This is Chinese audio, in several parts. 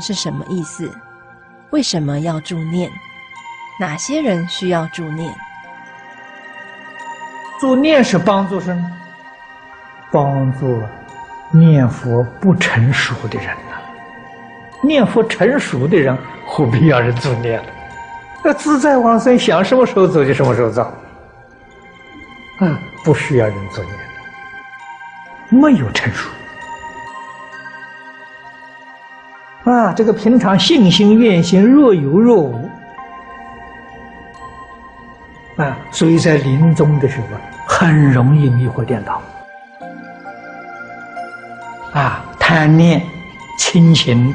是什么意思？为什么要助念？哪些人需要助念？助念是帮助什么？帮助念佛不成熟的人呐。念佛成熟的人，何必要人助念呢？那自在往生，想什么时候走就什么时候走。啊，不需要人助念，没有成熟。啊，这个平常信心愿心若有若无，啊，所以在临终的时候很容易迷惑颠倒，啊，贪念、亲情，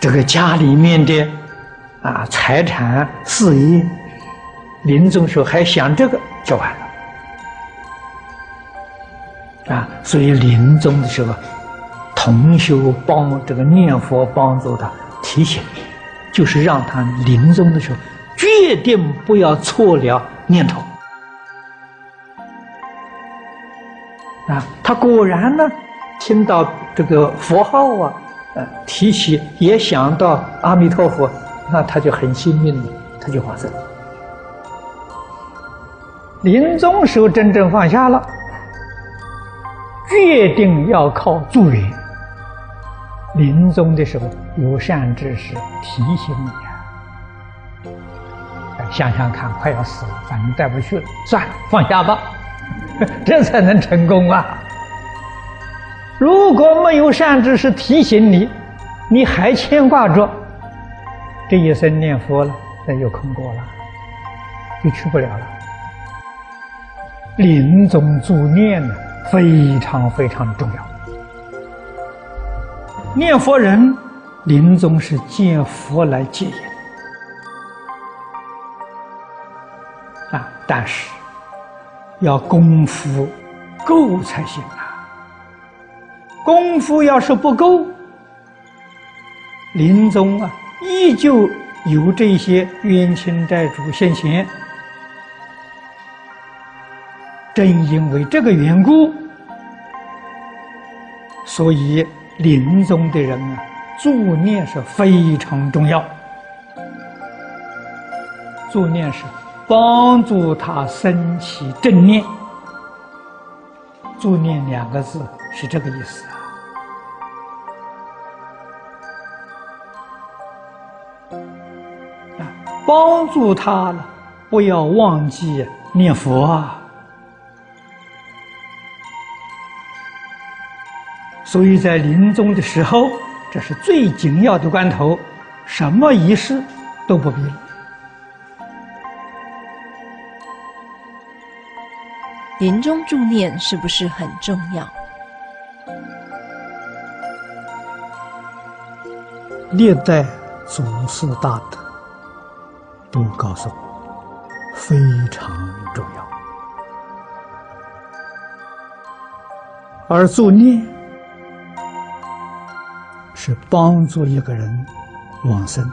这个家里面的啊财产、事业，临终时候还想这个就完了。啊，所以临终的时候，同修帮这个念佛帮助他提醒，就是让他临终的时候决定不要错了念头。啊，他果然呢，听到这个佛号啊，呃，提起也想到阿弥陀佛，那他就很幸运了，他就放生。临终时候真正放下了。决定要靠助缘。临终的时候，有善知识提醒你啊，想想看，快要死了，反正带不去了，算了，放下吧，这才能成功啊！如果没有善知识提醒你，你还牵挂着，这一生念佛了，那就空过了，就去不了了。临终助念呢？非常非常重要。念佛人临终是见佛来接引啊，但是要功夫够才行啊。功夫要是不够，临终啊，依旧有这些冤亲债主现前。正因为这个缘故，所以临终的人啊，助念是非常重要。助念是帮助他升起正念。助念两个字是这个意思啊，啊，帮助他了，不要忘记念佛啊。所以在临终的时候，这是最紧要的关头，什么仪式都不必了。临终助念是不是很重要？历代祖师大德都告诉我，非常重要，而助念。是帮助一个人往生，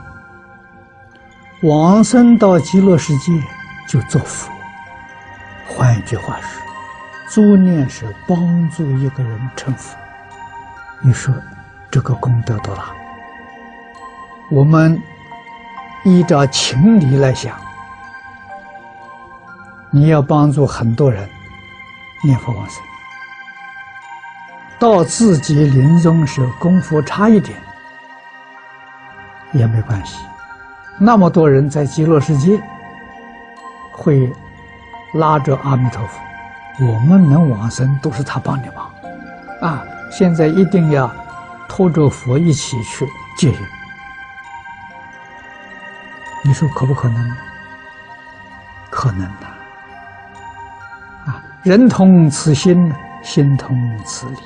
往生到极乐世界就做佛。换一句话说，作念是帮助一个人成佛。你说这个功德多大？我们依照情理来想，你要帮助很多人念佛往生。到自己临终时功夫差一点也没关系，那么多人在极乐世界会拉着阿弥陀佛，我们能往生都是他帮的忙啊！现在一定要拖着佛一起去接引，你说可不可能？可能的啊！人同此心，心同此理。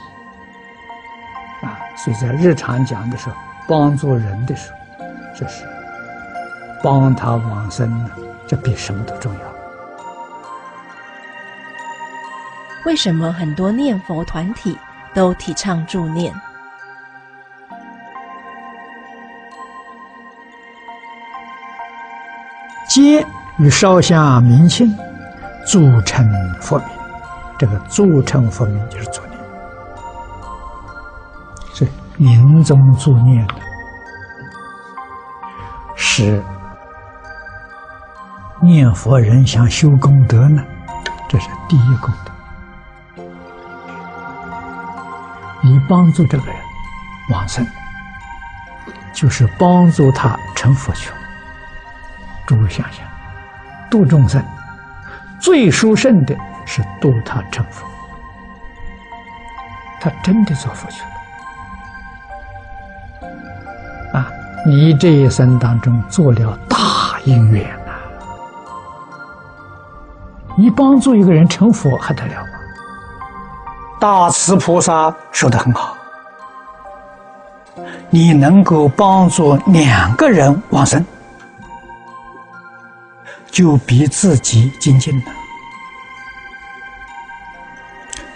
所以在日常讲的时候，帮助人的时候，这是帮他往生呢，这比什么都重要。为什么很多念佛团体都提倡助念？皆与烧香明庆，助成佛名，这个助成佛名就是助念，临终助念的是念佛人想修功德呢，这是第一功德。你帮助这个人往生，就是帮助他成佛去了。诸位想想，度众生最殊胜的是度他成佛，他真的做佛去了。你这一生当中做了大因缘呐！你帮助一个人成佛还得了吗？大慈菩萨说的很好，你能够帮助两个人往生，就比自己精进了。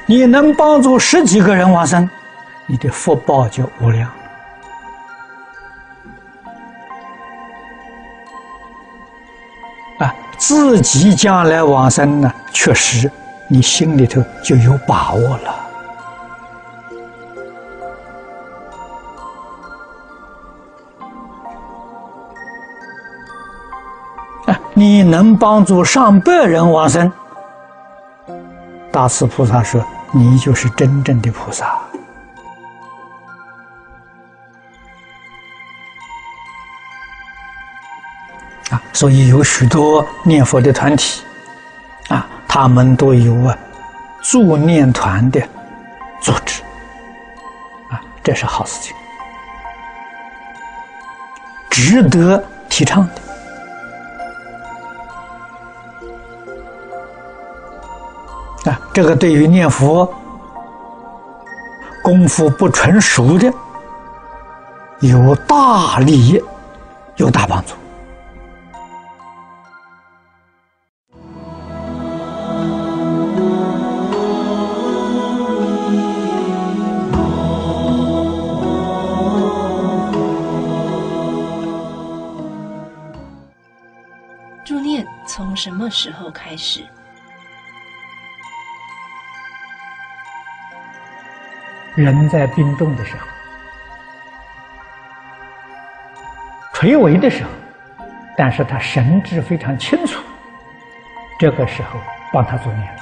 你能帮助十几个人往生，你的福报就无量。自己将来往生呢，确实。你心里头就有把握了啊！你能帮助上百人往生，大慈菩萨说：“你就是真正的菩萨。”啊，所以有许多念佛的团体。啊他们都有啊，助念团的组织，啊，这是好事情，值得提倡的。啊，这个对于念佛功夫不纯熟的，有大利益，有大帮助。什么时候开始？人在冰冻的时候，垂危的时候，但是他神志非常清楚，这个时候帮他做念了。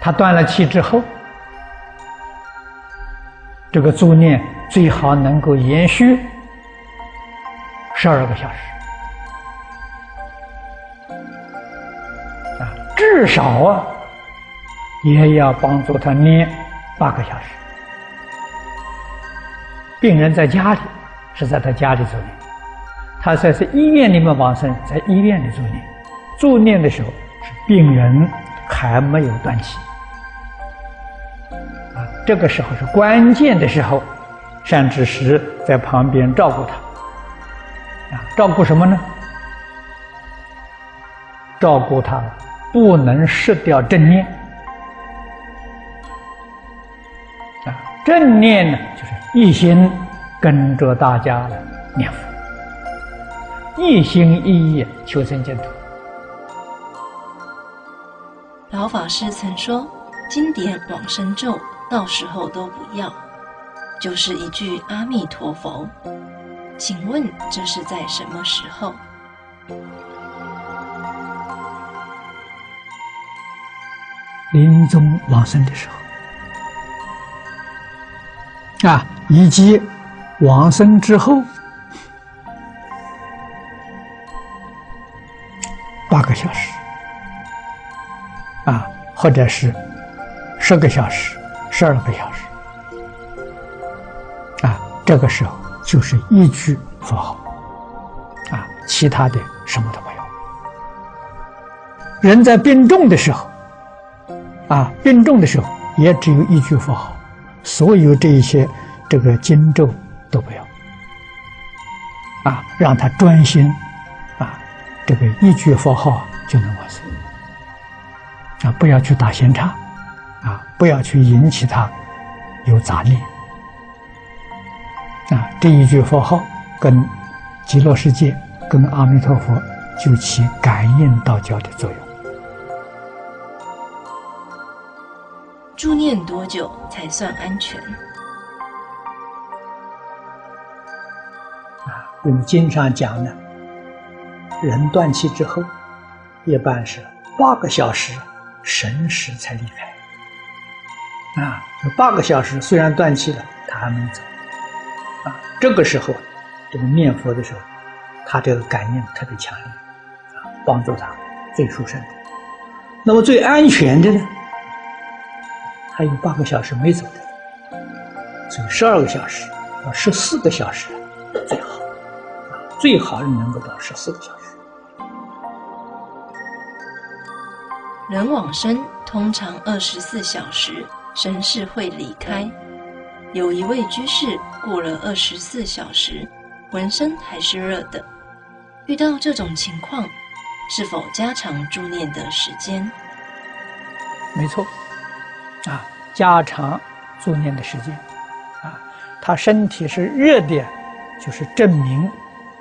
他断了气之后。这个助念最好能够延续十二个小时啊，至少啊也要帮助他念八个小时。病人在家里是在他家里助念，他在是医院里面往生，在医院里助念。助念的时候病人还没有断气。这个时候是关键的时候，善知识在旁边照顾他，啊，照顾什么呢？照顾他不能失掉正念，啊，正念呢就是一心跟着大家来念佛，一心一意求生净土。老法师曾说：“经典往生咒。”到时候都不要，就是一句阿弥陀佛。请问这是在什么时候？临终往生的时候啊，以及往生之后八个小时啊，或者是十个小时。十二个小时，啊，这个时候就是一句佛号，啊，其他的什么都没有。人在病重的时候，啊，病重的时候也只有一句佛号，所有这一些这个经咒都不要，啊，让他专心，啊，这个一句佛号就能完成，啊，不要去打闲岔。不要去引起他有杂念啊，这一句佛号跟极乐世界、跟阿弥陀佛就起感应道交的作用。助念多久才算安全？啊，我们经常讲呢，人断气之后，一般是八个小时神识才离开。啊，有八个小时虽然断气了，他还没走。啊，这个时候，这个念佛的时候，他这个感应特别强烈，啊，帮助他最殊胜。那么最安全的呢？还有八个小时没走的，所以十二个小时到十四个小时最好，啊最好是能够到十四个小时。人往生通常二十四小时神是会离开，有一位居士过了二十四小时，浑身还是热的。遇到这种情况，是否加长助念的时间？没错。啊，加长助念的时间，啊，他身体是热的，就是证明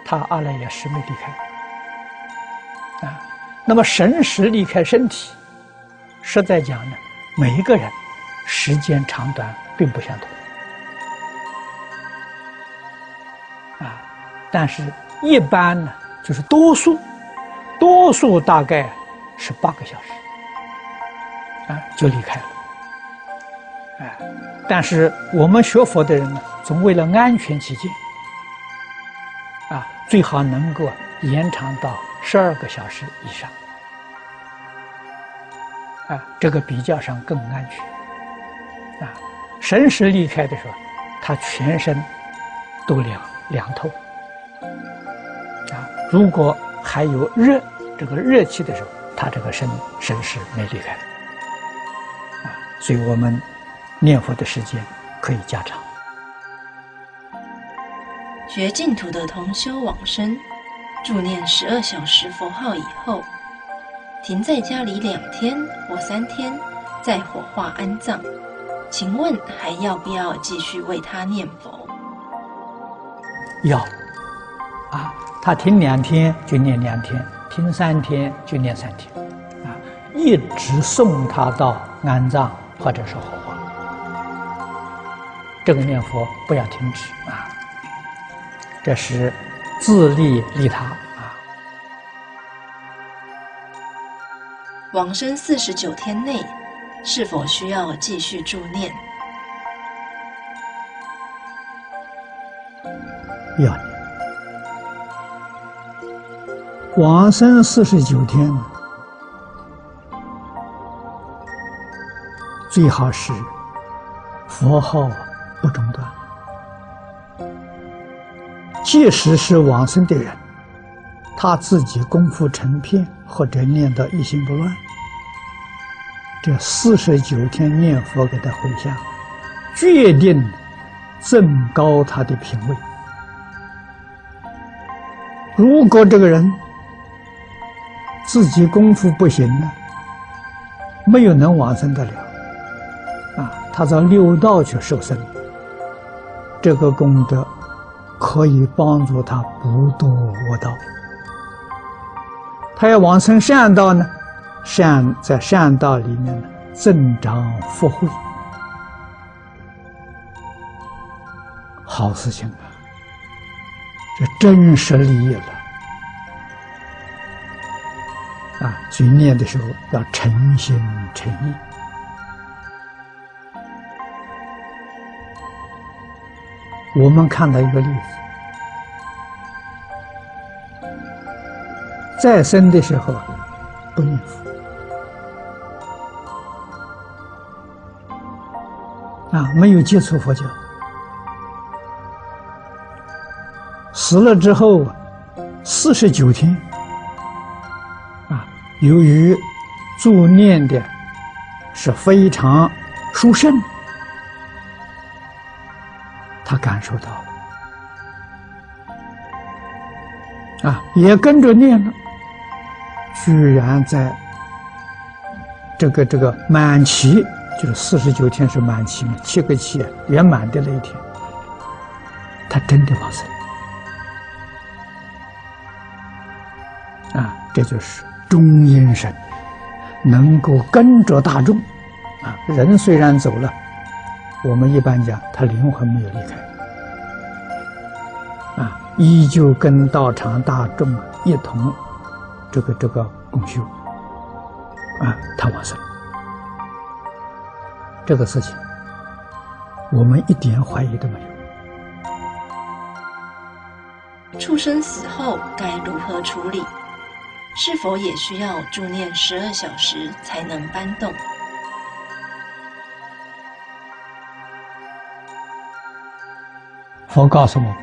他阿赖耶识没离开。啊，那么神识离开身体，实在讲呢，每一个人时间长短并不相同。啊，但是一般呢，就是多数，多数大概是八个小时，啊，就离开了。哎，但是我们学佛的人呢，总为了安全起见，啊，最好能够延长到十二个小时以上，啊，这个比较上更安全。神识离开的时候，他全身都凉凉透，啊，如果还有热这个热气的时候，他这个神神识没离开，啊，所以我们。念佛的时间可以加长。学净土的同修往生，助念十二小时佛号以后，停在家里两天或三天，再火化安葬。请问还要不要继续为他念佛？要。啊，他听两天就念两天，听三天就念三天，啊，一直送他到安葬或者是火化。这个念佛不要停止啊！这是自利利他啊。往生四十九天内，是否需要继续助念？要。往生四十九天，最好是佛号。不中断，即使是往生的人，他自己功夫成片或者念到一心不乱，这四十九天念佛给他回向，决定增高他的品位。如果这个人自己功夫不行呢，没有能往生得了，啊，他到六道去受生。这个功德可以帮助他不堕恶道。他要往生善道呢，善在善道里面增长福慧，好事情啊！这真实利益了啊！所以念的时候要诚心诚意。我们看到一个例子，在生的时候不念佛啊，没有接触佛教，死了之后四十九天啊，由于助念的是非常殊胜。他感受到，啊，也跟着念了，居然在这个这个满期，就是四十九天是满期嘛，七个期圆满的那一天，他真的往生。啊，这就是中阴身，能够跟着大众。啊，人虽然走了，我们一般讲他灵魂没有离开，啊，依旧跟道场大众一同这个这个共修。啊，他往生，这个事情我们一点怀疑都没有。畜生死后该如何处理？是否也需要助念十二小时才能搬动？佛告诉我们，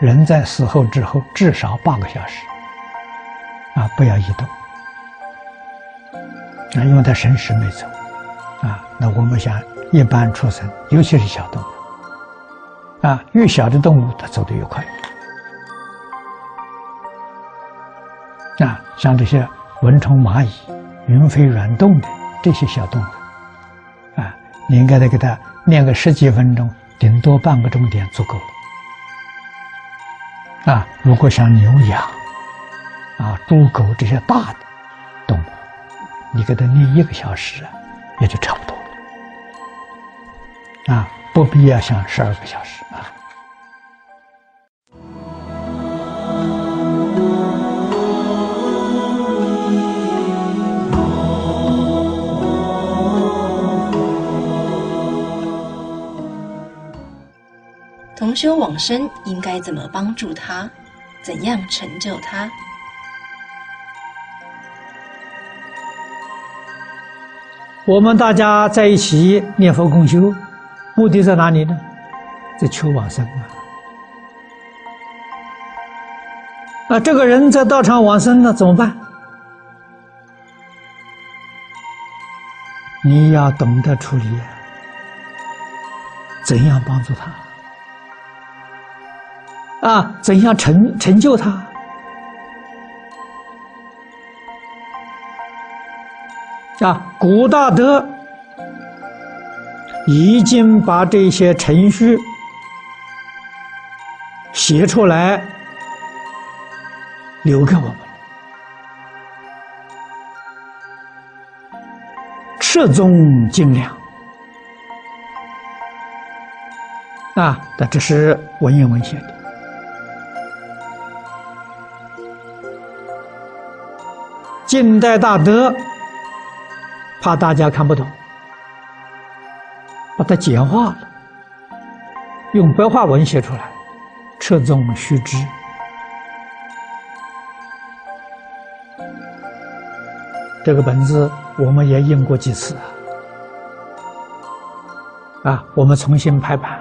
人在死后之后至少八个小时，啊，不要移动。啊，因为他神识没走，啊，那我们想一般畜生，尤其是小动物，啊，越小的动物它走得越快，啊，像这些蚊虫、蚂蚁、云飞软动的这些小动物，啊，你应该得给它练个十几分钟，顶多半个钟点足够。了，啊，如果像牛羊，啊，猪狗这些大的动物。你给它念一个小时，也就差不多。啊，不必要想十二个小时啊。同修往生应该怎么帮助他？怎样成就他？我们大家在一起念佛共修，目的在哪里呢？在求往生啊！啊，这个人在道场往生了怎么办？你要懂得处理，怎样帮助他？啊，怎样成成就他？啊，古大德已经把这些程序写出来，留给我们。赤宗精良啊，那这是文言文写的。近代大德。怕大家看不懂，把它简化了，用白话文写出来，侧重须知。这个本子我们也印过几次啊，啊，我们重新排版，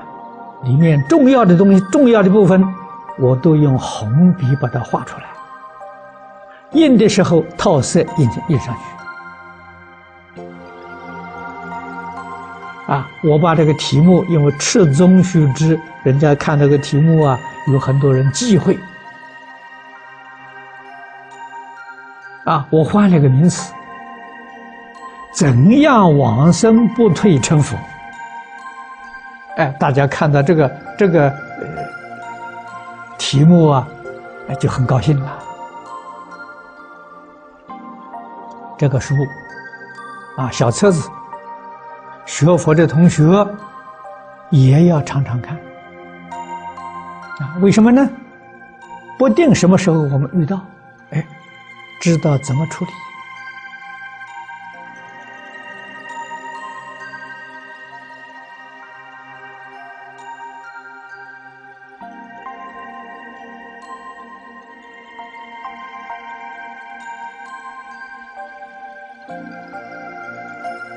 里面重要的东西、重要的部分，我都用红笔把它画出来，印的时候套色印印上去。啊，我把这个题目，因为赤宗须知，人家看这个题目啊，有很多人忌讳。啊，我换了个名词，怎样往生不退成佛？哎，大家看到这个这个呃题目啊，就很高兴了。这个书啊，小册子。学佛的同学也要常常看啊？为什么呢？不定什么时候我们遇到，哎，知道怎么处理。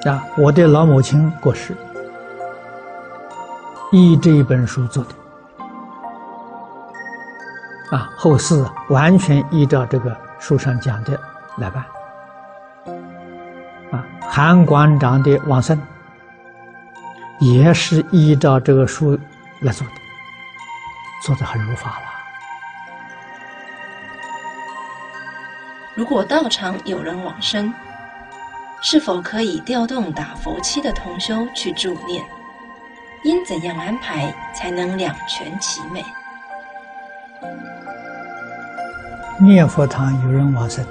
啊，我的老母亲过世，依这一本书做的，啊，后事完全依照这个书上讲的来办，啊，韩馆长的往生也是依照这个书来做的，做的很如法了。如果道场有人往生，是否可以调动打佛七的同修去助念？应怎样安排才能两全其美？念佛堂有人往生，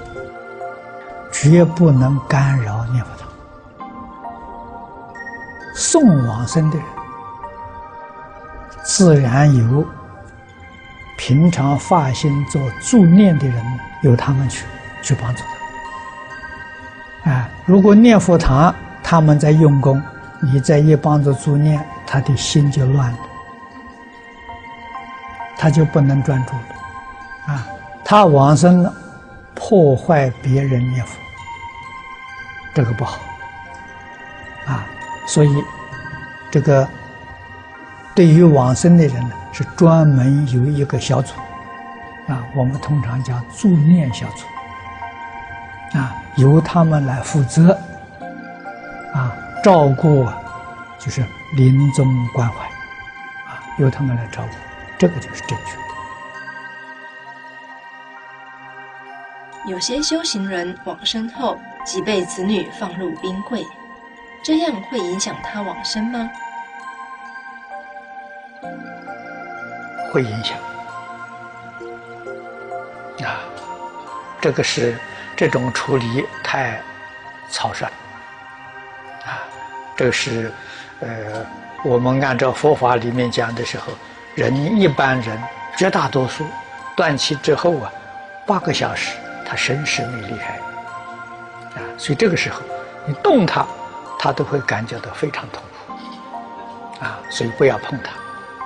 绝不能干扰念佛堂。送往生的人，自然由平常发心做助念的人，由他们去去帮助他。啊，如果念佛堂他们在用功，你在一帮着助念，他的心就乱了，他就不能专注了。啊，他往生了，破坏别人念佛，这个不好。啊。所以，这个对于往生的人呢，是专门有一个小组，啊，我们通常叫助念小组，啊，由他们来负责，啊，照顾，就是临终关怀，啊，由他们来照顾，这个就是正确的。有些修行人往生后，即被子女放入冰柜。这样会影响他往生吗？会影响啊，这个是这种处理太草率啊。这是呃，我们按照佛法里面讲的时候，人一般人绝大多数断气之后啊，八个小时他神识没离开啊，所以这个时候你动他。他都会感觉到非常痛苦，啊，所以不要碰他，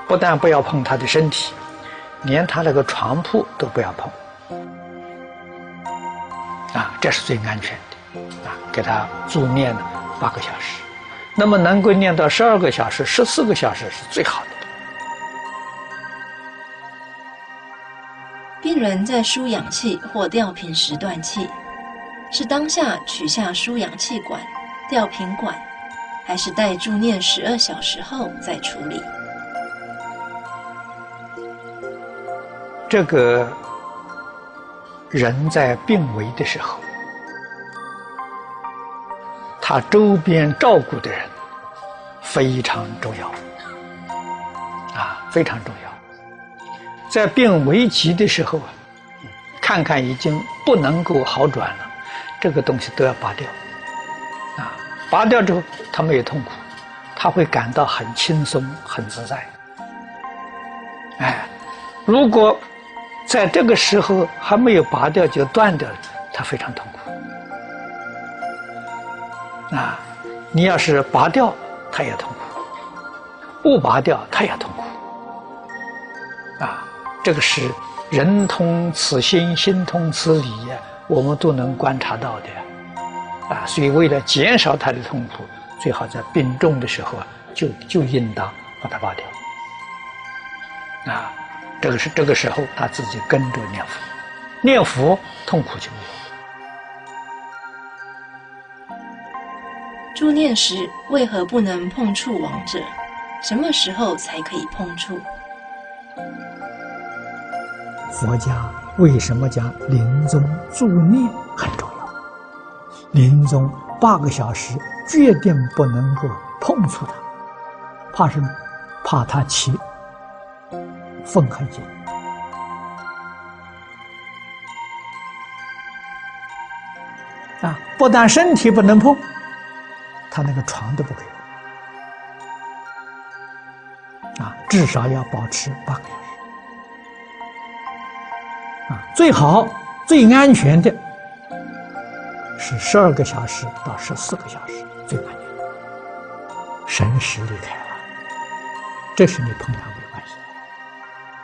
不但不要碰他的身体，连他那个床铺都不要碰，啊，这是最安全的，啊，给他助念八个小时，那么能够念到十二个小时、十四个小时是最好的。病人在输氧气或吊瓶时断气，是当下取下输氧气管。吊瓶管，还是待助念十二小时后再处理。这个人在病危的时候，他周边照顾的人非常重要，啊，非常重要。在病危急的时候啊，看看已经不能够好转了，这个东西都要拔掉。啊拔掉之后，他没有痛苦，他会感到很轻松、很自在。哎，如果在这个时候还没有拔掉就断掉了，他非常痛苦。啊，你要是拔掉，他也痛苦；不拔掉，他也痛苦。啊，这个是人通此心，心通此理，我们都能观察到的。啊，所以为了减少他的痛苦，最好在病重的时候啊，就就应当把它拔掉。啊，这个是这个时候他自己跟着念佛，念佛痛苦就没有。助念时为何不能碰触亡者？什么时候才可以碰触？佛家为什么讲临终助念很重要？临终八个小时，决定不能够碰触他，怕什么？怕他起愤恨心啊！不但身体不能碰，他那个床都不可以碰啊！至少要保持八个小时啊！最好最安全的。是十二个小时到十四个小时最安全，神识离开了，这是你碰他。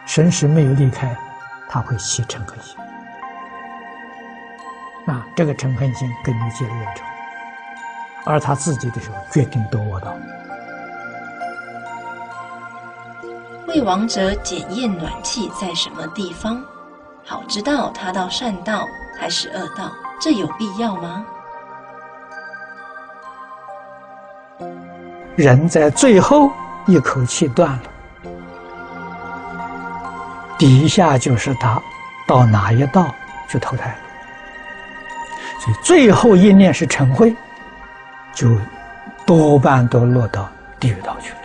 神识没有离开，他会起嗔恨心，啊，这个嗔恨心跟你结了冤仇，而他自己的时候决定夺我道。为亡者检验暖气在什么地方，好知道他到善道还是恶道。这有必要吗？人在最后一口气断了，底下就是他到哪一道去投胎。所以最后一念是成灰，就多半都落到地狱道去了。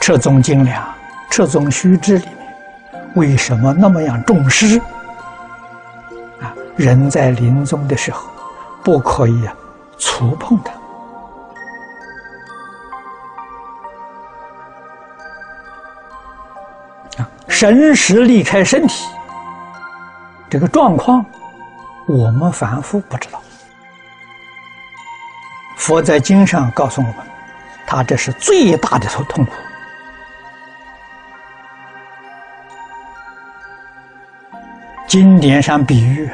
彻宗精良。赤宗须知里面为什么那么样重视？啊，人在临终的时候不可以啊触碰他。神识离开身体这个状况，我们凡夫不知道。佛在经上告诉我们，他这是最大的痛痛苦。经典上比喻，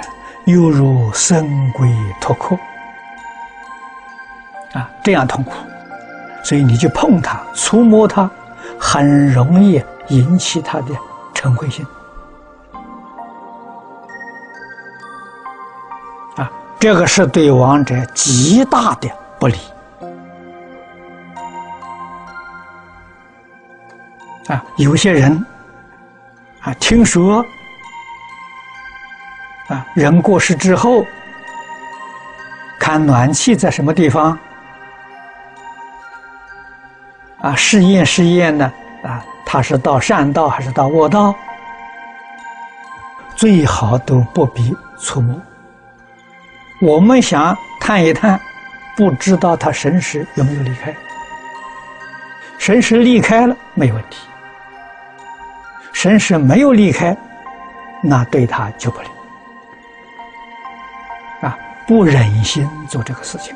犹如生龟脱壳啊，这样痛苦。所以你去碰它、触摸它，很容易引起他的嗔恚心啊，这个是对王者极大的不利啊。有些人啊，听说。啊，人过世之后，看暖气在什么地方？啊，试验试验呢？啊，他是到善道还是到恶道？最好都不必触摸。我们想探一探，不知道他神识有没有离开。神识离开了没问题，神识没有离开，那对他就不利。不忍心做这个事情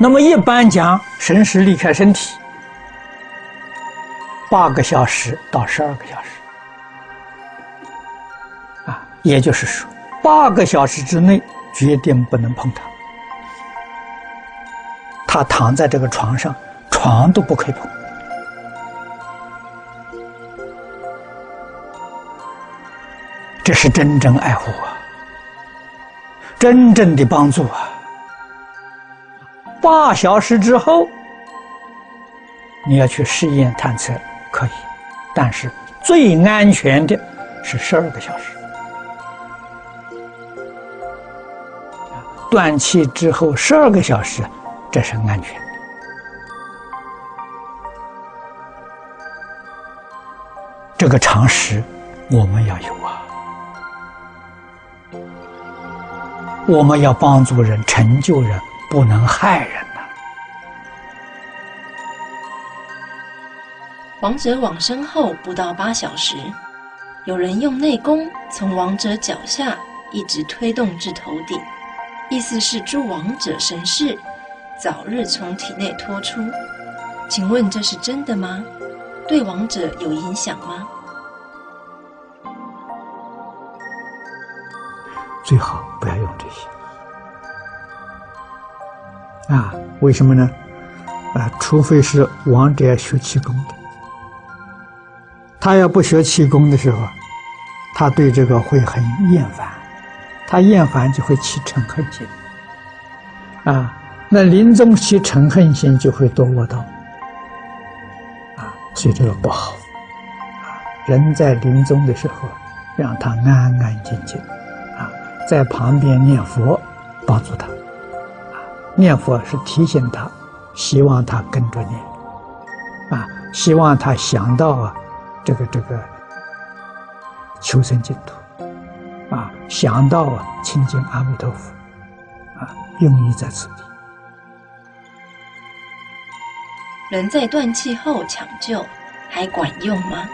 那么一般讲，神识离开身体八个小时到十二个小时啊，也就是说，八个小时之内决定不能碰他。他躺在这个床上，床都不可以碰。这是真正爱护啊，真正的帮助啊！八小时之后，你要去试验探测，可以，但是最安全的是十二个小时。断气之后十二个小时，这是安全。这个常识我们要有啊。我们要帮助人、成就人，不能害人呐。王者往生后不到八小时，有人用内功从王者脚下一直推动至头顶，意思是助王者神识早日从体内脱出。请问这是真的吗？对王者有影响吗？最好不要用这些啊！为什么呢？啊，除非是王者要学气功的，他要不学气功的时候，他对这个会很厌烦，他厌烦就会起嗔恨心啊。那临终起嗔恨心就会堕恶道啊，所以这个不好啊。人在临终的时候，让他安安静静。啊在旁边念佛，帮助他。啊，念佛是提醒他，希望他跟着念。啊，希望他想到啊，这个这个求生净土。啊，想到啊，亲近阿弥陀佛。啊，用意在此地。人在断气后抢救，还管用吗？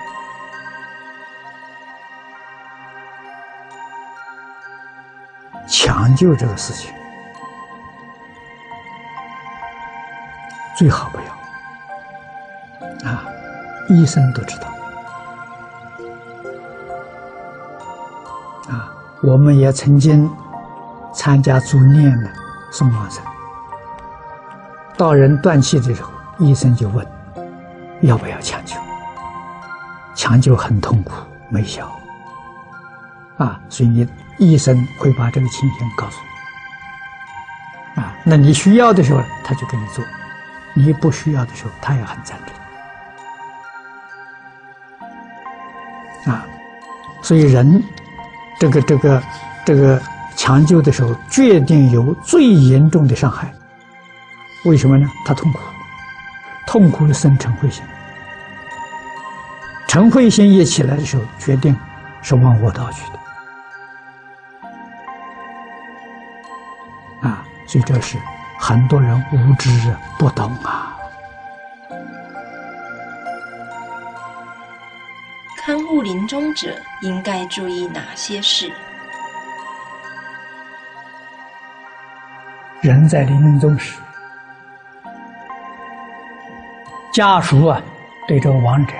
抢救这个事情最好不要啊！医生都知道啊。我们也曾经参加助念的送往生，到人断气的时候，医生就问要不要抢救？抢救很痛苦，没效啊，所以你。医生会把这个情形告诉你，啊，那你需要的时候他就给你做，你不需要的时候他也很赞成，啊，所以人这个这个这个抢救的时候，决定有最严重的伤害。为什么呢？他痛苦，痛苦的生嗔恚心。嗔恚心一起来的时候，决定是往我道去的。啊，所以这是很多人无知不懂啊。看护临终者应该注意哪些事？人在临终时，家属啊，对这个亡者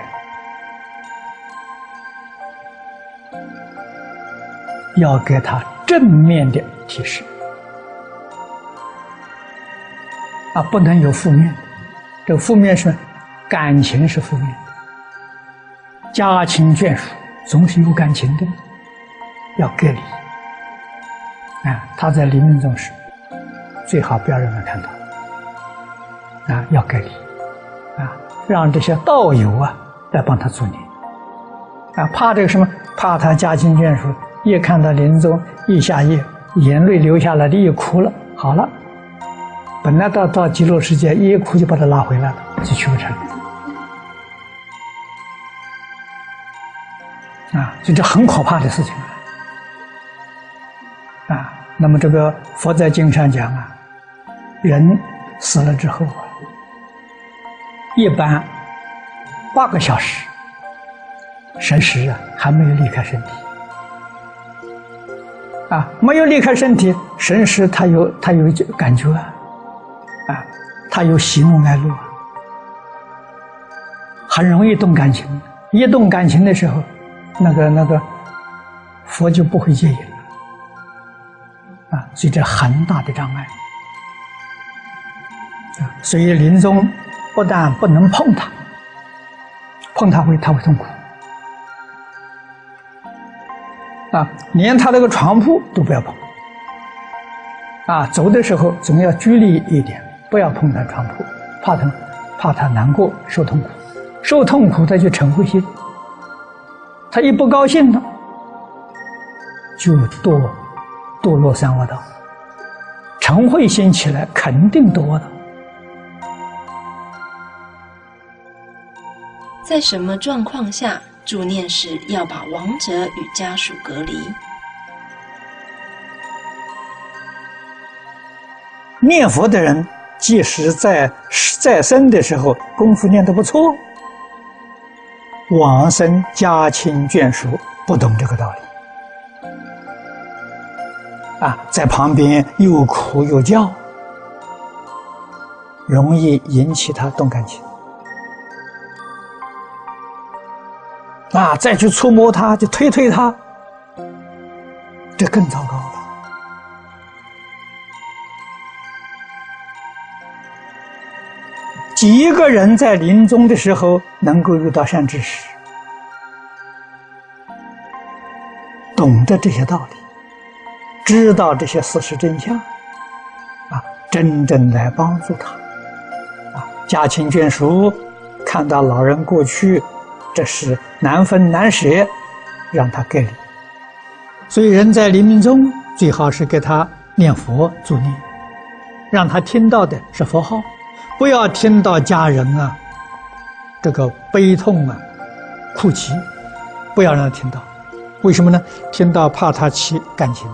要给他正面的提示啊，不能有负面。这负面是感情是负面，家亲眷属总是有感情的，要隔离。啊，他在临命终时。最好不要让他看到，啊，要隔离，啊，让这些道友啊来帮他助念，啊，怕这个什么？怕他家亲眷属一看到临终一下夜，眼泪流下来的，一哭了，好了，本来到到极乐世界一哭就把他拉回来了，就去不成，啊，所以这很可怕的事情啊，啊，那么这个佛在经上讲啊。人死了之后啊，一般八个小时，神识啊还没有离开身体。啊，没有离开身体，神识他有他有感觉，啊，他有喜怒哀乐，很容易动感情。一动感情的时候，那个那个佛就不会介意了啊，所以这很大的障碍。所以临终不但不能碰他，碰他会他会痛苦啊！连他那个床铺都不要碰啊！走的时候总要距离一点，不要碰他床铺，怕他怕他难过受痛苦，受痛苦他就嗔恚心，他一不高兴呢就堕堕落三恶道，嗔恚心起来肯定堕的。在什么状况下助念时要把亡者与家属隔离？念佛的人，即使在在生的时候功夫练得不错，往生家亲眷属不懂这个道理，啊，在旁边又哭又叫，容易引起他动感情。啊！再去触摸他，就推推他，这更糟糕几个人在临终的时候能够遇到善知识，懂得这些道理，知道这些事实真相，啊，真正来帮助他，啊，家亲眷属看到老人过去。这是难分难舍，让他隔离。所以人在临终最好是给他念佛助念，让他听到的是佛号，不要听到家人啊这个悲痛啊哭泣，不要让他听到。为什么呢？听到怕他起感情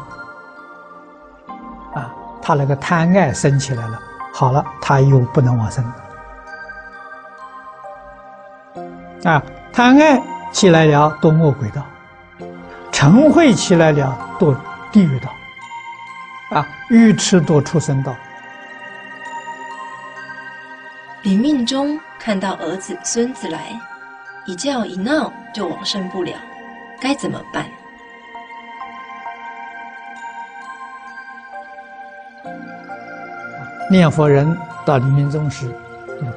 啊，他那个贪爱生起来了，好了，他又不能往生啊。贪爱起来了，堕恶鬼道；嗔恚起来了，堕地狱道。啊，愚痴堕畜生道。临命中看到儿子、孙子来，一叫一闹就往生不了，该怎么办？念佛人到临命终时，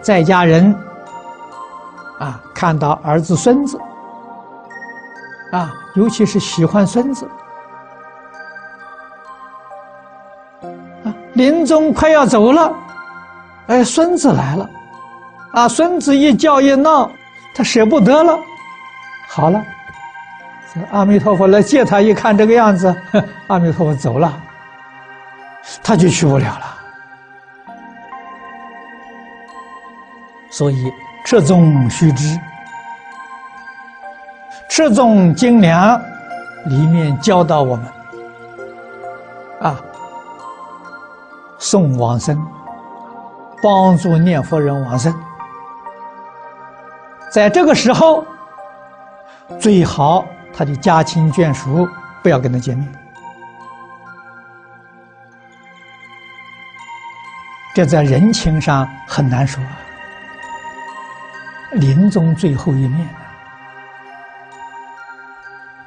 在家人。啊，看到儿子、孙子，啊，尤其是喜欢孙子，啊，临终快要走了，哎，孙子来了，啊，孙子一叫一闹，他舍不得了，好了，阿弥陀佛来接他，一看这个样子，阿弥陀佛走了，他就去不了了。所以持宗须知，持宗精良里面教导我们啊，送往生，帮助念佛人往生，在这个时候最好他的家亲眷属不要跟他见面。这在人情上很难说。临终最后一面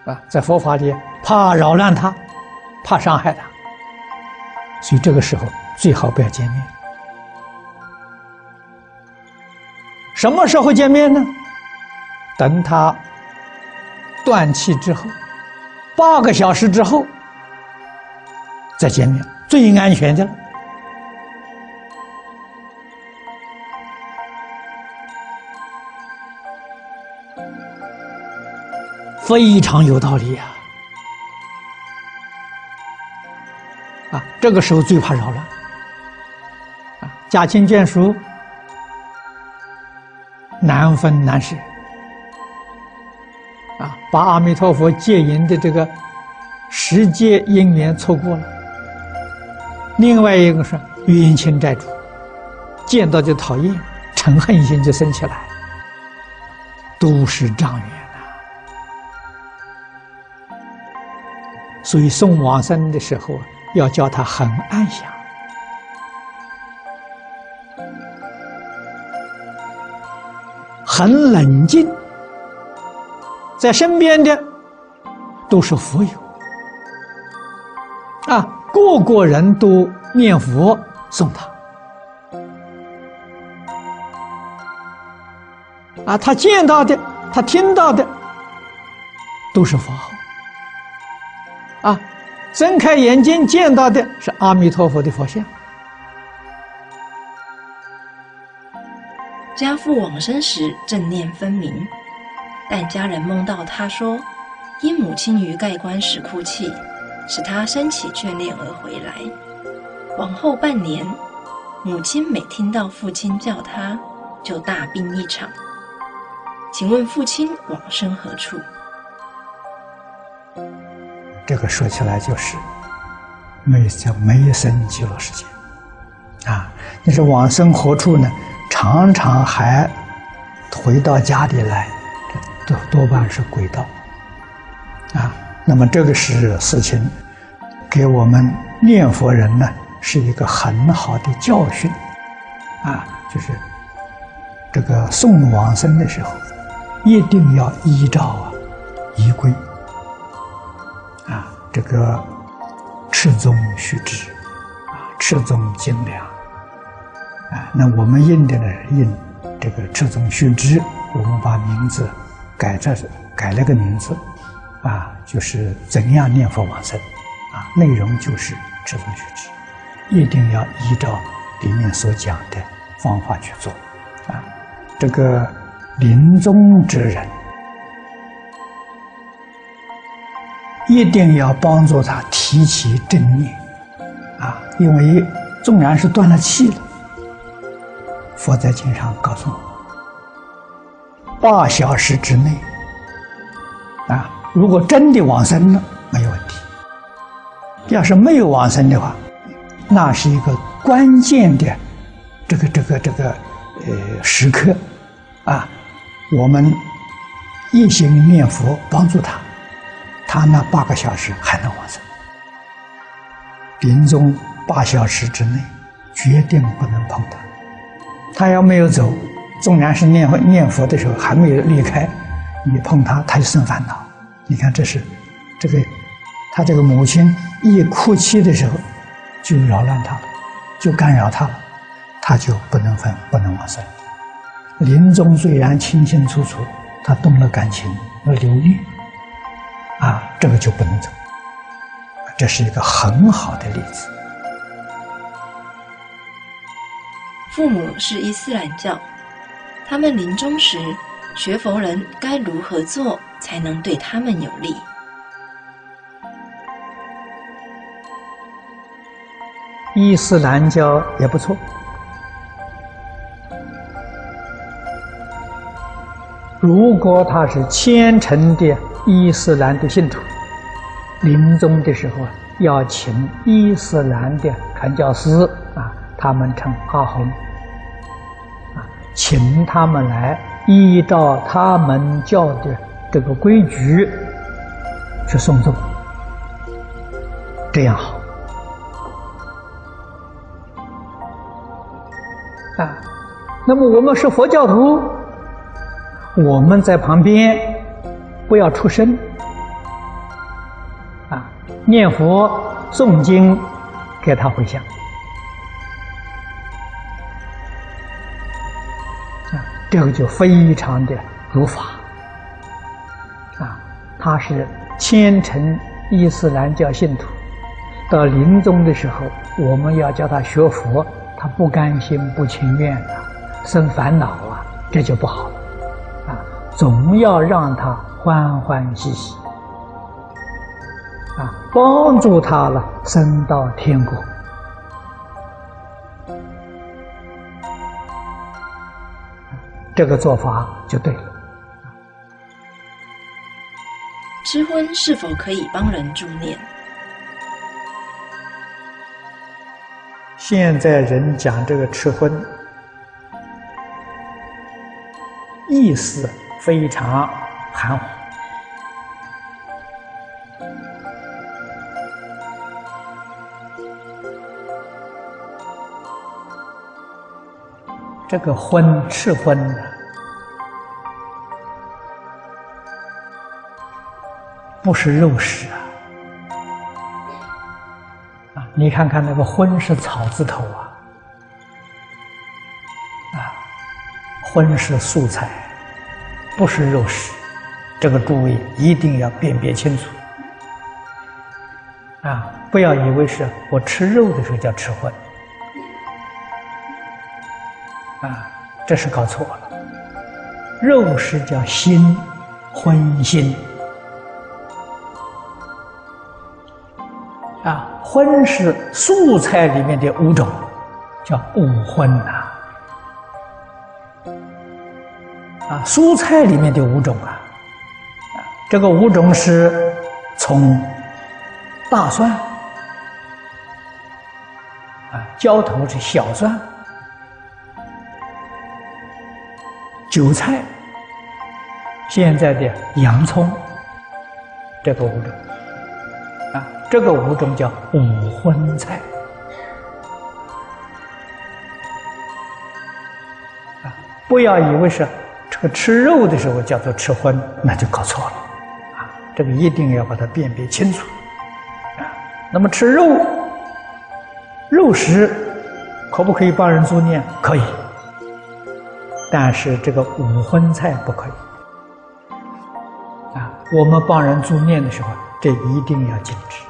啊，在佛法里怕扰乱他，怕伤害他，所以这个时候最好不要见面。什么时候见面呢？等他断气之后，八个小时之后再见面，最安全的。非常有道理呀！啊，这个时候最怕扰乱。啊，家亲眷属难分难舍。啊，把阿弥陀佛戒引的这个时节因缘错过了。另外一个是冤亲债主，见到就讨厌，嗔恨心就生起来，都是障缘呐。所以送往生的时候，要叫他很安详、很冷静，在身边的都是佛友啊，个个人都念佛送他啊，他见到的、他听到的都是佛号。啊，睁开眼睛见到的是阿弥陀佛的佛像。家父往生时正念分明，但家人梦到他说，因母亲于盖棺时哭泣，使他生起眷恋而回来。往后半年，母亲每听到父亲叫他，就大病一场。请问父亲往生何处？这个说起来就是没叫没生极乐世界啊！你说往生何处呢？常常还回到家里来，多多半是轨道啊。那么这个是事情，给我们念佛人呢是一个很好的教训啊，就是这个送往生的时候，一定要依照啊仪规啊。这个赤宗须知啊，赤宗精良啊。那我们印的呢，印这个赤宗须知，我们把名字改这改了个名字啊，就是怎样念佛往生啊。内容就是赤宗须知，一定要依照里面所讲的方法去做啊。这个临终之人。一定要帮助他提起正念，啊，因为纵然是断了气了，佛在经上告诉我，八小时之内，啊，如果真的往生了，没有问题；要是没有往生的话，那是一个关键的这个这个这个呃时刻，啊，我们一心念佛帮助他。他那八个小时还能往生，临终八小时之内，决定不能碰他。他要没有走，纵然是念佛念佛的时候还没有离开，你碰他，他就生烦恼。你看，这是这个他这个母亲一哭泣的时候，就扰乱他了，就干扰他了，他就不能分，不能往生。临终虽然清清楚楚，他动了感情，要流泪。啊，这个就不能走。这是一个很好的例子。父母是伊斯兰教，他们临终时，学佛人该如何做才能对他们有利？伊斯兰教也不错，如果他是虔诚的伊斯兰的信徒，临终的时候，要请伊斯兰的传教士啊，他们称阿訇，请他们来依照他们教的这个规矩去送终，这样好啊。那么我们是佛教徒，我们在旁边不要出声啊。念佛诵经，给他回向这个就非常的如法啊。他是虔诚伊斯兰教信徒，到临终的时候，我们要叫他学佛，他不甘心、不情愿的，生烦恼啊，这就不好了啊。总要让他欢欢喜喜。啊，帮助他了，升到天国，这个做法就对了。吃荤是否可以帮人助念？现在人讲这个吃荤，意思非常含糊。这个荤吃荤的，不是肉食啊！啊，你看看那个荤是草字头啊，啊，荤是素菜，不是肉食，这个诸位一定要辨别清楚啊！不要以为是我吃肉的时候叫吃荤。这是搞错了。肉是叫心，荤心。啊，荤是素菜里面的五种，叫五荤呐。啊，蔬菜里面的五种啊，啊，这个五种是从大蒜，啊，浇头是小蒜。韭菜，现在的洋葱，这个五种啊，这个五种叫五荤菜啊，不要以为是这个吃肉的时候叫做吃荤，那就搞错了啊，这个一定要把它辨别清楚啊。那么吃肉，肉食可不可以帮人助念？可以。但是这个五荤菜不可以啊！我们帮人做面的时候，这一定要禁止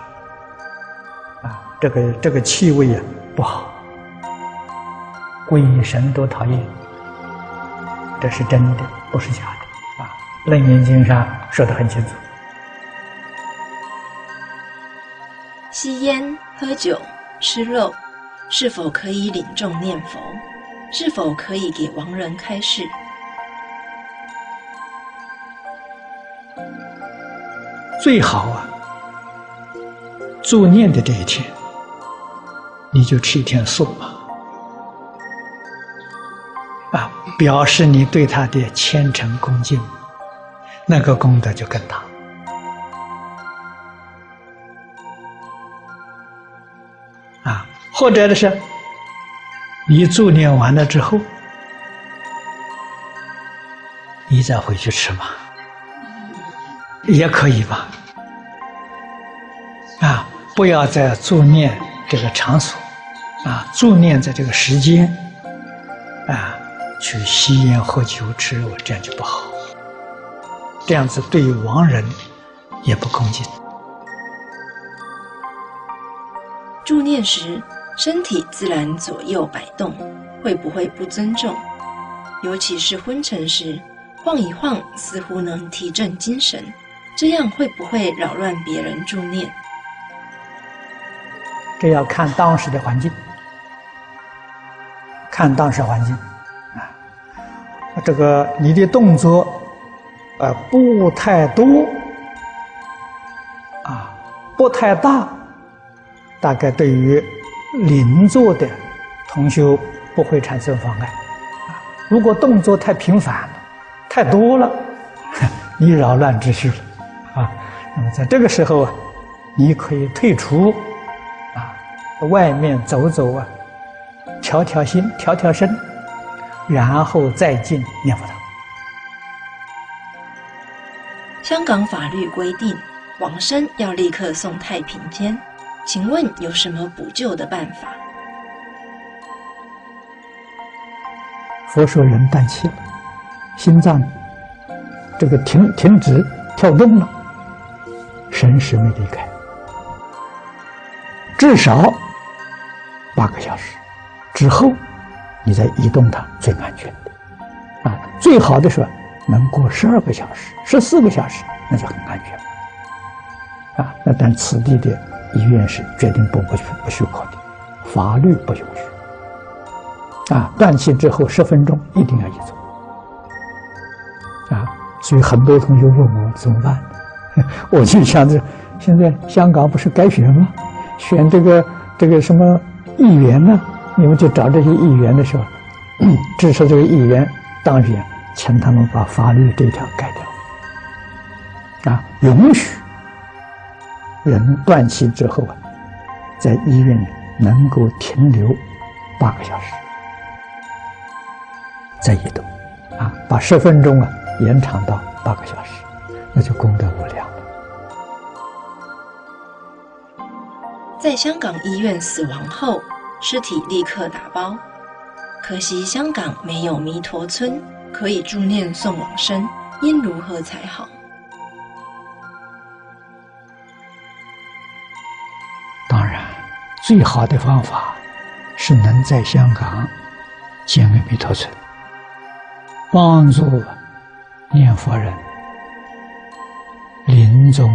啊！这个这个气味啊不好，鬼神都讨厌，这是真的，不是假的啊！《楞严经》上说的很清楚。吸烟、喝酒、吃肉，是否可以领众念佛？是否可以给亡人开示？最好啊，助念的这一天，你就吃一天素嘛，啊，表示你对他的虔诚恭敬，那个功德就更大。啊，或者的是。你助念完了之后，你再回去吃嘛，也可以吧？啊，不要在助念这个场所，啊，助念在这个时间，啊，去吸烟、喝酒、吃肉，这样就不好。这样子对于亡人也不恭敬。助念时。身体自然左右摆动，会不会不尊重？尤其是昏沉时，晃一晃似乎能提振精神，这样会不会扰乱别人助念？这要看当时的环境，看当时环境啊。这个你的动作呃，不太多，啊，不太大，大概对于邻座的同修不会产生妨碍。啊，如果动作太频繁、太多了，你扰乱秩序了，啊，那么在这个时候啊，你可以退出，啊，外面走走啊，调调心，调调身，然后再进念佛堂。香港法律规定，往生要立刻送太平间。请问有什么补救的办法？佛说人断气了，心脏这个停停止跳动了，神识没离开，至少八个小时之后，你再移动它最安全的。啊，最好的说。能过十二个小时、十四个小时，那就很安全。啊，那但此地的医院是决定不不不许可的，法律不允许。啊，断气之后十分钟一定要移走。啊，所以很多同学问我怎么办，我就想着，现在香港不是改选吗？选这个这个什么议员呢？你们就找这些议员的时候，支持这个议员当选。请他们把法律这条改掉，啊，允许人断气之后啊，在医院里能够停留八个小时，再移动，啊，把十分钟啊延长到八个小时，那就功德无量了。在香港医院死亡后，尸体立刻打包，可惜香港没有弥陀村。可以助念送往生，应如何才好？最好的方法是能在香港建个弥陀村，帮助念佛人临终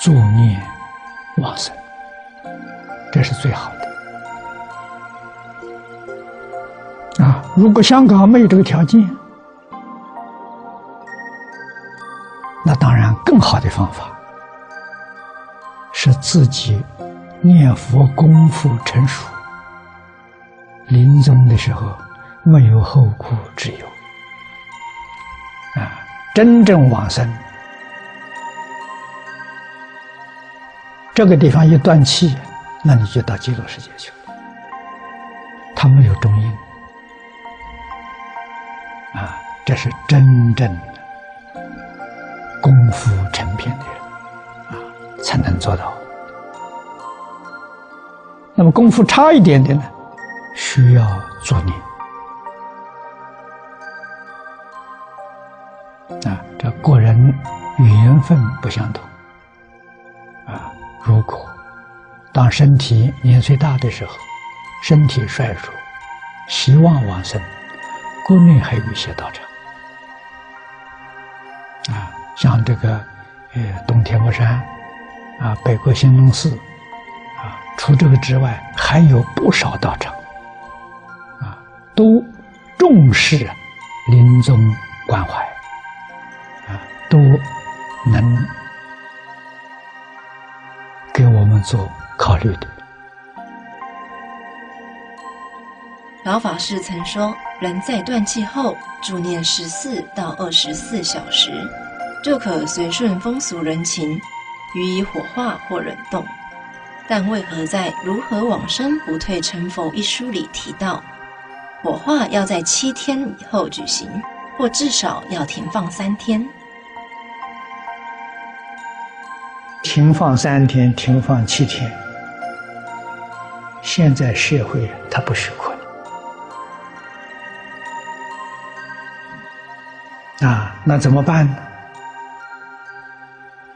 助念往生，这是最好的。啊如果香港没有这个条件，那当然更好的方法是自己念佛功夫成熟，临终的时候没有后顾之忧，啊，真正往生，这个地方一断气，那你就到极乐世界去了，他没有中阴。啊，这是真正的功夫成片的人啊，才能做到。那么功夫差一点的呢，需要作念啊。这个人缘分不相同啊。如果当身体年岁大的时候，身体衰弱，希望往生。国内还有一些道场，啊，像这个呃东天目山，啊北国兴隆寺，啊除这个之外，还有不少道场，啊都重视临终关怀，啊都能给我们做考虑的。老法师曾说，人在断气后，助念十四到二十四小时，就可随顺风俗人情，予以火化或冷冻。但为何在《如何往生不退成佛》一书里提到，火化要在七天以后举行，或至少要停放三天？停放三天，停放七天，现在社会它不许可。啊，那怎么办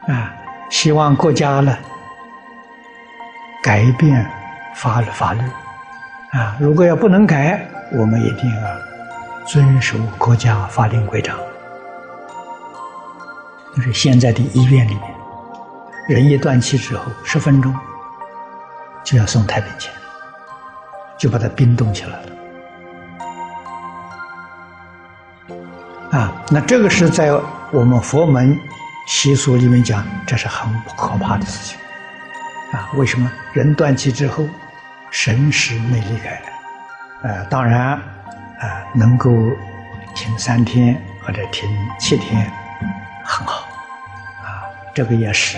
呢？啊，希望国家呢改变法律法律，啊，如果要不能改，我们一定要遵守国家法令规章。就是现在的医院里面，人一断气之后，十分钟就要送太平间，就把它冰冻起来了。啊。那这个是在我们佛门习俗里面讲，这是很可怕的事情啊！为什么人断气之后，神识没离开？呃，当然，啊，能够停三天或者停七天，很好啊，这个也是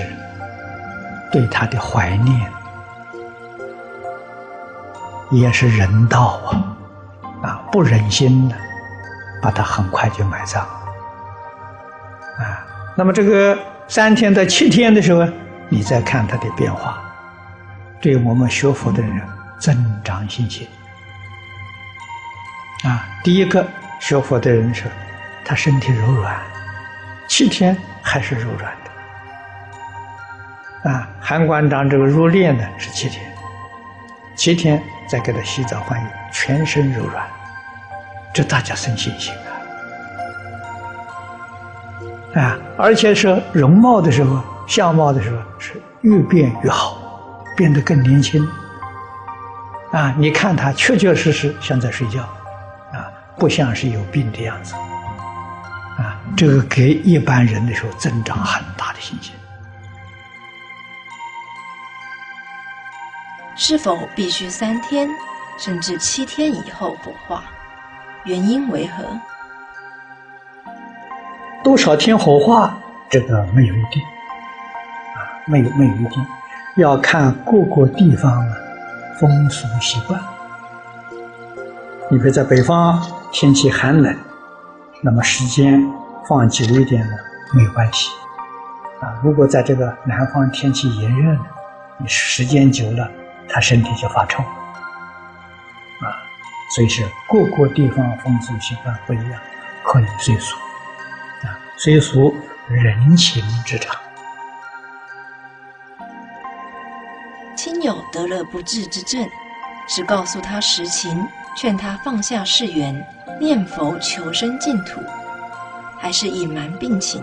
对他的怀念，也是人道啊，啊，不忍心的把他很快就埋葬。啊，那么这个三天到七天的时候，你再看他的变化，对我们学佛的人增长信心。啊，第一个学佛的人说，他身体柔软，七天还是柔软的。啊，韩馆长这个入殓呢是七天，七天再给他洗澡换衣，全身柔软，这大家生信心啊。啊，而且是容貌的时候，相貌的时候是越变越好，变得更年轻。啊，你看他确确实实像在睡觉，啊，不像是有病的样子。啊，这个给一般人的时候增长很大的信心。是否必须三天甚至七天以后火化？原因为何？多少天火化？这个没有一定，啊，没有没有一定，要看各个地方的风俗习惯。你比如在北方天气寒冷，那么时间放久一点呢没有关系，啊，如果在这个南方天气炎热呢，你时间久了，他身体就发臭，啊，所以是各个地方风俗习惯不一样，可以随俗。虽属人情之常。亲友得了不治之症，是告诉他实情，劝他放下世缘，念佛求生净土，还是隐瞒病情？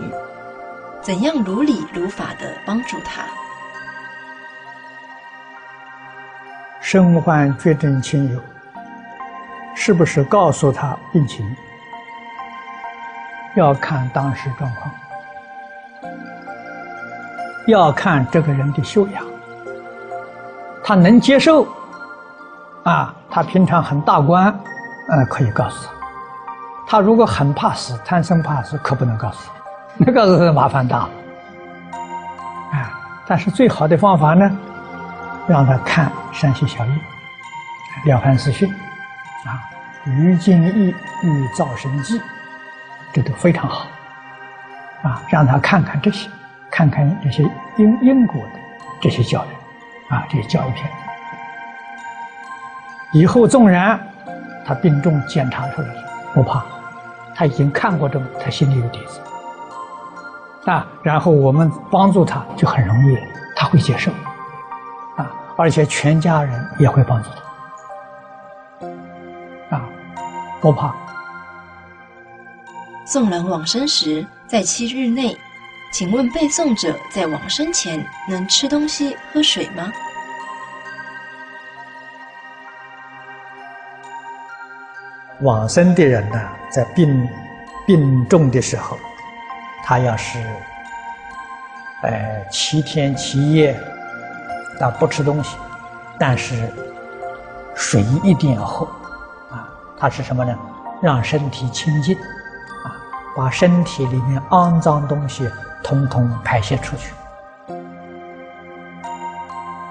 怎样如理如法的帮助他？身患绝症亲友，是不是告诉他病情？要看当时状况，要看这个人的修养，他能接受，啊，他平常很大官，呃，可以告诉他；他如果很怕死，贪生怕死，可不能告诉他，那个麻烦大了。啊，但是最好的方法呢，让他看山西小易、了凡四训，啊，于经义与造神记。这都非常好，啊，让他看看这些，看看这些因因果的这些教育，啊，这些教育片。以后纵然他病重检查出来了，不怕，他已经看过这个，他心里有底子，啊，然后我们帮助他就很容易了，他会接受，啊，而且全家人也会帮助他，啊，不怕。送人往生时，在七日内，请问背诵者在往生前能吃东西、喝水吗？往生的人呢，在病病重的时候，他要是呃七天七夜，他不吃东西，但是水一定要喝啊，它是什么呢？让身体清净啊。把身体里面肮脏东西通通排泄出去，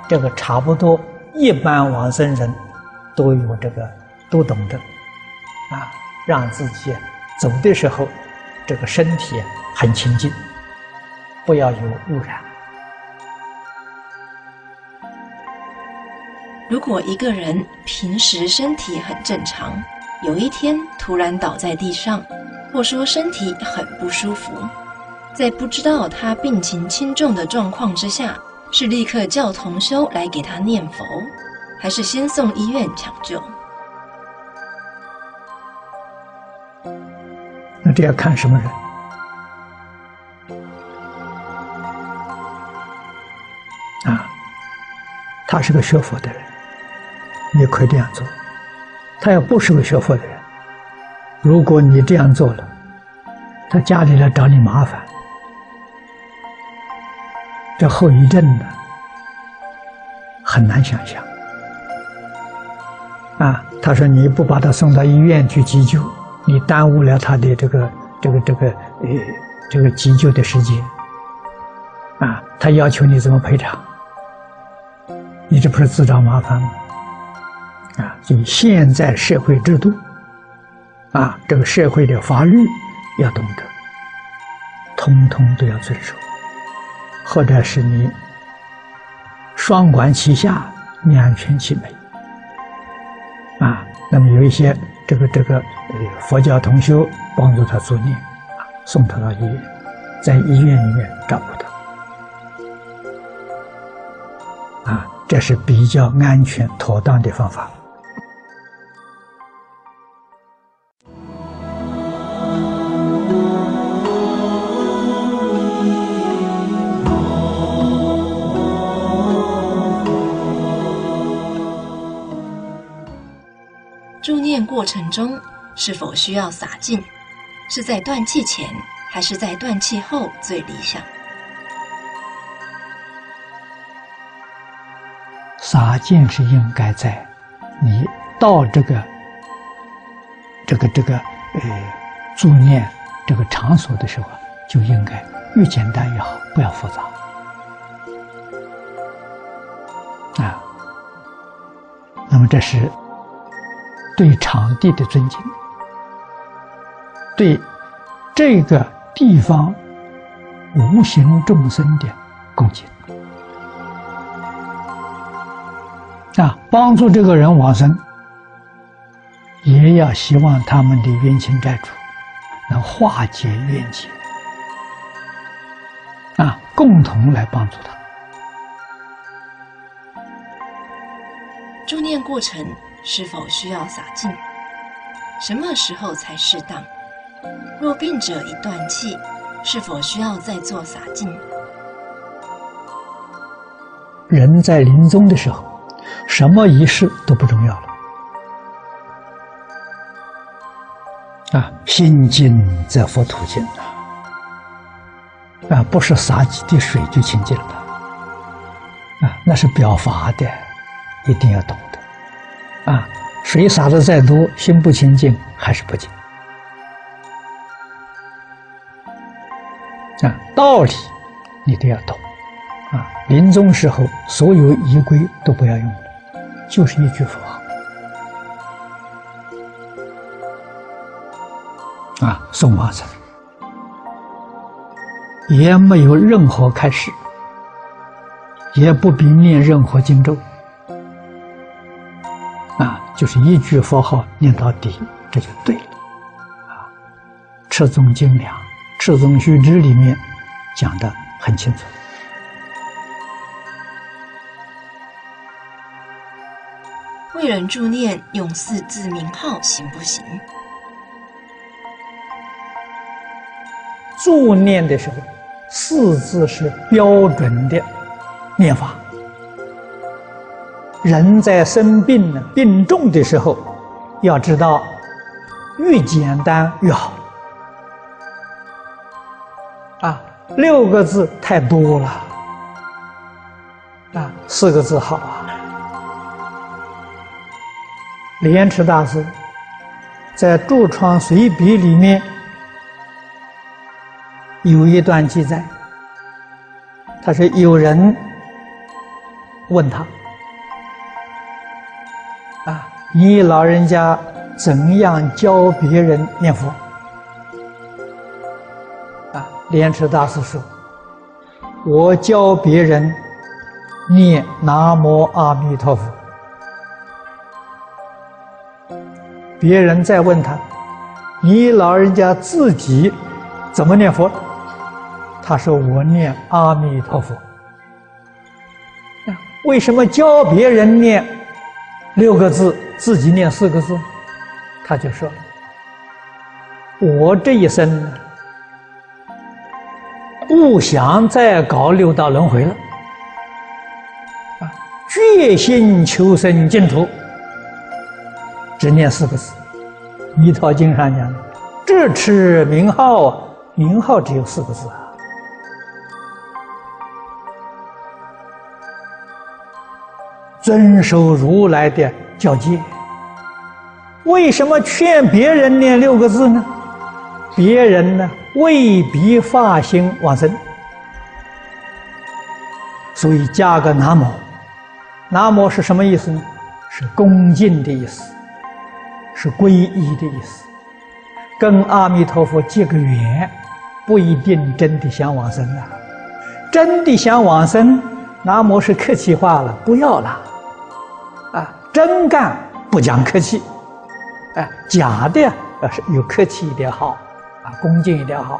这个差不多一般往生人都有这个，都懂得啊，让自己走的时候，这个身体很清净，不要有污染。如果一个人平时身体很正常，有一天突然倒在地上。或说身体很不舒服，在不知道他病情轻重的状况之下，是立刻叫同修来给他念佛，还是先送医院抢救？那这要看什么人啊？他是个学佛的人，你可以这样做；他要不是个学佛的人。如果你这样做了，他家里来找你麻烦，这后遗症呢，很难想象。啊，他说你不把他送到医院去急救，你耽误了他的这个这个这个呃这个急救的时间。啊，他要求你怎么赔偿？你这不是自找麻烦吗？啊，所以现在社会制度，啊，这个社会的法律要懂得，通通都要遵守，或者是你双管齐下，两全其美。啊，那么有一些这个这个呃佛教同修帮助他做念，啊，送他到医院，在医院里面照顾他。啊，这是比较安全妥当的方法。助念过程中是否需要洒净？是在断气前还是在断气后最理想？洒净是应该在你到这个这个这个呃助念这个场所的时候，就应该越简单越好，不要复杂啊。那么这是对场地的尊敬，对这个地方无形众生的恭敬。啊，帮助这个人往生，也要希望他们的冤亲债主能化解冤结，啊，共同来帮助他。助念过程是否需要洒净？什么时候才适当？若病者已断气，是否需要再做洒净？人在临终的时候。什么仪式都不重要了啊！心净则佛土净啊！啊，不是洒几滴水就清净了啊，那是表法的，一定要懂得啊！水洒的再多，心不清净还是不净啊！道理你都要懂啊！临终时候，所有仪规都不要用。就是一句佛啊，送往生，也没有任何开始，也不必念任何经咒，就是一句佛号念到底，这就对了，啊，《赤宗经量》《赤宗须知》里面讲的很清楚。为人助念用四字名号行不行？助念的时候，四字是标准的念法。人在生病呢、病重的时候，要知道越简单越好。啊，六个字太多了，啊，四个字好啊。莲池大师在《著窗随笔》里面有一段记载，他说有人问他：“，你老人家怎样教别人念佛？”啊，莲池大师说：“我教别人念南无阿弥陀佛。”别人再问他：“你老人家自己怎么念佛？”他说：“我念阿弥陀佛。”为什么教别人念六个字，自己念四个字？他就说：“我这一生不想再搞六道轮回了，啊，决心求生净土。”只念四个字，《弥陀经》上讲的“智持名号，名号只有四个字啊。遵守如来的教诫。为什么劝别人念六个字呢？别人呢未必发心往生，所以加个南无。南无是什么意思呢？是恭敬的意思，是皈依的意思。跟阿弥陀佛结个缘，不一定真的想往生啊。真的想往生，南无是客气话了，不要了。真干不讲客气，哎，假的要是有客气一点好，啊，恭敬一点好。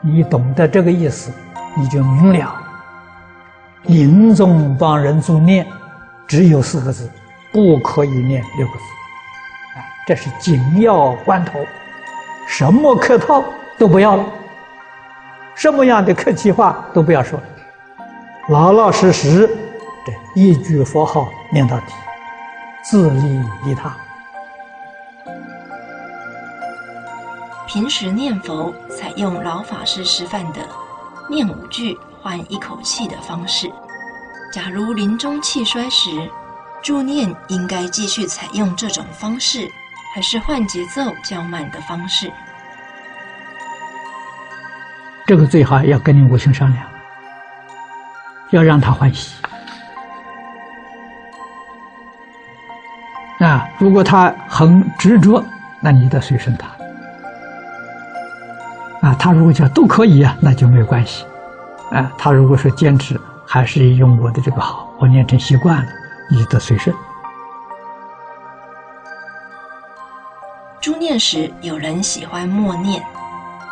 你懂得这个意思，你就明了。临终帮人助念，只有四个字，不可以念六个字。哎，这是紧要关头，什么客套都不要了，什么样的客气话都不要说了，老老实实。这一句佛号念到底，自利利他。平时念佛采用老法师示范的念五句换一口气的方式。假如临终气衰时，助念应该继续采用这种方式，还是换节奏较慢的方式？这个最好要跟你母亲商量，要让他欢喜。啊，如果他很执着，那你得随顺他。啊，他如果讲都可以啊，那就没有关系。啊，他如果说坚持，还是用我的这个好，我念成习惯了，你得随顺。诸念时，有人喜欢默念，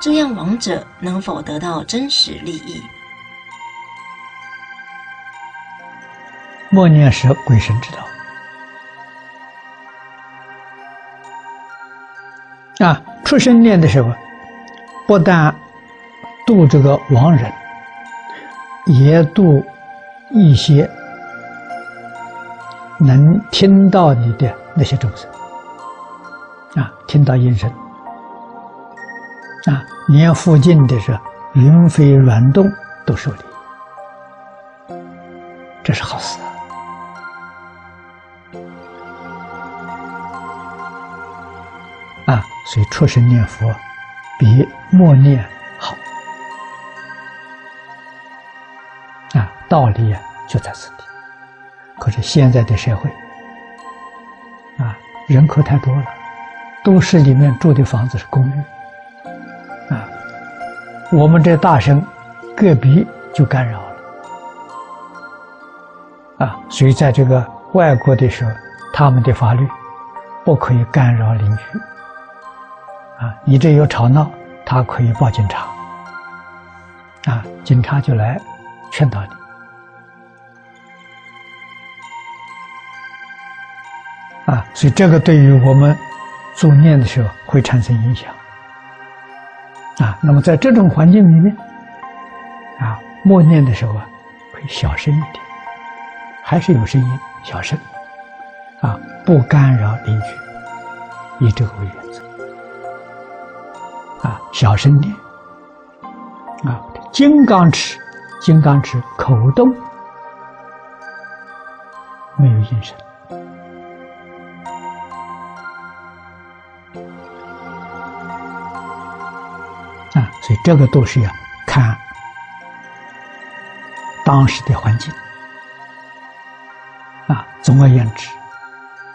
这样亡者能否得到真实利益？默念时，鬼神知道。啊，出生念的时候，不但度这个亡人，也度一些能听到你的那些众生。啊，听到音声，啊，连附近的是云飞卵动都受利，这是好事啊。啊，所以出声念佛比默念好。啊，道理啊就在此地。可是现在的社会，啊，人口太多了，都市里面住的房子是公寓，啊，我们这大声，个别就干扰了。啊，所以在这个外国的时候，他们的法律不可以干扰邻居。啊，你这有吵闹，他可以报警察，啊，警察就来劝导你，啊，所以这个对于我们做念的时候会产生影响，啊，那么在这种环境里面，啊，默念的时候啊，会小声一点，还是有声音，小声，啊，不干扰邻居，以这个为原。啊，小声点。啊，金刚尺，金刚尺口动，没有音声。啊，所以这个都是要看当时的环境。啊，总而言之，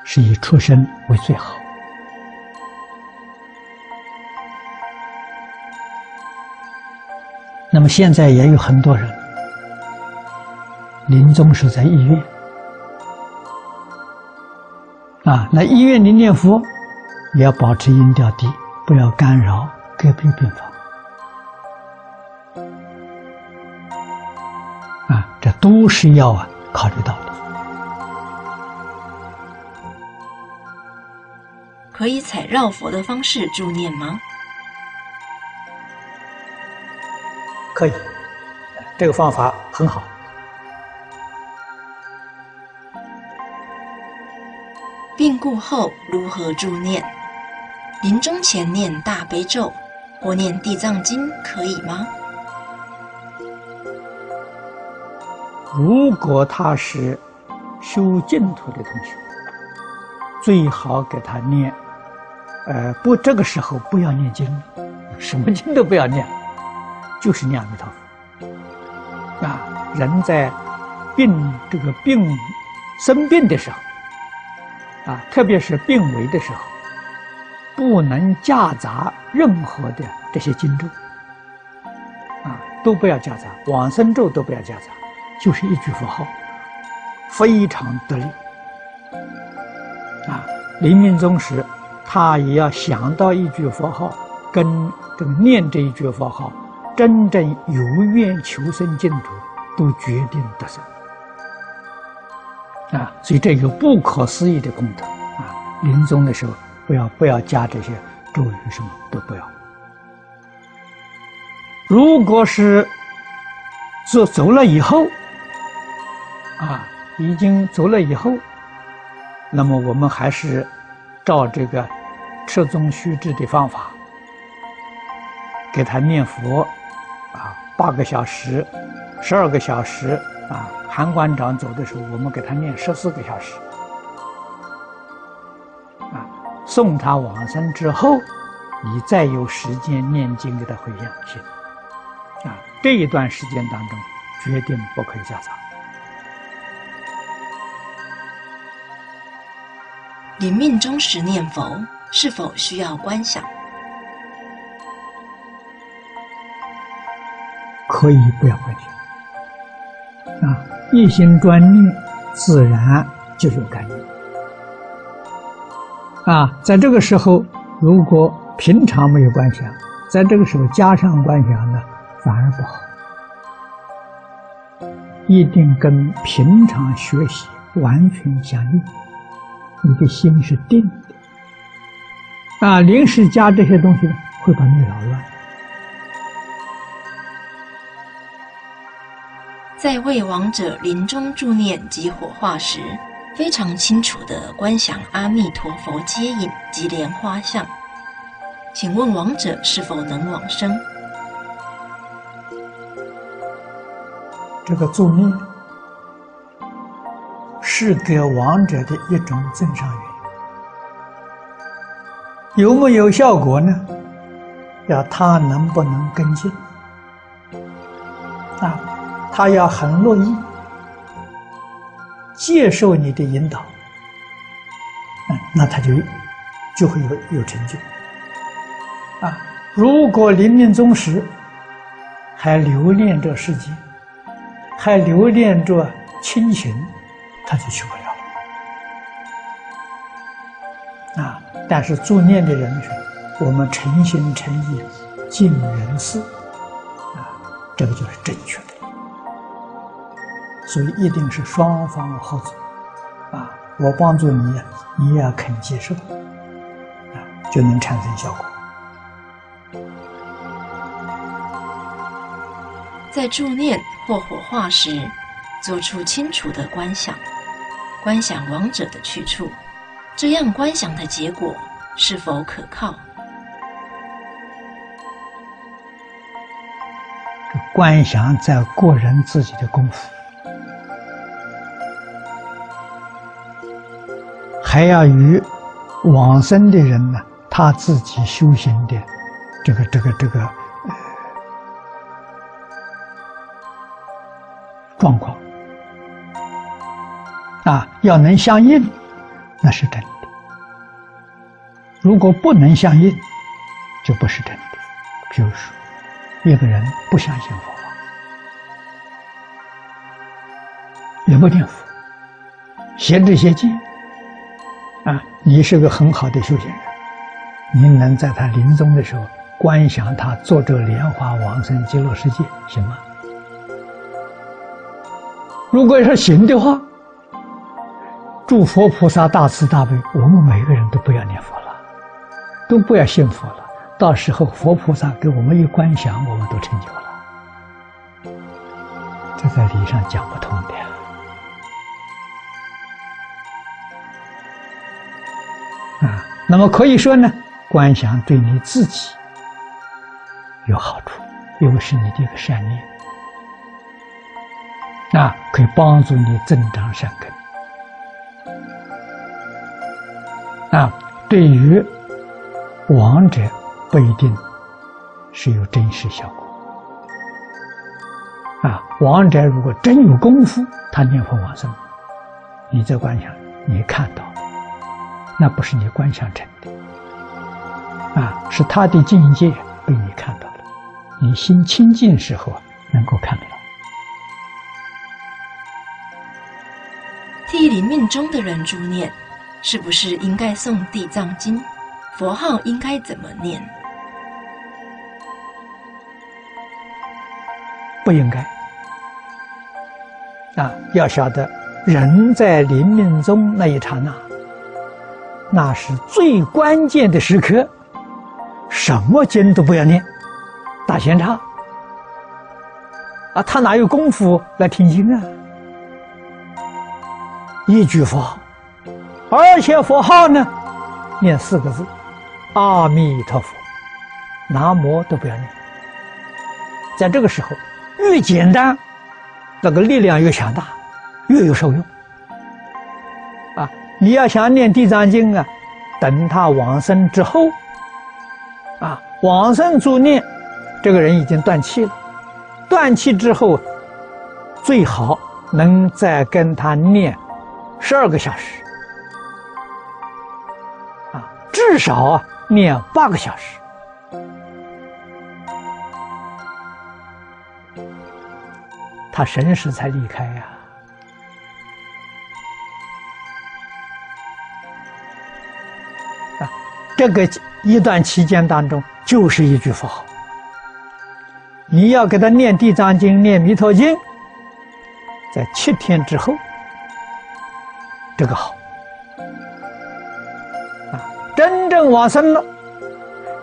是以出生为最好。那么现在也有很多人临终是在医院啊，那医院里念佛也要保持音调低，不要干扰隔壁病房啊，这都是要啊考虑到的。可以采绕佛的方式助念吗？可以，这个方法很好。病故后如何助念？临终前念大悲咒，或念地藏经可以吗？如果他是修净土的同学，最好给他念。呃，不，这个时候不要念经，什么经都不要念，就是念阿弥陀佛。啊，人在病这个病生病的时候，啊，特别是病危的时候，不能夹杂任何的这些经咒，啊，都不要夹杂，往生咒都不要夹杂，就是一句佛号，非常得力。啊，临命终时。他也要想到一句佛号，跟这个念这一句佛号，真正有愿求生净土，都决定得生啊！所以这有不可思议的功德啊！临终的时候，不要不要加这些咒语，什么都不要。如果是走走了以后，啊，已经走了以后，那么我们还是照这个。持宗须知的方法，给他念佛，八个小时，十二个小时，啊，韩馆长走的时候，我们给他念十四个小时，啊，送他往生之后，你再有时间念经给他回向去，啊，这一段时间当中，决定不可以夹杂。临命终时念佛。是否需要观想？可以不要观想啊！一心专念，自然就有感应啊！在这个时候，如果平常没有观想，在这个时候加上观想呢，反而不好。一定跟平常学习完全相应，你的心是定的。啊，临时加这些东西，会把你扰乱。在为亡者临终助念及火化时，非常清楚的观想阿弥陀佛接引及莲花像。请问亡者是否能往生？这个助念是给亡者的一种增上缘。有没有效果呢？要他能不能跟进啊？他要很乐意接受你的引导，嗯，那他就就会有有成就啊。如果临命终时还留恋着世界，还留恋着亲情，他就去不了。啊！但是助念的人是，我们诚心诚意尽人事，啊，这个就是正确的。所以一定是双方合作，啊，我帮助你，你也要肯接受，啊，就能产生效果。在助念或火化时，做出清楚的观想，观想亡者的去处。这样观想的结果是否可靠？观想在个人自己的功夫，还要与往生的人呢，他自己修行的这个、这个、这个状况啊，要能相应。那是真的。如果不能相应，就不是真的。比如说，一个人不相信佛法，也不念佛，邪知邪见，啊，你是个很好的修行人，你能在他临终的时候观想他坐这莲花往生极乐世界，行吗？如果是行的话。祝佛菩萨大慈大悲，我们每个人都不要念佛了，都不要信佛了。到时候佛菩萨给我们一观想，我们都成就了。这在理上讲不通的。那么可以说呢，观想对你自己有好处，又是你的一个善念，啊，可以帮助你增长善根。啊，对于亡者不一定是有真实效果。啊，亡者如果真有功夫，他念佛往生，你在观想，你看到，那不是你观想成的，啊，是他的境界被你看到了。你心清净时候能够看得到。替临命中的人助念，是不是应该诵《地藏经》？佛号应该怎么念？不应该啊！要晓得，人在临命中那一刹那，那是最关键的时刻，什么经都不要念，打闲岔啊！他哪有功夫来听经啊？一句佛号，而且佛号呢，念四个字：阿弥陀佛，南无都不要念。在这个时候。越简单，那个力量越强大，越有受用。你要想念地藏经啊，等他往生之后，啊，往生助念，这个人已经断气了，断气之后，最好能再跟他念十二个小时，啊，至少啊念八个小时。他神识才离开呀！啊，这个一段期间当中，就是一句佛号。你要给他念《地藏经》、念《弥陀经》，在七天之后，这个好。啊，真正往生了，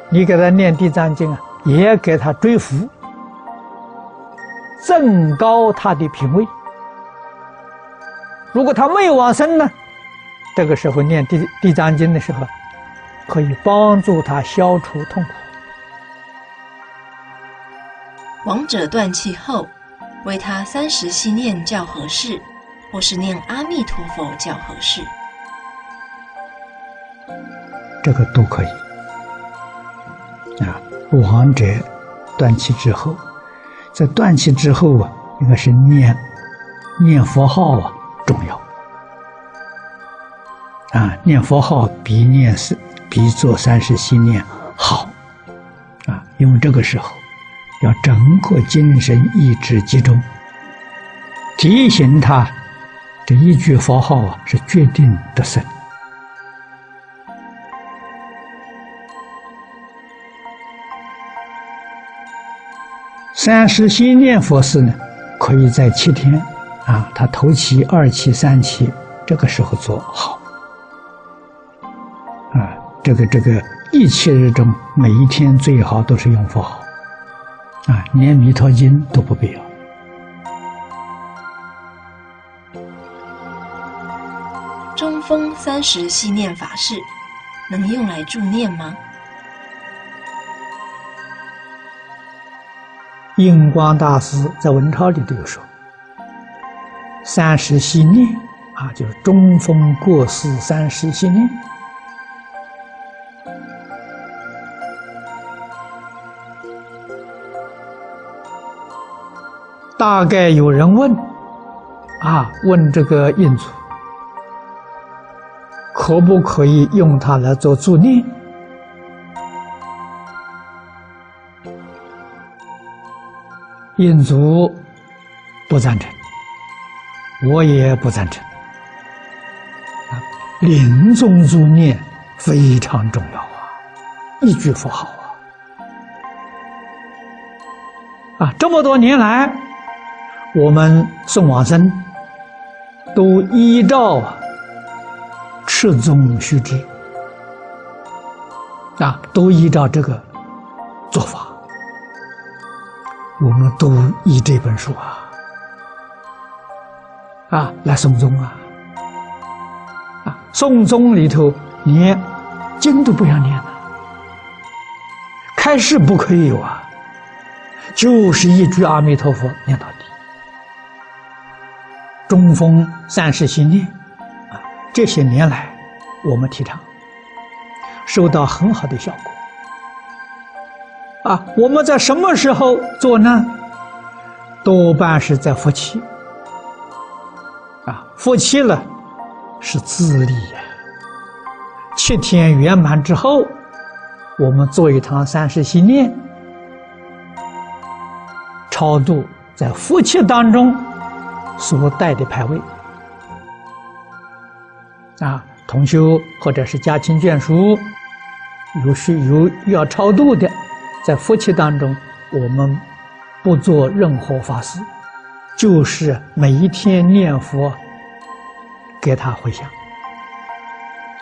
你给他念《地藏经》啊，也给他追福。增高他的品位。如果他没有往生呢？这个时候念地地藏经的时候，可以帮助他消除痛苦。亡者断气后，为他三十系念较合适，或是念阿弥陀佛较合适？这个都可以。啊，亡者断气之后。在断气之后啊，应该是念念佛号啊重要啊，念佛号比念是比做三世心念好啊，因为这个时候要整个精神意志集中，提醒他这一句佛号啊是决定得胜。三时心念佛事呢，可以在七天啊，他头七、二七、三七这个时候做好。这个这个一切日中，每一天最好都是用佛号啊，连弥陀经都不必要。中风三十系念法事，能用来助念吗？印光大师在文钞里都有说：“三十系念啊，就是中风过世三十系念。”大概有人问啊，问这个印祖，可不可以用它来做助念？印祖不赞成，我也不赞成。啊，临终助念非常重要啊，一句佛号啊！啊，这么多年来，我们送往生都依照赤宗须知。啊，都依照这个做法。我们都依这本书啊，啊来诵宗啊，啊诵宗里头连经都不要念了，开示不可以有啊，就是一句阿弥陀佛念到，中风三世心念啊，这些年来我们提倡，收到很好的效果。啊，我们在什么时候做呢？多半是在夫妻。啊，夫妻了是自立呀。七天圆满之后，我们做一堂三世心念，超度在夫妻当中所带的牌位。啊，同修或者是家亲眷属，有需有要超度的。在夫妻当中，我们不做任何法事，就是每一天念佛，给他回向。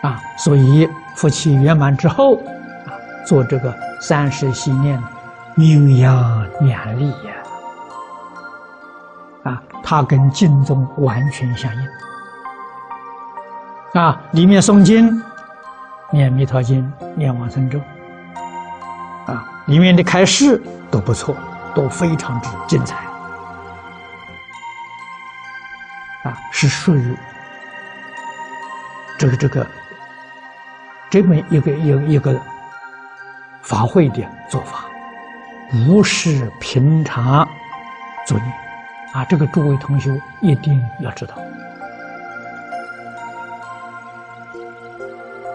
啊，所以夫妻圆满之后，啊，做这个三世心念，酣阳两利呀。它跟经宗完全相应。啊，里面诵经，念弥陀经，念往生咒。啊，里面的开示都不错，都非常之精彩。啊，是属于这个这个这么一个一一个法会的做法，不是平常作业。啊，这个诸位同学一定要知道。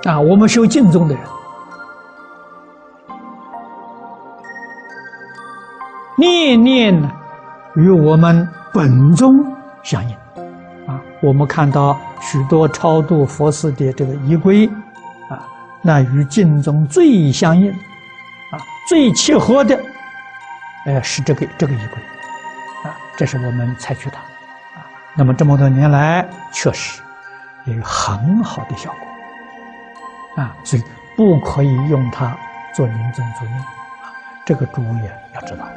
啊，我们修净宗的人。念念呢，与我们本宗相应啊。我们看到许多超度佛寺的这个仪规啊，那与净宗最相应啊，最契合的，呃，是这个这个仪规。这是我们采取的啊。那么这么多年来，确实也有很好的效果啊。所以不可以用它做临终作业。这个诸位要知道。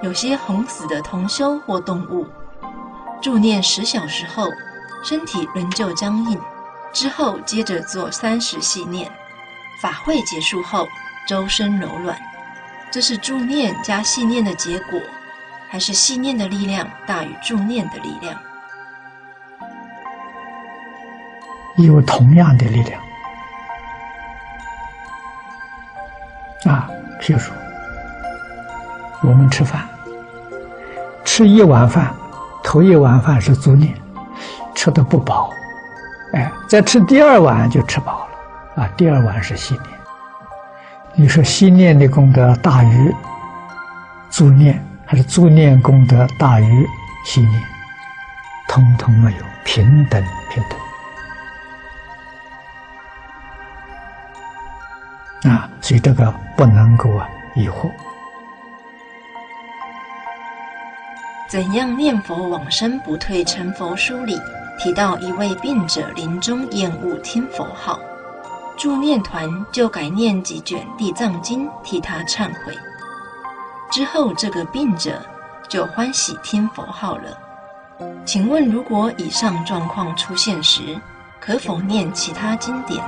有些哄死的同修或动物，助念十小时后，身体仍旧僵硬，之后接着做三十细念，法会结束后，周身柔软，这是助念加信念的结果，还是信念的力量大于助念的力量？有同样的力量啊，譬如说，我们吃饭。吃一碗饭，头一碗饭是助念，吃的不饱，哎，再吃第二碗就吃饱了，啊，第二碗是信念。你说心念的功德大于助念，还是助念功德大于心念？通通没有，平等平等。啊，所以这个不能够啊疑惑。怎样念佛往生不退？成佛书里提到一位病者临终厌恶听佛号，助念团就改念几卷地藏经替他忏悔。之后这个病者就欢喜听佛号了。请问，如果以上状况出现时，可否念其他经典，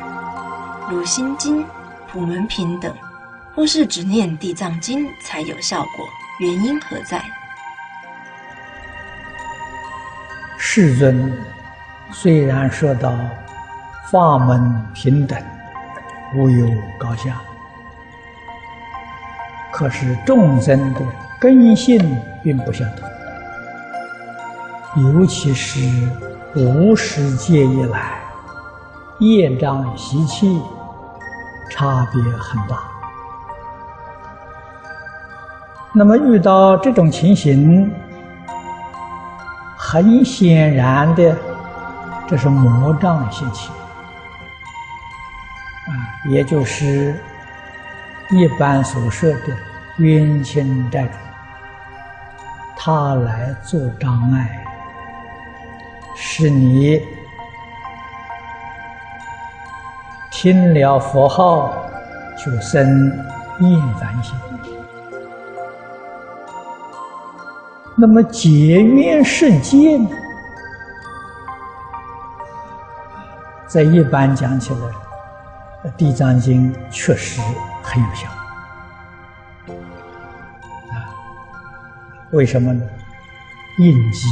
如心经、普门品等，或是只念地藏经才有效果？原因何在？世尊虽然说到法门平等，无有高下，可是众生的根性并不相同，尤其是无始界以来，业障习气差别很大。那么遇到这种情形，很显然的，这是魔障现起，啊，也就是一般所说的冤亲债主，他来做障碍，使你听了佛号就生厌烦心。那么解冤释结呢？在一般讲起来，《地藏经》确实很有效。啊，为什么呢？应激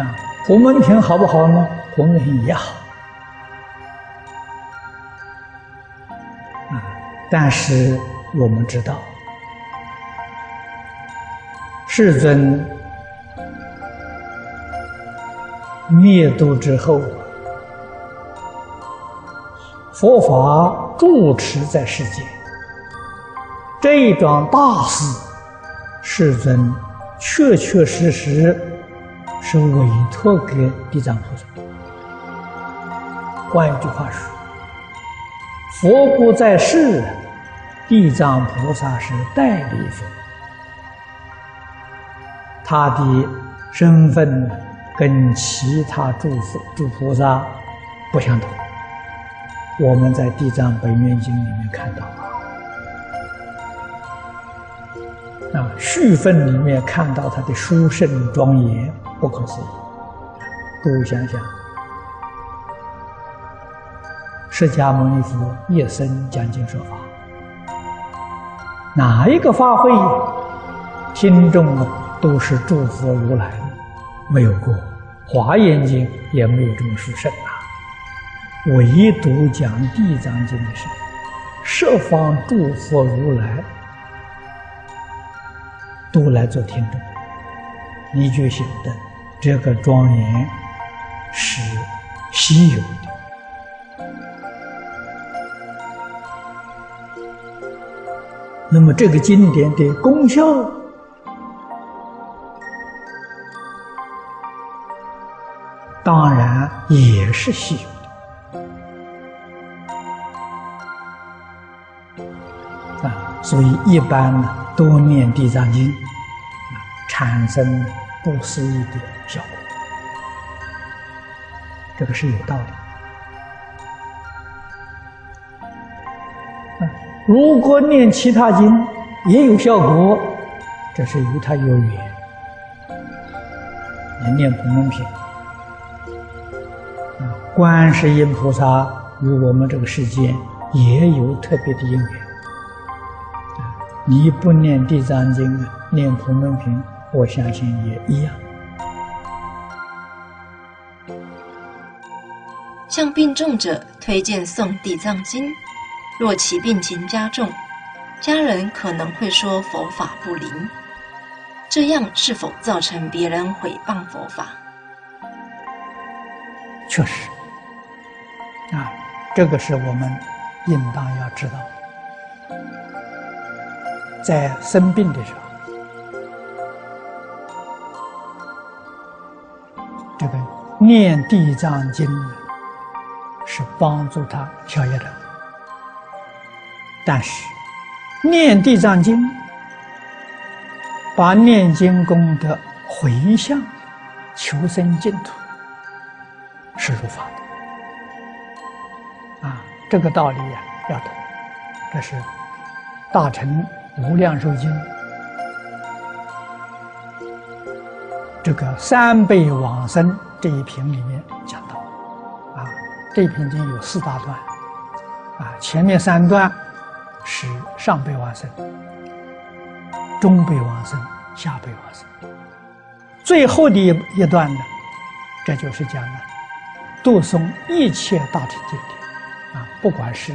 啊，普门品好不好呢？普门品也好啊，但是我们知道，世尊灭度之后，佛法住持在世间，这一桩大事。世尊确确实实是委托给地藏菩萨。换一句话说，佛不在世，地藏菩萨是代理佛，他的身份跟其他诸佛、诸菩萨不相同。我们在《地藏本愿经》里面看到。啊，序分里面看到他的殊胜庄严，不可思议。各位想想，释迦牟尼佛一生讲经说法，哪一个发挥听众都是诸佛如来？没有过，《华严经》也没有这么殊胜。唯独讲《地藏经》的是十方诸佛如来。都来做听众，你就晓得这个庄严是稀有的。那么这个经典的功效，当然也是稀有所以一般呢。多念地藏经，产生不思议的效果，这个是有道理。如果念其他经也有效果，这是与他有缘。你念普门品，观世音菩萨与我们这个世间也有特别的因缘。你不念地藏经，念普门品，我相信也一样。向病重者推荐诵地藏经，若其病情加重，家人可能会说佛法不灵，这样是否造成别人毁谤佛法？确实，啊，这个是我们应当要知道。在生病的时候，这个念地藏经是帮助他消业的。但是，念地藏经把念经功德回向求生净土，是如法的。啊，这个道理呀要懂，这是大乘。无量寿经，这个三倍往生这一品里面讲到，啊，这一品经有四大段，啊，前面三段是上辈往生，中辈往生，下辈往生，最后的一一段呢，这就是讲了度诵一切大乘经典，啊，不管是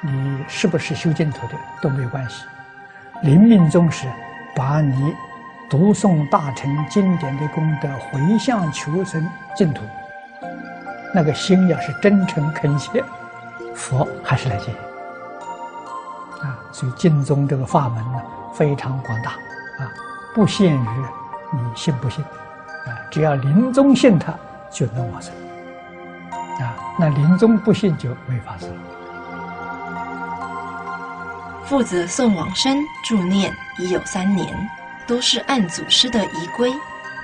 你是不是修净土的都没有关系。临命终时，把你读诵大乘经典的功德回向求生净土，那个心要是真诚恳切，佛还是来接。啊，所以净宗这个法门呢非常广大，啊，不限于你信不信，啊，只要临终信他就能往生，啊，那临终不信就没法子了。负责送往生助念已有三年，都是按祖师的仪规。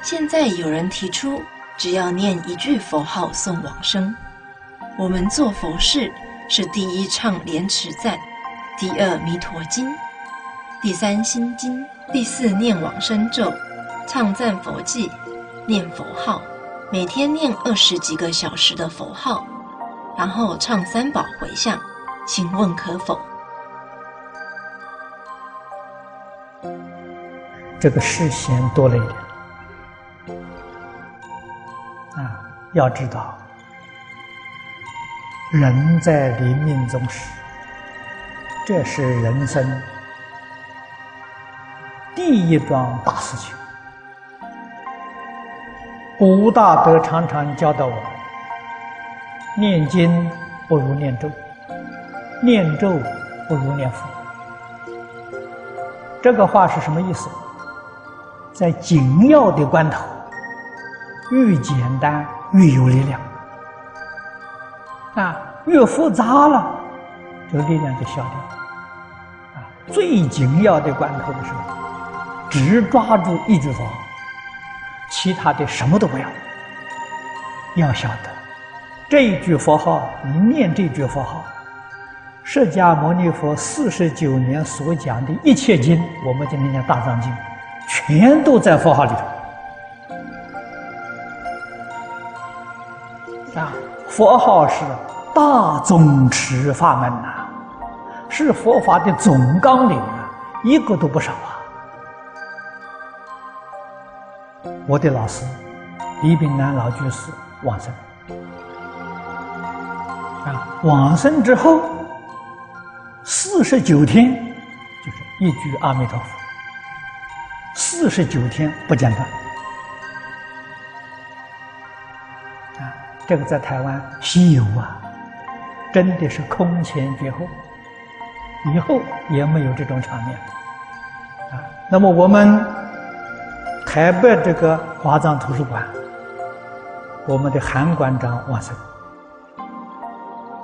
现在有人提出，只要念一句佛号送往生。我们做佛事是第一唱莲池赞，第二弥陀经，第三心经，第四念往生咒，唱赞佛偈，念佛号，每天念二十几个小时的佛号，然后唱三宝回向。请问可否？这个事嫌多了一点啊！要知道，人在临命终时，这是人生第一桩大事情。古大德常常教导我们：念经不如念咒，念咒不如念佛。这个话是什么意思？在紧要的关头，越简单越有力量，啊，越复杂了，这个力量就消掉。啊，最紧要的关头的时候，只抓住一句佛，其他的什么都不要。要晓得，这一句佛号，你念这句佛号，释迦牟尼佛四十九年所讲的一切经，我们今天讲大藏经。全都在佛号里头啊！佛号是大宗持法门呐，是佛法的总纲领啊，一个都不少啊！我的老师李炳南老居士往生啊，往生之后四十九天就是一句阿弥陀佛。四十九天不间断，啊，这个在台湾稀有啊，真的是空前绝后，以后也没有这种场面，啊，那么我们台北这个华藏图书馆，我们的韩馆长往生，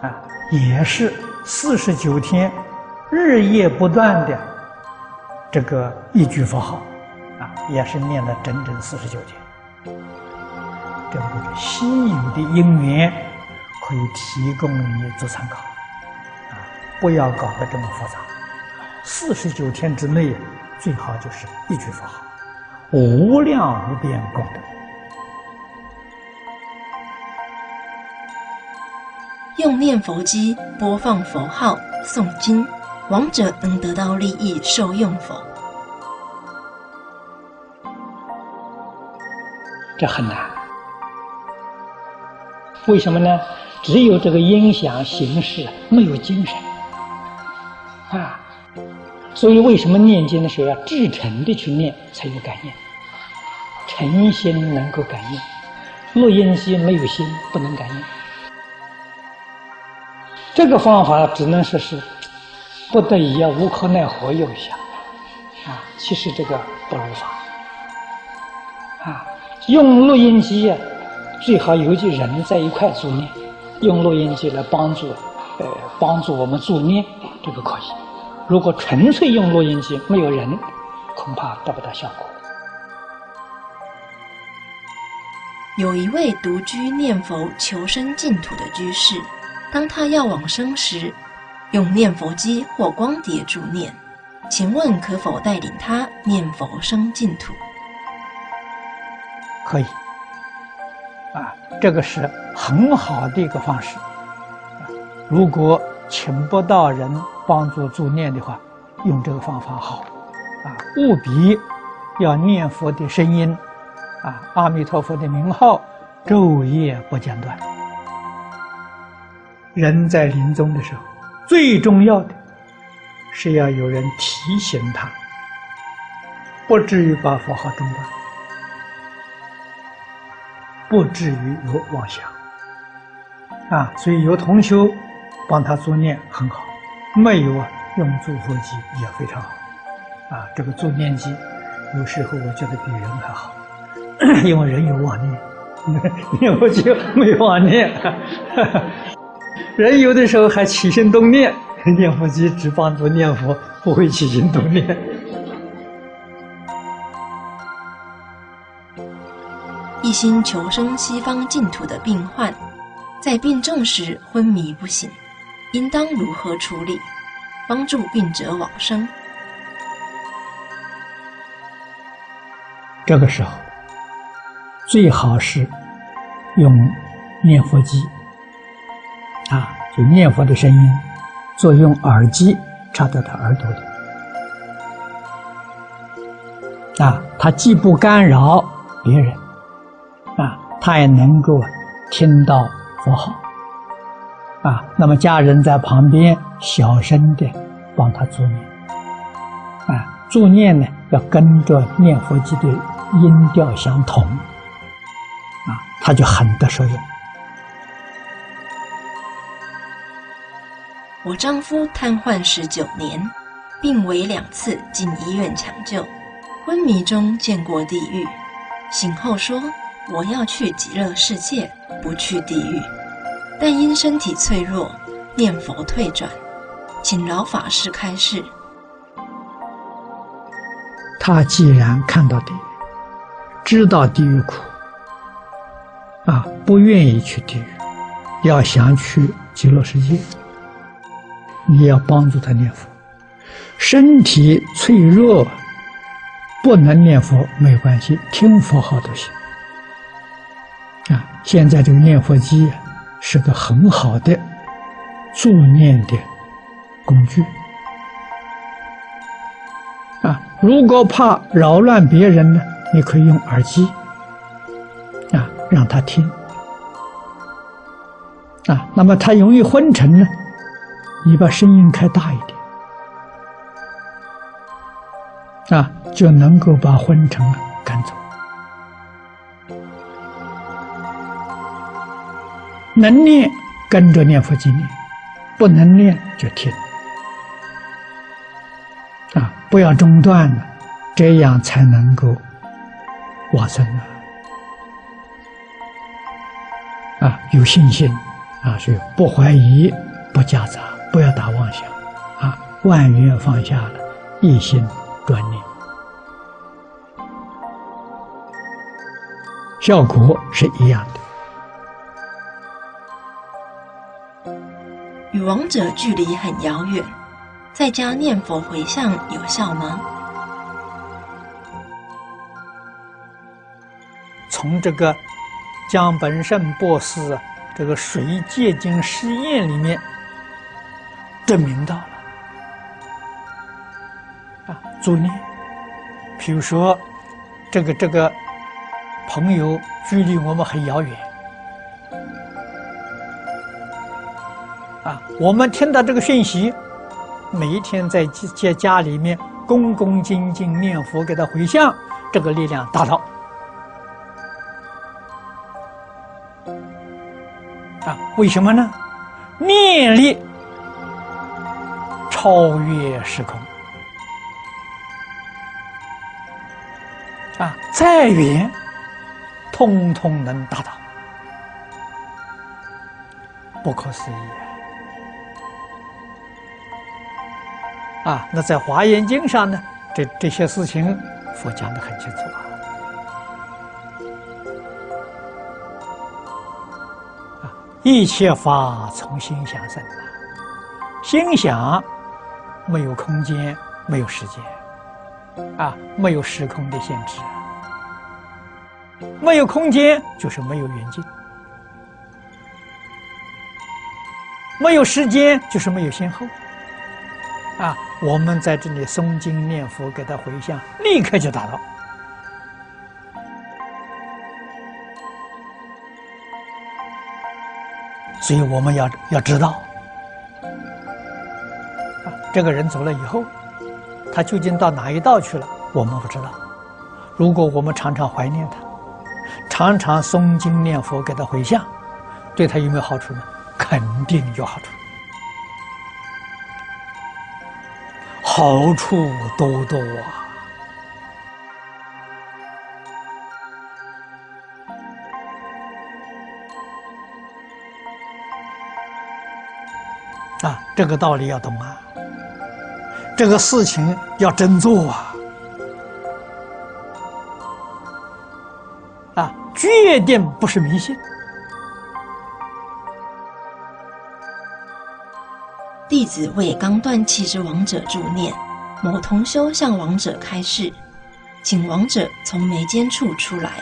啊，也是四十九天，日夜不断的这个一句佛号。也是念了整整四十九天，这个是稀有的因缘，可以提供你做参考，啊，不要搞得这么复杂。四十九天之内，最好就是一句佛号，无量无边功德。用念佛机播放佛号诵经，亡者能得到利益受用否？这很难，为什么呢？只有这个音响形式，没有精神啊。所以为什么念经的时候要至诚的去念，才有感应？诚心能够感应，录音机没有心不能感应。这个方法只能说是不得已啊，无可奈何用一下啊。其实这个不如法。用录音机呀，最好有几人在一块助念，用录音机来帮助，呃，帮助我们助念，这个可以。如果纯粹用录音机，没有人，恐怕得不到效果。有一位独居念佛求生净土的居士，当他要往生时，用念佛机或光碟助念，请问可否带领他念佛生净土？可以，啊，这个是很好的一个方式。如果请不到人帮助助念的话，用这个方法好，啊，务必要念佛的声音，啊，阿弥陀佛的名号，昼夜不间断。人在临终的时候，最重要的是要有人提醒他，不至于把佛号中断。不至于有妄想啊，所以有同修帮他助念很好，没有啊用助佛机也非常好啊。这个助念机有时候我觉得比人还好，因为人有妄念，念佛机没有妄念，人有的时候还起心动念，念佛机只帮助念佛，不会起心动念。一心求生西方净土的病患，在病重时昏迷不醒，应当如何处理，帮助病者往生？这个时候，最好是用念佛机，啊，就念佛的声音作用耳机插到他耳朵里，啊，他既不干扰别人，他也能够听到佛号，啊，那么家人在旁边小声的帮他助念，啊，助念呢要跟着念佛机的音调相同，啊，他就很得受用。我丈夫瘫痪十九年，病危两次进医院抢救，昏迷中见过地狱，醒后说我要去极乐世界，不去地狱。但因身体脆弱，念佛退转，请老法师开示。他既然看到地狱，知道地狱苦，啊，不愿意去地狱，要想去极乐世界。你要帮助他念佛，身体脆弱，不能念佛没关系，听佛号都行。现在这个念佛机是个很好的助念的工具。啊，如果怕扰乱别人呢，你可以用耳机，啊，让他听。啊，那么他容易昏沉呢？你把声音开大一点，啊，就能够把昏沉赶走。能念跟着念佛经念，不能念就听。啊，不要中断了，这样才能够往生啊！有信心啊，所以不怀疑，不夹杂。不要打妄想，啊，万缘放下了，一心专念，效果是一样的。与王者距离很遥远，在家念佛回向有效吗？从这个江本胜博士这个水界经试验里面。证明到了啊，助念。比如说，这个这个朋友距离我们很遥远啊，我们听到这个讯息，每一天在在家里面恭恭敬敬念佛，给他回向，这个力量达到啊？为什么呢？念力。超越时空啊！再远，通通能达到，不可思议啊！那在《华严经》上呢，这这些事情，佛讲的很清楚啊！一切法从心想生，心想。没有空间，没有时间，啊，没有时空的限制，没有空间就是没有远近，没有时间就是没有先后，啊，我们在这里诵经念佛，给他回向，立刻就达到，所以我们要要知道。这个人走了以后，他究竟到哪一道去了？我们不知道。如果我们常常怀念他，常常诵经念佛给他回向，对他有没有好处呢？肯定有好处，好处多多啊！啊，这个道理要懂啊。这个事情要真做啊！啊，决定不是迷信。弟子为刚断气之亡者助念，某同修向亡者开示，请亡者从眉间处出来，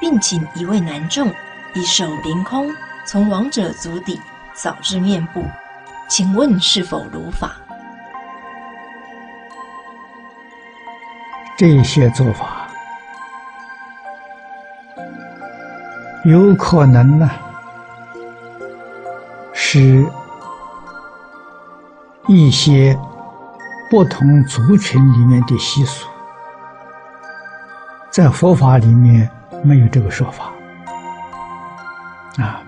并请一位男众以手凌空从亡者足底扫至面部，请问是否如法？这些做法有可能呢，是一些不同族群里面的习俗，在佛法里面没有这个说法啊。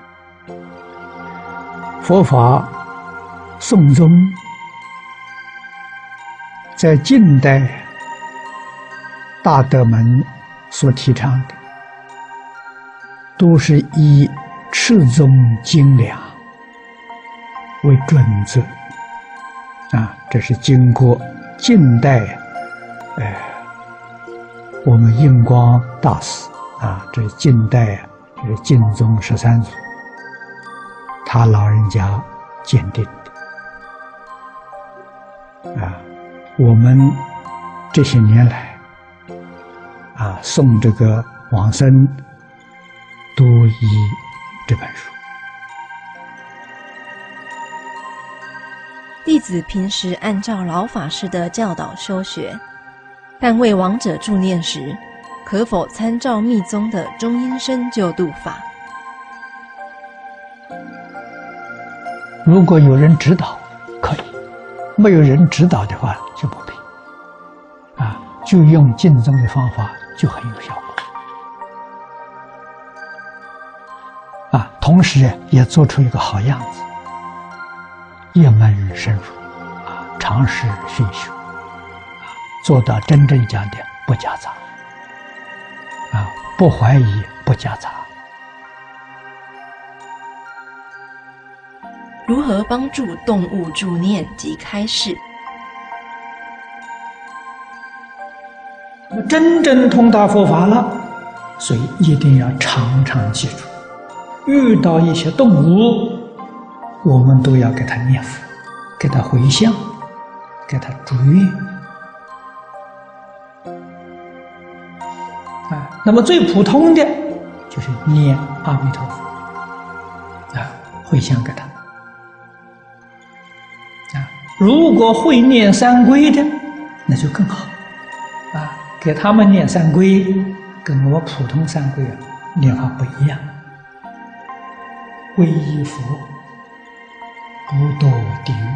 佛法宋宗在近代。大德们所提倡的，都是以赤宗精良为准则。这是经过近代，呃，我们印光大师啊，这是近代，这是晋宗十三祖，他老人家鉴定的啊。我们这些年来。啊，送这个往生都以这本书。弟子平时按照老法师的教导修学，但为亡者助念时，可否参照密宗的中阴身救度法？如果有人指导，可以；没有人指导的话，就不必。啊，就用净宗的方法。就很有效果啊！同时也做出一个好样子，一门深入啊，尝试熏修啊，做到真正讲的不夹杂啊，不怀疑，不夹杂。如何帮助动物助念及开示？真正通达佛法了，所以一定要常常记住：遇到一些动物，我们都要给他念佛，给他回向，给他祝愿。啊，那么最普通的就是念阿弥陀佛，啊，回向给他。啊，如果会念三归的，那就更好。啊给他们念三归，跟我们普通三归啊念法不一样。皈依佛，不堕地狱；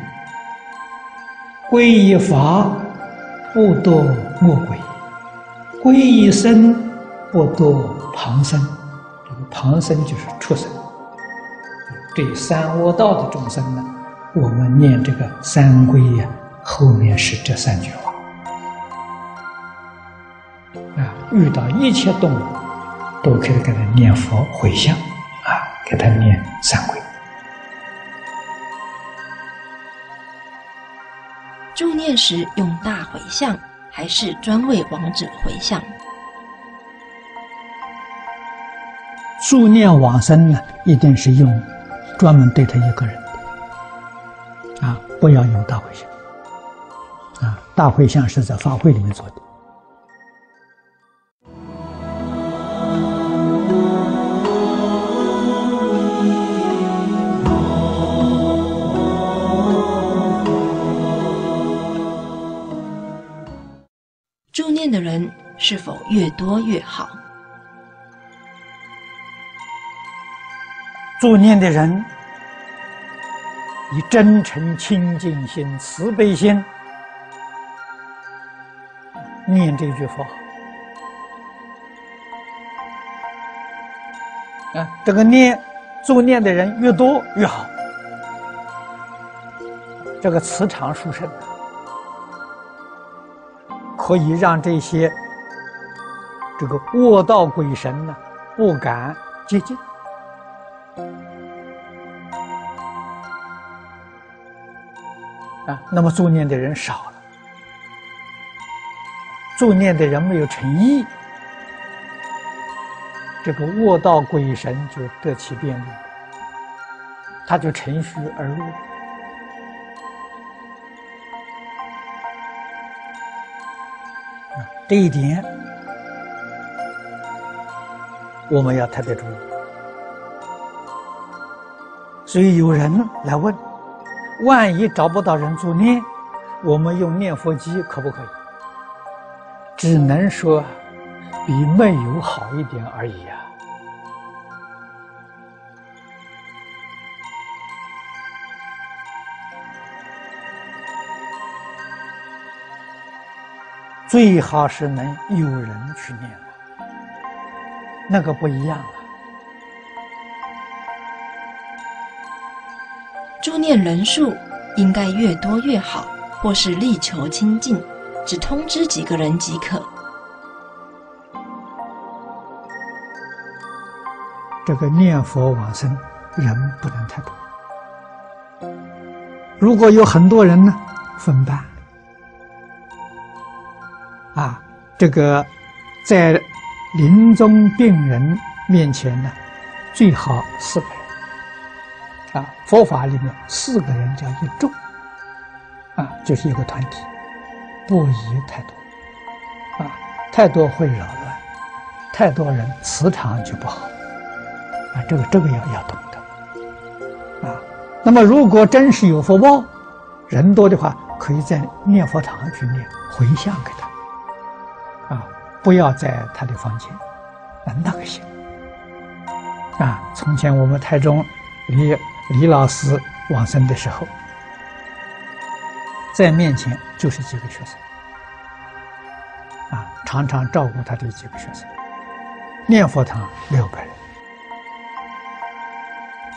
皈依法，不堕恶鬼；皈依僧，不堕旁生。这个旁生就是畜生。对三恶道的众生呢，我们念这个三归呀，后面是这三句话啊。遇到一切动物，都可以给他念佛回向，啊，给他念三皈。助念时用大回向，还是专为亡者回向？助念往生呢，一定是用专门对他一个人，啊，不要用大回向，啊，大回向是在法会里面做的。念的人是否越多越好？助念的人以真诚、清净心、慈悲心念这句佛啊，这个念助念的人越多越好，这个磁场殊胜。可以让这些这个卧道鬼神呢不敢接近啊。那么助念的人少了，助念的人没有诚意，这个卧道鬼神就得其便利，他就乘虚而入。这一点我们要特别注意。所以有人来问：万一找不到人做念，我们用念佛机可不可以？只能说比没有好一点而已呀。最好是能有人去念了，那个不一样了。助念人数应该越多越好，或是力求亲近，只通知几个人即可。这个念佛往生人不能太多，如果有很多人呢，分班。啊，这个在临终病人面前呢，最好四个人。啊，佛法里面四个人叫一众，啊，就是一个团体，不宜太多。啊，太多会扰乱，太多人磁场就不好。啊，这个这个要要懂得。啊，那么如果真是有福报，人多的话，可以在念佛堂去念回向给他。不要在他的房间，啊，那个行。啊，从前我们台中李李老师往生的时候，在面前就是几个学生，啊，常常照顾他的几个学生，念佛堂六百人，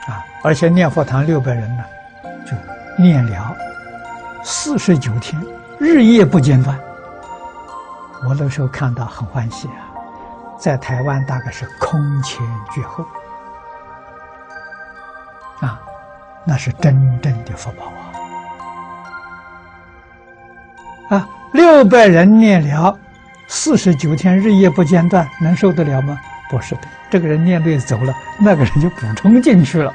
啊，而且念佛堂六百人呢，就念了四十九天，日夜不间断。我那时候看到很欢喜啊，在台湾大概是空前绝后啊，那是真正的福报啊！啊，六百人念了四十九天日夜不间断，能受得了吗？不是的，这个人念累走了，那个人就补充进去了。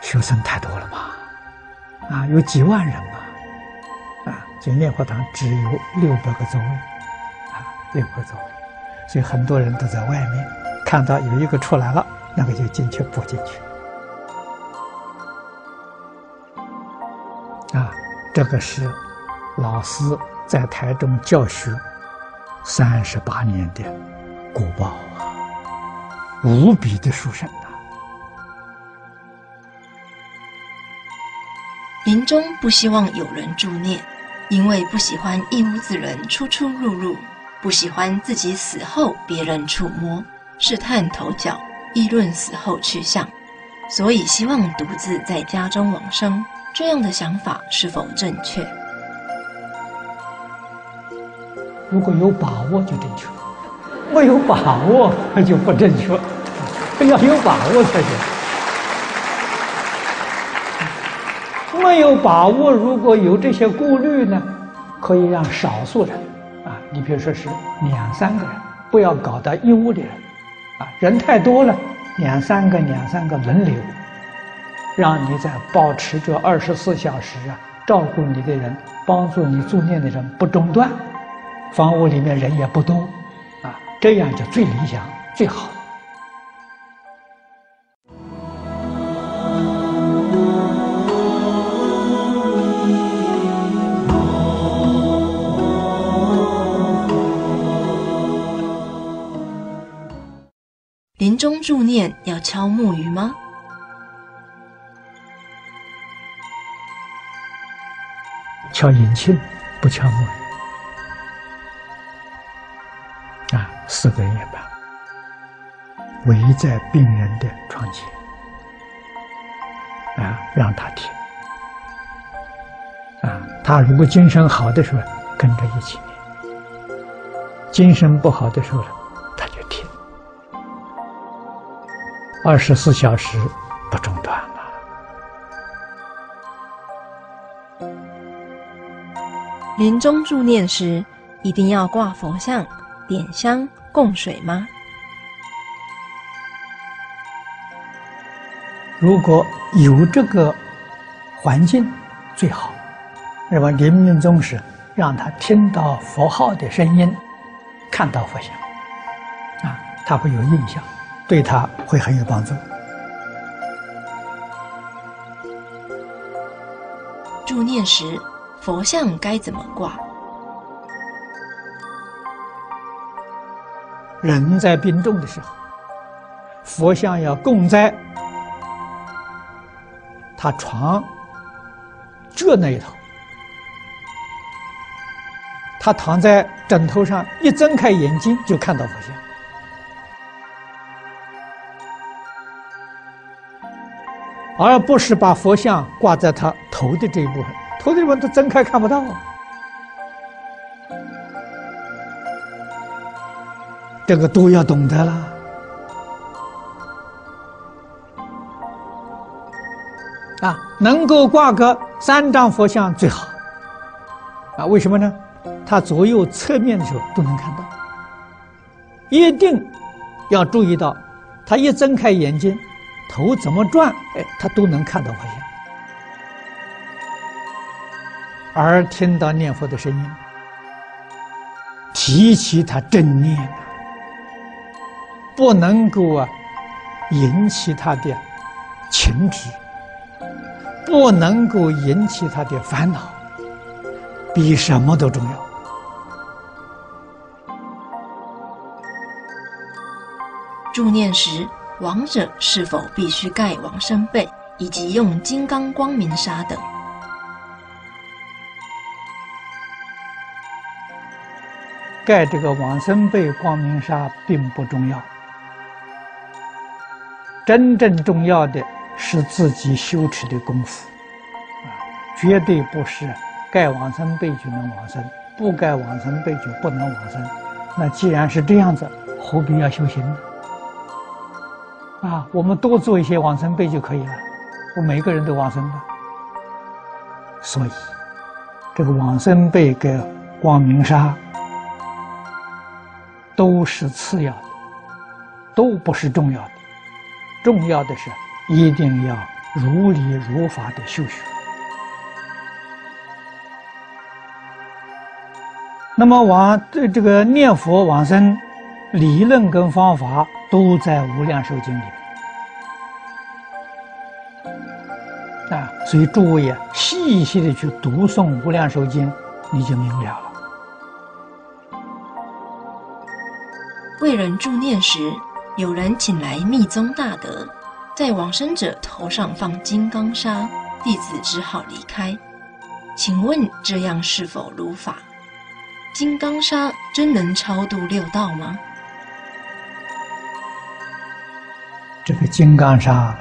学生太多了嘛，啊，有几万人嘛。所以念佛堂只有六百个座位，啊，六个座位，所以很多人都在外面看到有一个出来了，那个就进去补进去。啊，这个是老师在台中教学三十八年的古报啊，无比的殊胜啊！临终不希望有人助念。因为不喜欢一屋子人出出入入，不喜欢自己死后别人触摸、试探头角、议论死后去向，所以希望独自在家中往生。这样的想法是否正确？如果有把握就正确，没有把握那就不正确，要有把握才行。没有把握，如果有这些顾虑呢，可以让少数人啊，你比如说是两三个人，不要搞到一屋的人，啊，人太多了，两三个两三个轮流，让你在保持着二十四小时啊，照顾你的人，帮助你助念的人不中断，房屋里面人也不多，啊，这样就最理想最好。临终助念要敲木鱼吗？敲引磬，不敲木鱼。啊，四个人也罢，围在病人的床前，啊，让他听。啊，他如果精神好的时候，跟着一起念；精神不好的时候二十四小时不中断了。临终助念时，一定要挂佛像、点香、供水吗？如果有这个环境，最好。那么临命终时，让他听到佛号的声音，看到佛像，啊，他会有印象。对他会很有帮助。念时，佛像该怎么挂？人在病重的时候，佛像要供在他床这那一头，他躺在枕头上，一睁开眼睛就看到佛像，而不是把佛像挂在他头的这一部分，头的部分他睁开看不到。这个都要懂得了啊！能够挂个三张佛像最好啊！为什么呢？他左右侧面的时候都能看到，一定要注意到，他一睁开眼睛，头怎么转，哎，他都能看到佛像，而听到念佛的声音，提起他正念。不能够啊引起他的情执，不能够引起他的烦恼，比什么都重要。助念时，亡者是否必须盖往生被，以及用金刚光明砂等？盖这个往生被光明砂并不重要。真正重要的是自己修持的功夫，绝对不是盖往生被就能往生，不盖往生被就不能往生。那既然是这样子，何必要修行呢？啊，我们多做一些往生被就可以了，我每个人都往生的。所以，这个往生被跟光明沙都是次要的，都不是重要的。重要的是，一定要如理如法的修学。那么往这这个念佛往生理论跟方法都在《无量寿经》里啊，所以诸位啊，细细的去读诵《无量寿经》，你就明了了。为人助念时。有人请来密宗大德，在往生者头上放金刚砂，弟子只好离开。请问这样是否如法？金刚砂真能超度六道吗？这个金刚砂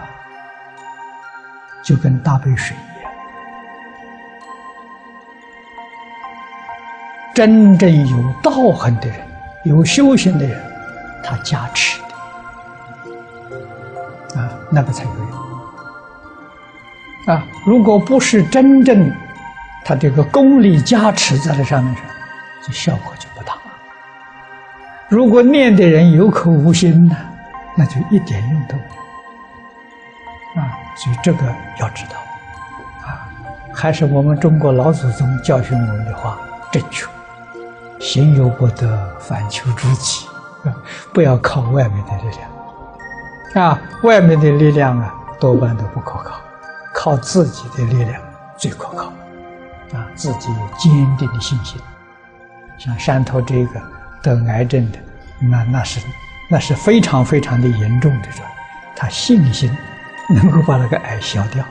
就跟大杯水一样，真正有道行的人、有修行的人，他加持的，啊。那个才有用啊！如果不是真正他这个功力加持在了上面上，这效果就不大。如果念的人有口无心呢，那就一点用都没有啊！所以这个要知道啊，还是我们中国老祖宗教训我们的话正确：行有不得，反求诸己，不要靠外面的力量。啊，外面的力量啊，多半都不可靠，靠自己的力量最可靠。啊，自己坚定的信心。像山头这个得癌症的，那那是那是非常非常的严重的，他信心能够把那个癌消掉，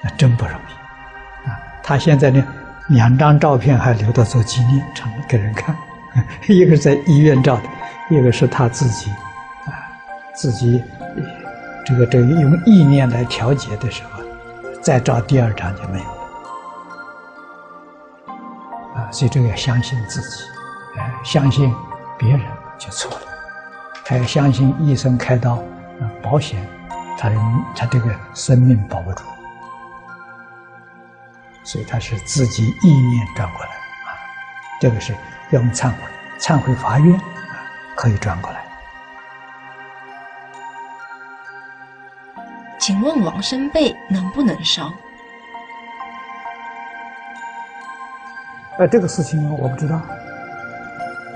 那真不容易。啊，他现在呢，两张照片还留到做纪念，常给人看，一个是在医院照的，一个是他自己，啊，自己。这个这个用意念来调节的时候，再照第二张就没有了啊！所以这个要相信自己，哎，相信别人就错了，还要相信医生开刀啊，保险，他他这个生命保不住，所以他是自己意念转过来啊，这个是要用忏悔，忏悔法院啊，可以转过来。请问往生贝能不能烧？呃，这个事情我不知道。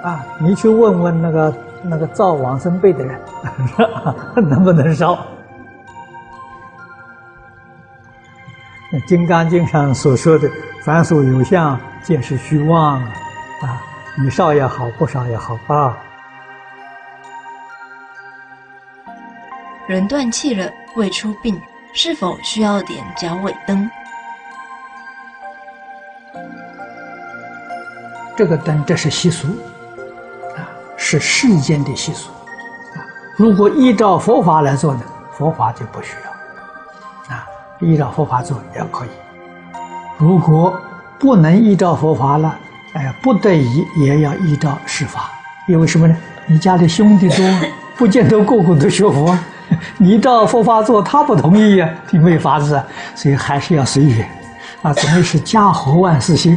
啊，你去问问那个那个造往生被的人，能不能烧？《金刚经》上所说的凡所有相，皆是虚妄啊！啊，你烧也好，不烧也好啊。人断气了，未出殡，是否需要点脚尾灯？这个灯，这是习俗啊，是世间的习俗啊。如果依照佛法来做呢，佛法就不需要啊。依照佛法做也可以。如果不能依照佛法了，哎，不得已也要依照世法。因为什么呢？你家里兄弟多，不见得个个都学佛。你照佛法做，他不同意呀，你没法子啊。所以还是要随缘啊，总归是家和万事兴。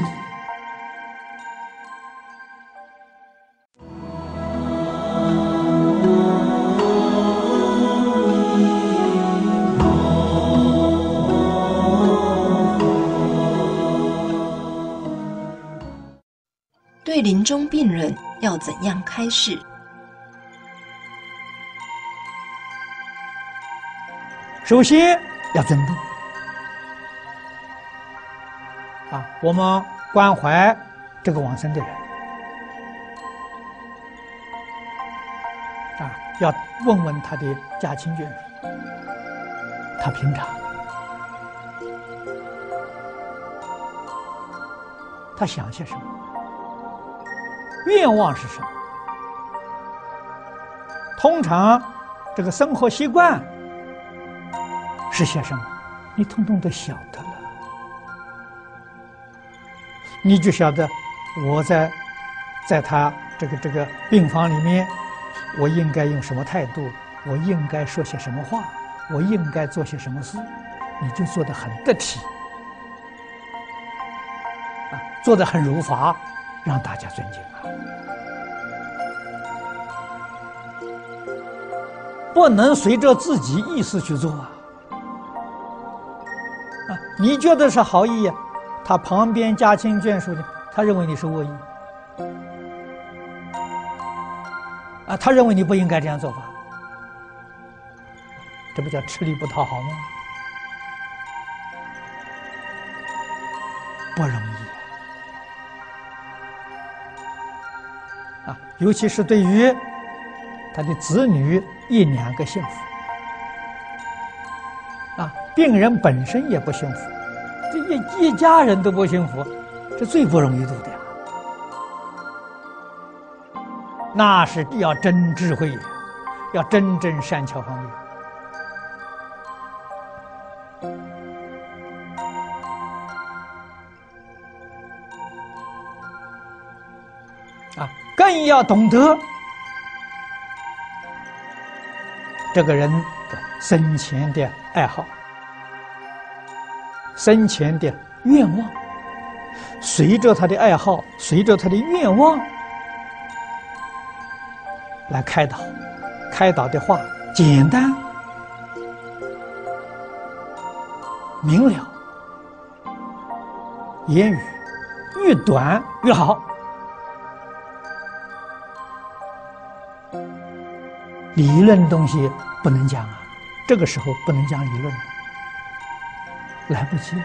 临终病人要怎样开示？首先要尊重啊，我们关怀这个往生的人啊，要问问他的家亲眷属，他平常他想些什么。愿望是什么？通常，这个生活习惯是些什么？你通通都晓得了，你就晓得我在在他这个这个病房里面，我应该用什么态度？我应该说些什么话？我应该做些什么事？你就做得很得体，啊，做得很如法。让大家尊敬啊！不能随着自己意思去做啊！啊，你觉得是好意呀？他旁边家亲眷属的，他认为你是恶意啊！他认为你不应该这样做法，这不叫吃力不讨好吗？不容易。尤其是对于他的子女一两个幸福啊，病人本身也不幸福，这一一家人都不幸福，这最不容易度的。那是要真智慧，要真正善巧方便。更要懂得这个人的生前的爱好、生前的愿望，随着他的爱好，随着他的愿望来开导。开导的话简单明了，言语越短越好。理论东西不能讲啊，这个时候不能讲理论，来不及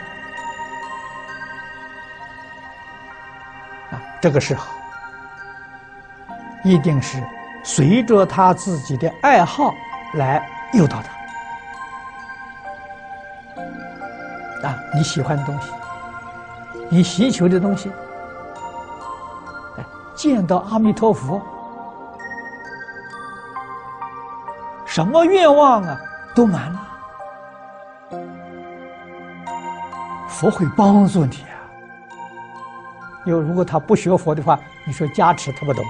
啊。这个时候一定是随着他自己的爱好来诱导他啊。你喜欢的东西，你需求的东西，见到阿弥陀佛。什么愿望啊，都满了，佛会帮助你啊。因为如果他不学佛的话，你说加持他不懂，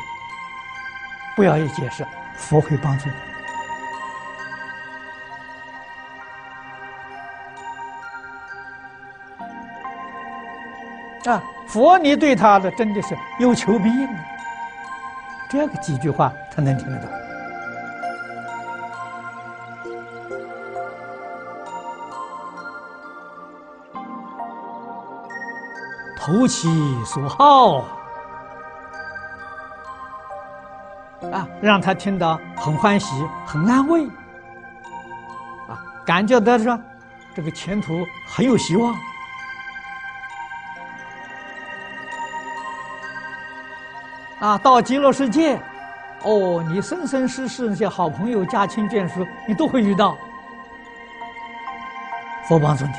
不要去解释，佛会帮助你啊。佛，你对他的真的是有求必应，这个几句话他能听得懂。投其所好。啊让他听到很欢喜很安慰。啊感觉到说这个前途很有希望。啊到极乐世界哦你生生世世那些好朋友家亲眷属你都会遇到。佛帮尊体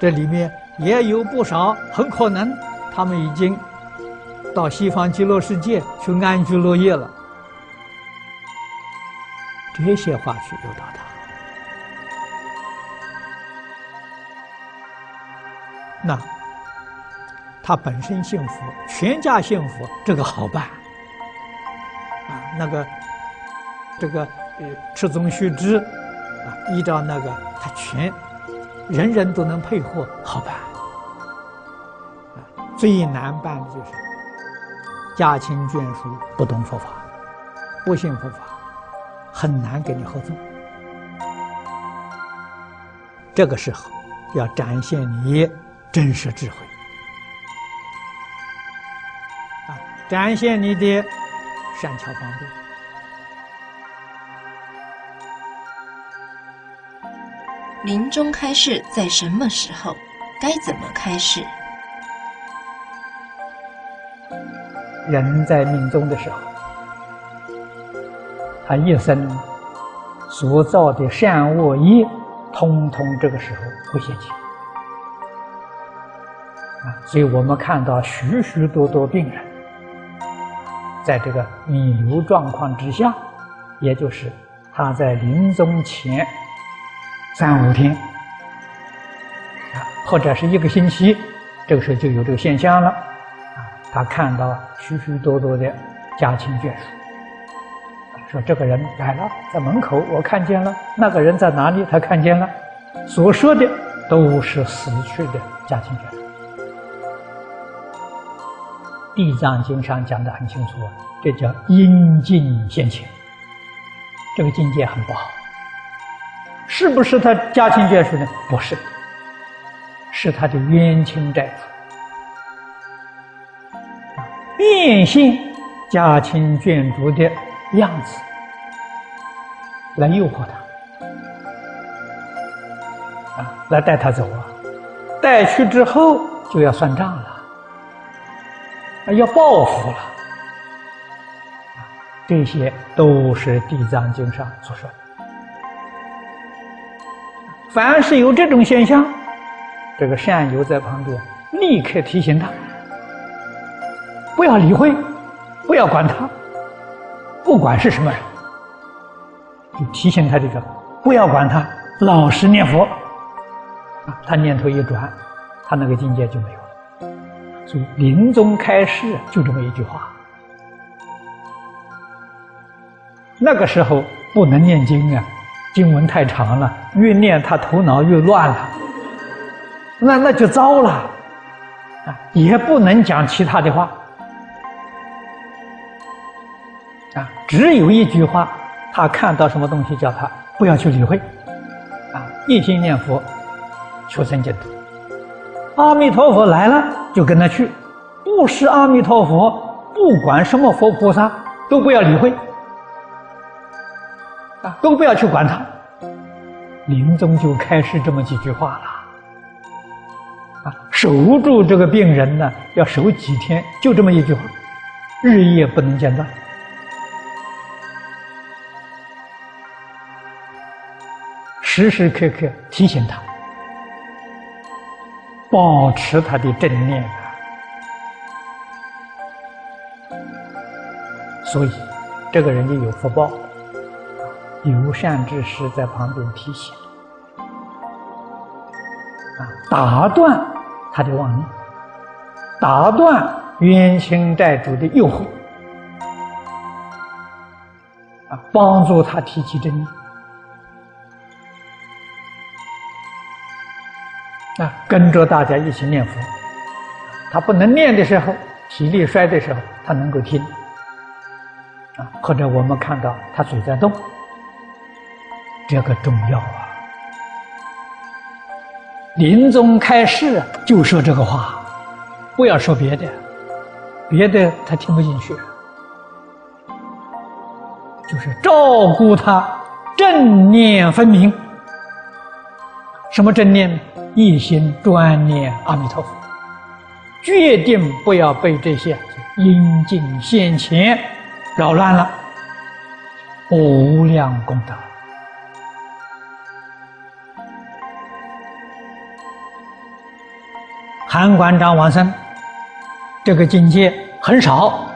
这里面也有不少，很可能他们已经到西方极乐世界去安居乐业了。这些话去诱导他，那他本身幸福，全家幸福，这个好办。啊，那个这个呃，赤宗须知啊，依照那个他全人人都能配合，好办。最难办的就是家亲眷属不懂佛法，不信佛法。很难跟你合作，这个时候要展现你真实智慧啊，展现你的善巧方便。临终开示在什么时候？该怎么开示？人在命中的时候。他一生所造的善恶业，通通这个时候会现起啊！所以我们看到许许多多病人，在这个弥留状况之下，也就是他在临终前三五天啊，或者是一个星期，这个时候就有这个现象了！他看到许许多多的家亲眷属。说这个人来了，在门口我看见了。那个人在哪里？他看见了。所说的都是死去的家庭眷属。地藏经上讲的很清楚，这叫阴尽现前。这个境界很不好。是不是他家庭眷属呢？不是，是他的冤亲债主。变现家亲眷属的。样子来诱惑他啊，来带他走啊，带去之后就要算账了，要报复了，这些都是《地藏经》上所说的。凡是有这种现象，这个善友在旁边立刻提醒他，不要理会，不要管他。不管是什么人，就提醒他这个，不要管他，老实念佛。啊，他念头一转，他那个境界就没有了。所以临终开示就这么一句话。那个时候不能念经啊，经文太长了，越念他头脑越乱了。那那就糟了，啊，也不能讲其他的话。只有一句话，他看到什么东西，叫他不要去理会，啊，一心念佛，求生净土。阿弥陀佛来了，就跟他去；不是阿弥陀佛，不管什么佛菩萨，都不要理会，啊，都不要去管他。临终就开始这么几句话了，啊，守住这个病人呢，要守几天，就这么一句话，日夜不能间断。时时刻刻提醒他，保持他的正念啊！所以，这个人就有福报，有善之师在旁边提醒，啊，打断他的妄念，打断冤亲债主的诱惑，啊，帮助他提起正念。啊，跟着大家一起念佛。他不能念的时候，体力衰的时候，他能够听。啊，或者我们看到他嘴在动，这个重要啊。临终开示就说这个话，不要说别的，别的他听不进去。就是照顾他正念分明。什么正念呢？一心专念阿弥陀佛，决定不要被这些阴境现前，扰乱了，无量功德。韩馆长往生，这个境界很少，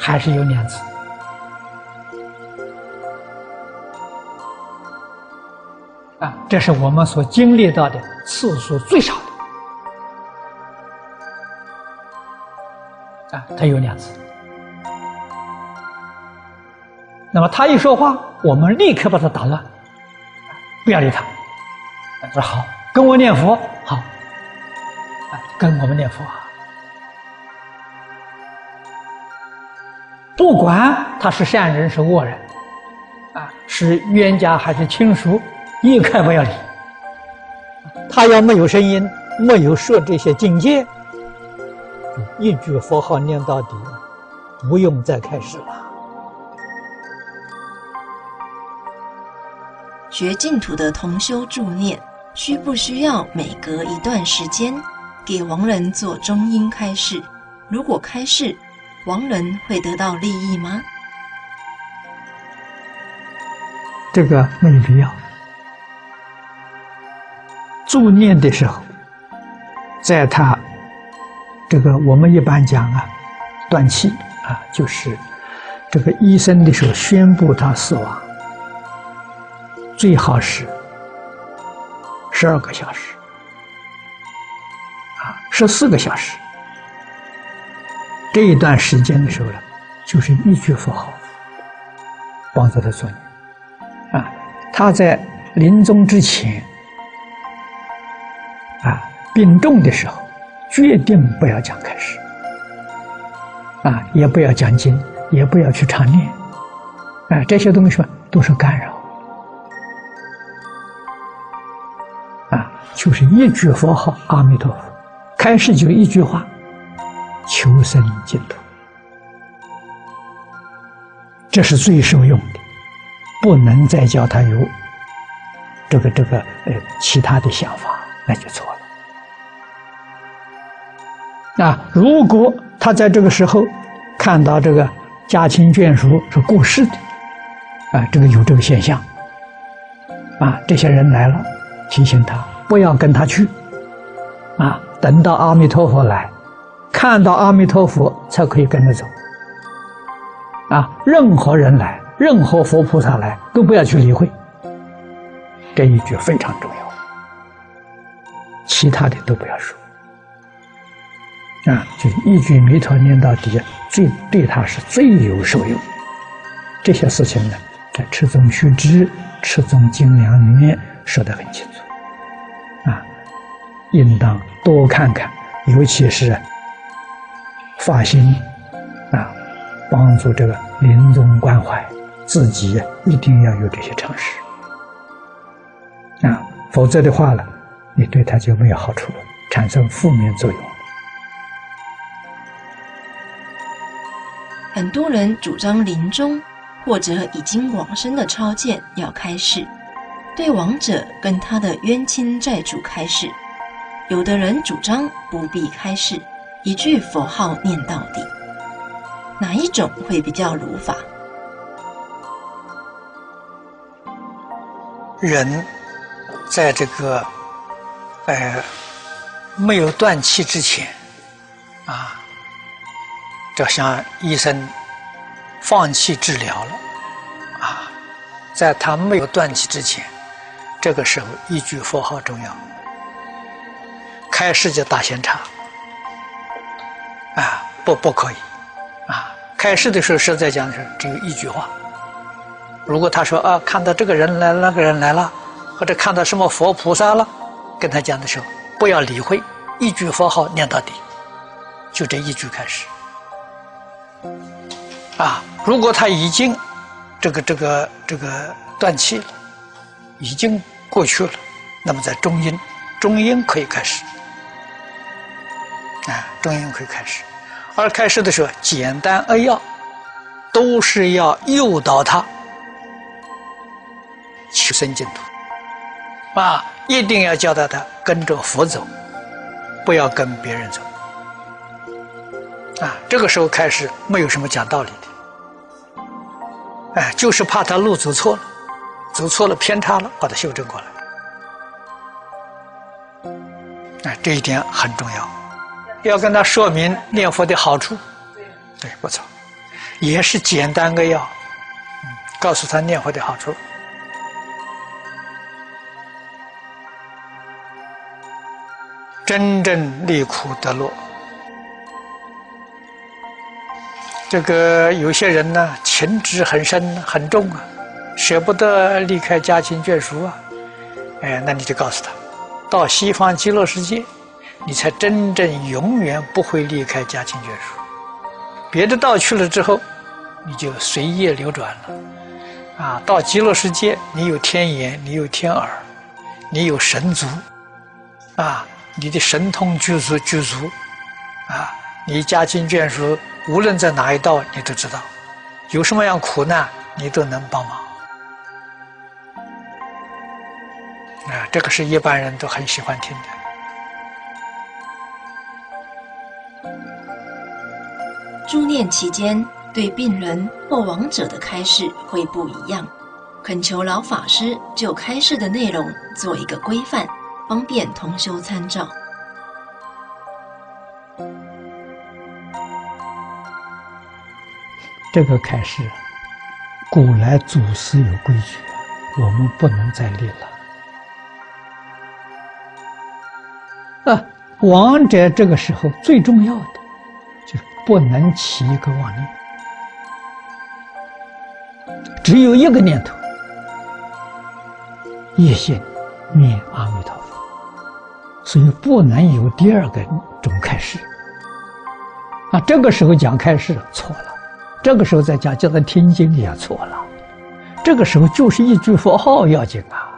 还是有两次。啊，这是我们所经历到的次数最少的。啊，他有两次。那么他一说话，我们立刻把他打乱，不要理他。说好，跟我念佛，好，啊跟我们念佛啊。不管他是善人是恶人，啊，是冤家还是亲属。一概不要理，他要没有声音，没有设这些境界，一句佛号念到底，不用再开始了。学净土的同修助念，需不需要每隔一段时间给亡人做中阴开示？如果开示，亡人会得到利益吗？这个没有必要。助念的时候，在他这个我们一般讲啊，断气啊，就是这个医生的时候宣布他死亡，最好是十二个小时啊，十四个小时这一段时间的时候呢，就是一句佛号帮助他做念啊，他在临终之前。病重的时候，决定不要讲开始，啊，也不要讲经，也不要去常念，啊，这些东西都是干扰，啊，就是一句佛号阿弥陀佛，开始就一句话，求生净土，这是最受用的，不能再叫他有这个这个呃其他的想法，那就错了。啊，如果他在这个时候看到这个家亲眷属是过世的，啊，这个有这个现象，啊，这些人来了，提醒他不要跟他去，啊，等到阿弥陀佛来，看到阿弥陀佛才可以跟着走，啊，任何人来，任何佛菩萨来，都不要去理会，这一句非常重要，其他的都不要说。啊，就一句弥陀念到底，最对他是最有受用。这些事情呢，在《持宗须知》《持宗精良》里面说得很清楚。啊，应当多看看，尤其是发心啊，帮助这个临终关怀，自己一定要有这些常识。啊，否则的话呢，你对他就没有好处了，产生负面作用。很多人主张临终或者已经往生的超荐要开示，对亡者跟他的冤亲债主开示；有的人主张不必开示，一句佛号念到底。哪一种会比较如法？人在这个呃没有断气之前啊。就像医生放弃治疗了，啊，在他没有断气之前，这个时候一句佛号重要。开始就大仙茶，啊，不不可以，啊，开始的时候是在讲的是只有一句话。如果他说啊，看到这个人来，那个人来了，或者看到什么佛菩萨了，跟他讲的时候，不要理会，一句佛号念到底，就这一句开始。啊，如果他已经这个这个这个断气了，已经过去了，那么在中阴，中阴可以开始，啊，中阴可以开始，而开始的时候简单扼要，都是要诱导他求生净土，啊，一定要教导他跟着佛走，不要跟别人走。啊，这个时候开始没有什么讲道理的，哎，就是怕他路走错了，走错了偏差了，把它修正过来。哎，这一点很重要，要跟他说明念佛的好处。对，不错，也是简单扼要，告诉他念佛的好处。真正离苦得乐。这个有些人呢，情执很深很重啊，舍不得离开家亲眷属啊。哎，那你就告诉他，到西方极乐世界，你才真正永远不会离开家亲眷属。别的道去了之后，你就随业流转了。啊，到极乐世界，你有天眼，你有天耳，你有神足，啊。你的神通具足具足，啊，你家亲眷属无论在哪一道，你都知道，有什么样苦难，你都能帮忙。啊，这个是一般人都很喜欢听的。助念期间，对病人或亡者的开示会不一样，恳求老法师就开示的内容做一个规范。方便同修参照。这个开示，古来祖师有规矩，我们不能再立了。啊，王者这个时候最重要的，就是不能起一个妄念，只有一个念头，一心念阿弥陀佛。所以不能有第二个种开始啊！这个时候讲开始错了，这个时候再讲叫他听经也错了，这个时候就是一句佛号要紧啊！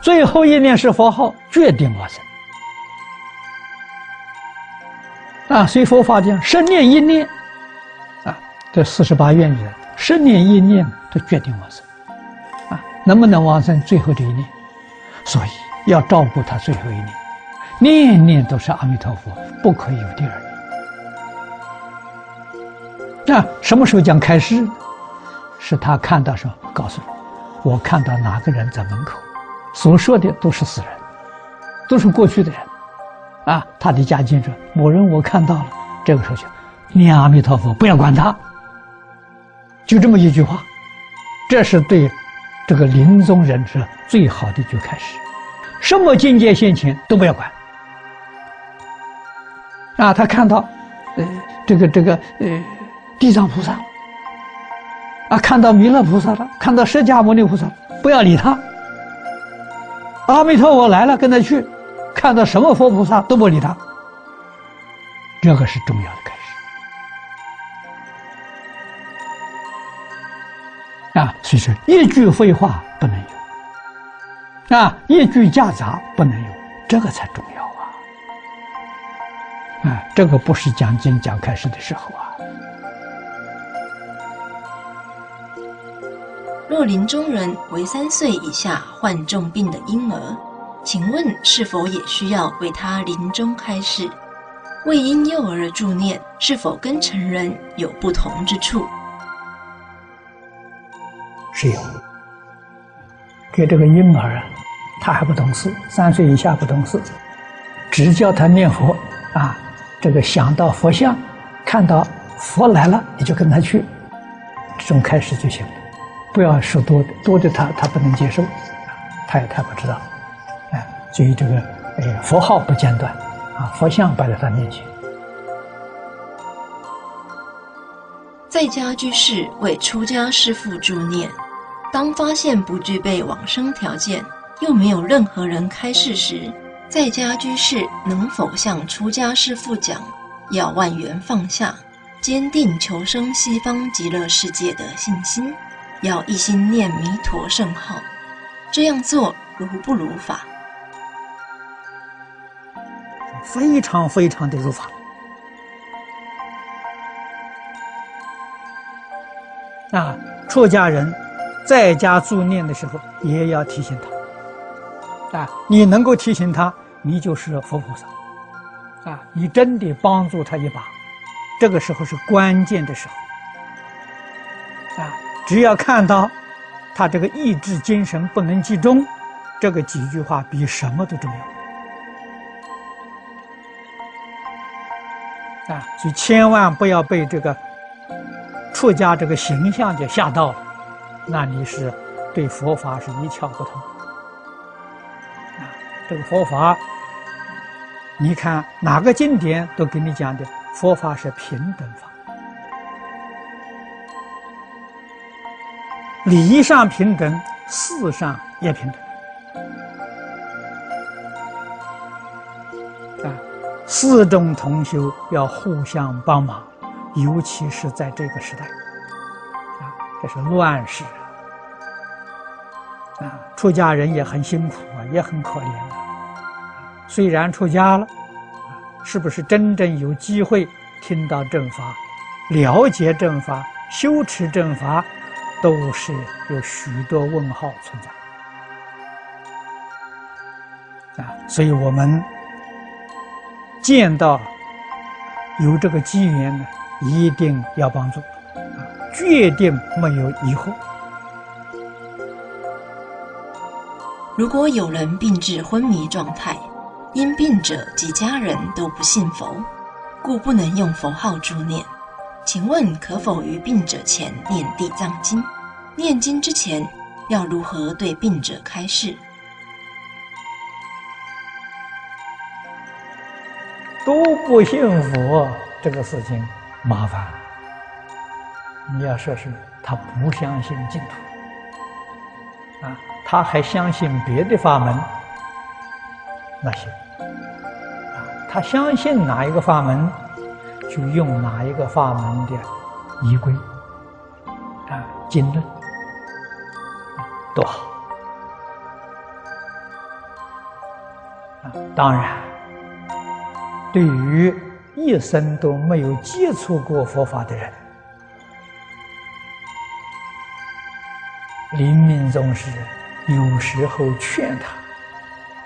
最后一念是佛号，决定往生啊！所以佛法讲生念一念啊，这四十八愿里，生念一念都决定往生啊！能不能往生最后这一念？所以。要照顾他最后一念，念念都是阿弥陀佛，不可以有第二那什么时候讲开示？是他看到什么？告诉你，我看到哪个人在门口，所说的都是死人，都是过去的人。啊，他的家境说某人我看到了，这个时候就念阿弥陀佛，不要管他。就这么一句话，这是对这个临终人是最好的一句开始。什么境界现前都不要管，啊，他看到，呃，这个这个呃，地藏菩萨，啊，看到弥勒菩萨了，看到释迦牟尼菩萨，不要理他。阿弥陀佛来了，跟他去，看到什么佛菩萨都不理他，这个是重要的开始。啊，所以说一句废话不能有。啊，一句夹杂不能有，这个才重要啊！啊，这个不是讲经讲开始的时候啊。若临终人为三岁以下患重病的婴儿，请问是否也需要为他临终开示？为婴幼儿助念，是否跟成人有不同之处？是有。给这个婴儿啊，他还不懂事，三岁以下不懂事，只叫他念佛啊，这个想到佛像，看到佛来了，你就跟他去，这种开始就行了，不要说多，多的他他不能接受，他也他不知道，哎，所以这个哎佛号不间断，啊，佛像摆在他面前，在家居士为出家师父助念。当发现不具备往生条件，又没有任何人开示时，在家居士能否向出家师父讲，要万缘放下，坚定求生西方极乐世界的信心，要一心念弥陀圣号，这样做如不如法？非常非常的如法啊！出家人。在家助念的时候，也要提醒他，啊，你能够提醒他，你就是佛菩萨，啊，你真的帮助他一把，这个时候是关键的时候！只要看到他这个意志精神不能集中，这个几句话比什么都重要啊！所以千万不要被这个出家这个形象就吓到了，那你是对佛法是一窍不通啊！这个佛法，你看哪个经典都给你讲的。佛法是平等法，理上平等，事上也平等。啊，四众同修要互相帮忙，尤其是在这个时代，啊，这是乱世啊，出家人也很辛苦啊，也很可怜啊。虽然出家了。是不是真正有机会听到正法、了解正法、修持正法，都是有许多问号存在啊！所以我们见到有这个机缘呢，一定要帮助啊，决定没有疑惑。如果有人病至昏迷状态。因病者及家人都不信佛，故不能用佛号助念。请问可否于病者前念地藏经？念经之前要如何对病者开示？都不信佛，这个事情麻烦。你要说是他不相信净土啊，他还相信别的法门，那行。他相信哪一个法门，就用哪一个法门的仪规啊经论，多好啊！当然，对于一生都没有接触过佛法的人，临命终时，有时候劝他，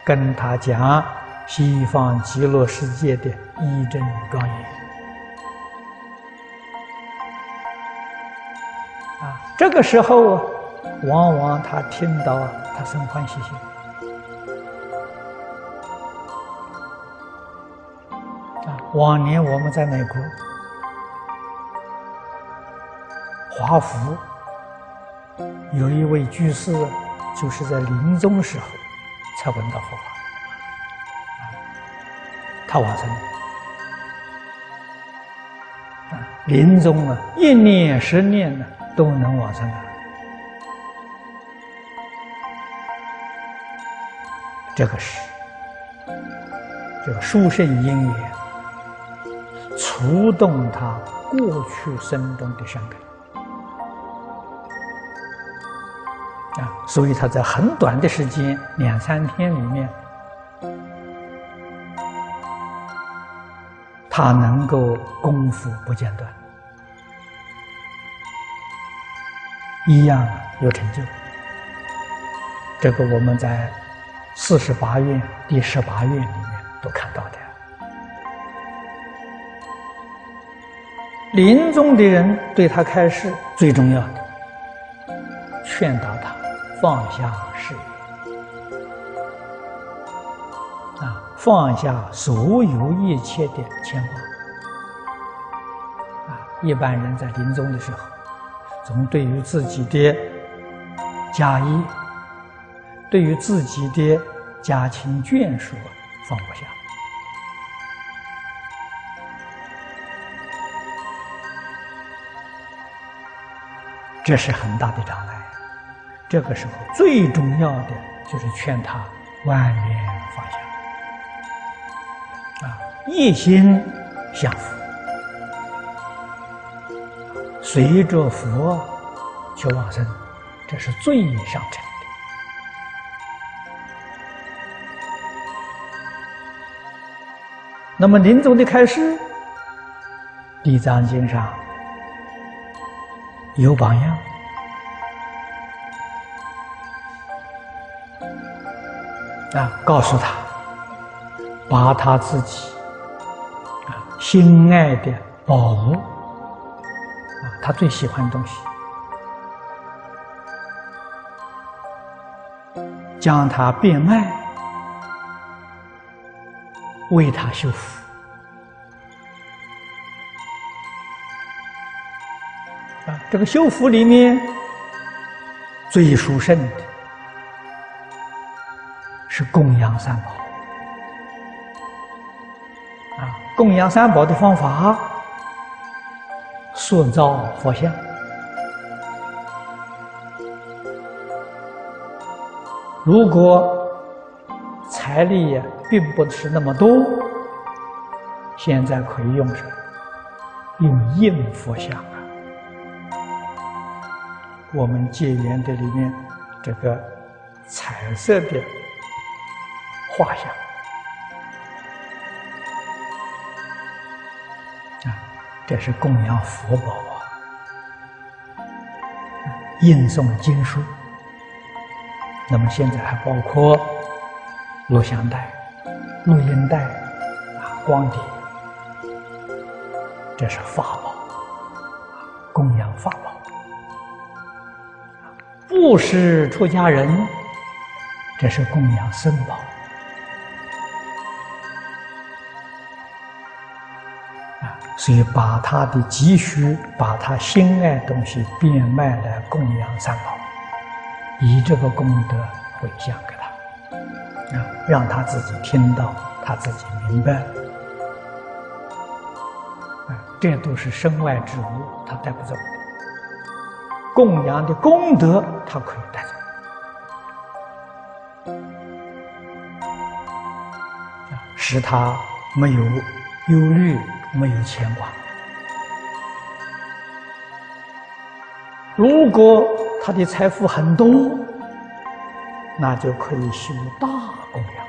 跟他讲。西方极乐世界的一真庄严啊！这个时候，往往他听到，他生欢喜心啊。往年我们在美国华府有一位居士，就是在临终时候才闻到佛法。他往生啊，临终啊，一念十念呢都能往生的。这个是这个殊胜因缘，触动他过去生中的善根啊，所以他在很短的时间，两三天里面。他能够功夫不间断，一样有成就。这个我们在四十八愿第十八愿里面都看到的。临终的人对他开示最重要的，劝导他放下事业。放下所有一切的牵挂啊！一般人在临终的时候，总对于自己的家业、对于自己的家亲眷属放不下，这是很大的障碍。这个时候最重要的就是劝他万缘放下。啊一心向佛，随着佛去往生，这是最上乘那么临终的开始，《地藏经》上有榜样啊，告诉他，把他自己。心爱的宝物啊，他最喜欢的东西，将它变卖，为他修福啊。这个修福里面最殊胜的是供养三宝啊。供养三宝的方法，塑造佛像。如果财力也并不是那么多，现在可以用什么？用印佛像啊！我们戒缘的里面这个彩色的画像啊。这是供养佛宝啊，印诵经书。那么现在还包括录像带、录音带啊、光碟，这是法宝，供养法宝。布施出家人，这是供养僧宝。啊所以，把他的积蓄，把他心爱东西变卖来供养三宝，以这个功德回向给他，啊，让他自己听到，他自己明白，啊，这都是身外之物，他带不走。供养的功德，他可以带走，使他没有忧虑。没有牵挂。如果他的财富很多，那就可以修大供养。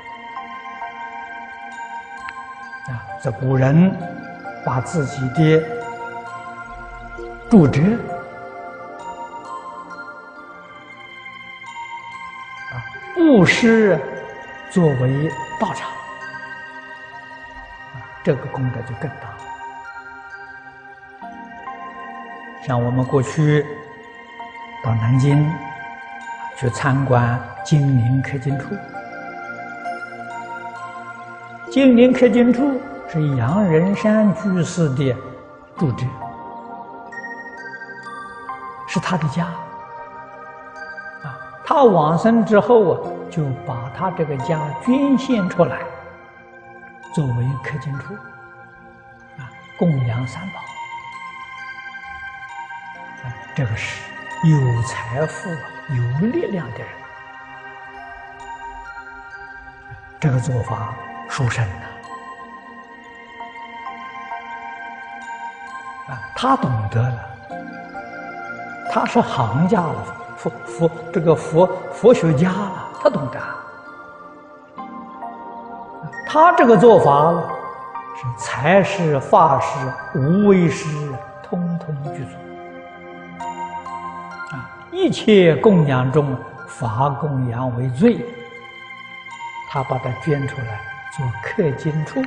啊，这古人把自己的住宅啊布施作为道场。这个功德就更大。像我们过去到南京去参观金陵刻经处，金陵刻经处是杨仁山居士的住址，是他的家。啊，他往生之后啊，就把他这个家捐献出来。作为客经处啊，供养三宝啊，这个是有财富、有力量的人，这个做法殊胜呐！啊，他懂得了，他是行家了，佛佛这个佛佛学家了，他懂得。他这个做法是财施、法施、无为施，通通具足啊！一切供养中，法供养为最。他把它捐出来做客经处，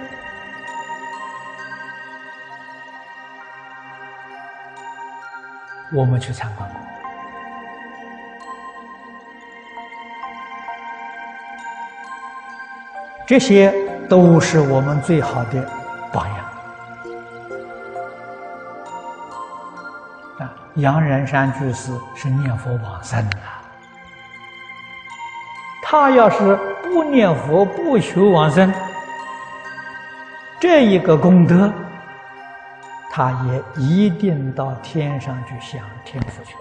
我们去参观过。这些。都是我们最好的榜样啊！杨仁山居士是念佛往生啊，他要是不念佛不求往生，这一个功德，他也一定到天上去享天福去。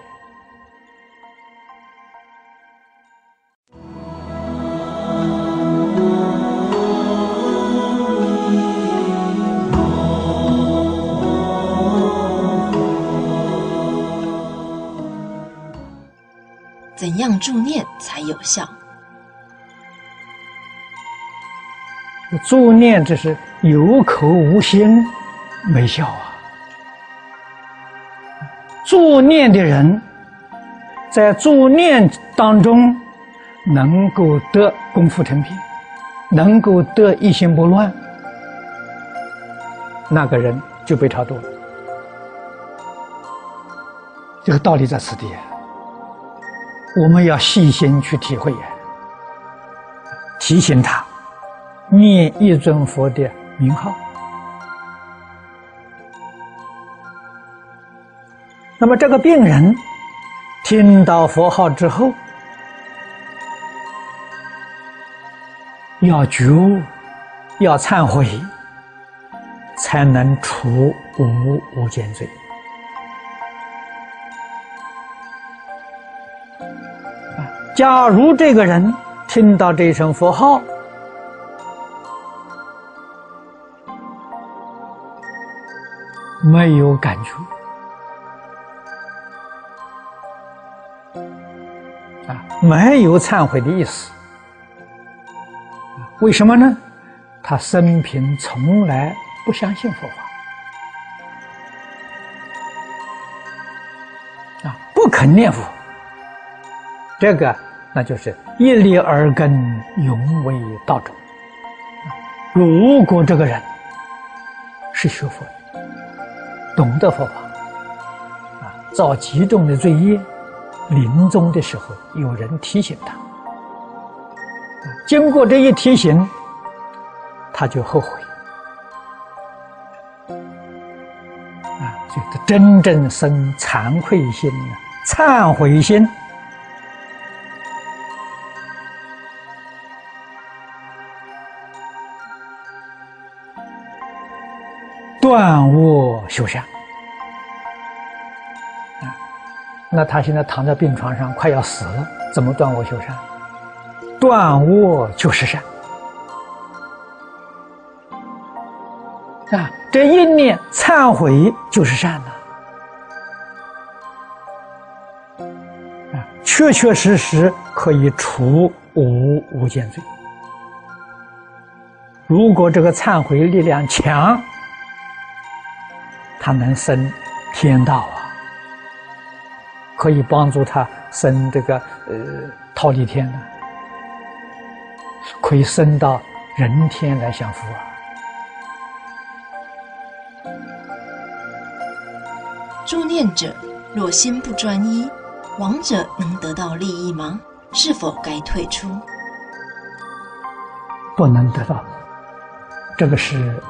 怎样助念才有效？作念这是有口无心，没效啊！作念的人，在作念当中能够得功夫成片，能够得一心不乱，那个人就被超度了。这个道理在此地，我们要细心去体会。提醒他念一尊佛的名号。那么这个病人听到佛号之后，要觉悟，要忏悔，才能除无无间罪。假如这个人听到这声佛号，没有感觉，啊，没有忏悔的意思，为什么呢？他生平从来不相信佛法，啊，不肯念佛。这个，那就是一粒耳根，永为道种。如果这个人是学佛的，懂得佛法，啊，造极重的罪业，临终的时候有人提醒他，经过这一提醒，他就后悔，啊，就真正生惭愧心、忏悔心。断卧修善！那他现在躺在病床上，快要死了，怎么断卧修善？断卧就是善啊！这一念忏悔就是善呐啊！确确实实可以除无无间罪。如果这个忏悔力量强，他能升天道啊，可以帮助他升这个呃桃李天呢，可以升到人天来享福啊。助念者若心不专一，亡者能得到利益吗？是否该退出？不能得到，这个是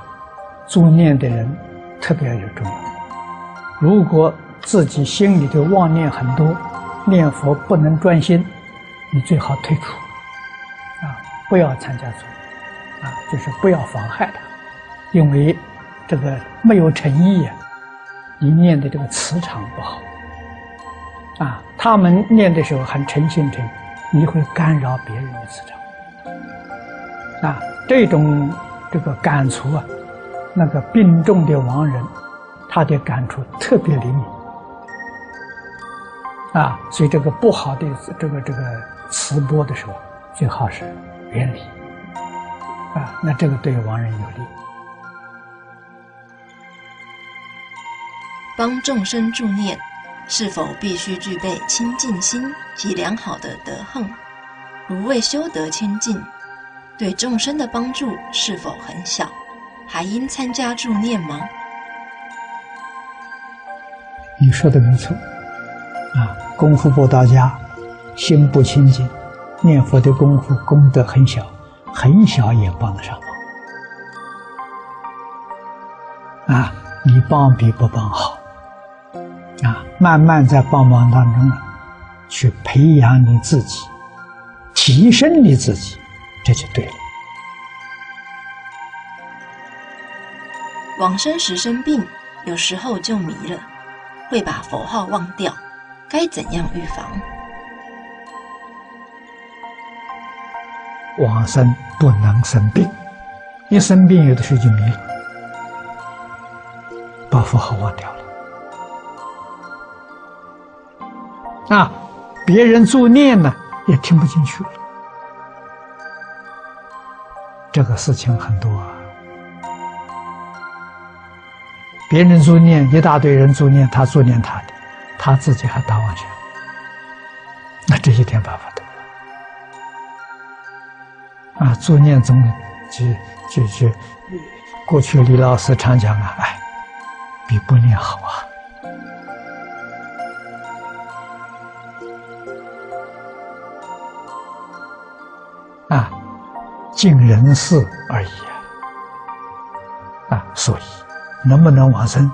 助念的人。特别有重要。如果自己心里的妄念很多，念佛不能专心，你最好退出，啊，不要参加组，啊，就是不要妨害他，因为这个没有诚意呀，你念的这个磁场不好，啊，他们念的时候很诚心诚意，你会干扰别人的磁场，啊，这种这个感触啊。那个病重的亡人，他的感触特别灵敏啊，所以这个不好的这个这个磁波的时候，最好是远离啊，那这个对亡人有利。帮众生助念，是否必须具备清净心及良好的德行？如未修得清净，对众生的帮助是否很小？还应参加助念吗？你说的没错，啊，功夫不到家，心不清净，念佛的功夫功德很小，很小也帮得上忙。啊，你帮比不帮好，啊，慢慢在帮忙当中呢，去培养你自己，提升你自己，这就对了。往生时生病，有时候就迷了，会把佛号忘掉，该怎样预防？往生不能生病，一生病有的时候就迷了，把佛号忘掉了，啊，别人助念呢也听不进去了，这个事情很多啊。别人作念，一大堆人作念，他作念他的，他自己还打妄想，那这一点办法都没有。啊，作念总就就就，过去李老师常讲啊，哎，比不念好啊。啊，尽人事而已啊，啊，所以。能不能往生，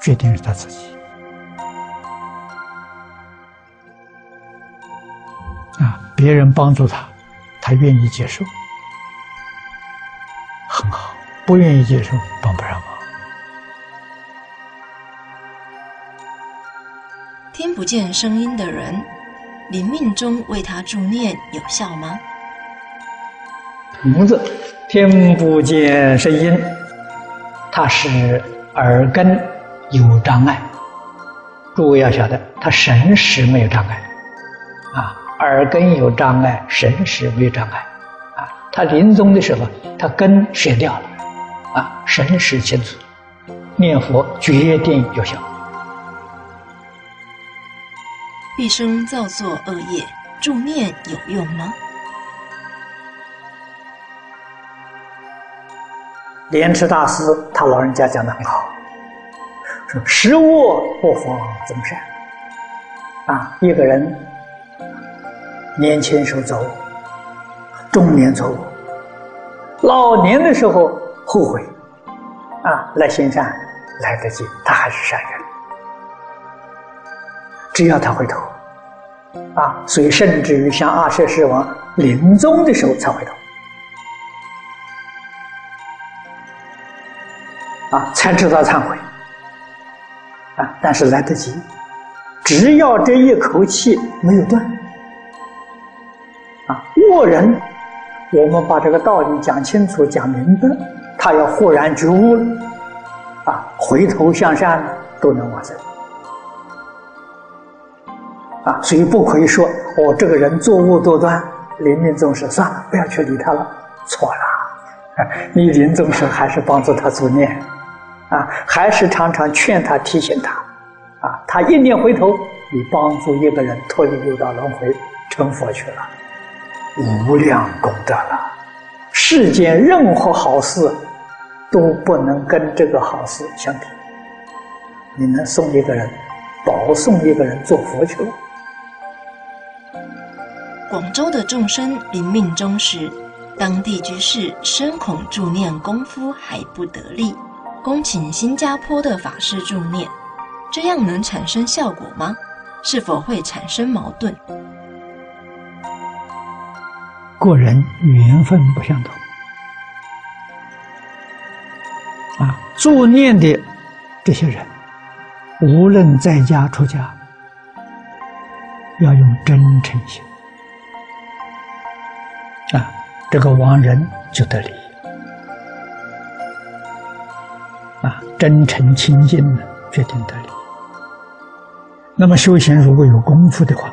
决定是他自己啊。别人帮助他，他愿意接受，很好；不愿意接受，帮不上忙。听不见声音的人，临命中为他助念有效吗？聋子听不见声音，他是耳根有障碍。诸位要晓得，他神识没有障碍啊，耳根有障碍，神识没有障碍啊。他临终的时候，他根舍掉了啊，神识清楚，念佛决定有效。毕生造作恶业，助念有用吗？莲池大师他老人家讲的很好，说食恶不妨增善。啊，一个人年轻时候走，中年走，老年的时候后悔，啊，来行善来得及，他还是善人。只要他回头，啊，所以甚至于像阿舍世王临终的时候才回头，啊，才知道忏悔，啊，但是来得及，只要这一口气没有断，啊，恶人，我们把这个道理讲清楚、讲明白，他要豁然觉悟了，啊，回头向善都能往生。啊，所以不可以说哦，这个人作恶多端，临命终时算了，不要去理他了。错了，你临终时还是帮助他助念，啊，还是常常劝他、提醒他，啊，他一念回头，你帮助一个人脱离六道轮回，成佛去了，无量功德了。世间任何好事都不能跟这个好事相比。你能送一个人，保送一个人做佛去了。广州的众生临命终时，当地居士深恐助念功夫还不得力，恭请新加坡的法师助念，这样能产生效果吗？是否会产生矛盾？个人缘分不相同啊，助念的这些人，无论在家出家，要用真诚心。啊，这个亡人就得利真诚亲近呢，决定得利。那么修行如果有功夫的话，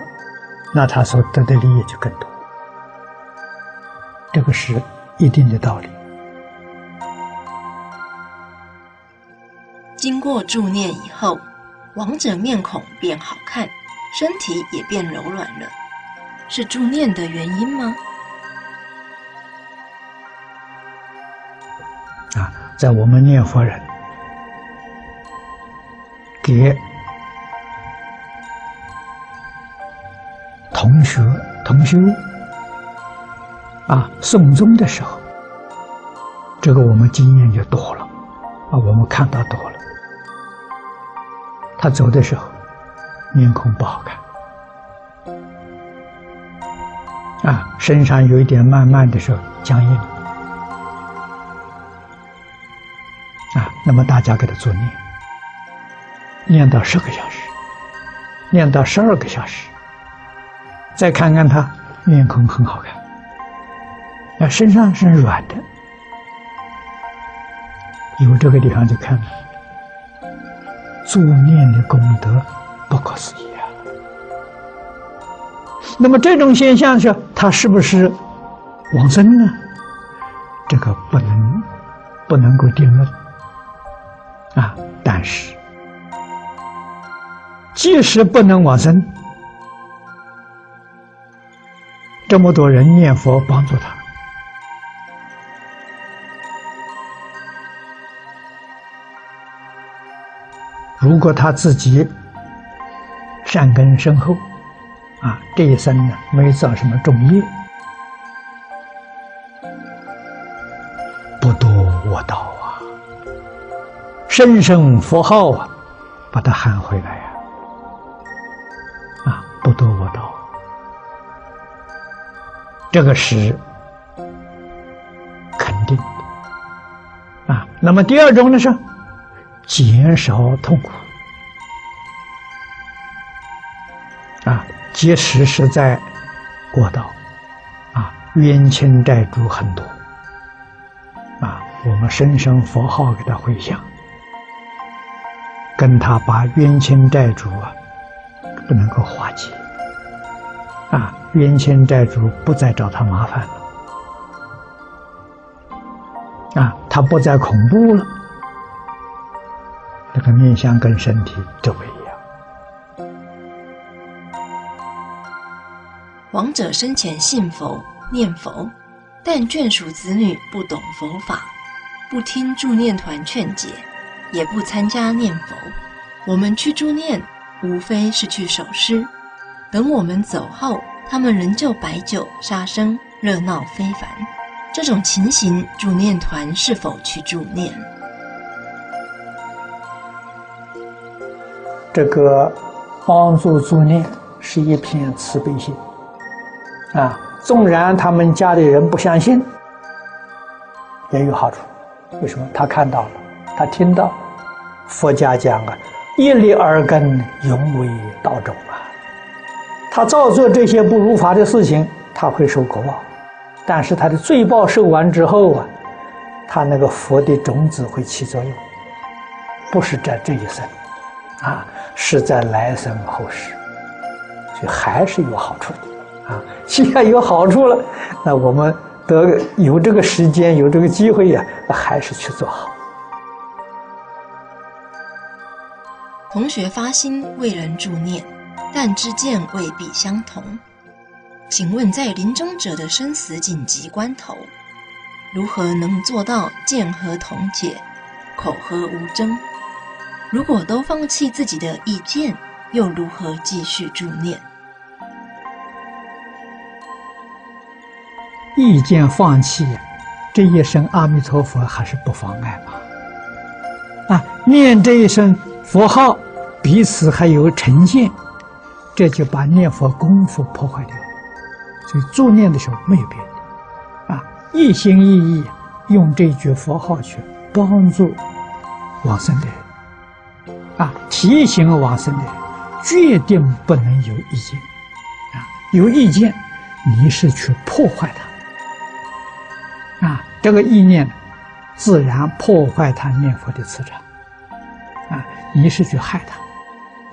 那他所得的利益就更多。这个是一定的道理。经过助念以后，亡者面孔变好看，身体也变柔软了，是助念的原因吗？啊，在我们念佛人给同学同修啊送终的时候，这个我们经验就多了啊，我们看到多了。他走的时候，面孔不好看啊，身上有一点慢慢的时候僵硬啊。那么大家给他做念，念到十个小时，念到十二个小时，再看看他面孔很好看，那身上是软的，有这个地方就看了，助念的功德不可思议啊！那么这种现象是，他是不是往生呢？这个不能不能够定论。啊！但是，即使不能往生，这么多人念佛帮助他。如果他自己善根深厚，啊，这一生呢，没造什么重业。不读我道啊，声声佛号啊，把他喊回来。不堕恶道，这个是肯定的啊。那么第二种呢是减少痛苦啊，即使是在过道啊，冤亲债主很多啊，我们声声佛号给他回向。跟他把冤亲债主啊，不能够化解，啊，冤亲债主不再找他麻烦了，啊，他不再恐怖了，这个面相跟身体都不一样。亡者生前信佛念佛，但眷属子女不懂佛法，不听助念团劝解。也不参加念佛，我们去助念，无非是去守尸。等我们走后，他们仍旧摆酒杀生，热闹非凡。这种情形，助念团是否去助念？这个帮助助念是一片慈悲心啊！纵然他们家里人不相信，也有好处。为什么？他看到了，他听到。佛家讲啊，一粒耳根，永为道种啊。他造作这些不如法的事情，他会受果报，但是他的罪报受完之后啊，他那个佛的种子会起作用，不是在这一生，啊，是在来生后世，所以还是有好处的啊。既然有好处了，那我们得有这个时间，有这个机会呀，还是去做好。同学发心为人助念，但知见未必相同。请问，在临终者的生死紧急关头，如何能做到见和同解，口和无争？如果都放弃自己的意见，又如何继续助念？意见放弃，这一声阿弥陀佛还是不妨碍嘛？啊，念这一声佛号。彼此还有成见，这就把念佛功夫破坏掉。所以助念的时候没有别的，啊，一心一意用这句佛号去帮助往生的人，啊，提醒往生的人，决定不能有意见，啊，有意见你是去破坏他，啊，这个意念自然破坏他念佛的磁场，啊，你是去害他。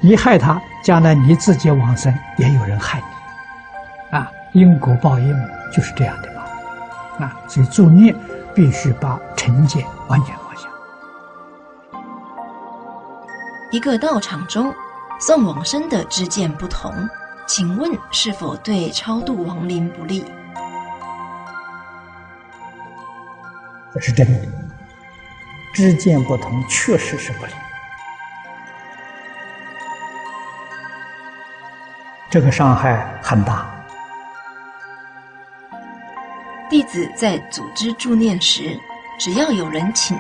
你害他，将来你自己往生，也有人害你，啊，因果报应就是这样的嘛，啊，所以作孽必须把成见完全放下。一个道场中送往生的知见不同，请问是否对超度亡灵不利？这是真的，知见不同，确实是不利。这个伤害很大。弟子在组织助念时，只要有人请，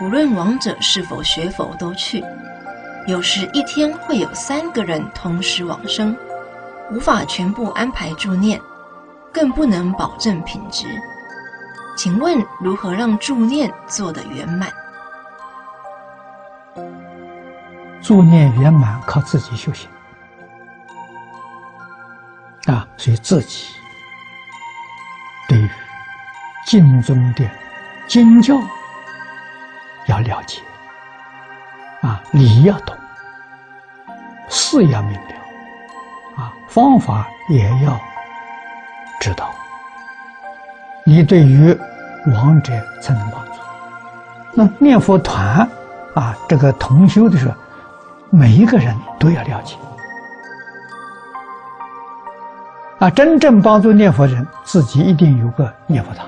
无论亡者是否学佛都去。有时一天会有三个人同时往生，无法全部安排助念，更不能保证品质。请问如何让助念做得圆满？助念圆满靠自己修行。啊，所以自己对于经中的经教要了解，啊，理要懂，事要明了，啊，方法也要知道，你对于亡者才能帮助。那念佛团啊，这个同修的时候，每一个人都要了解。啊，真正帮助念佛人，自己一定有个念佛堂，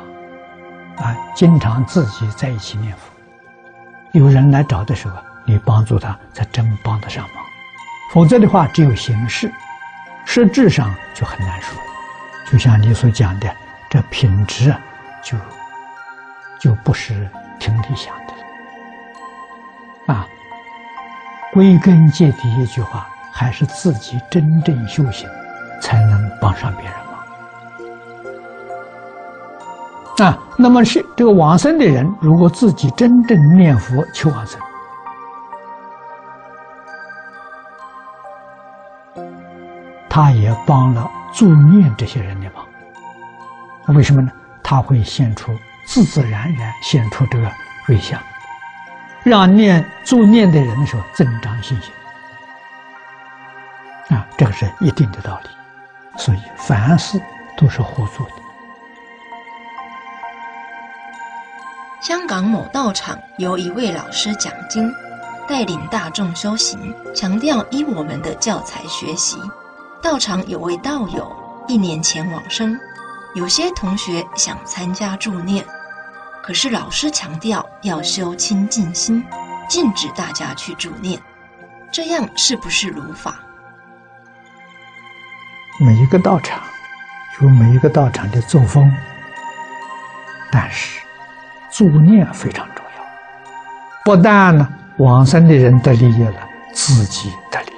啊，经常自己在一起念佛。有人来找的时候，你帮助他，才真帮得上忙。否则的话，只有形式，实质上就很难说。就像你所讲的，这品质啊就就不是挺理想的啊。归根结底一句话，还是自己真正修行，才能帮上别人忙。啊，那么是这个往生的人，如果自己真正念佛求往生，他也帮了助念这些人的忙。为什么呢？他会现出自自然然现出这个瑞相。让念助念的人的时候增长信心啊，这个是一定的道理。所以凡事都是互助的。香港某道场由一位老师讲经，带领大众修行，强调依我们的教材学习。道场有位道友一年前往生，有些同学想参加助念。可是老师强调要修清净心，禁止大家去助念，这样是不是如法？每一个道场有每一个道场的作风，但是助念非常重要。不但呢往生的人得利益了，自己得利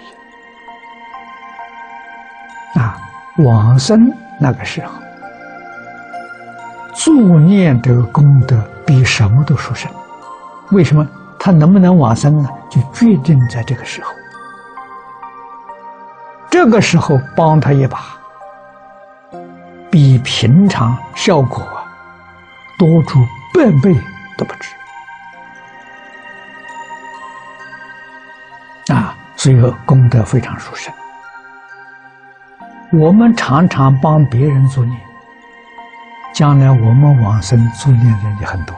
益。啊，往生那个时候。助念的功德比什么都殊胜，为什么？他能不能往生呢？就决定在这个时候。这个时候帮他一把，比平常效果多出百倍都不止。啊，所以说功德非常殊胜。我们常常帮别人做孽。将来我们往生做孽的人也很多，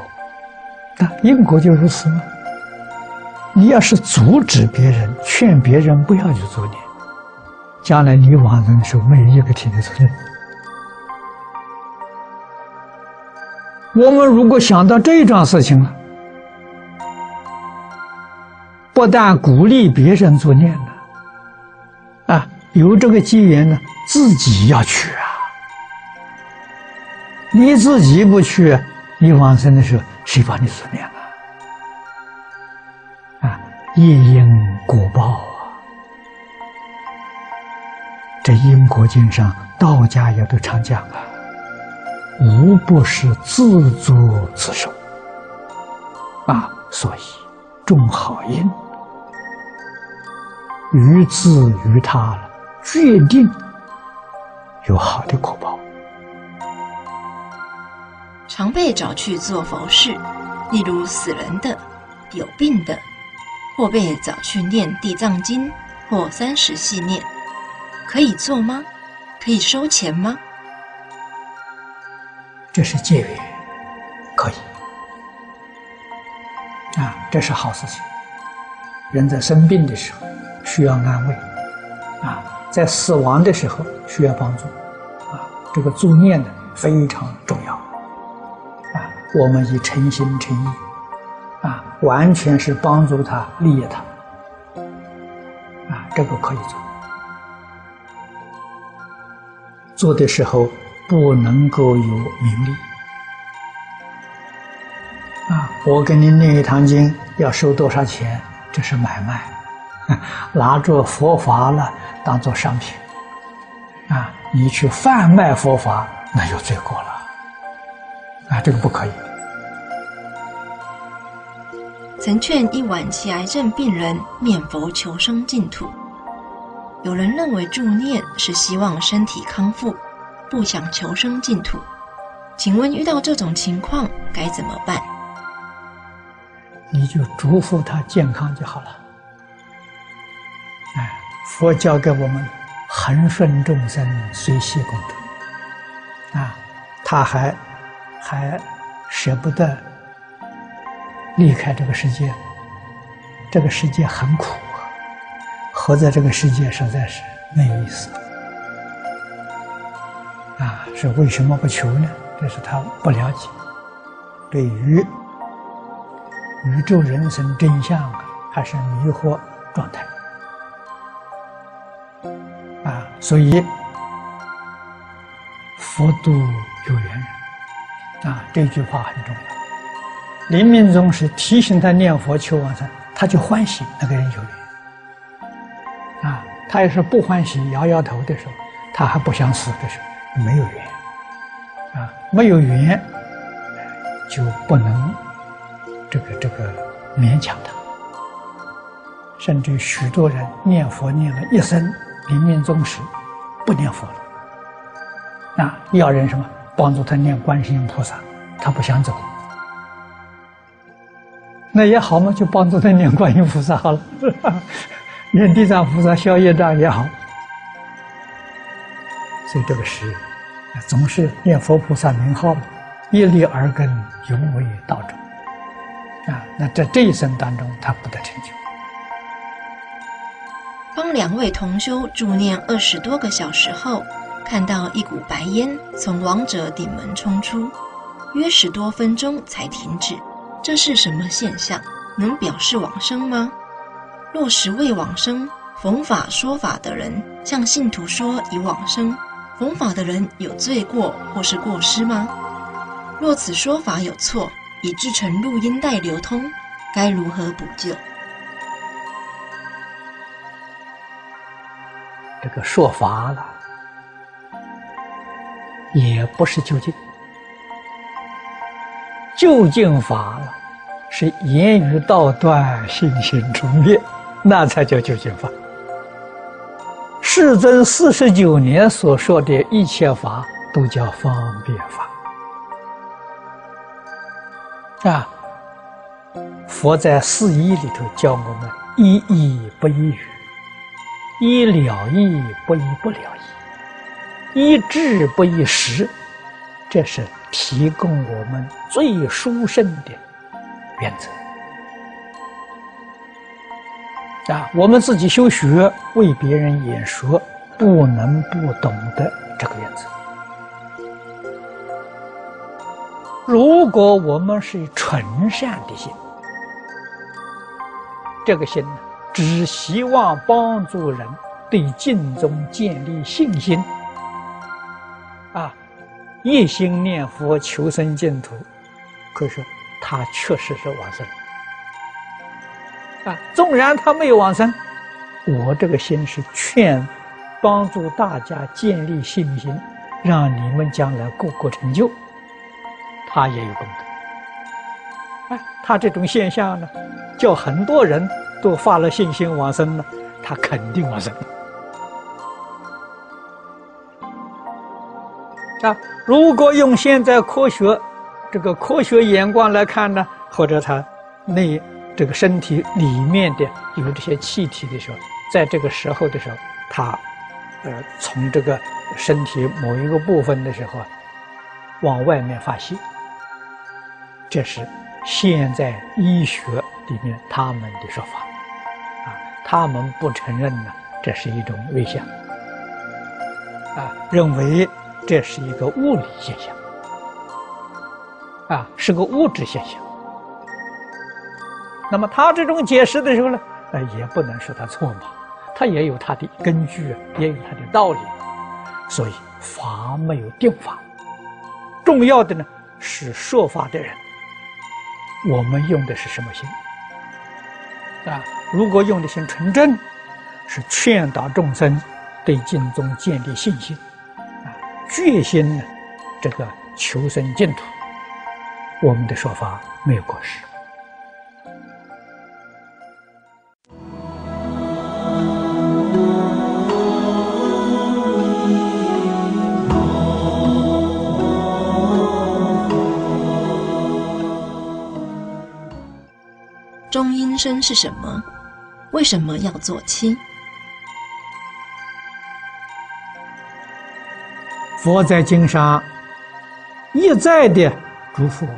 那因果就如此吗？你要是阻止别人、劝别人不要去做孽，将来你往生的时候没有一个替你助念。我们如果想到这桩事情了，不但鼓励别人助念了，啊，有这个机缘呢，自己要去啊。你自己不去，你往生的时候谁帮你助念啊？啊，业因果报！这因果经上道家也都常讲啊，无不是自作自受啊。所以种好因，于自于他了，决定有好的果报。常被找去做佛事，例如死人的、有病的，或被找去念地藏经或三十系念，可以做吗？可以收钱吗？这是戒缘，可以。啊，这是好事情。人在生病的时候需要安慰，啊，在死亡的时候需要帮助，啊，这个助念呢非常重要。啊我们以诚心诚意，啊，完全是帮助他、利益他，啊，这个可以做。做的时候不能够有名利，啊，我给你念一堂经要收多少钱？这是买卖，拿着佛法了当做商品，啊，你去贩卖佛法，那就罪过了。啊，这个不可以。曾劝一晚期癌症病人念佛求生净土，有人认为助念是希望身体康复，不想求生净土。请问遇到这种情况该怎么办？你就祝福他健康就好了。哎，佛教给我们恒顺众生，随喜功德。啊，他还。还舍不得离开这个世界，这个世界很苦！活在这个世界实在是没有意思啊！是为什么不求呢？这是他不了解，对于宇宙人生真相还是迷惑状态啊！所以佛度有缘人。啊，这句话很重要。临命终时提醒他念佛求往生，他就欢喜那个人有缘。啊他要是不欢喜、摇摇头的时候，他还不想死的时候，没有缘啊，没有缘就不能这个这个勉强他。甚至许多人念佛念了一生，临命终时不念佛了，那，要人什么帮助他念观世音菩萨，他不想走。那也好嘛，就帮助他念观音菩萨好了，念地藏菩萨消业障也好。所以这个是总是念佛菩萨名号嘛，一粒耳根，永为道种啊。那在这一生当中，他不得成就。帮两位同修助念二十多个小时后，看到一股白烟从王者顶门冲出，约十多分钟才停止。这是什么现象？能表示往生吗？若实未往生，逢法说法的人向信徒说已往生，逢法的人有罪过或是过失吗？若此说法有错，以制成录音带流通，该如何补救？这个说法了，也不是究竟。究竟法了，是言语道断，信心行出灭，那才叫究竟法。世尊四十九年所说的一切法，都叫方便法。啊，佛在四义里头教我们：一义不一语，一了义不一不了义，一智不一时。这是。提供我们最殊胜的原则啊！我们自己修学，为别人演说，不能不懂得这个原则。如果我们是纯善的心，这个心呢，只希望帮助人对净宗建立信心啊。一心念佛求生净土，可是他确实是往生啊。纵然他没有往生，我这个心是劝帮助大家建立信心，让你们将来个个成就，他也有功德。哎，他这种现象呢，叫很多人都发了信心往生了，他肯定往生。啊，如果用现在科学这个科学眼光来看呢，或者他内这个身体里面的有这些气体的时候，在这个时候的时候，他呃从这个身体某一个部分的时候往外面发泄，这是现在医学里面他们的说法啊，他们不承认呢，这是一种危险啊，认为。这是一个物理现象，啊，是个物质现象。那么他这种解释的时候呢，呃，也不能说他错嘛，他也有他的根据，也有他的道理。所以法没有定法，重要的呢是说法的人，我们用的是什么心？啊，如果用的心纯正，是劝导众生对净宗建立信心。啊决心呢，这个求生净土，我们的说法没有过失。中阴身是什么？为什么要做七？佛在经上一再的嘱咐我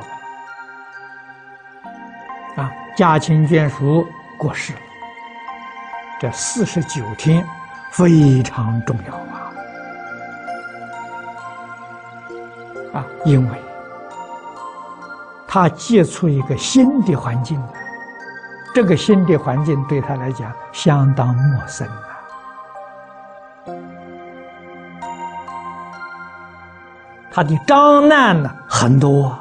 们：啊，家亲眷属过世了，这四十九天非常重要啊！啊，因为他接触一个新的环境，这个新的环境对他来讲相当陌生啊。他的障难呢很多，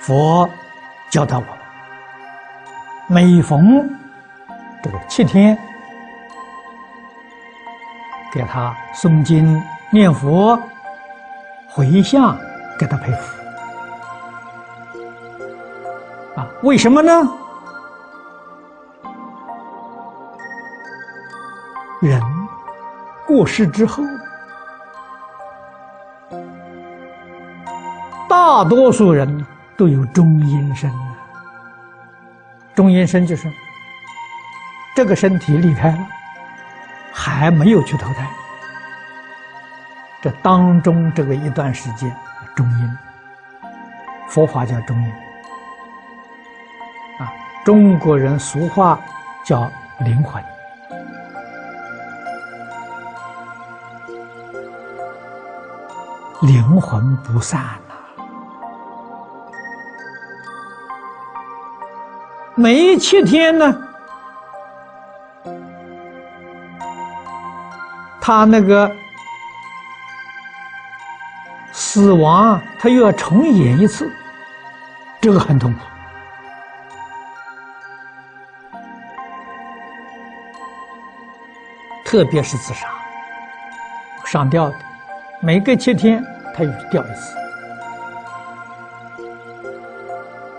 佛教导我们每逢这个七天，给他诵经念佛，回向给他佩服。啊，为什么呢？人过世之后，大多数人都有中阴身。中阴身就是这个身体离开了，还没有去投胎。这当中这个一段时间，中阴，佛法叫中阴。啊，中国人俗话叫灵魂。灵魂不散呐，每一七天呢，他那个死亡，他又要重演一次，这个很痛苦，特别是自杀、上吊的。每隔七天，他又吊一次。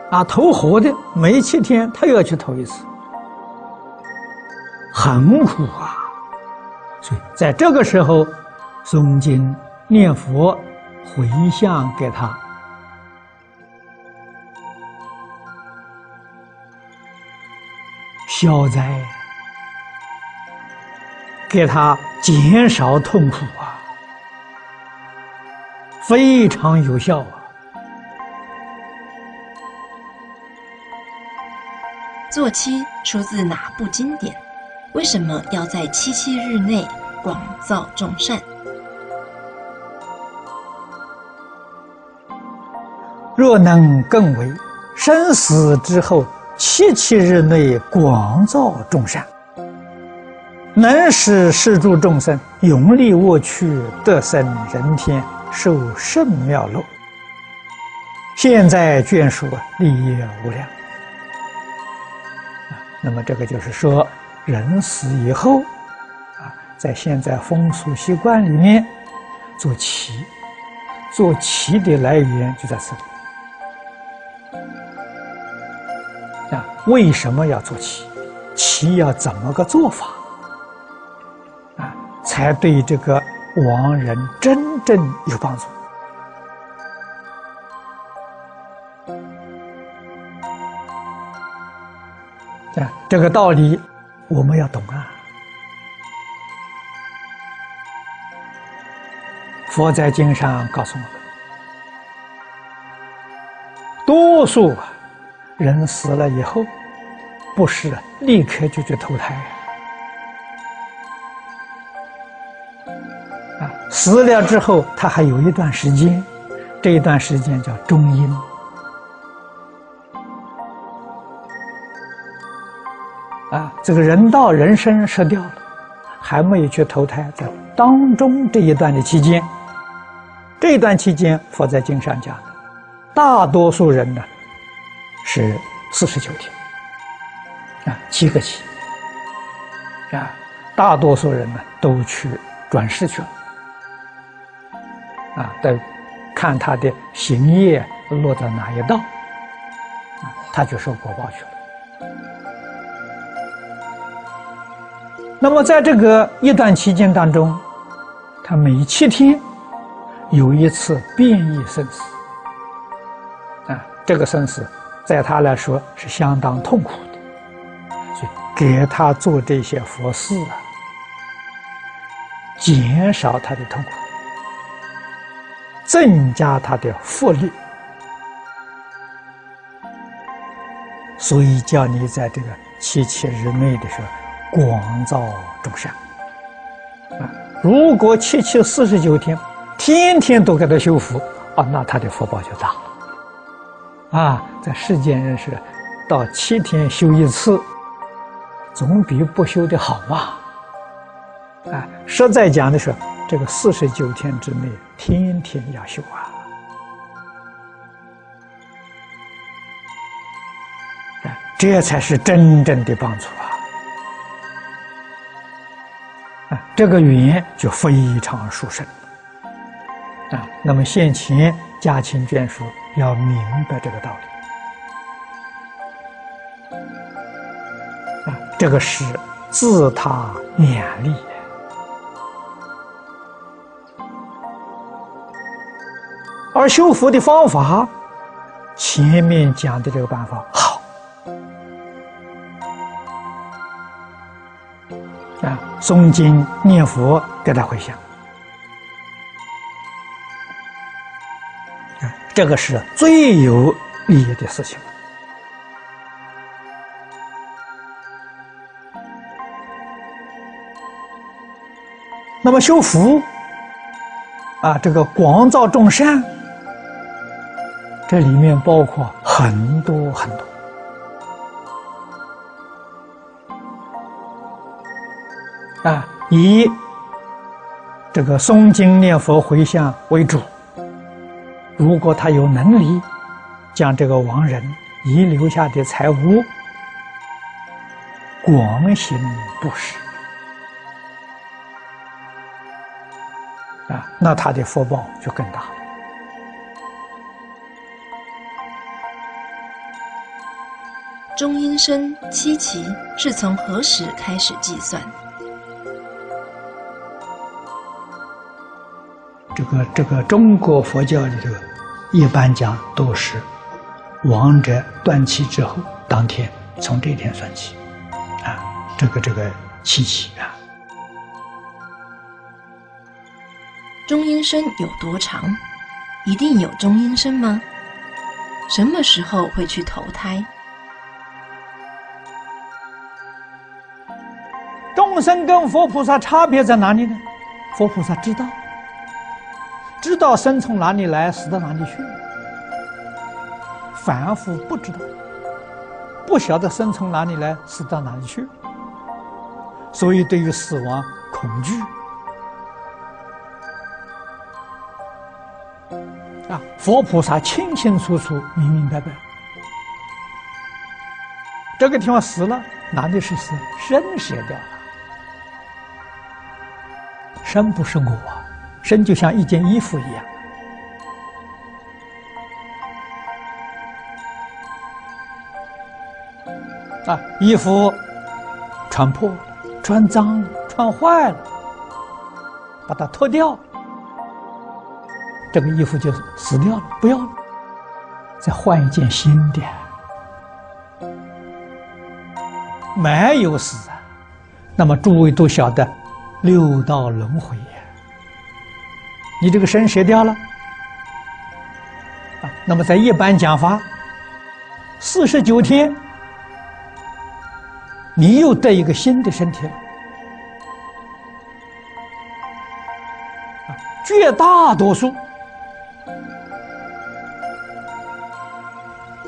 啊，投河的每七天，他又要去投一次，很苦啊！所以在这个时候，诵经念佛，回向给他，消灾，给他减少痛苦啊！非常有效啊！坐七出自哪部经典？为什么要在七七日内广造众善？若能更为生死之后七七日内广造众善，能使世诸众生永离恶趣，得生人天。受圣妙乐，现在眷属啊利益无量。那么这个就是说，人死以后，啊，在现在风俗习惯里面，做旗，做旗的来源就在这啊，为什么要做旗？旗要怎么个做法？啊，才对这个。亡人真正有帮助啊！这个道理我们要懂啊。佛在经上告诉我们，多数啊人死了以后，不是立刻就去投胎啊。死了之后，他还有一段时间，这一段时间叫中阴。啊，这个人道人生失掉了，还没有去投胎，在当中这一段的期间，这一段期间，佛在经上讲，大多数人呢是四十九天，啊，七个七，啊，大多数人呢都去转世去了。啊，得看他的行业落在哪一道，他就受果报去了。那么在这个一段期间当中，他每七天有一次变异生死，啊，这个生死在他来说是相当痛苦的，所以给他做这些佛事啊，减少他的痛苦。增加他的福利，所以叫你在这个七七日内的时候广造众善啊！如果七七四十九天，天天都给他修福啊，那他的福报就大了啊！在世间人是到七天修一次，总比不修的好嘛！啊，实在讲的是这个四十九天之内。天天要修啊！这才是真正的帮助啊！啊，这个缘就非常殊胜啊。那么现前家亲眷属要明白这个道理。啊，这个是自他勉励。而修福的方法，前面讲的这个办法好。啊，诵经念佛给他回想，这个是最有利益的事情。那么修福啊，这个广造众善。这里面包括很多很多啊，以这个诵经念佛回向为主。如果他有能力，将这个亡人遗留下的财物广行布施啊，那他的福报就更大。中阴身七期是从何时开始计算？这个这个中国佛教里头，一般讲都是亡者断气之后当天，从这天算起，啊，这个这个七期啊。中阴身有多长？一定有中阴身吗？什么时候会去投胎？众生跟佛菩萨差别在哪里呢？佛菩萨知道，知道生从哪里来，死到哪里去。凡夫不知道，不晓得生从哪里来，死到哪里去，所以对于死亡恐惧。啊，佛菩萨清清楚楚、明明白白，这个地方死了，哪里是死？身舍掉了。身不是我，身就像一件衣服一样啊，衣服穿破、穿脏、穿坏了，把它脱掉，这个衣服就死掉了，不要了，再换一件新的，没有死啊。那么诸位都晓得。六道轮回呀，你这个身舍掉了啊，那么在一般讲法，四十九天，你又得一个新的身体了啊，绝大多数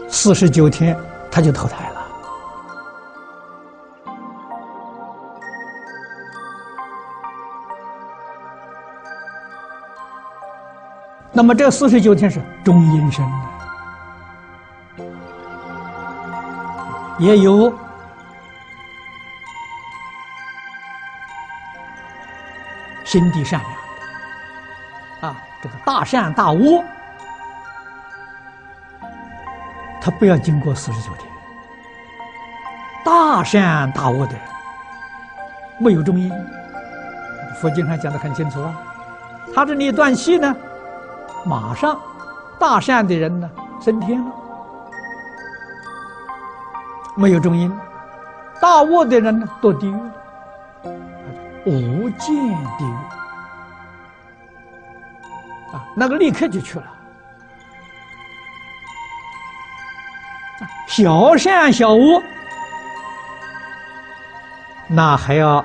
四十九天他就投胎了。那么这四十九天是中阴身也有心地善良的啊，这个大善大恶，他不要经过四十九天。大善大恶的人没有中阴，佛经上讲的很清楚啊，他这里断气呢。马上，大善的人呢升天了，没有中阴；大恶的人呢堕地狱了，无间地狱啊，那个立刻就去了。小善小恶，那还要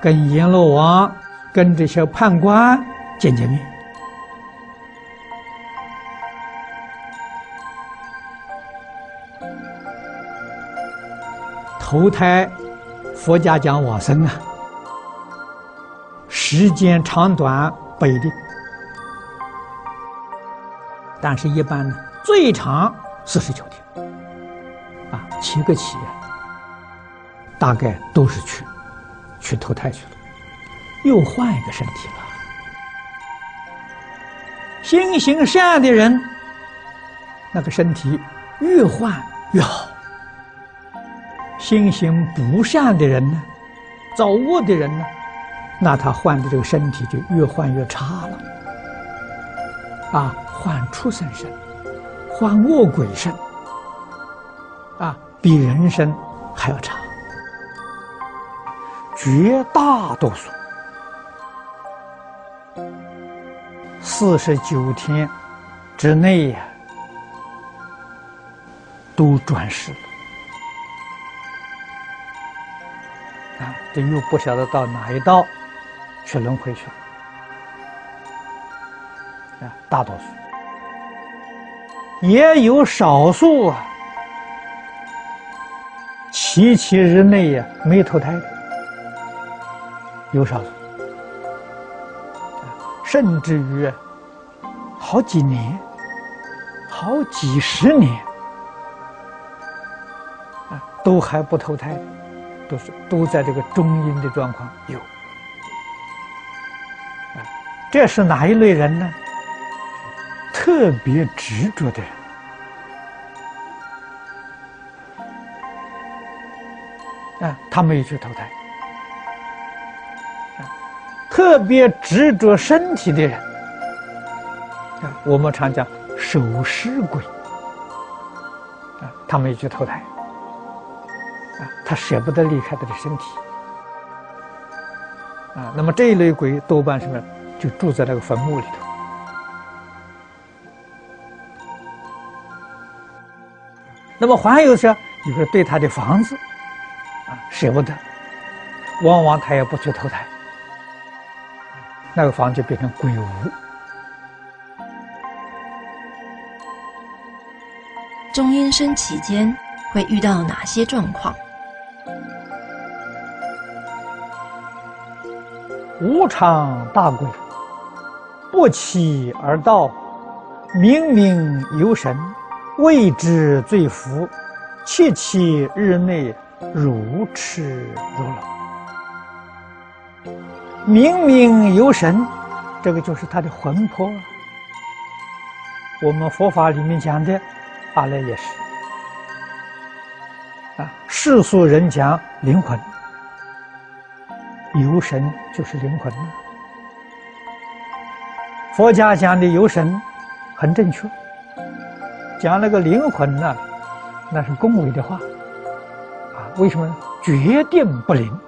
跟阎罗王、跟这些判官见见面。投胎，佛家讲往生啊，时间长短不一定，但是一般呢，最长四十九天，啊，七个起，大概都是去去投胎去了，又换一个身体了。心行善的人，那个身体越换越好；心行不善的人呢，造恶的人呢，那他换的这个身体就越换越差了。啊，换畜生身，换恶鬼身，啊，比人生还要差。绝大多数四十九天之内呀，都转世了。这又不晓得到哪一道去轮回去了。啊，大多数也有少数啊，七七日内呀没投胎的，有少数，甚至于好几年、好几十年啊，都还不投胎，都是都在这个中阴的状况。有。啊，这是哪一类人呢？特别执着的人。啊，他没有去投胎；啊，特别执着身体的人。啊，我们常讲守尸鬼。啊，他没有去投胎啊，他舍不得离开他的身体啊。那么这一类鬼多半什么，就住在那个坟墓里头。那么还有些，就是对他的房子，啊舍不得，往往他也不去投胎，那个房就变成鬼屋。中阴身期间会遇到哪些状况？无常大鬼，不期而到，冥冥有神。未知罪福，七七日内如痴如聋。冥冥有神，这个就是他的魂魄。我们佛法里面讲的，阿赖耶识啊，世俗人讲灵魂，有神就是灵魂。佛家讲的有神，很正确。讲那个灵魂呢，那是恭维的话，啊，为什么？决定不灵。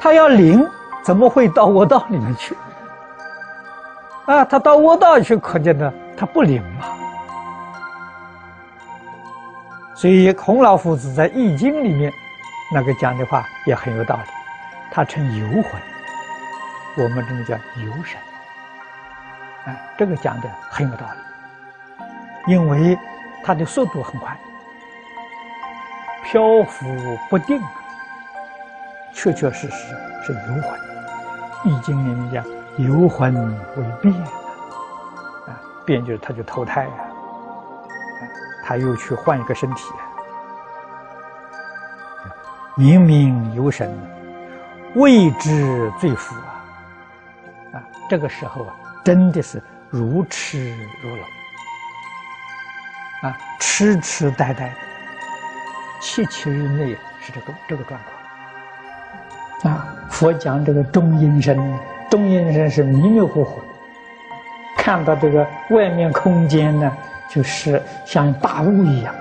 他要灵，怎么会到我道里面去？啊，他到我道去，可见呢，他不灵嘛。所以孔老夫子在《易经》里面那个讲的话也很有道理，他称游魂，我们这么叫游神，啊，这个讲的很有道理。因为它的速度很快，漂浮不定，确确实实是游魂。易经里面讲游魂为变，啊，变就是他就投胎啊，他又去换一个身体。明明有神，未知罪福啊，啊，这个时候啊，真的是如痴如聋。啊，痴痴呆呆，七七日内是这个这个状况。啊，佛讲这个中阴身，中阴身是迷迷糊糊的，看到这个外面空间呢，就是像大雾一样。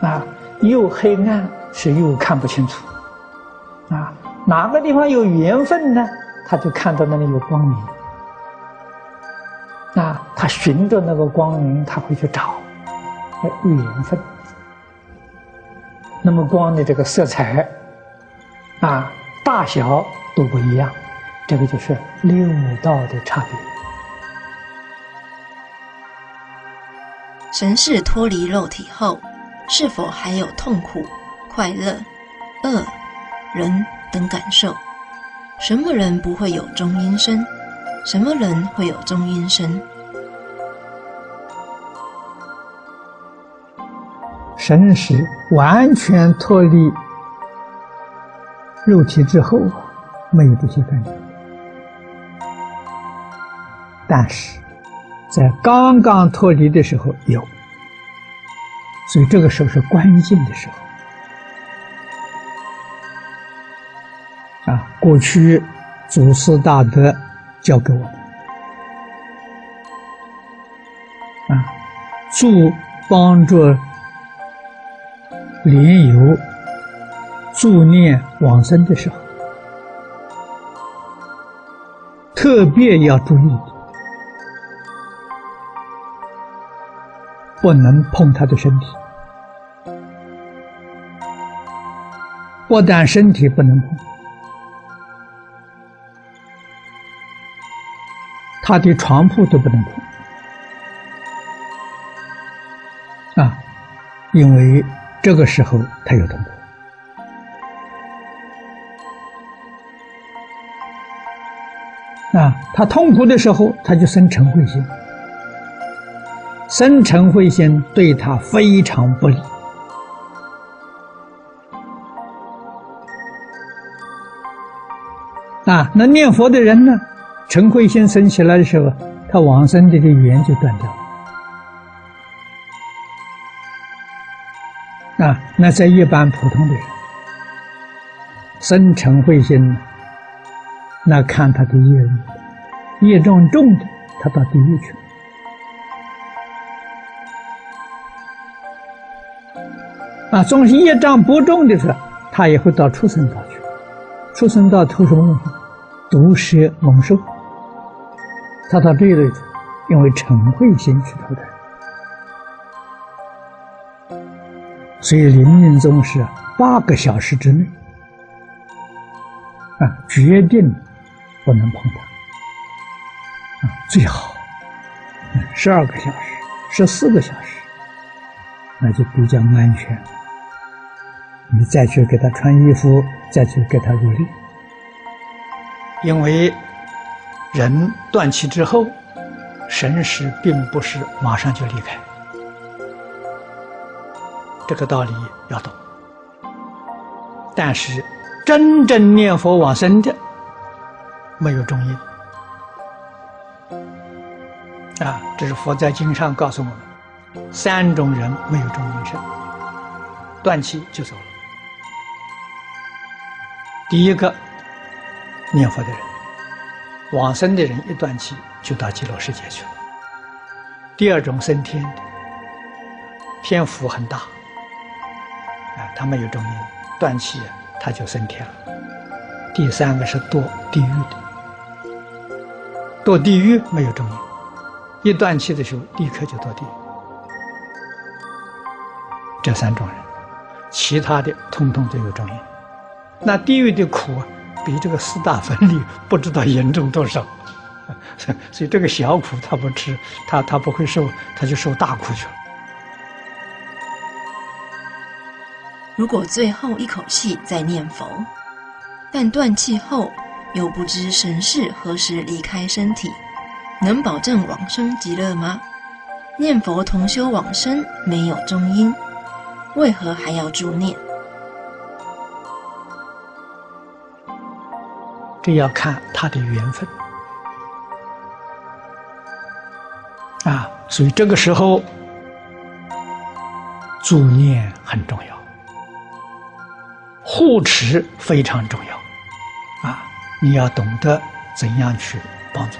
啊，又黑暗是又看不清楚。啊，哪个地方有缘分呢？他就看到那里有光明。啊，他循着那个光明，他会去找有缘分。那么光的这个色彩，啊，大小都不一样，这个就是六道的差别。神识脱离肉体后，是否还有痛苦、快乐、恶、人等感受？什么人不会有中阴身？什么人会有中阴身？神识完全脱离肉体之后，没有这些感觉。但是，在刚刚脱离的时候有，所以这个时候是关键的时候啊！过去祖师大德教给我们啊，助帮助。莲友助念往生的时候，特别要注意，不能碰他的身体，不但身体不能碰，他的床铺都不能碰。啊，因为。这个时候他有痛苦。啊，他痛苦的时候他就生嗔恚心，生嗔恚心对他非常不利啊。那念佛的人呢，嗔恚心生起来的时候，他往生这个缘就断掉了。啊，那在一般普通的人，生成慧心，那看他的业力，业重重的，他到地狱去了。啊，总是业障不重的时候，他也会到畜生道去。畜生道投什么东西？毒蛇猛兽。他到这一类，因为嗔慧心去投胎。所以临命终是八个小时之内啊，决定不能碰它啊，最好十二个小时、十四个小时，那就比较安全。你再去给他穿衣服，再去给他入殓，因为人断气之后，神识并不是马上就离开。这个道理要懂，但是真正念佛往生的没有中阴啊！这是佛在经上告诉我们，三种人没有中阴身，断气就走了。第一个念佛的人，往生的人一断气就到极乐世界去了。第二种升天的，天福很大。啊，他没有中阴，断气他就升天了。第三个是堕地狱的，堕地狱没有中阴，一断气的时候立刻就堕地狱。这三种人，其他的通通都有中阴。那地狱的苦比这个四大分离不知道严重多少，所以这个小苦他不吃，他他不会受，他就受大苦去了。如果最后一口气在念佛，但断气后又不知神识何时离开身体，能保证往生极乐吗？念佛同修往生没有中因，为何还要助念？这要看他的缘分。啊，所以这个时候助念很重要。护持非常重要，啊，你要懂得怎样去帮助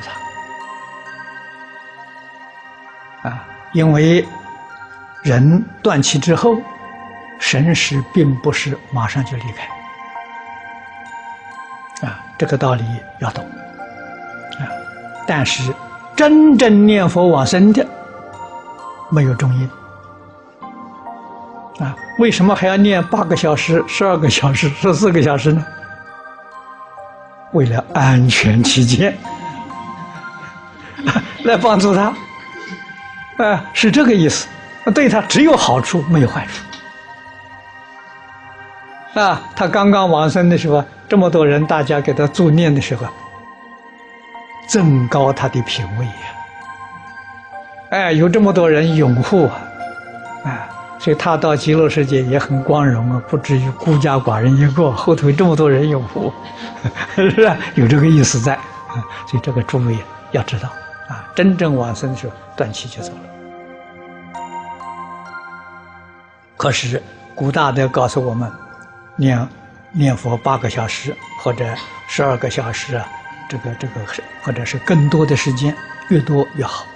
他，啊，因为人断气之后，神识并不是马上就离开，这个道理要懂，啊，但是真正念佛往生的，没有中阴。啊，为什么还要念八个小时、十二个小时、十四个小时呢？为了安全起见，来帮助他，啊，是这个意思。对他只有好处，没有坏处。啊，他刚刚往生的时候，这么多人，大家给他助念的时候，增高他的品位呀。哎，有这么多人拥护啊，啊。所以他到极乐世界也很光荣啊，不至于孤家寡人一个，后头这么多人拥护，是吧？有这个意思在啊，所以这个诸位要知道啊，真正往生的时候断气就走了。可是古大德告诉我们，念念佛八个小时或者十二个小时啊，这个这个或者是更多的时间，越多越好。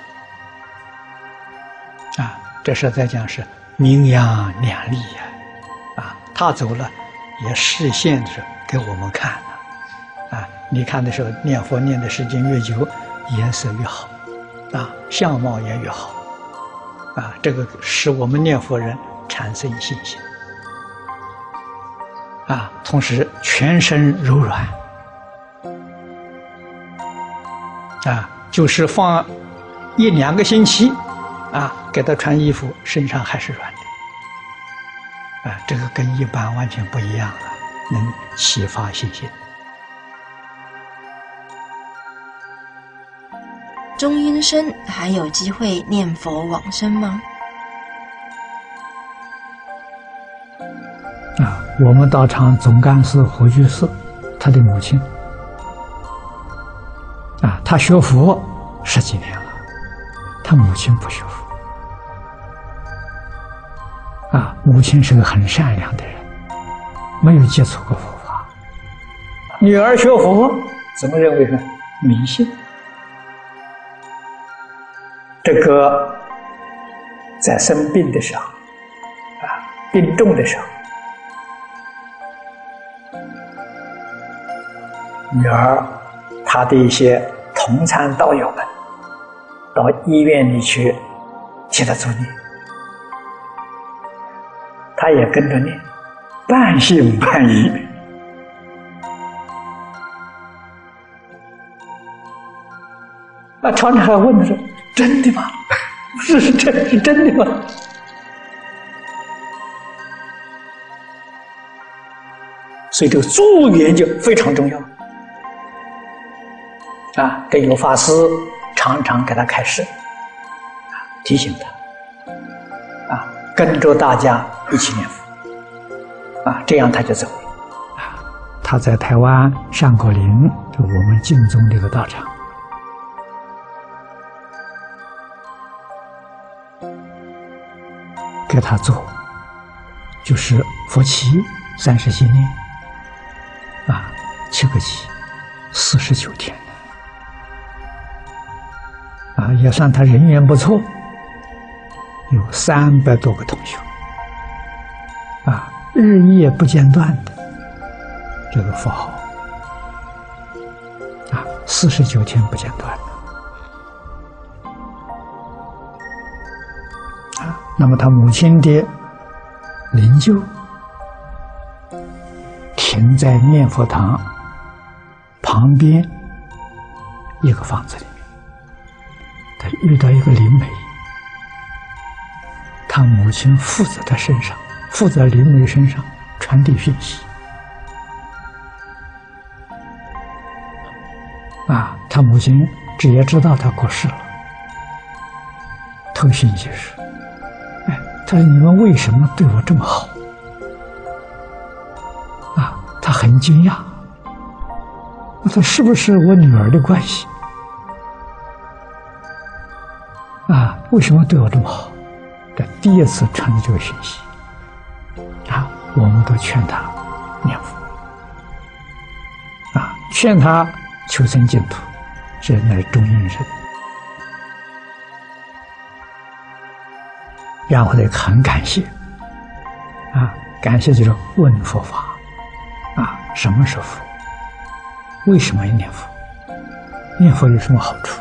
啊，这是在讲是名扬两利呀，啊，他走了，也示现是给我们看了，啊，你看的时候念佛念的时间越久，颜色越好，啊，相貌也越好，啊，这个使我们念佛人产生信心，啊，同时全身柔软，啊，就是放一两个星期。啊，给他穿衣服，身上还是软的。啊，这个跟一般完全不一样了，能启发信心。中阴身还有机会念佛往生吗？啊，我们道场总干事胡居士，他的母亲，啊，他学佛十几年了，他母亲不学佛。啊，母亲是个很善良的人，没有接触过佛法。女儿学佛，怎么认为呢？迷信。这个在生病的时候，啊，病重的时候，女儿她的一些同参道友们到医院里去替她做念。他也跟着念，半信半疑。那常常还问他说：“真的吗？是是真是真的吗？”所以这个助缘就非常重要。啊，这有法师常常给他开示，啊，提醒他，啊，跟着大家。一起念佛，啊，这样他就走了。啊，他在台湾上果林，就我们净宗这个道场，给他做，就是佛七三十七念，啊，七个七，四十九天，啊，也算他人缘不错，有三百多个同学。啊，日夜不间断的这个符号，啊，四十九天不间断的，啊，那么他母亲的灵柩停在念佛堂旁边一个房子里，他遇到一个灵媒，他母亲附在他身上。附在灵媒身上传递讯息，啊，他母亲直接知道他过世了。偷信息是，哎，他说你们为什么对我这么好？啊，他很惊讶，他说是不是我女儿的关系？啊，为什么对我这么好？这第一次传递这个讯息。啊我们都劝他念佛，啊，劝他求生净土，这乃中阴人。然后呢，很感谢，啊，感谢就是问佛法，啊，什么是佛？为什么要念佛？念佛有什么好处？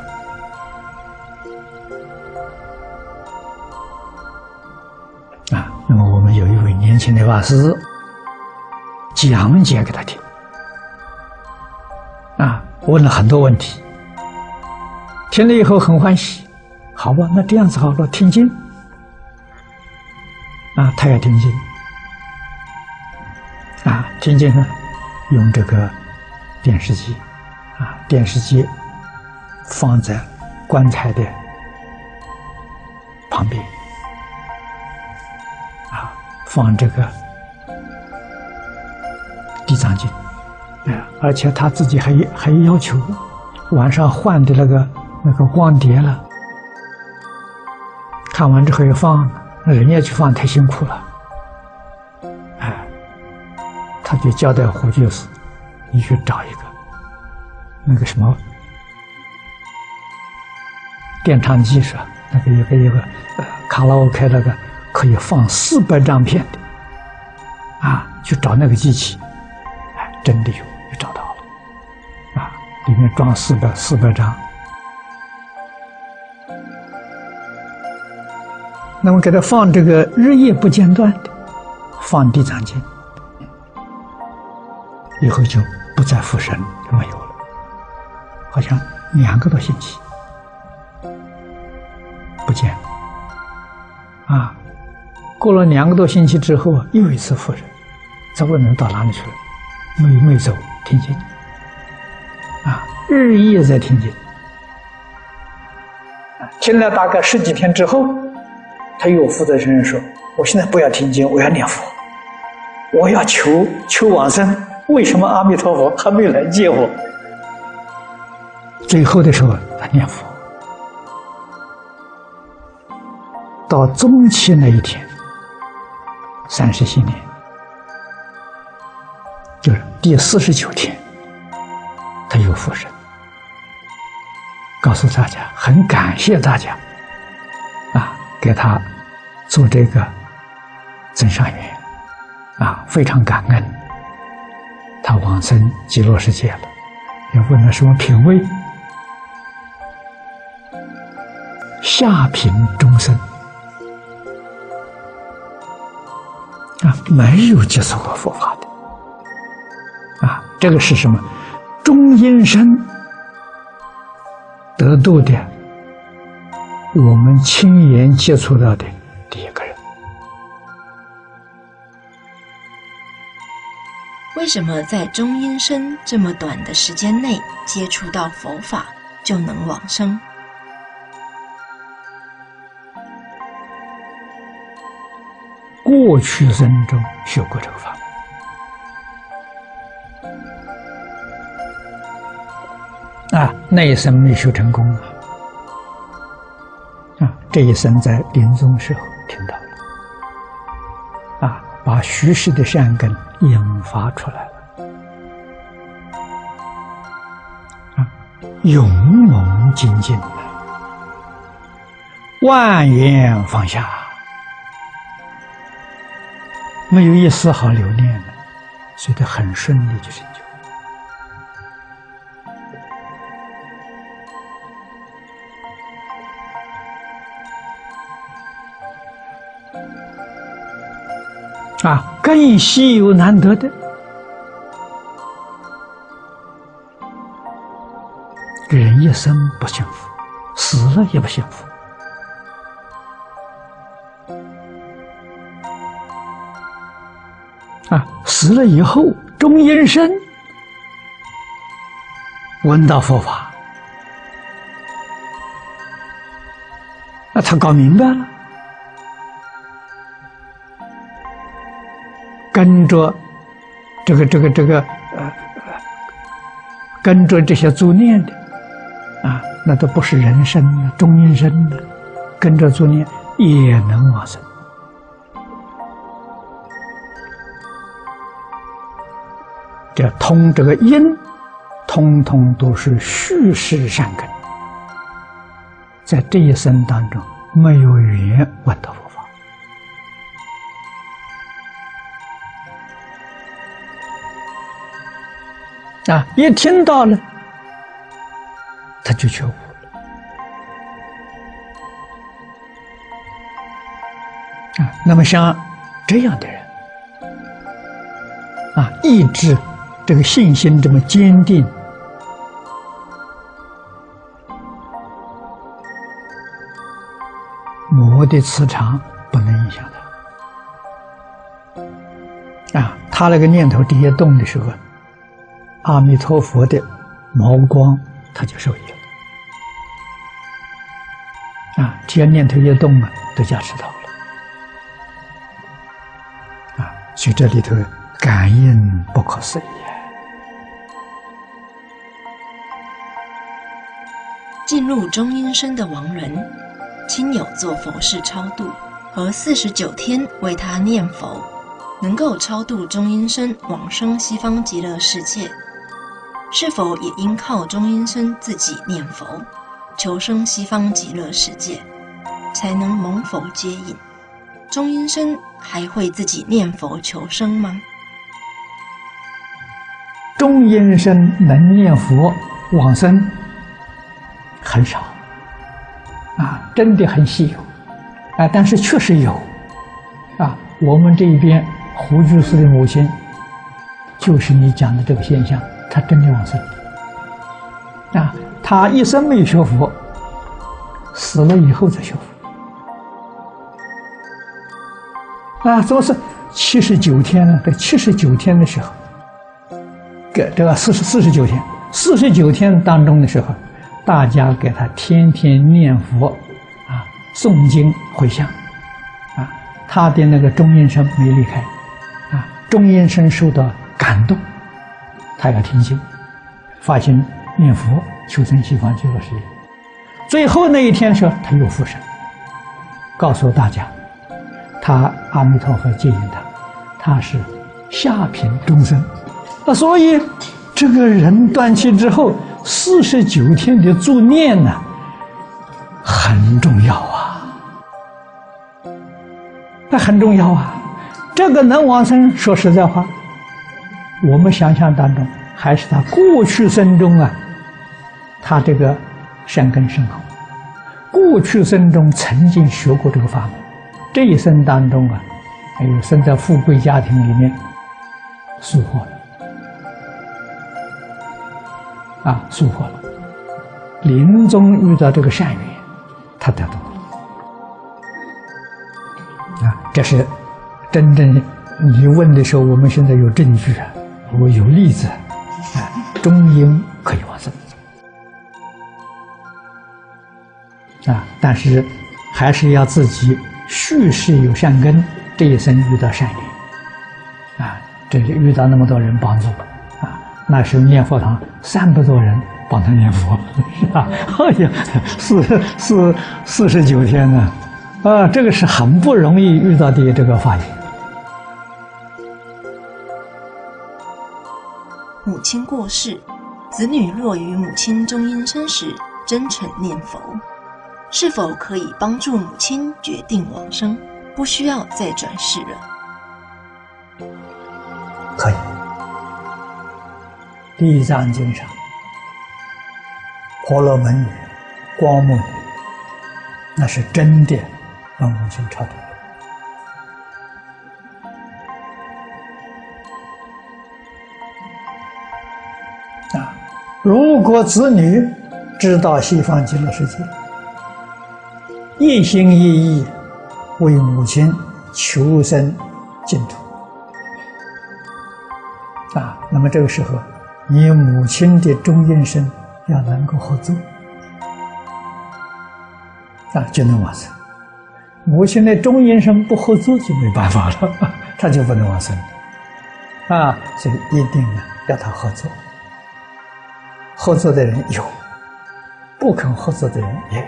那么我们有一位年轻的法师讲解给他听，啊，问了很多问题，听了以后很欢喜，好吧，那这样子好了，听经，啊，他也听经，啊，听经呢，用这个电视机，啊，电视机放在棺材的旁边。放这个地藏经，哎，而且他自己还还要求晚上换的那个那个光碟了，看完之后要放，人家去放太辛苦了，哎，他就交代胡居士，你去找一个那个什么电唱机是吧？那个一个一个呃卡拉 OK 那个。可以放四百张片的，啊，去找那个机器，哎，真的有，就找到了，啊，里面装四百四百张。那么给他放这个日夜不间断的，放地藏经，以后就不再复生，就没有了，好像两个多星期不见，啊。过了两个多星期之后啊，又一次复诊，这问人到哪里去了？没没走，听经啊，日夜在听经。听了大概十几天之后，他又负责承认说：“我现在不要听经，我要念佛，我要求求往生。为什么阿弥陀佛还没有来接我？”最后的时候，他念佛，到中期那一天。三十七年，就是第四十九天，他又复生，告诉大家很感谢大家，啊，给他做这个增上缘，啊，非常感恩。他往生极乐世界了，要问他什么品位？下品众生。啊，没有接触过佛法的，啊，这个是什么？中阴身得度的，我们亲眼接触到的第一个人。为什么在中阴身这么短的时间内接触到佛法就能往生？过去生中学过这个法门，啊，那一生没修成功啊，啊，这一生在临终时候听到了，啊，把虚实的善根引发出来了，啊，勇猛精进的，万缘放下。没有一丝毫留恋的，所以他很顺利就成就。啊，更稀有难得的，人一生不幸福，死了也不幸福。死了以后，中阴身闻到佛法，那他搞明白了，跟着这个这个这个呃，跟着这些作念的啊，那都不是人生的中阴身的，跟着作念也能往生。这通这个因，通通都是虚实善根，在这一生当中没有缘闻到佛法啊，一听到了，他就觉悟了啊。那么像这样的人啊，意志。这个信心这么坚定，魔的磁场不能影响他。啊，他那个念头底下动的时候，阿弥陀佛的毛光他就受益了。啊，只要念头一动啊，都加持到了啊。所以这里头感应不可思议。入中阴身的亡人，亲友做佛事超度，和四十九天为他念佛，能够超度中阴身往生西方极乐世界。是否也应靠中阴身自己念佛，求生西方极乐世界，才能蒙佛接引？中阴身还会自己念佛求生吗？中阴身能念佛往生？很少，啊，真的很稀有，啊，但是确实有，啊，我们这一边胡居士的母亲，就是你讲的这个现象，她真的往生，啊，他一生没有学佛，死了以后才学佛，啊，怎么是七十九天呢？在七十九天的时候，给这个四十四十九天，四十九天当中的时候。大家给他天天念佛，啊，诵经回向，啊，他的那个中阴身没离开，啊，中阴身受到感动，他要听经，发心念佛，求生西方极乐世界。最后那一天的时候，他又复生，告诉大家，他阿弥陀佛接引他，他是下品众生，啊所以这个人断气之后。四十九天的助念呢，很重要啊，那很重要啊。这个能往生，说实在话，我们想象当中，还是他过去生中啊，他这个善根深厚，过去生中曾经学过这个法门，这一生当中啊，还有生在富贵家庭里面，疏忽了。啊，收获了！临终遇到这个善缘，他得到了。啊，这是真正你问的时候，我们现在有证据啊，我有例子，啊，中阴可以往生。啊，但是还是要自己续世有善根，这一生遇到善缘，啊，这里遇到那么多人帮助。那时候念佛堂三百多人帮他念佛，是吧？哎呀，四四四十九天呢，啊，这个是很不容易遇到的这个法缘。母亲过世，子女若于母亲中阴身时真诚念佛，是否可以帮助母亲决定往生，不需要再转世了？可以。《地藏经》上，婆罗门女、光目女，那是真的帮母亲超度啊！如果子女知道西方极乐世界，一心一意为母亲求生净土啊，那么这个时候。你母亲的中阴身要能够合作，啊，就能往生。母亲的中阴身不合作就没办法了，他就不能往生。啊，所以一定呢要他合作。合作的人有，不肯合作的人也有。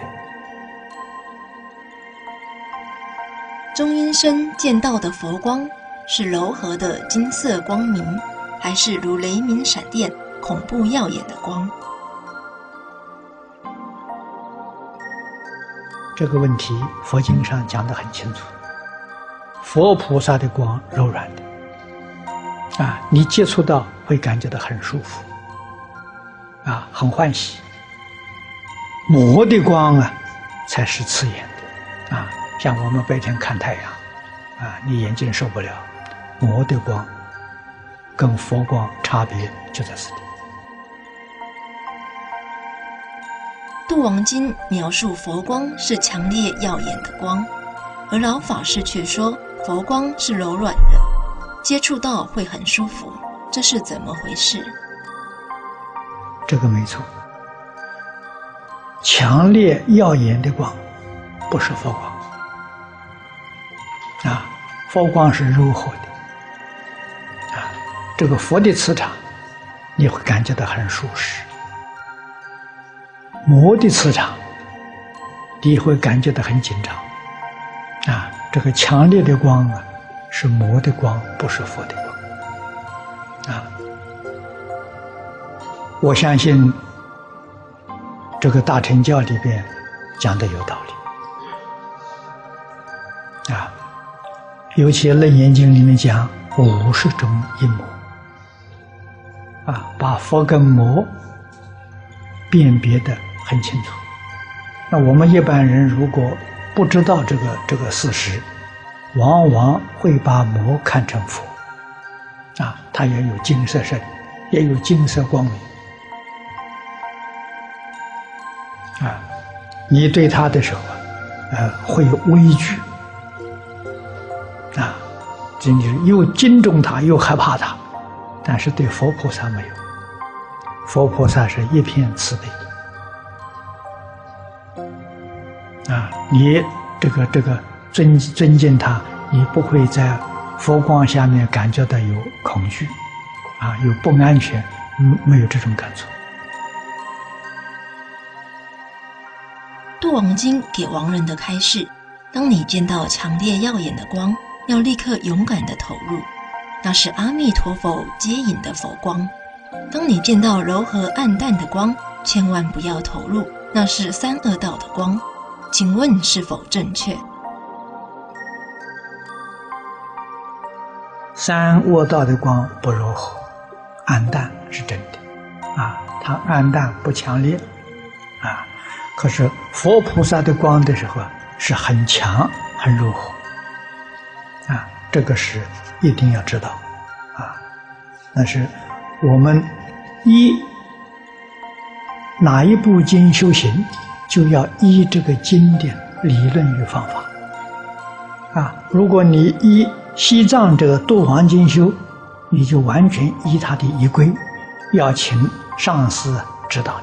中阴身见到的佛光是柔和的金色光明。还是如雷鸣闪电、恐怖耀眼的光。这个问题，佛经上讲得很清楚。佛菩萨的光柔软的，啊，你接触到会感觉到很舒服，啊，很欢喜。魔的光啊，才是刺眼的，啊，像我们白天看太阳，啊，你眼睛受不了，魔的光。跟佛光差别就在此地。《度王经》描述佛光是强烈耀眼的光，而老法师却说佛光是柔软的，接触到会很舒服，这是怎么回事？这个没错，强烈耀眼的光不是佛光啊，佛光是柔和的。这个佛的磁场，你会感觉到很舒适；魔的磁场，你会感觉到很紧张。啊，这个强烈的光啊，是魔的光，不是佛的光。啊，我相信这个大乘教里边讲的有道理。啊，尤其《楞严经》里面讲五十种阴魔。啊，把佛跟魔辨别的很清楚。那我们一般人如果不知道这个这个事实，往往会把魔看成佛。啊，他也有金色身，也有金色光明。啊，你对他的时候啊，呃，会畏惧。啊，真就是又敬重他，又害怕他。但是对佛菩萨没有，佛菩萨是一片慈悲啊！你这个这个尊尊敬他，你不会在佛光下面感觉到有恐惧啊，有不安全，没没有这种感触。度王经给亡人的开示：当你见到强烈耀眼的光，要立刻勇敢的投入。那是阿弥陀佛接引的佛光。当你见到柔和暗淡的光，千万不要投入，那是三恶道的光。请问是否正确？三恶道的光不柔和、暗淡是真的啊，它暗淡不强烈啊。可是佛菩萨的光的时候啊，是很强、很柔和啊，这个是。一定要知道，啊，那是我们依哪一部经修行，就要依这个经典理论与方法，啊，如果你依西藏这个《度王经》修，你就完全依他的仪规，要请上师指导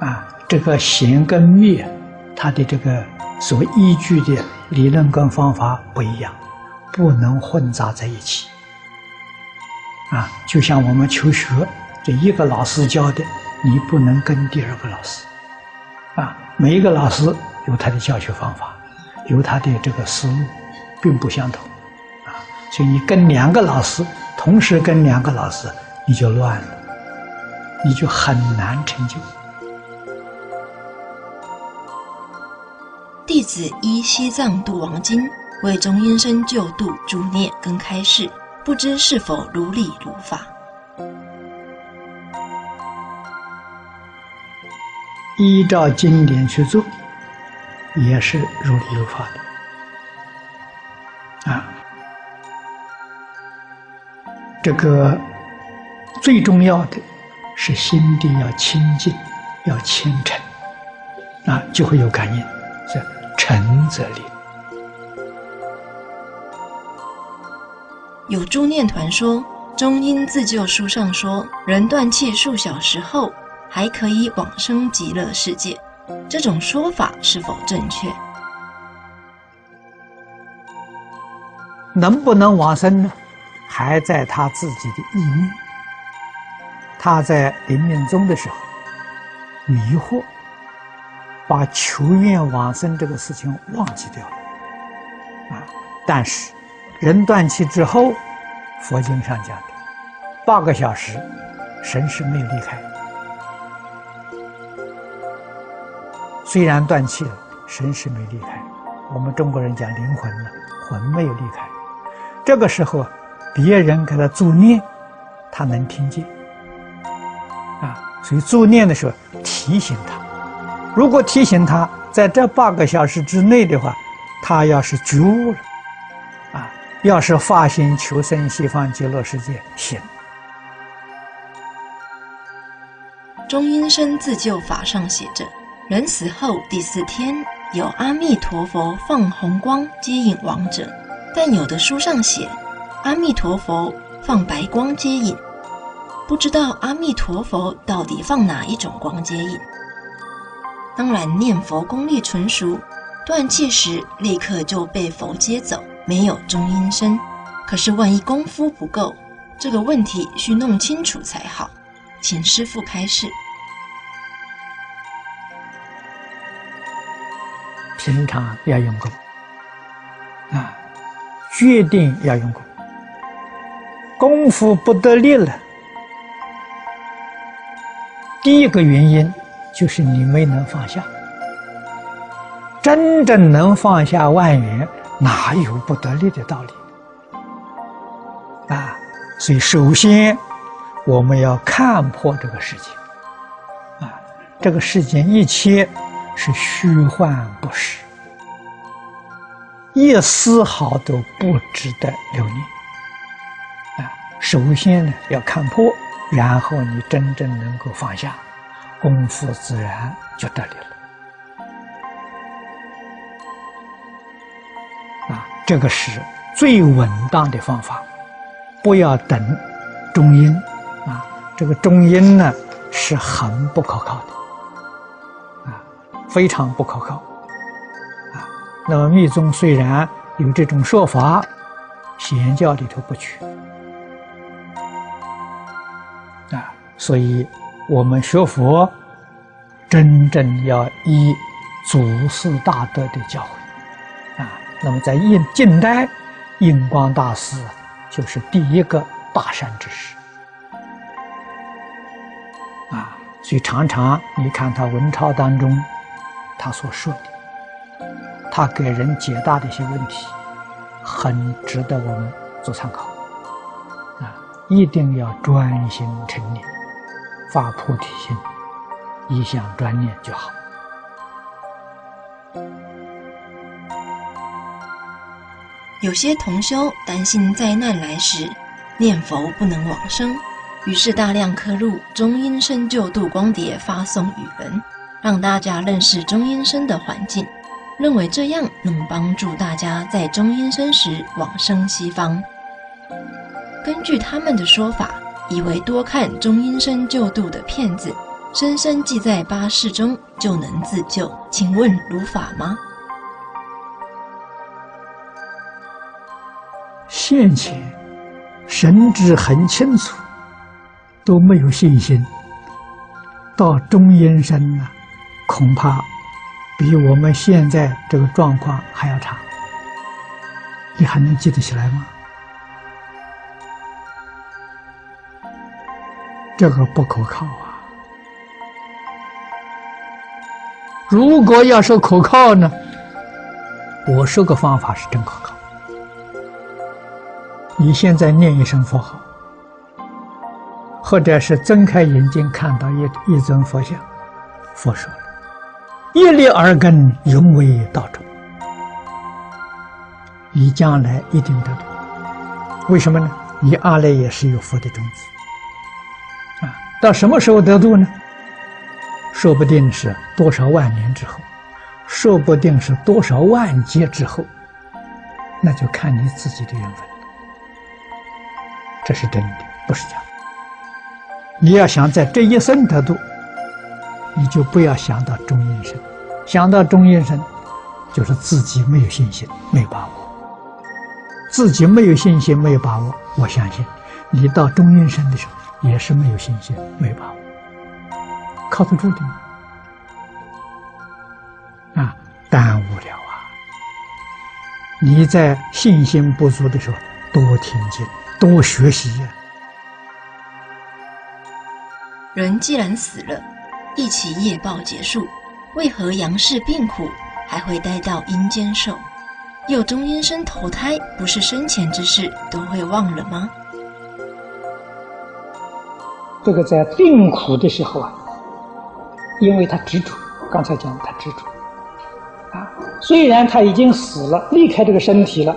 你，啊，这个显跟灭，他的这个所依据的理论跟方法不一样。不能混杂在一起，啊，就像我们求学，这一个老师教的，你不能跟第二个老师，啊，每一个老师有他的教学方法，有他的这个思路，并不相同，啊，所以你跟两个老师同时跟两个老师，你就乱了，你就很难成就。弟子依西藏度王经。为中阴身救度诸念跟开示，不知是否如理如法？依照经典去做，也是如理如法的。啊，这个最重要的是心地要清净，要虔诚，啊，就会有感应。是诚则灵。有诸念团说，《中阴自救书》上说，人断气数小时后，还可以往生极乐世界。这种说法是否正确？能不能往生呢？还在他自己的意念。他在临命终的时候迷惑，把求愿往生这个事情忘记掉了。啊，但是。人断气之后，佛经上讲的八个小时，神识没有离开。虽然断气了，神识没离开。我们中国人讲灵魂呢，魂没有离开。这个时候，别人给他助念，他能听见。啊，所以助念的时候提醒他。如果提醒他在这八个小时之内的话，他要是觉悟了。要是发心求生西方极乐世界，行。中阴身自救法上写着：人死后第四天，有阿弥陀佛放红光接引亡者；但有的书上写，阿弥陀佛放白光接引。不知道阿弥陀佛到底放哪一种光接引？当然，念佛功力纯熟，断气时立刻就被佛接走。没有中阴身，可是万一功夫不够，这个问题需弄清楚才好，请师傅开示。平常要用功啊，决定要用功，功夫不得力了。第一个原因就是你没能放下。真正能放下万缘，哪有不得力的道理？啊，所以首先我们要看破这个世界，啊，这个世间一切是虚幻不实，一丝毫都不值得留念。啊，首先呢要看破，然后你真正能够放下，功夫自然就得力了。这个是最稳当的方法，不要等中阴啊！这个中阴呢是很不可靠的啊，非常不可靠啊。那么密宗虽然有这种说法，显教里头不取啊，所以我们学佛真正要依祖师大德的教诲。那么，在印近代，印光大师就是第一个大善之士啊。所以常常你看他文抄当中，他所说的，他给人解答的一些问题，很值得我们做参考啊。一定要专心沉念，发菩提心，一向专念就好。有些同修担心灾难来时念佛不能往生，于是大量刻录中阴身救度光碟发送语文，让大家认识中阴身的环境，认为这样能帮助大家在中阴身时往生西方。根据他们的说法，以为多看中阴身救度的片子，深深记在八世中就能自救，请问如法吗？现前神智很清楚，都没有信心。到中阴身呢，恐怕比我们现在这个状况还要差。你还能记得起来吗？这个不可靠啊！如果要是可靠呢，我说个方法是真可靠。你现在念一声佛号，或者是睁开眼睛看到一一尊佛像，佛说了：“一粒耳根，永为道种。”你将来一定得度。为什么呢？你阿赖也是有佛的种子啊！到什么时候得度呢？说不定是多少万年之后，说不定是多少万劫之后，那就看你自己的缘分。这是真的，不是假的。你要想在这一生得度，你就不要想到中阴身，想到中阴身，就是自己没有信心、没有把握。自己没有信心、没有把握，我相信你到中阴身的时候也是没有信心、没把握，靠得住的吗？啊，耽误了啊！你在信心不足的时候，多听经。多学习呀！人既然死了，一起业报结束，为何阳世病苦还会待到阴间受？又中阴身投胎，不是生前之事都会忘了吗？这个在病苦的时候啊，因为他执着，刚才讲他执着啊，虽然他已经死了，离开这个身体了。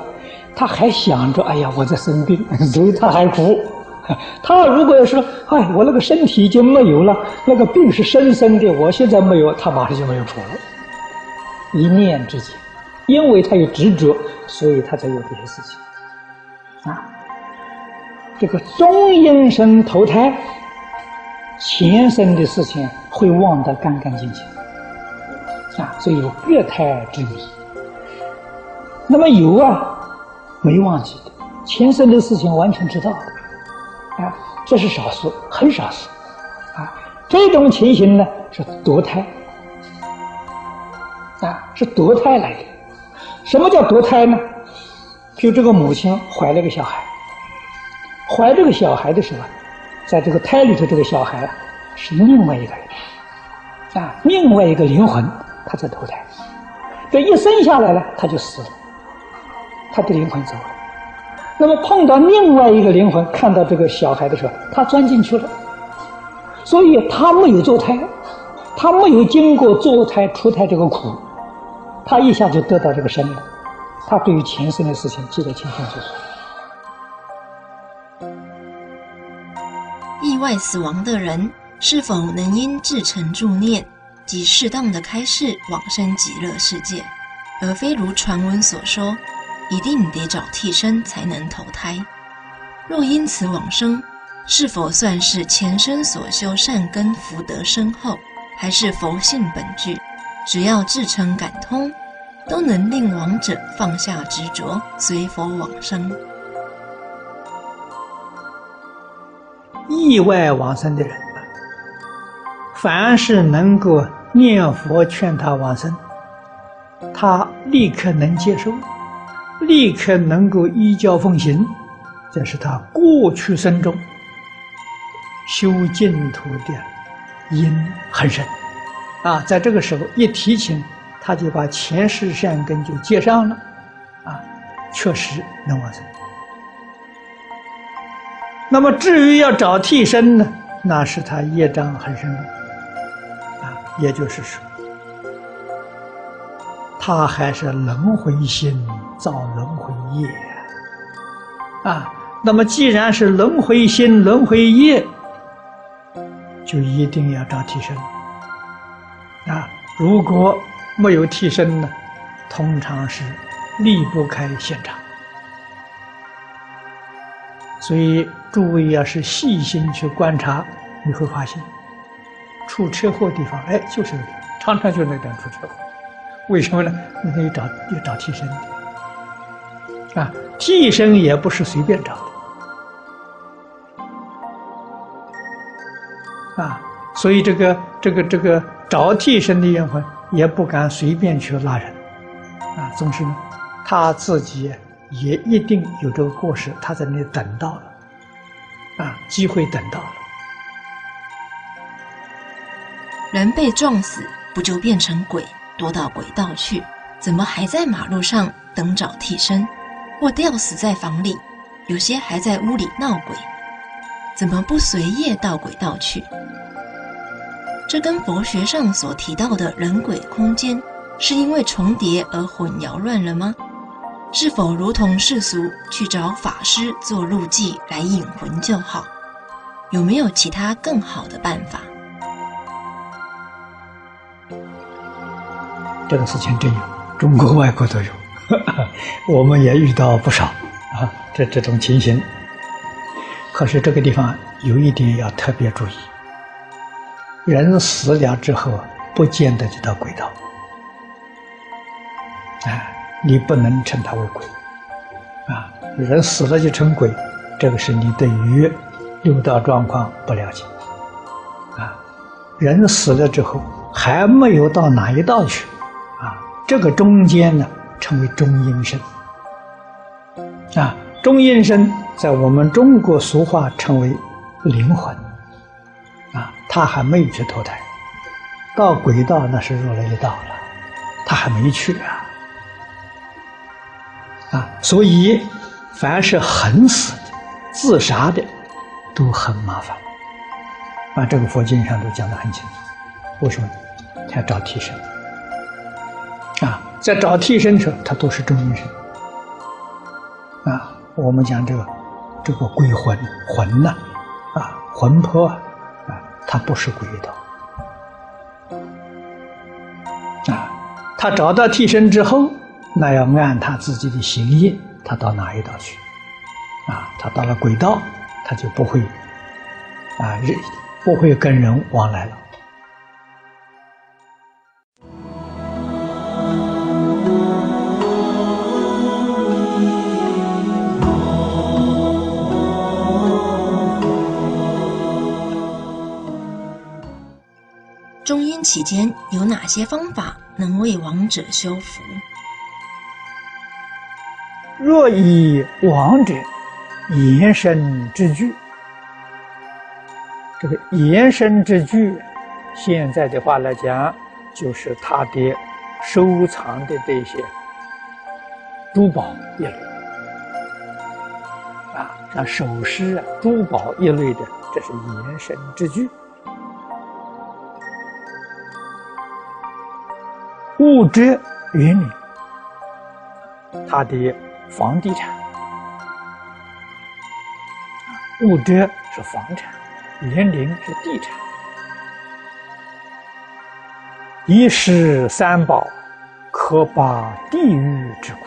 他还想着，哎呀，我在生病，所以他还苦。他如果要说，哎，我那个身体已经没有了，那个病是生生的，我现在没有，他马上就没有苦了。一念之间，因为他有执着，所以他才有这些事情。啊，这个中阴身投胎，前生的事情会忘得干干净净。啊，所以有隔胎之谜。那么有啊。没忘记的，前生的事情完全知道的，啊，这是少数，很少数，啊，这种情形呢是堕胎，啊，是堕胎来的。什么叫堕胎呢？就这个母亲怀了个小孩，怀这个小孩的时候，在这个胎里头，这个小孩是另外一个人，啊，另外一个灵魂，他在投胎。这一生下来了，他就死了，他的灵魂走了。那么碰到另外一个灵魂，看到这个小孩的时候，他钻进去了，所以他没有堕胎，他没有经过堕胎、出胎这个苦，他一下就得到这个身了。他对于前生的事情记得清清楚楚。意外死亡的人是否能因至诚助念？及适当的开示往生极乐世界，而非如传闻所说，一定得找替身才能投胎。若因此往生，是否算是前生所修善根福德深厚，还是佛性本具？只要至诚感通，都能令亡者放下执着，随佛往生。意外往生的人凡是能够。念佛劝他往生，他立刻能接受，立刻能够依教奉行，这是他过去生中修净土的因很深啊！在这个时候一提起，他就把前世善根就接上了啊，确实能完成。那么至于要找替身呢，那是他业障很深的。也就是说，他还是轮回心造轮回业啊。那么，既然是轮回心、轮回业，就一定要找替身啊。如果没有替身呢，通常是离不开现场。所以，诸位要是细心去观察，你会发现。出车祸地方，哎，就是，常常就那点出车祸，为什么呢？那得找要找替身，啊，替身也不是随便找的，啊，所以这个这个这个找替身的缘分也不敢随便去拉人，啊，总是呢，他自己也一定有这个过失，他在那里等到了，啊，机会等到了。人被撞死，不就变成鬼，躲到鬼道去？怎么还在马路上等找替身？或吊死在房里？有些还在屋里闹鬼，怎么不随夜到鬼道去？这跟佛学上所提到的人鬼空间，是因为重叠而混淆乱了吗？是否如同世俗去找法师做路祭来引魂就好？有没有其他更好的办法？这个事情真有，中国外国都有，我们也遇到不少啊。这这种情形，可是这个地方有一点要特别注意：人死了之后，不见得就到鬼道，啊，你不能称他为鬼，啊，人死了就成鬼，这个是你对于六道状况不了解，啊，人死了之后还没有到哪一道去啊。这个中间呢，称为中阴身。啊，中阴身在我们中国俗话称为灵魂。啊，他还没有去投胎，到轨道那是入了一道了，他还没去啊。啊，所以凡是横死的、自杀的，都很麻烦。啊，这个佛经上都讲得很清楚。为什么？他要找替身。啊，在找替身时，他都是中阴身。啊，我们讲这个这个鬼魂魂呐，啊，魂魄啊，啊，他不是鬼道。啊，他找到替身之后，那要按他自己的行业，他到哪一道去？啊，他到了鬼道，他就不会啊人不会跟人往来了。中阴期间有哪些方法能为亡者修福？若以亡者延伸之句，这个延伸之句，现在的话来讲，就是他的收藏的这些珠宝一类啊，像首饰啊、珠宝一类的，这是延伸之句。物质原理，他的房地产，物质是房产，园林是地产，一食三宝，可拔地狱之苦。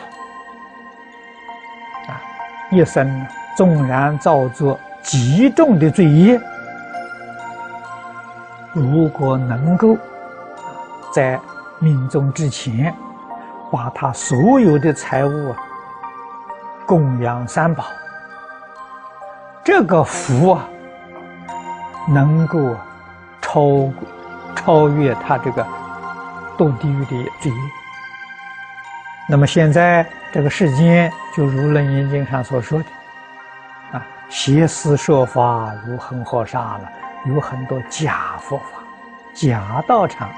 啊，一生纵然造作极重的罪业，如果能够在命中之前，把他所有的财物供养三宝，这个福啊，能够超超越他这个堕地狱的罪业。那么现在这个世间，就如《楞严经》上所说的，啊，邪思说法如恒河沙了，有很多假佛法、假道场。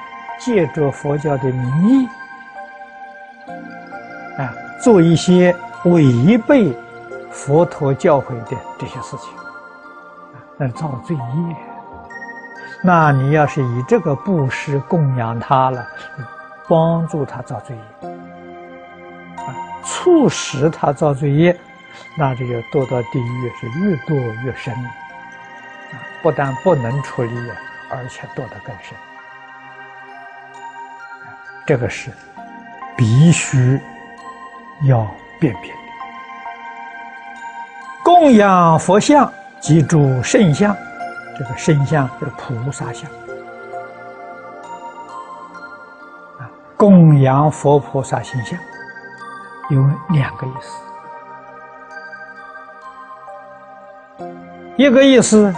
借着佛教的名义，啊，做一些违背佛陀教诲的这些事情，那造罪业。那你要是以这个布施供养他了，帮助他造罪业，啊，促使他造罪业，那这个堕到地狱是越堕越深，啊，不但不能处理，而且堕得更深。这个是必须要辨别的。供养佛像，记住圣像，这个圣像是菩萨像啊。供养佛菩萨形象有两个意思，一个意思。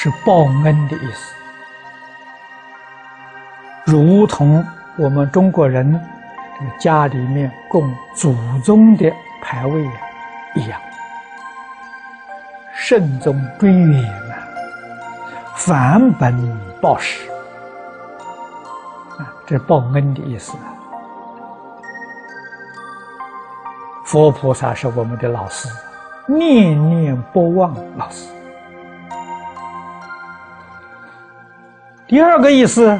是报恩的意思，如同我们中国人这个家里面供祖宗的牌位一样，慎终追远啊，返本报始啊，这报恩的意思啊。佛菩萨是我们的老师，念念不忘老师。第二个意思，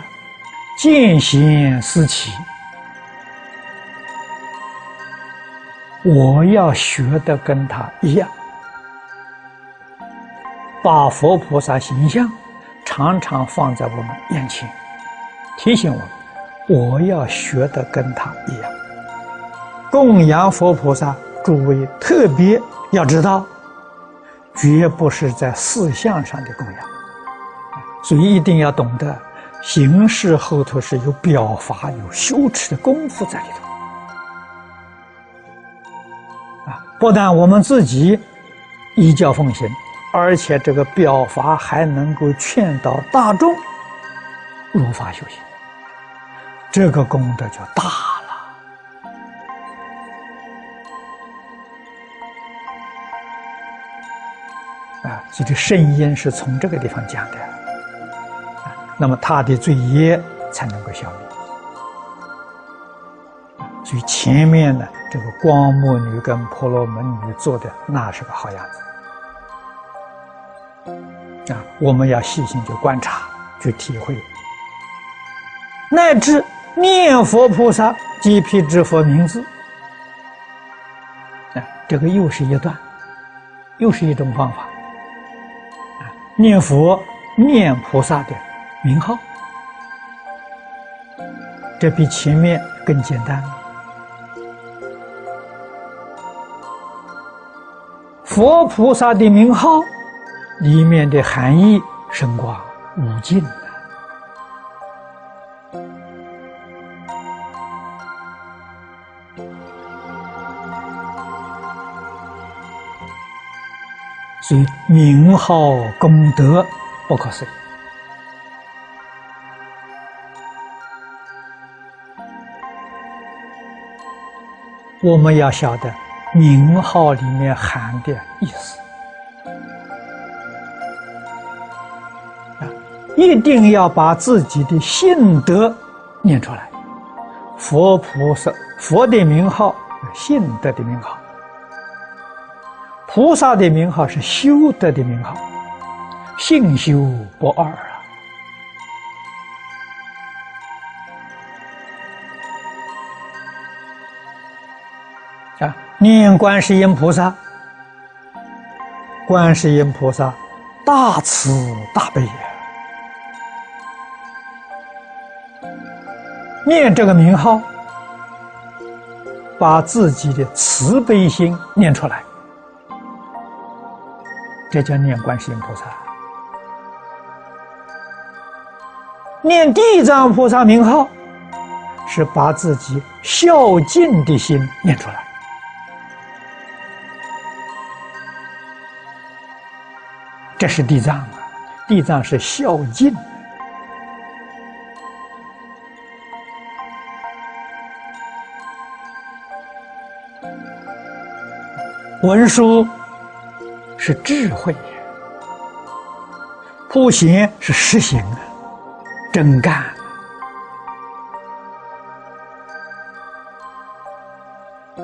见贤思齐，我要学的跟他一样，把佛菩萨形象常常放在我们眼前，提醒我，我要学的跟他一样。供养佛菩萨，诸位特别要知道，绝不是在四相上的供养。所以一定要懂得，形式后头是有表法、有修持的功夫在里头。啊，不但我们自己依教奉行，而且这个表法还能够劝导大众入法修行，这个功德就大了。啊，所以这圣音是从这个地方讲的。那么他的罪业才能够消灭。所以前面呢，这个光目女跟婆罗门女做的那是个好样子啊！我们要细心去观察、去体会，乃至念佛菩萨即辟之佛名字啊，这个又是一段，又是一种方法！念佛念菩萨的。名号，这比前面更简单。佛菩萨的名号里面的含义深广无尽的所以名号功德不可思议。我们要晓得名号里面含的意思啊，一定要把自己的性德念出来。佛菩萨，佛的名号性德的名号；菩萨的名号是修德的名号，性修不二。念观世音菩萨，观世音菩萨大慈大悲！念这个名号，把自己的慈悲心念出来，这叫念观世音菩萨。念地藏菩萨名号，是把自己孝敬的心念出来。这是地藏啊，地藏是孝敬。文殊是智慧，普贤是实行啊，真干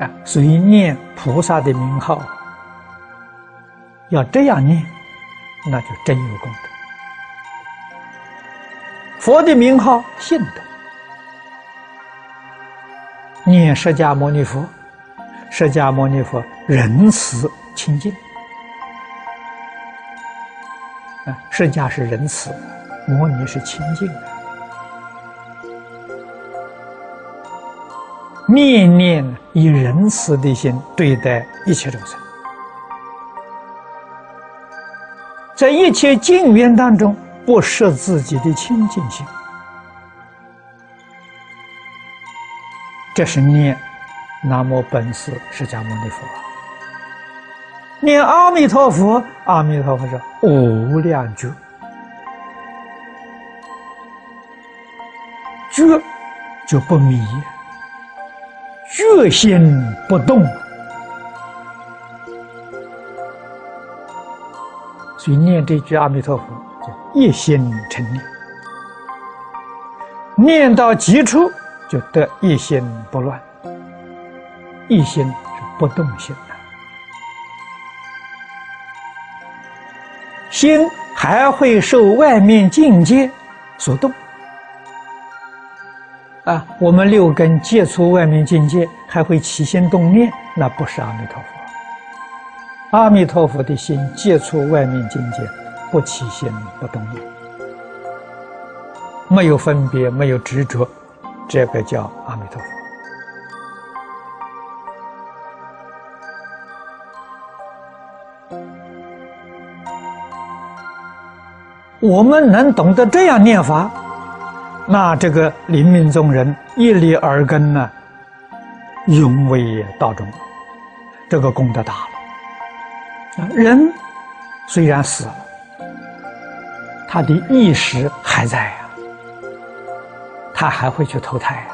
啊，所以念菩萨的名号要这样念。那就真有功德。佛的名号信德，念释迦牟尼佛，释迦牟尼佛仁慈清净啊，释迦是仁慈，摩尼是清净的，念念以仁慈的心对待一切众生。在一切境缘当中，不失自己的清净心，这是念南无本师释迦牟尼佛。念阿弥陀佛，阿弥陀佛是无量觉，觉就不迷，觉心不动。所以念这句阿弥陀佛，就一心成念，念到极处就得一心不乱，一心是不动心的，心还会受外面境界所动。啊，我们六根接触外面境界，还会起心动念，那不是阿弥陀佛。阿弥陀佛的心接触外面境界，不起心不动念，没有分别，没有执着，这个叫阿弥陀佛。我们能懂得这样念法，那这个临命中人一粒耳根呢，永为道中，这个功德大了。人虽然死了，他的意识还在呀，他还会去投胎呀。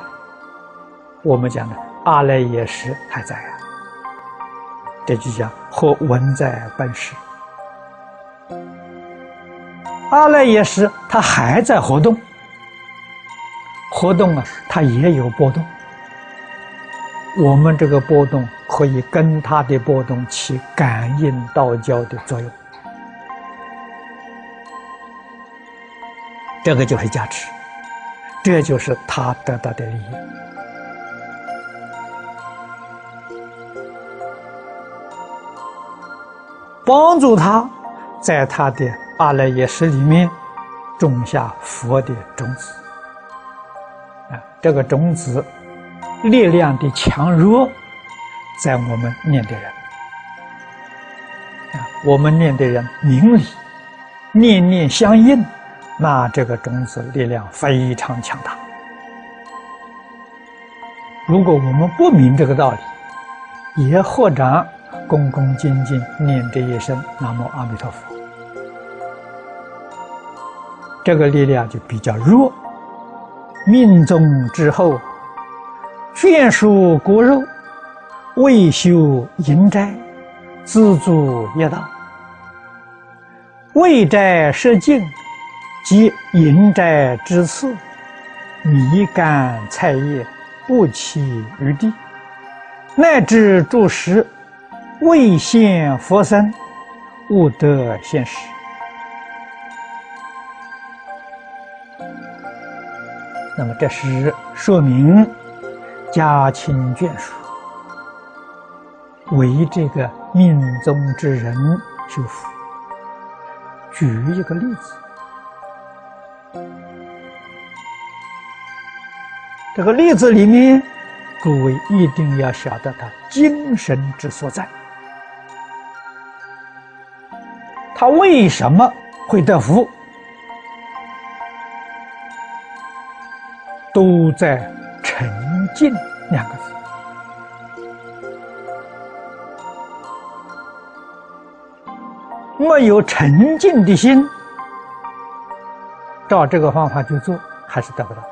我们讲的阿赖耶识还在呀，这就叫或文在本识。阿赖耶识他还在活动，活动啊，他也有波动。我们这个波动。可以跟它的波动起感应道交的作用，这个就是价值，这就是他得到的利益。帮助他在他的阿赖耶识里面种下佛的种子，啊，这个种子力量的强弱。在我们念的人啊，我们念的人明理，念念相应，那这个种子力量非常强大。如果我们不明这个道理，也或者恭恭敬敬念这一声“南无阿弥陀佛”，这个力量就比较弱。命中之后，眷属骨肉，未修淫斋，自助业道。未斋设境，即淫斋之次，米干菜叶不弃于地，乃至诸食未现佛身，勿得现实。那么，这是说明家亲眷属为这个命中之人修福。举一个例子，这个例子里面，各位一定要晓得他精神之所在，他为什么会得福？都在“沉静”两个字。没有沉静的心，照这个方法去做，还是得不到。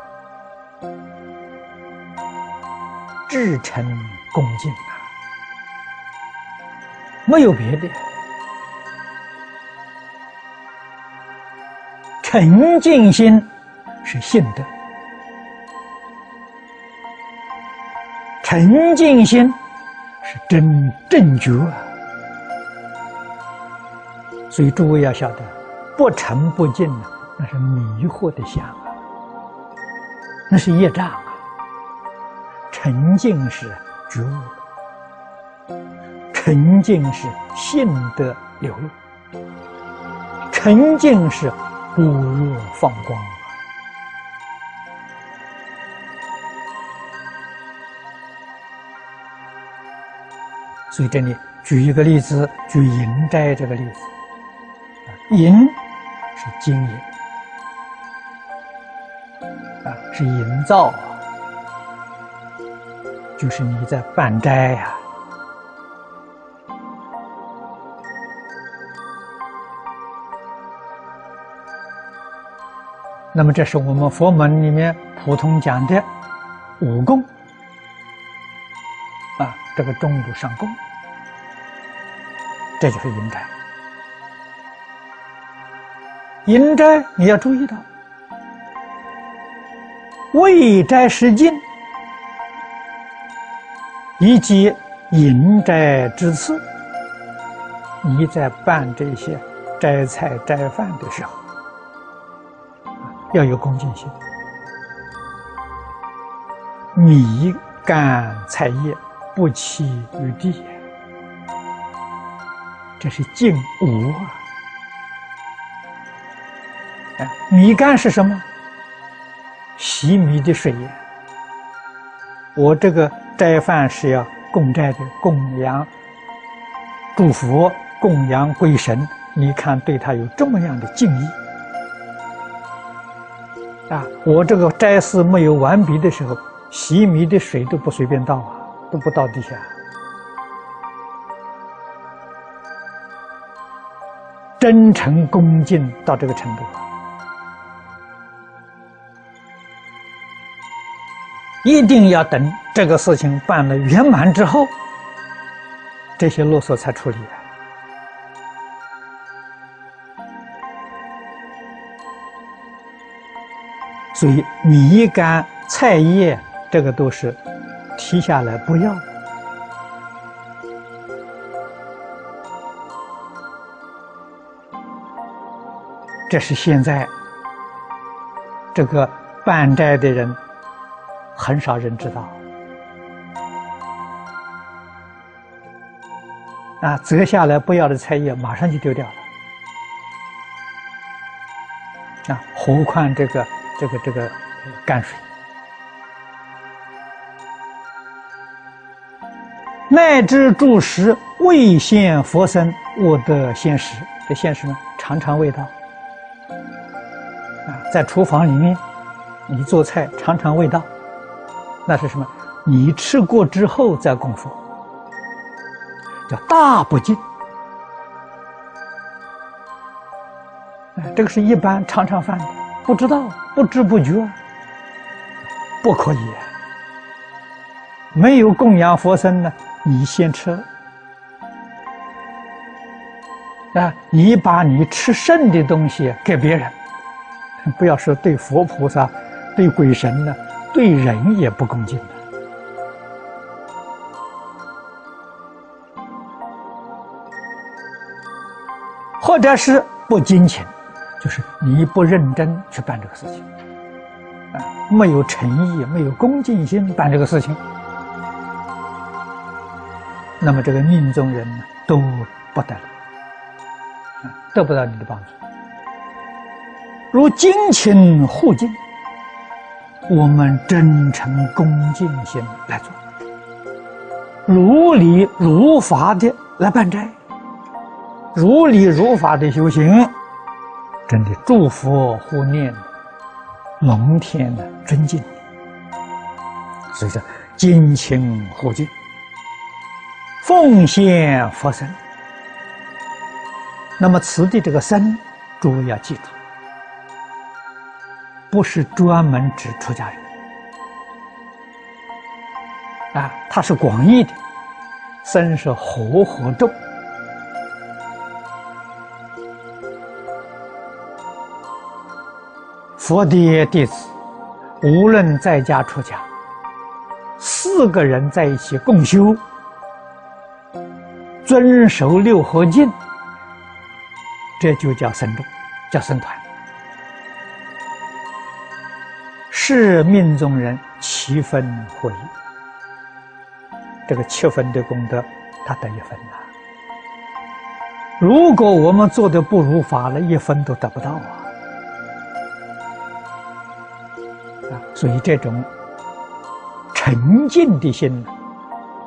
至诚恭敬啊，没有别的。沉静心是信德。沉静心是真正觉啊，所以诸位要晓得，不沉不静呢，那是迷惑的相啊，那是业障啊。沉静是觉悟，沉静是性德流露，沉静是般若放光。所以这里举一个例子，举营斋这个例子，营是经营啊，是营造啊，就是你在办斋呀。那么这是我们佛门里面普通讲的五供啊，这个中午上供。这就是阴斋。阴斋你要注意到，未斋失敬，以及阴斋之次，你在办这些斋菜斋饭的时候，要有恭敬心，米干菜叶不起于地。这是净无啊！哎，米干是什么？洗米的水。我这个斋饭是要供斋的，供养、祝福、供养鬼神。你看，对他有这么样的敬意啊！我这个斋事没有完毕的时候，洗米的水都不随便倒啊，都不倒地下。真诚恭敬到这个程度，一定要等这个事情办了圆满之后，这些啰嗦才处理。所以米干菜叶这个都是提下来不要。这是现在这个办斋的人很少人知道啊，折下来不要的菜叶马上就丢掉了啊，何况这个这个这个泔水，乃至诸食未现佛身，我得现实。这现实呢，尝尝味道。啊在厨房里面，你做菜尝尝味道，那是什么？你吃过之后再供佛。叫大不敬。这个是一般常常犯的，不知道不知不觉，不可以。没有供养佛僧呢，你先吃啊！你把你吃剩的东西给别人，不要说对佛菩萨、对鬼神呢，对人也不恭敬的。或者是不精勤，就是你不认真去办这个事情，啊，没有诚意、没有恭敬心办这个事情，那么这个命中人呢都不得了，得不到你的帮助。如精勤护敬，我们真诚恭敬心来做，如理如法的来办斋。如理如法的修行，真的祝福护念，龙天的尊敬，所以说敬请护敬，奉献佛身。那么此地这个身，诸位要记住，不是专门指出家人，啊，它是广义的，身是和合众。佛的弟子，无论在家出家，四个人在一起共修，遵守六合敬，这就叫僧众，叫僧团。是命中人七分会，这个七分的功德，他得一分呐。如果我们做的不如法了，一分都得不到啊。所以，这种沉静的心，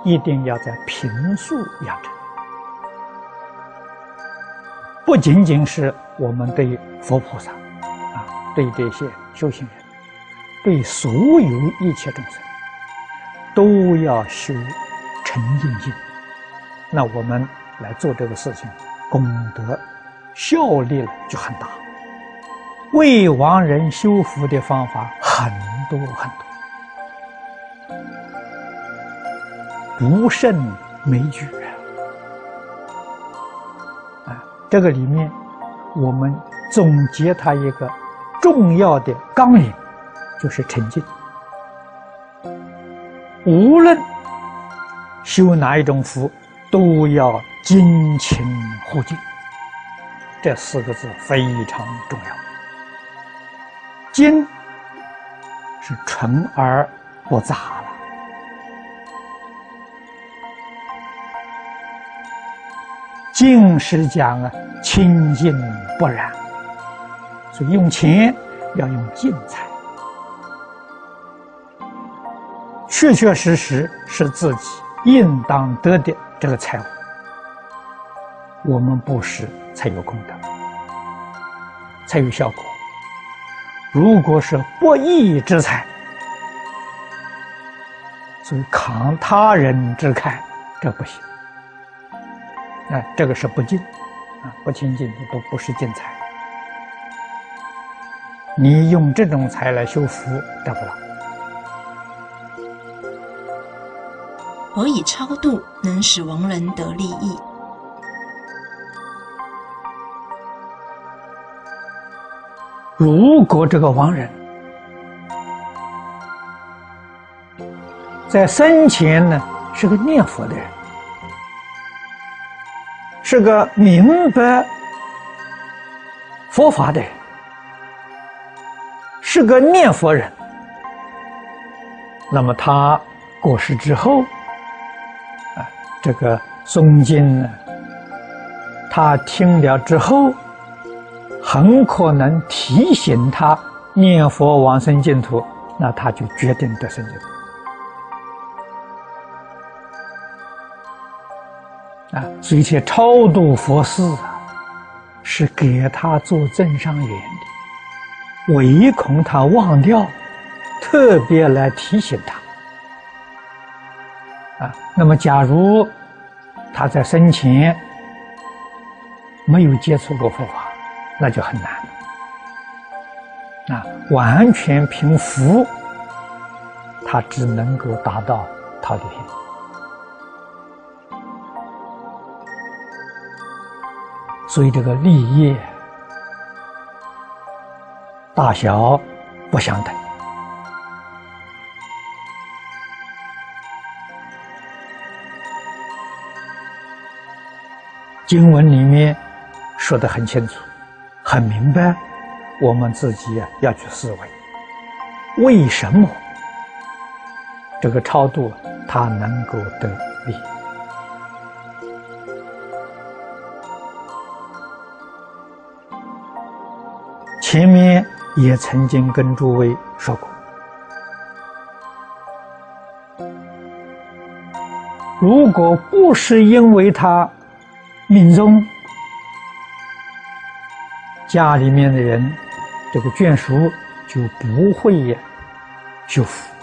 一定要在平素养成。不仅仅是我们对佛菩萨，啊，对这些修行人，对所有一切众生，都要修沉静心。那我们来做这个事情，功德效力了就很大。为亡人修福的方法很。多很多，不胜枚举啊！啊，这个里面我们总结它一个重要的纲领，就是沉静。无论修哪一种福，都要精勤护静。这四个字非常重要，精。是纯而不杂了。净是讲啊，清净不染，所以用钱要用净财，确确实实是自己应当得的这个财物，我们布施才有功德，才有效果。如果是不义之财，所以扛他人之慨，这不行。啊，这个是不敬，啊，不清净，不不是净财。你用这种财来修福，得不到。何以超度能使亡人得利益？如果这个亡人，在生前呢是个念佛的人，是个明白佛法的人，是个念佛人，那么他过世之后，这个诵经呢，他听了之后。很可能提醒他念佛往生净土，那他就决定得生净土。啊，所以且超度佛事啊，是给他做正上缘的，唯恐他忘掉，特别来提醒他。啊，那么假如他在生前没有接触过佛法，那就很难啊！完全凭福，他只能够达到桃李天。所以这个立业大小不相等。经文里面说的很清楚、很明白，我们自己啊要去思维，为什么这个超度它能够得利？前面也曾经跟诸位说过，如果不是因为他。命中家里面的人，这个眷属就不会呀修福，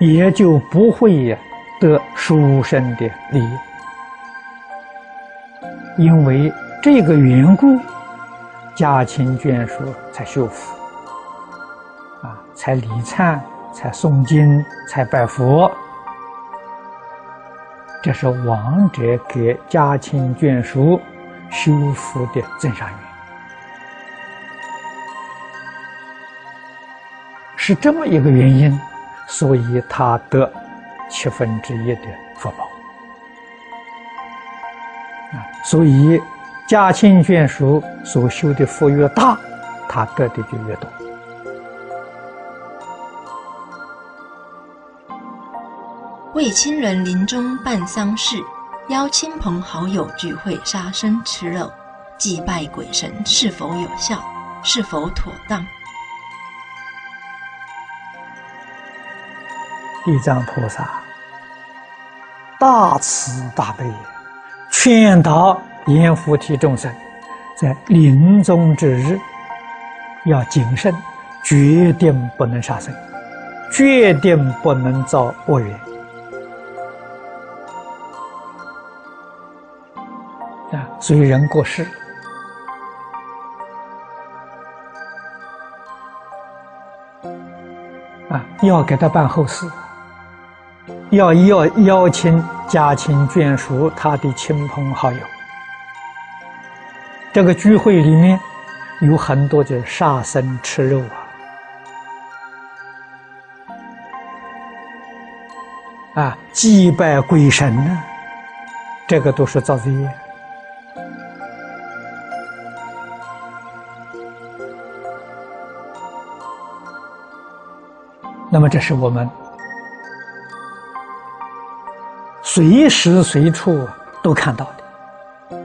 也就不会呀得书生的利益。因为这个缘故，家亲眷属才修福，啊，才礼忏，才诵经，才拜佛。这是亡者给家亲眷属修福的增上缘，是这么一个原因，所以他得七分之一的福报啊。所以家亲眷属所修的福越大，他得的就越多。为亲人临终办丧事，邀亲朋好友聚会杀生吃肉，祭拜鬼神是否有效？是否妥当？地藏菩萨大慈大悲，劝导阎浮提众生，在临终之日要谨慎，决定不能杀生，决定不能造恶缘。所以人过世，啊，要给他办后事，要要邀请家亲眷属、他的亲朋好友。这个聚会里面有很多就是杀生吃肉啊，啊，祭拜鬼神呢，这个都是造罪业。那么，这是我们随时随处都看到的。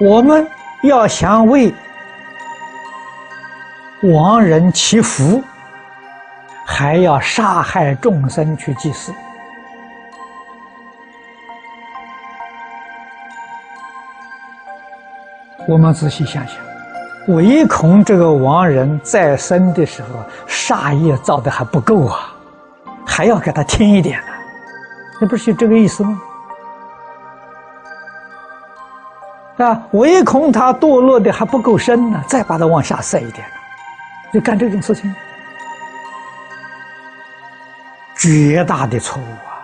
我们要想为亡人祈福，还要杀害众生去祭祀。我们仔细想想。唯恐这个亡人在生的时候杀业造的还不够啊，还要给他添一点呢，那不是这个意思吗？啊，唯恐他堕落的还不够深呢，再把他往下塞一点，就干这种事情，绝大的错误啊！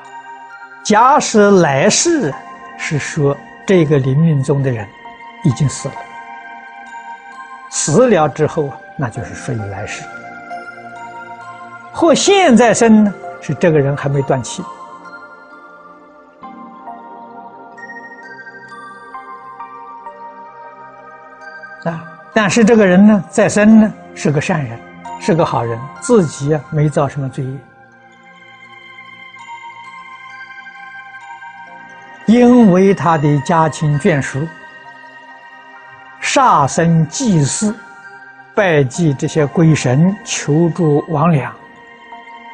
假使来世是说这个临命中的人已经死了。死了之后那就是顺于来世；或现在生呢，是这个人还没断气啊。但是这个人呢，在生呢是个善人，是个好人，自己啊没造什么罪业，因为他的家亲眷属。杀生祭祀，拜祭这些鬼神，求助亡灵，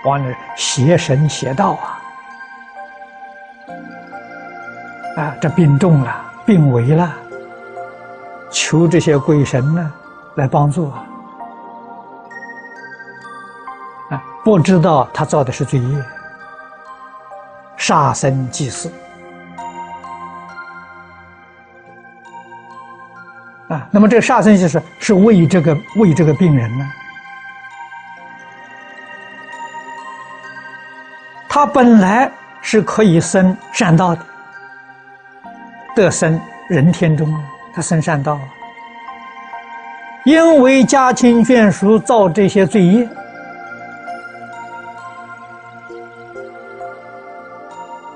往那邪神邪道啊！啊，这病重了，病危了，求这些鬼神呢来帮助啊！啊不知道他造的是罪业，杀生祭祀那么这个杀生就是是为这个为这个病人呢？他本来是可以生善道的，得生人天中，他生善道啊。因为家亲眷属造这些罪业，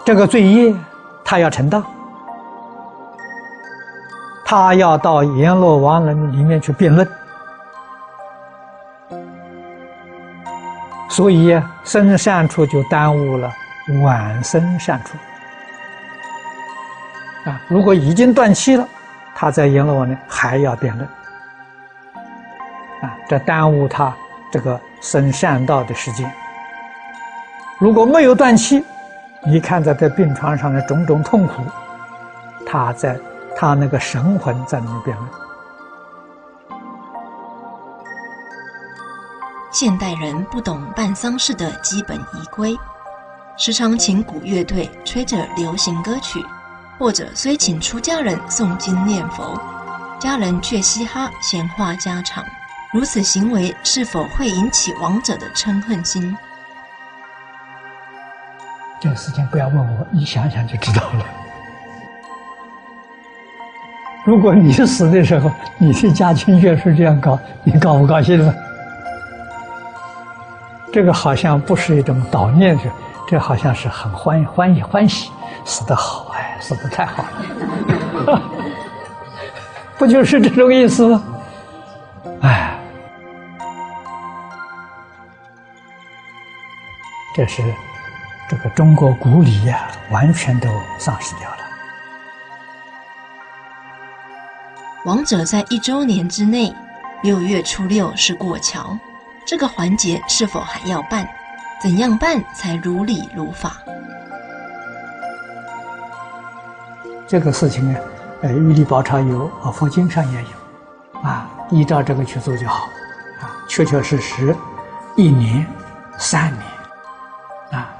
这个罪业他要承担，他要到阎罗王人里面去辩论，所以生善处就耽误了晚生善处啊！如果已经断气了，他在阎罗王呢还要辩论啊。这耽误他这个生善道的时间。如果没有断气，你看在这病床上的种种痛苦，他在他那个神魂在那边了。现代人不懂办丧事的基本仪规，时常请古乐队吹着流行歌曲，或者虽请出家人诵经念佛，家人却嘻哈闲话家常。如此行为是否会引起亡者的嗔恨心？这个事情不要问我，你想想就知道了。如果你死的时候，你的家亲眷属这样搞，你高不高兴呢？这个好像不是一种悼念的，这好像是很欢欢喜欢喜，死得好哎，死得太好了，不就是这种意思吗？哎。这是这个中国古礼呀，完全都丧失掉了。亡者在一周年之内，六月初六是过桥，这个环节是否还要办？怎样办才如理如法？这个事情呢，呃，《玉历宝钞》有，啊，佛经上也有，啊，依照这个去做就好，啊，确确实实，一年、三年。啊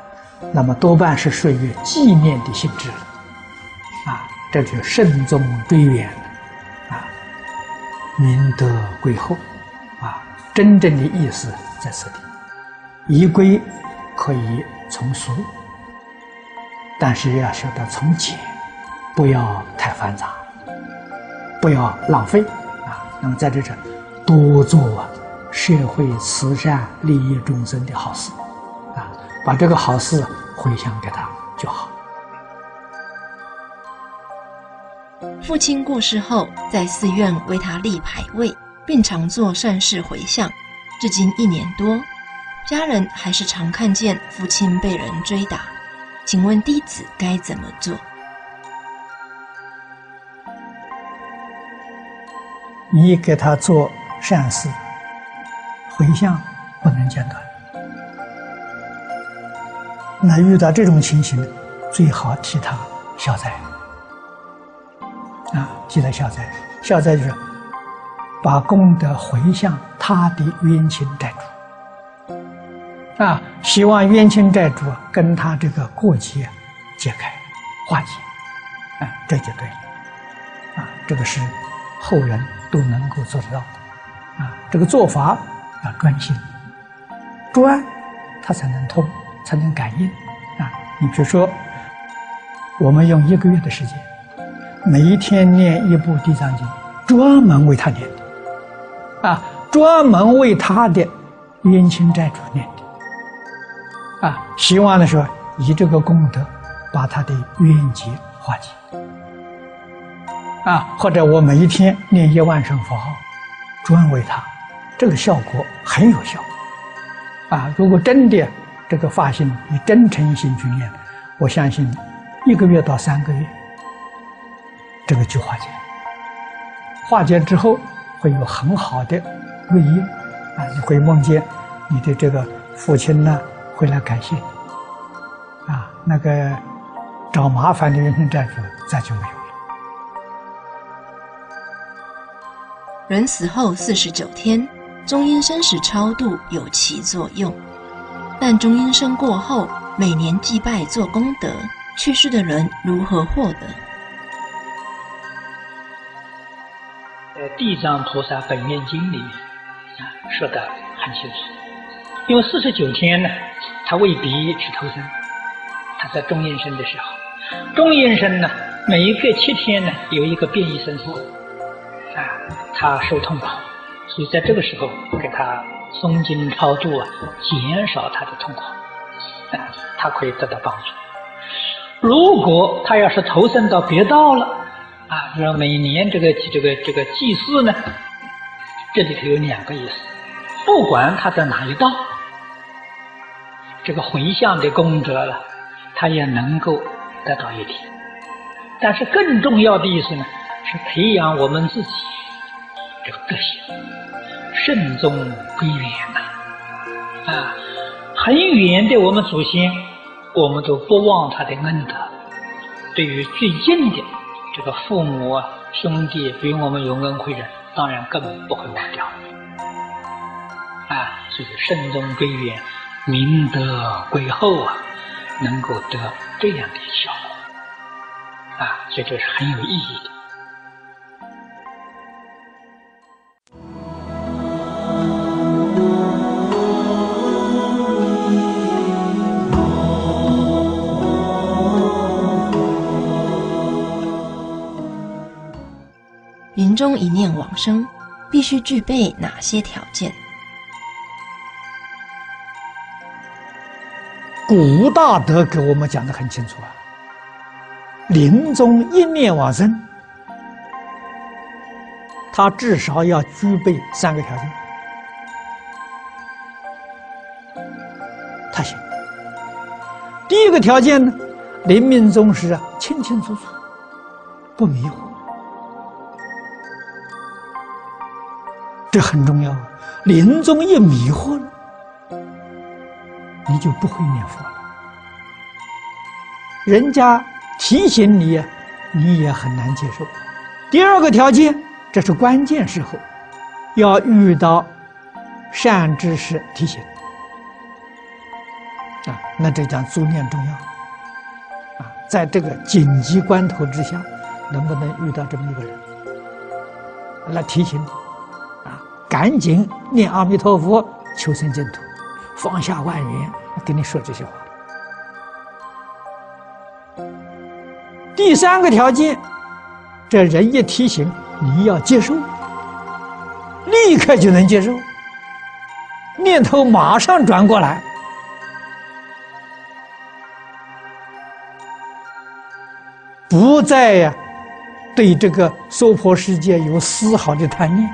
那么多半是属于纪念的性质，啊，这就慎重追远，明德归厚，啊，真正的意思在此地。仪规可以从俗，但是要晓得从简，不要太繁杂，不要浪费，啊，那么在这这多做社会慈善、利益众生的好事，啊，把这个好事。回向给他就好。父亲过世后，在寺院为他立牌位，并常做善事回向，至今一年多，家人还是常看见父亲被人追打。请问弟子该怎么做？你给他做善事，回向不能间断。那遇到这种情形，最好替他消灾啊！替他消灾，消灾就是把功德回向他的冤亲债主啊，希望冤亲债主跟他这个过节解开化解，啊，这就对了啊！这个是后人都能够做得到的啊！这个做法要专心专，他才能通。才能感应啊！你比如说，我们用一个月的时间，每一天念一部《地藏经》，专门为他念的，啊，专门为他的冤亲债主念的，啊，希望的时候以这个功德把他的冤结化解，啊，或者我每一天念一万声佛号，专为他，这个效果很有效，啊，如果真的。这个发心以真诚心去念，我相信一个月到三个月，这个就化解。化解之后会有很好的瑞应啊！你会梦见你的这个父亲呢，会来感谢你啊。那个找麻烦的冤亲债主再就没有了。人死后四十九天，中阴身时超度有其作用。但中阴身过后，每年祭拜做功德，去世的人如何获得？《地藏菩萨本愿经》里面啊说的很清楚，因为四十九天呢，他未必去投生，他在中阴身的时候，中阴身呢，每一个七天呢有一个变异生出，啊，他受痛苦，所以在这个时候给他。诵经超度啊，减少他的痛苦，啊，他可以得到帮助。如果他要是投生到别道了，啊，比如每年这个这个这个祭祀呢，这里头有两个意思，不管他在哪一道，这个回向的功德了，他也能够得到一点。但是更重要的意思呢，是培养我们自己这个德行。慎终归远呐，啊，很远的我们祖先，我们都不忘他的恩德。对于最近的这个父母啊、兄弟，比我们有恩惠的，当然更不会忘掉。啊，所以慎终追远，明德归厚啊，能够得这样的效果。啊，所以这是很有意义的。中一念往生，必须具备哪些条件？古大德给我们讲的很清楚啊，临终一念往生，他至少要具备三个条件，他行。第一个条件呢，临命终时啊，清清楚楚，不迷糊。这很重要，临终一迷惑了，你就不会念佛了。人家提醒你，你也很难接受。第二个条件，这是关键时候，要遇到善知识提醒啊，那这讲助念重要啊，在这个紧急关头之下，能不能遇到这么一个人来提醒你？赶紧念阿弥陀佛，求生净土，放下万缘，跟你说这些话。第三个条件，这人一提醒，你要接受，立刻就能接受，念头马上转过来，不再呀对这个娑婆世界有丝毫的贪念。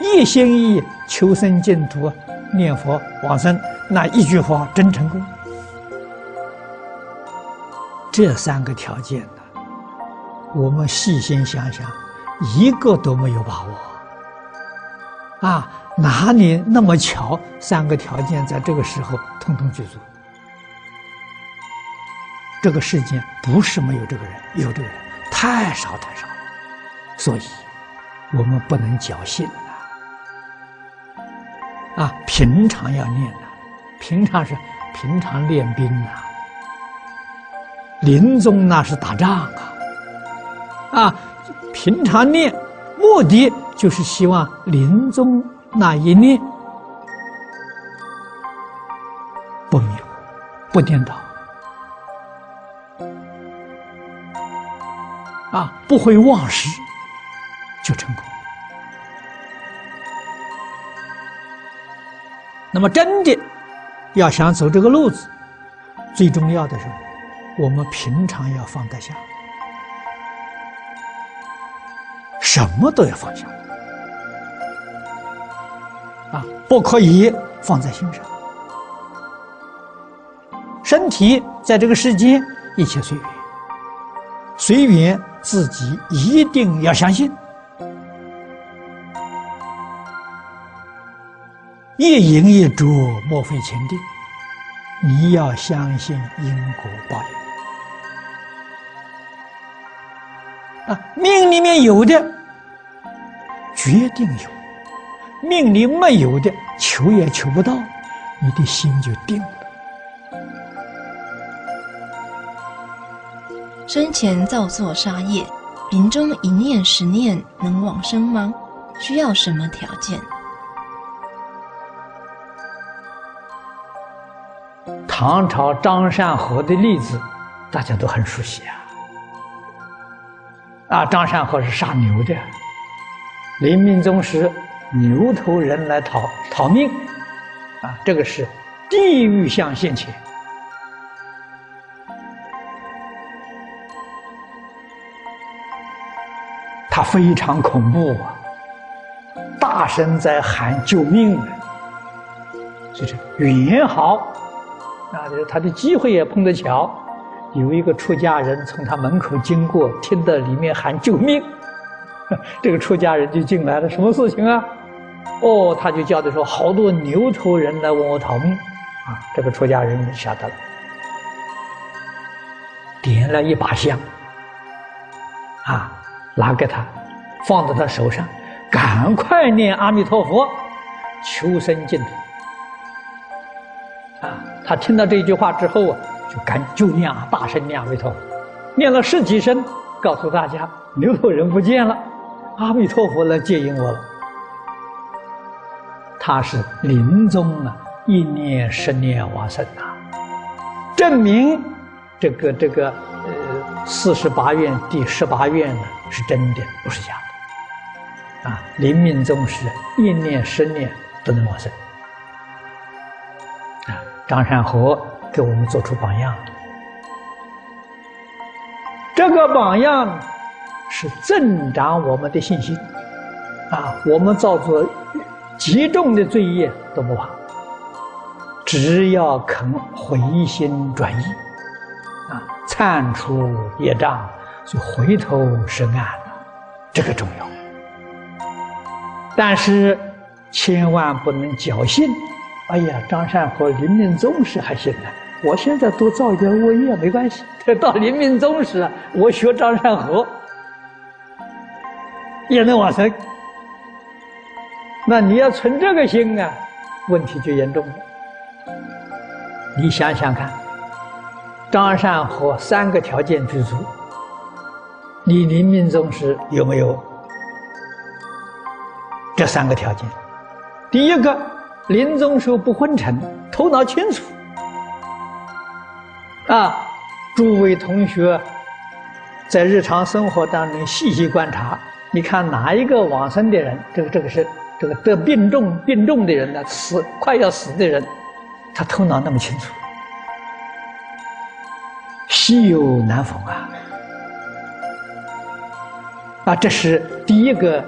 一心一意求生净土，念佛往生，那一句话真成功。这三个条件呢，我们细心想想，一个都没有把握。啊，哪里那么巧？三个条件在这个时候通通具足。这个世间不是没有这个人，有这个人太少太少了，所以我们不能侥幸。啊，平常要念呐，平常是平常练兵呐，临终那是打仗啊，啊，平常练，目的就是希望临终那一念不迷糊，不颠倒，啊，不会忘失，就成功。那么，真的要想走这个路子，最重要的是，我们平常要放得下，什么都要放下，啊，不可以放在心上。身体在这个世间，一切随缘，随缘，自己一定要相信。一饮一煮，莫非前定。你要相信因果报应啊！命里面有的，决定有；命里没有的，求也求不到，你的心就定了。生前造作杀业，临终一念十念能往生吗？需要什么条件？唐朝张善和的例子，大家都很熟悉啊。啊，张善和是杀牛的，临命终时，牛头人来讨讨命，啊，这个是地狱相现前，他非常恐怖啊，大声在喊救命啊，所以说缘好。啊，就是他的机会也碰得巧，有一个出家人从他门口经过，听到里面喊救命，这个出家人就进来了。什么事情啊？哦，他就叫的说，好多牛头人来问我讨命，啊，这个出家人晓得了，点了一把香，啊，拿给他，放在他手上，赶快念阿弥陀佛，求生净土。他听到这句话之后啊，就赶就念啊，大声念阿弥陀佛，念了十几声，告诉大家牛头人不见了，阿弥陀佛来接引我了。他是临终啊，一念十念往生啊，证明这个这个呃四十八愿第十八愿呢是真的，不是假的啊。临命终时一念十念都能往生。张善和给我们做出榜样，这个榜样是增长我们的信心啊！我们造作极重的罪业都不怕，只要肯回心转意啊，忏除业障，就回头是岸了，这个重要。但是千万不能侥幸。哎呀，张善和临命终时还行啊。我现在多造一点恶业没关系。到临命终时，我学张善和也能往生。那你要存这个心啊，问题就严重了。你想想看，张善和三个条件具足，你临命终时有没有这三个条件？第一个。临终时候不昏沉，头脑清楚。啊，诸位同学，在日常生活当中细细观察，你看哪一个往生的人，这个这个是这个得病重病重的人呢？死快要死的人，他头脑那么清楚，稀有难逢啊！啊，这是第一个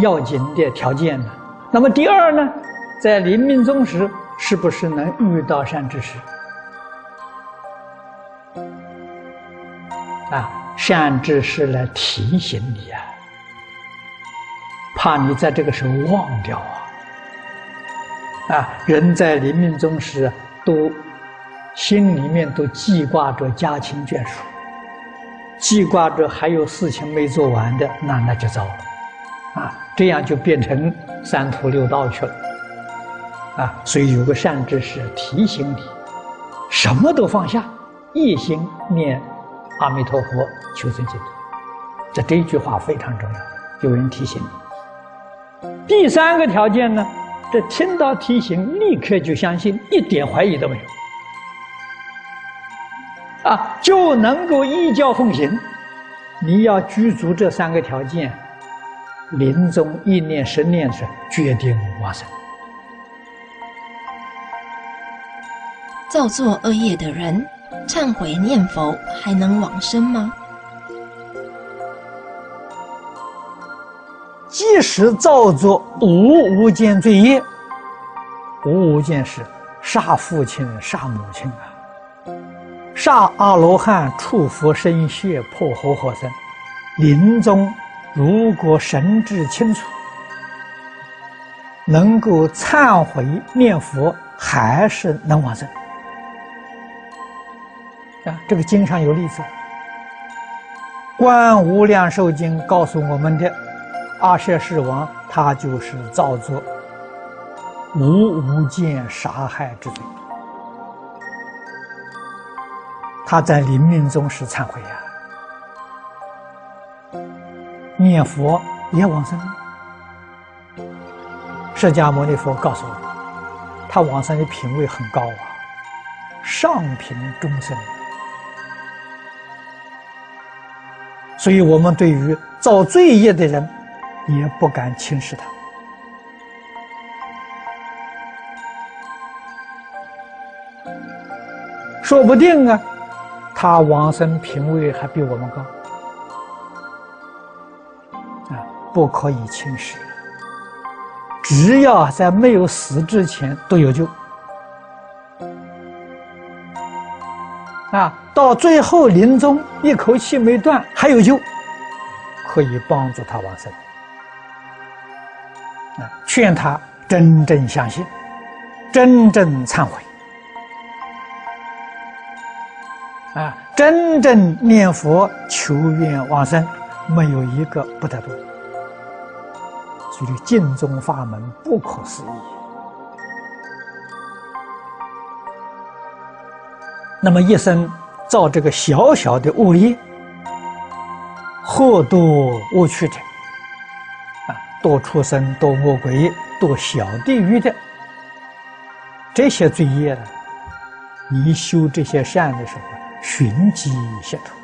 要紧的条件呢。那么第二呢？在临命终时，是不是能遇到善知识？啊，善知识来提醒你啊，怕你在这个时候忘掉啊！啊，人在临命终时，都心里面都记挂着家亲眷属，记挂着还有事情没做完的，那那就糟了，啊，这样就变成三途六道去了。啊，所以有个善知识提醒你，什么都放下，一心念阿弥陀佛，求生净土。这这句话非常重要，有人提醒你。第三个条件呢，这听到提醒，立刻就相信，一点怀疑都没有，啊，就能够依教奉行。你要具足这三个条件，临终一念十念时决定往生。造作恶业的人，忏悔念佛还能往生吗？即使造作无无间罪业，无无间是杀父亲、杀母亲啊，杀阿罗汉、触佛身血、破活活生，临终如果神志清楚，能够忏悔念佛，还是能往生。啊，这个经上有例子，《观无量寿经》告诉我们的阿舍世王，他就是造作无无间杀害之罪。他在临命终时忏悔呀，念佛也往生。释迦牟尼佛告诉我，他往生的品位很高啊，上品众生。所以我们对于造罪业的人，也不敢轻视他。说不定啊，他往生品位还比我们高啊，不可以轻视。只要在没有死之前都有救啊，到最后临终一口气没断还有救，可以帮助他往生啊，劝他真正相信，真正忏悔啊，真正念佛求愿往生，没有一个不得度。所以，净宗法门不可思议。那么，一生造这个小小的恶业，或多恶趣者，啊，多畜生、多恶鬼、多小地狱的这些罪业呢，你修这些善的时候，寻机解脱。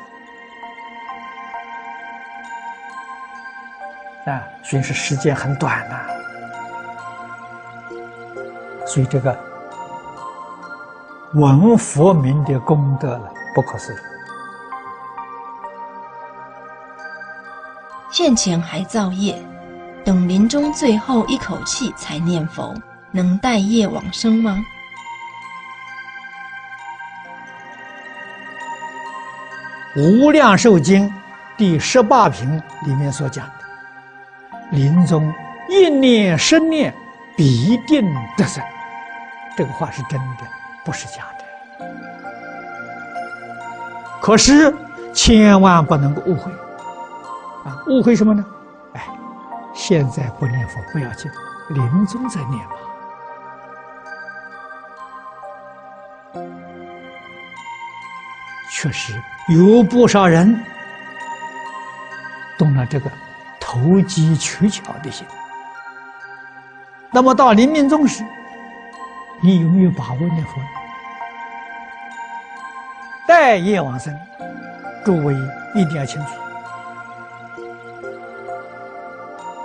啊，所以是时间很短呐，所以这个闻佛名的功德了不可思议。现前还造业，等临终最后一口气才念佛，能带业往生吗？《无量寿经》第十八品里面所讲的。临终一念生念，必定得生。这个话是真的，不是假的。可是千万不能够误会啊！误会什么呢？哎，现在不念佛不要紧，临终再念吧。确实有不少人动了这个。投机取巧的心，那么到临命终时，你有没有把握念佛？待业往生，诸位一定要清楚。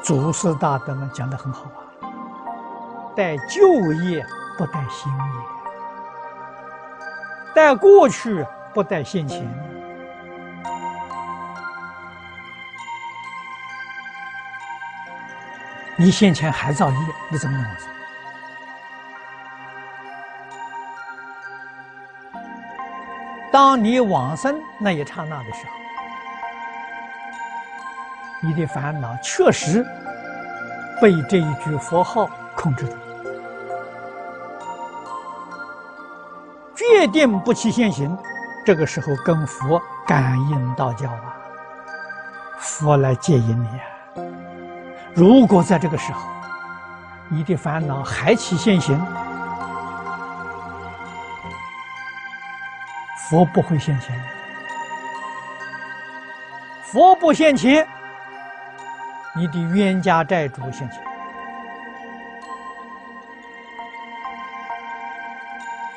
祖师大德们讲的很好啊，待旧业不待新业，待过去不待现前。你先前还造业，你怎么能往生？当你往生那一刹那的时候，你的烦恼确实被这一句佛号控制住，决定不起现行。这个时候跟佛感应道交啊，佛来接引你啊。如果在这个时候，你的烦恼还起现行，佛不会现前。佛不现前，你的冤家债主现前。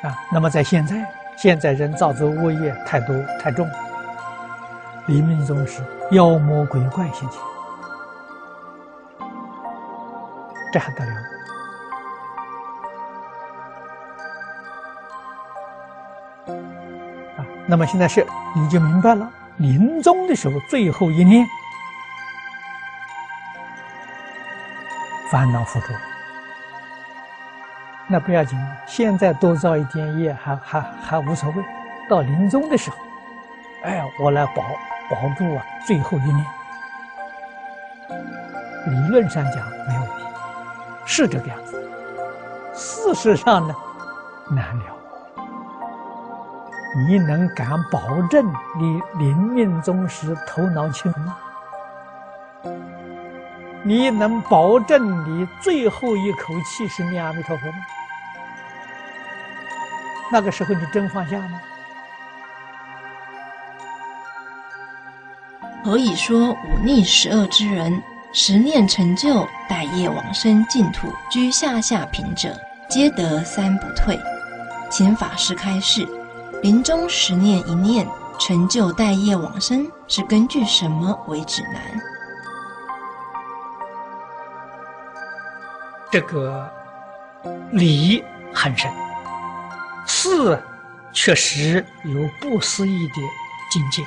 啊，那么在现在，现在人造作恶业太多太重，临命终时，妖魔鬼怪现前。这还得了？那么现在是你就明白了，临终的时候最后一念，烦恼付诸，那不要紧，现在多造一点业还还还无所谓。到临终的时候，哎，我来保保住啊，最后一念，理论上讲没有问题。是这个样子，事实上呢，难了。你能敢保证你临命终时头脑清吗？你能保证你最后一口气是念阿弥陀佛吗？那个时候你真放下吗？何以说忤逆十恶之人，十念成就待业往生净土居下下品者，皆得三不退？请法师开示：临终十念一念成就待业往生，是根据什么为指南？这个理很深，事确实有不思议的境界。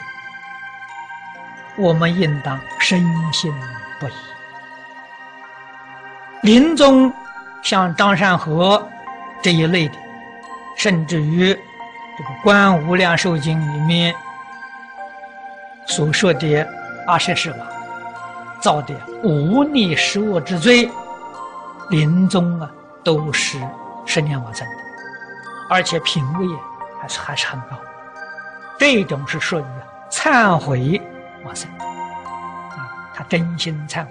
我们应当深信不疑。临终像张善和这一类的，甚至于这个《观无量寿经》里面所说的阿舍世王造的无逆十恶之罪，临终啊都是十年往生的，而且品位还是还是很高。这种是属于忏悔。往生啊！他真心忏悔，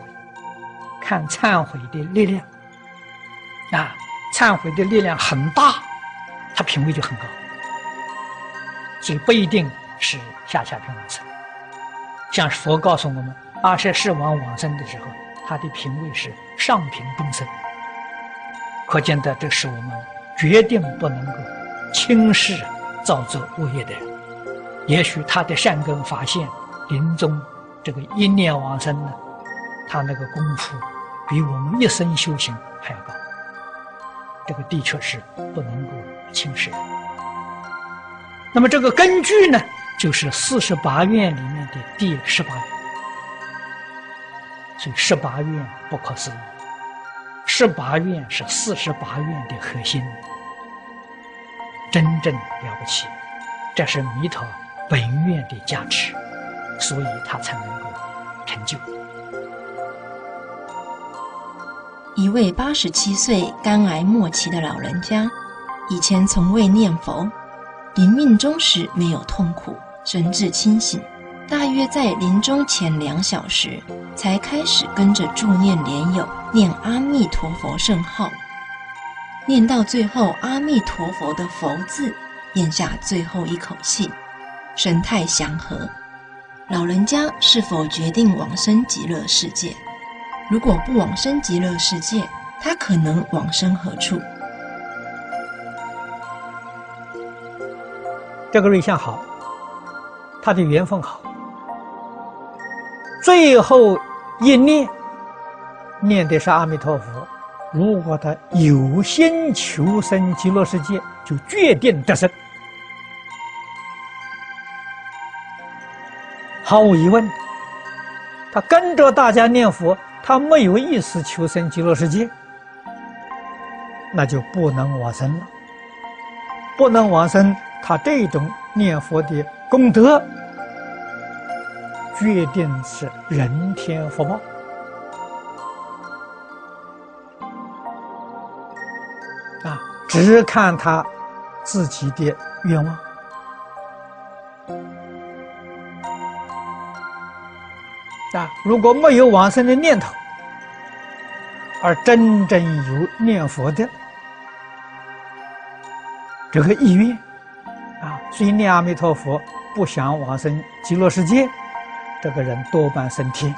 看忏悔的力量啊，忏悔的力量很大，他品位就很高，所以不一定是下下品往生。像佛告诉我们，阿舍世王往生的时候，他的品位是上品众生，可见的这是我们决定不能够轻视造作恶业的人。也许他的善根发现。临终这个一念往生呢，他那个功夫比我们一生修行还要高，这个的确是不能够轻视的。那么这个根据呢，就是四十八愿里面的第十八愿，所以十八愿不可思议，十八愿是四十八愿的核心，真正了不起，这是弥陀本愿的价值。所以他才能够成就。一位八十七岁肝癌末期的老人家，以前从未念佛，临命终时没有痛苦，神志清醒。大约在临终前两小时，才开始跟着助念莲友念阿弥陀佛圣号，念到最后阿弥陀佛的佛字，咽下最后一口气，神态祥和。老人家是否决定往生极乐世界？如果不往生极乐世界，他可能往生何处？这个瑞相好，他的缘分好，最后一念念的是阿弥陀佛。如果他有心求生极乐世界，就决定得生。毫无疑问，他跟着大家念佛，他没有意思求生极乐世界，那就不能往生了。不能往生，他这种念佛的功德，决定是人天福报啊！只看他自己的愿望。啊，如果没有往生的念头，而真正有念佛的这个意愿，啊，所以念阿弥陀佛不想往生极乐世界，这个人多半升天。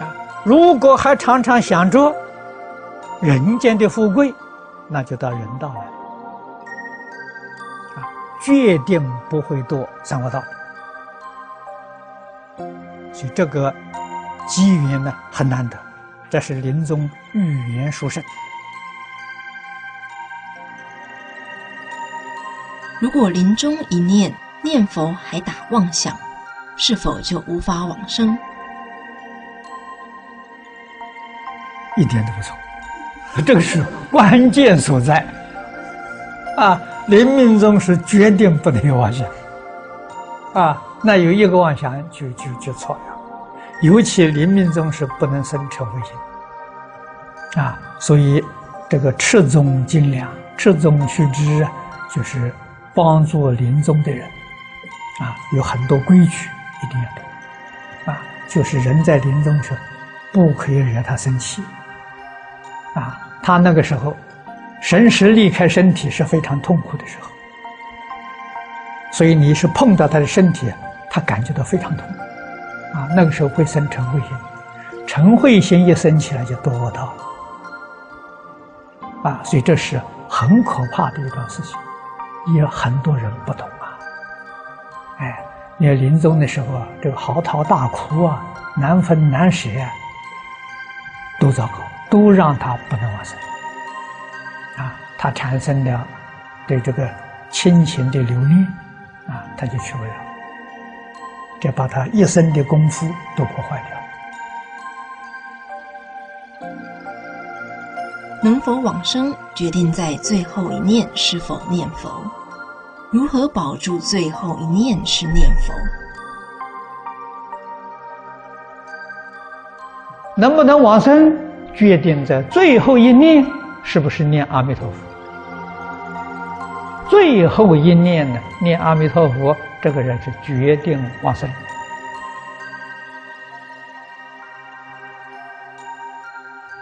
啊，如果还常常想着人间的富贵，那就到人道了，啊，决定不会堕三恶道。所以这个机缘呢很难得，这是临终预言殊胜。如果临终一念念佛还打妄想，是否就无法往生？一点都不错，这个是关键所在。啊，临命终是决定不能有妄想。啊。那有一个妄想就就就错了，尤其临命终是不能生嗔恚心啊，所以这个持宗精良、持宗须知，就是帮助临终的人。啊，有很多规矩一定要懂啊，就是人在临终时不可以惹他生气。啊，他那个时候神识离开身体是非常痛苦的时候。所以你是碰到他的身体，他感觉到非常痛，啊，那个时候会生嗔恚心，嗔恚心一生起来就多到了，啊，所以这是很可怕的一桩事情，也很多人不懂啊，哎，你看临终的时候啊，这个嚎啕大哭啊，难分难舍，都糟糕，都让他不能往生，啊，他产生了对这个亲情的留恋。啊，他就去不了，这把他一生的功夫都破坏掉。能否往生，决定在最后一念是否念佛。如何保住最后一念是念佛？能不能往生，决定在最后一念是不是念阿弥陀佛。最后一念呢，念阿弥陀佛，这个人是决定往生。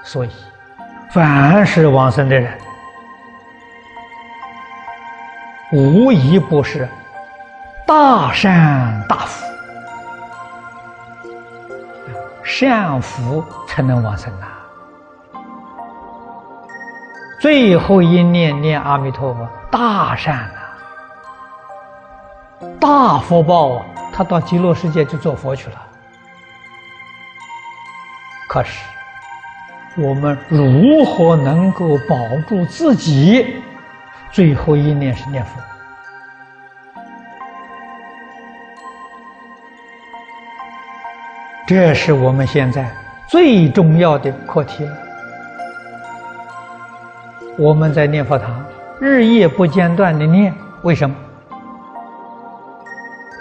所以，凡是往生的人，无一不是大善大福，善福才能往生呐。最后一念念阿弥陀佛。大善呐，大福报啊！他到极乐世界去做佛去了。可是，我们如何能够保住自己？最后一念是念佛，这是我们现在最重要的课题。我们在念佛堂。日夜不间断的念，为什么？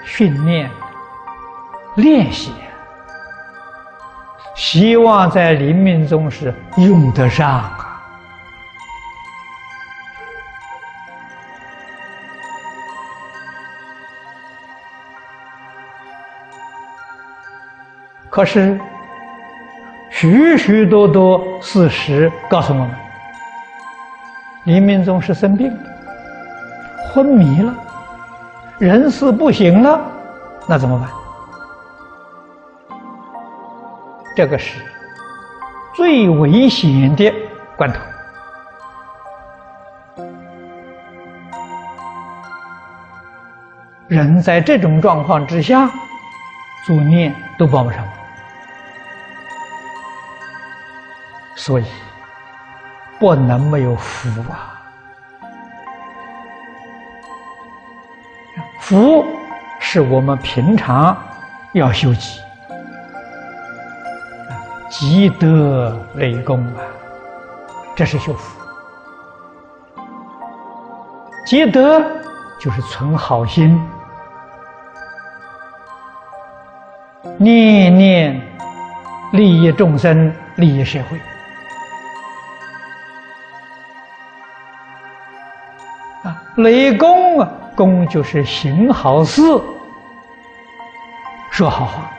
训练、练习，希望在临命终时用得上啊。可是，许许多多事实告诉我们。临命终是生病，昏迷了，人事不行了，那怎么办？这个是最危险的关头。人在这种状况之下，做念都帮不上忙，所以。不能没有福啊！福是我们平常要修积，积德累功啊，这是修福。积德就是存好心，念念利益众生，利益社会。啊雷公啊，公就是行好事，说好话。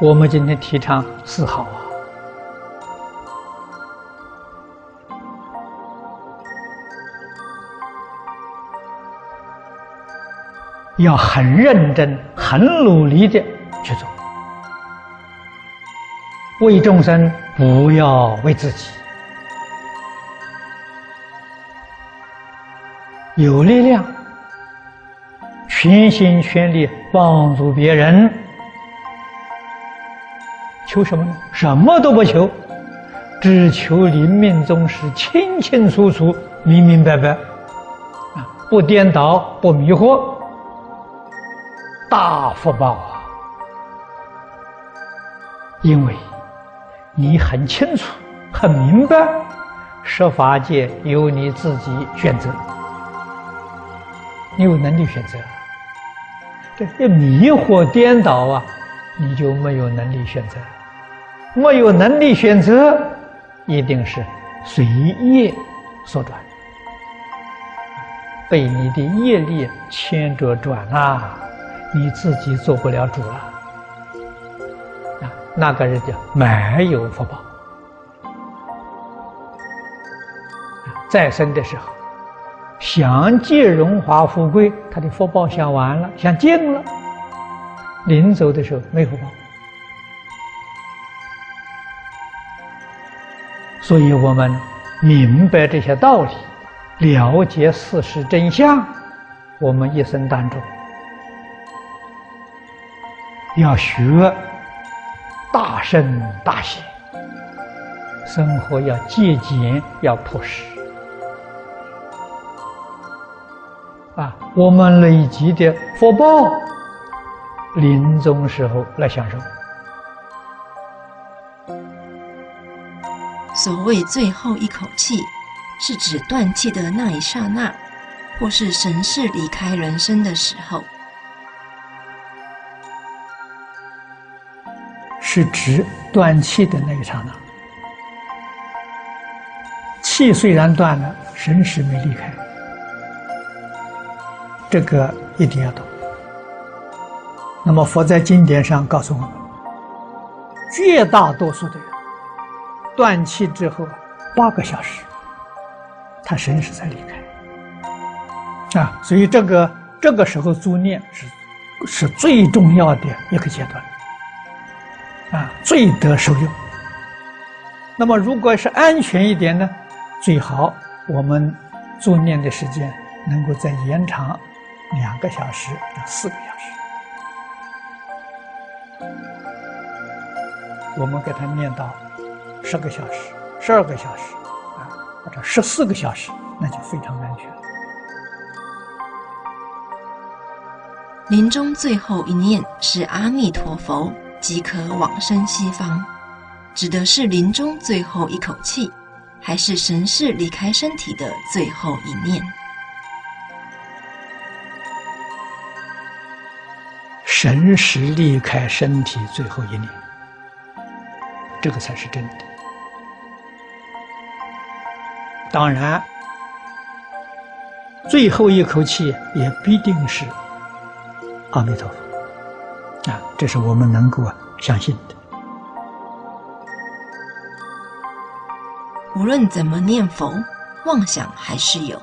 我们今天提倡四好啊，要很认真、很努力的去做，为众生，不要为自己。有力量，全心全力帮助别人，求什么呢？什么都不求，只求临命终时清清楚楚、明明白白，啊，不颠倒，不迷惑，大福报啊！因为你很清楚、很明白，十法界由你自己选择。你有能力选择，这要迷惑颠倒啊，你就没有能力选择。没有能力选择，一定是随业所转，被你的业力牵着转啊，你自己做不了主了。啊，那个人就没有福报。在生的时候，想借荣华富贵，他的福报享完了，想尽了，临走的时候没福报。所以我们明白这些道理，了解事实真相，我们一生当中要学大圣大贤，生活要节俭，要朴实啊！我们累积的福报，临终时候来享受。所谓最后一口气，是指断气的那一刹那，或是神识离开人生的时候，是指断气的那一刹那。气虽然断了，神识没离开，这个一定要懂。那么佛在经典上告诉我们，绝大多数的人。断气之后八个小时，他神识才离开啊，所以这个这个时候做念是是最重要的一个阶段啊，最得受用。那么如果是安全一点呢，最好我们做念的时间能够再延长两个小时到四个小时，我们给他念到。十个小时、十二个小时，啊，或者十四个小时，那就非常安全。临终最后一念是阿弥陀佛，即可往生西方，指的是临终最后一口气，还是神识离开身体的最后一念？神识离开身体最后一念，这个才是真的。当然，最后一口气也必定是阿弥陀佛啊，这是我们能够相信的。无论怎么念佛，妄想还是有。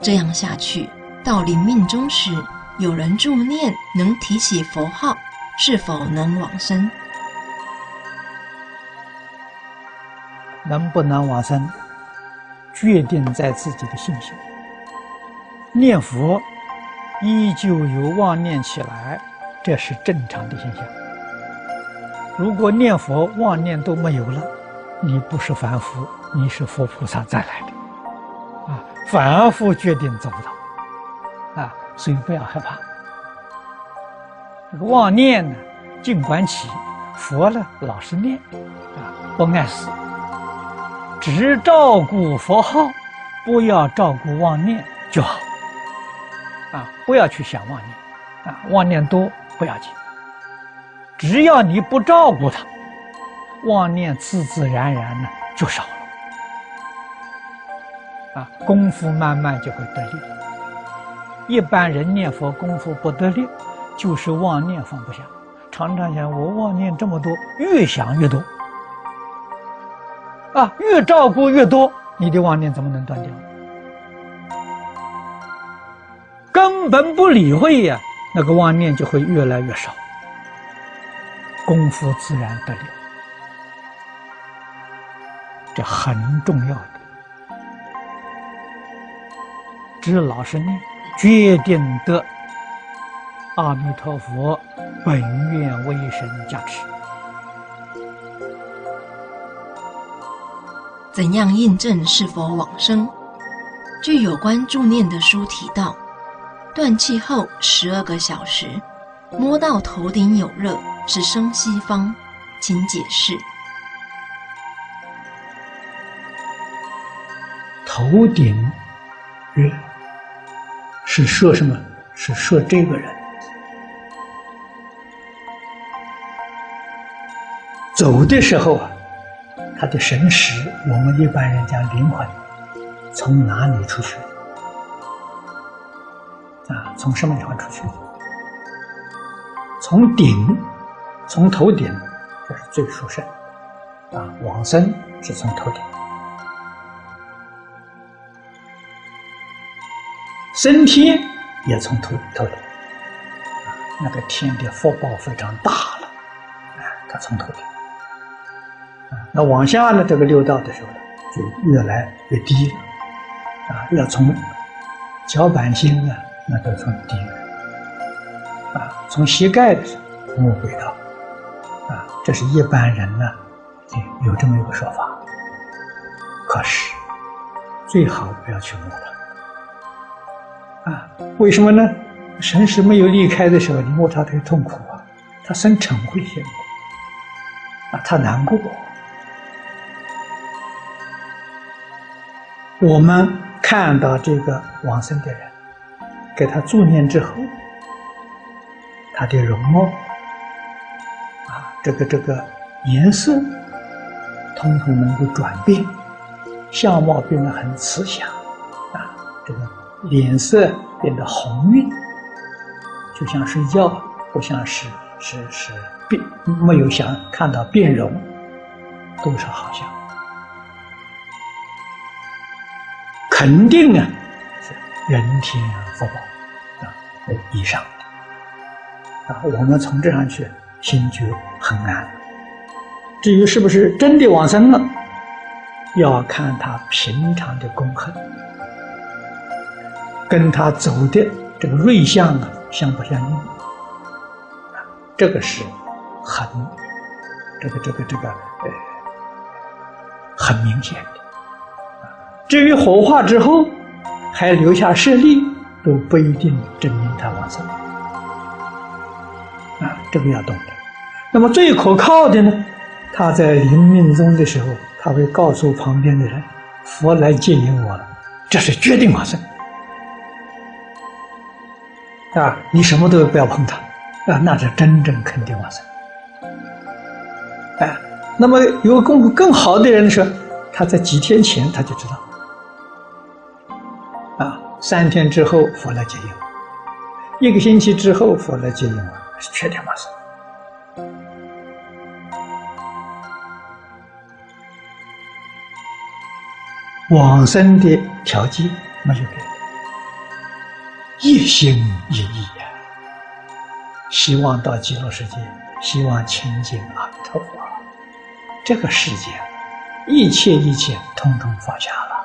这样下去，到临命终时，有人助念，能提起佛号，是否能往生？能不能往生？决定在自己的信心。念佛依旧有妄念起来，这是正常的现象。如果念佛妄念都没有了，你不是凡夫，你是佛菩萨再来的。啊，凡夫决定做不到。啊，所以不要害怕。这个妄念呢，尽管起，佛呢老是念，啊，不碍事。只照顾佛号，不要照顾妄念就好。啊，不要去想妄念，啊，妄念多不要紧。只要你不照顾它，妄念自自然然呢就少了。啊，功夫慢慢就会得力。一般人念佛功夫不得力，就是妄念放不下，常常想我妄念这么多，越想越多。啊，越照顾越多，你的妄念怎么能断掉？根本不理会呀，那个妄念就会越来越少，功夫自然得了。这很重要的，只老实念，决定得阿弥陀佛本愿威神加持。怎样印证是否往生？据有关助念的书提到，断气后十二个小时，摸到头顶有热，是生西方，请解释。头顶热是说什么？是说这个人走的时候啊。他的神识，我们一般人讲灵魂，从哪里出去？啊，从什么地方出去？从顶，从头顶，这是最殊胜。啊，往生是从头顶。升天也从头头顶，那个天的福报非常大了，啊，他从头顶，那往下呢，这个六道的时候呢，就越来越低了，啊，要从脚板心呢，那都从低了，啊，从膝盖的时候摸轨道，啊，这是一般人呢，有这么一个说法，可是最好不要去摸它。啊，为什么呢？神识没有离开的时候，你摸它太痛苦啊，它生嗔恚心，啊，他难过。我们看到这个往生的人，给他助念之后，他的容貌，啊，这个这个颜色，统统能够转变，相貌变得很慈祥，啊，这个。脸色变得红润，就像睡觉，不像是是是变，没有想看到变容，都是好像。肯定啊，是人天福报啊以上啊，我们从这上去心就很安。至于是不是真的往生了，要看他平常的功恨。跟他走的这个瑞相啊，相不相应？啊这个是很这个这个这个呃很明显。至于火化之后还留下舍利，都不一定证明他往生。啊，这个要懂得。那么最可靠的呢？他在临命终的时候，他会告诉旁边的人：“佛来接引我了。”这是决定往生。啊，你什么都不要碰它，啊，那是真正肯定往生。哎，那么有更更好的人说，他在几天前他就知道，三天之后佛来接应，一个星期之后佛来接应我，是确定往生。往生的条件没有变。一心一意呀，希望到极乐世界，希望清净阿弥陀佛。这个世界，一切一切通通放下了，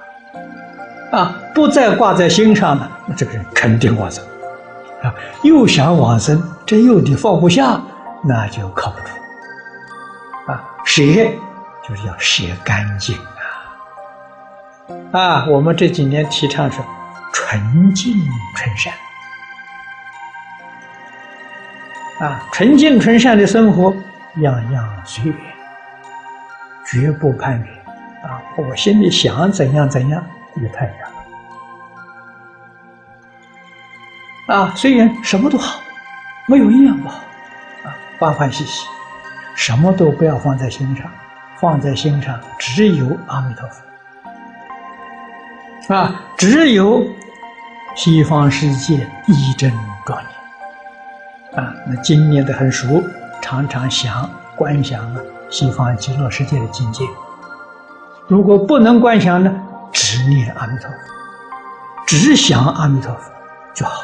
啊，不再挂在心上了。那这个人肯定往生，啊，又想往生，这又得放不下，那就靠不住。啊，舍就是要舍干净啊！啊，我们这几年提倡说。纯净纯善啊，纯净纯善的生活，样样随缘，绝不攀缘啊！我心里想怎样怎样，也太阳啊，虽然什么都好，没有一样不好啊，欢欢喜喜，什么都不要放在心上，放在心上只有阿弥陀佛啊，只有。西方世界一真庄严啊！那经念的很熟，常常想观想啊，西方极乐世界的境界。如果不能观想呢，只念阿弥陀佛，只想阿弥陀佛就好。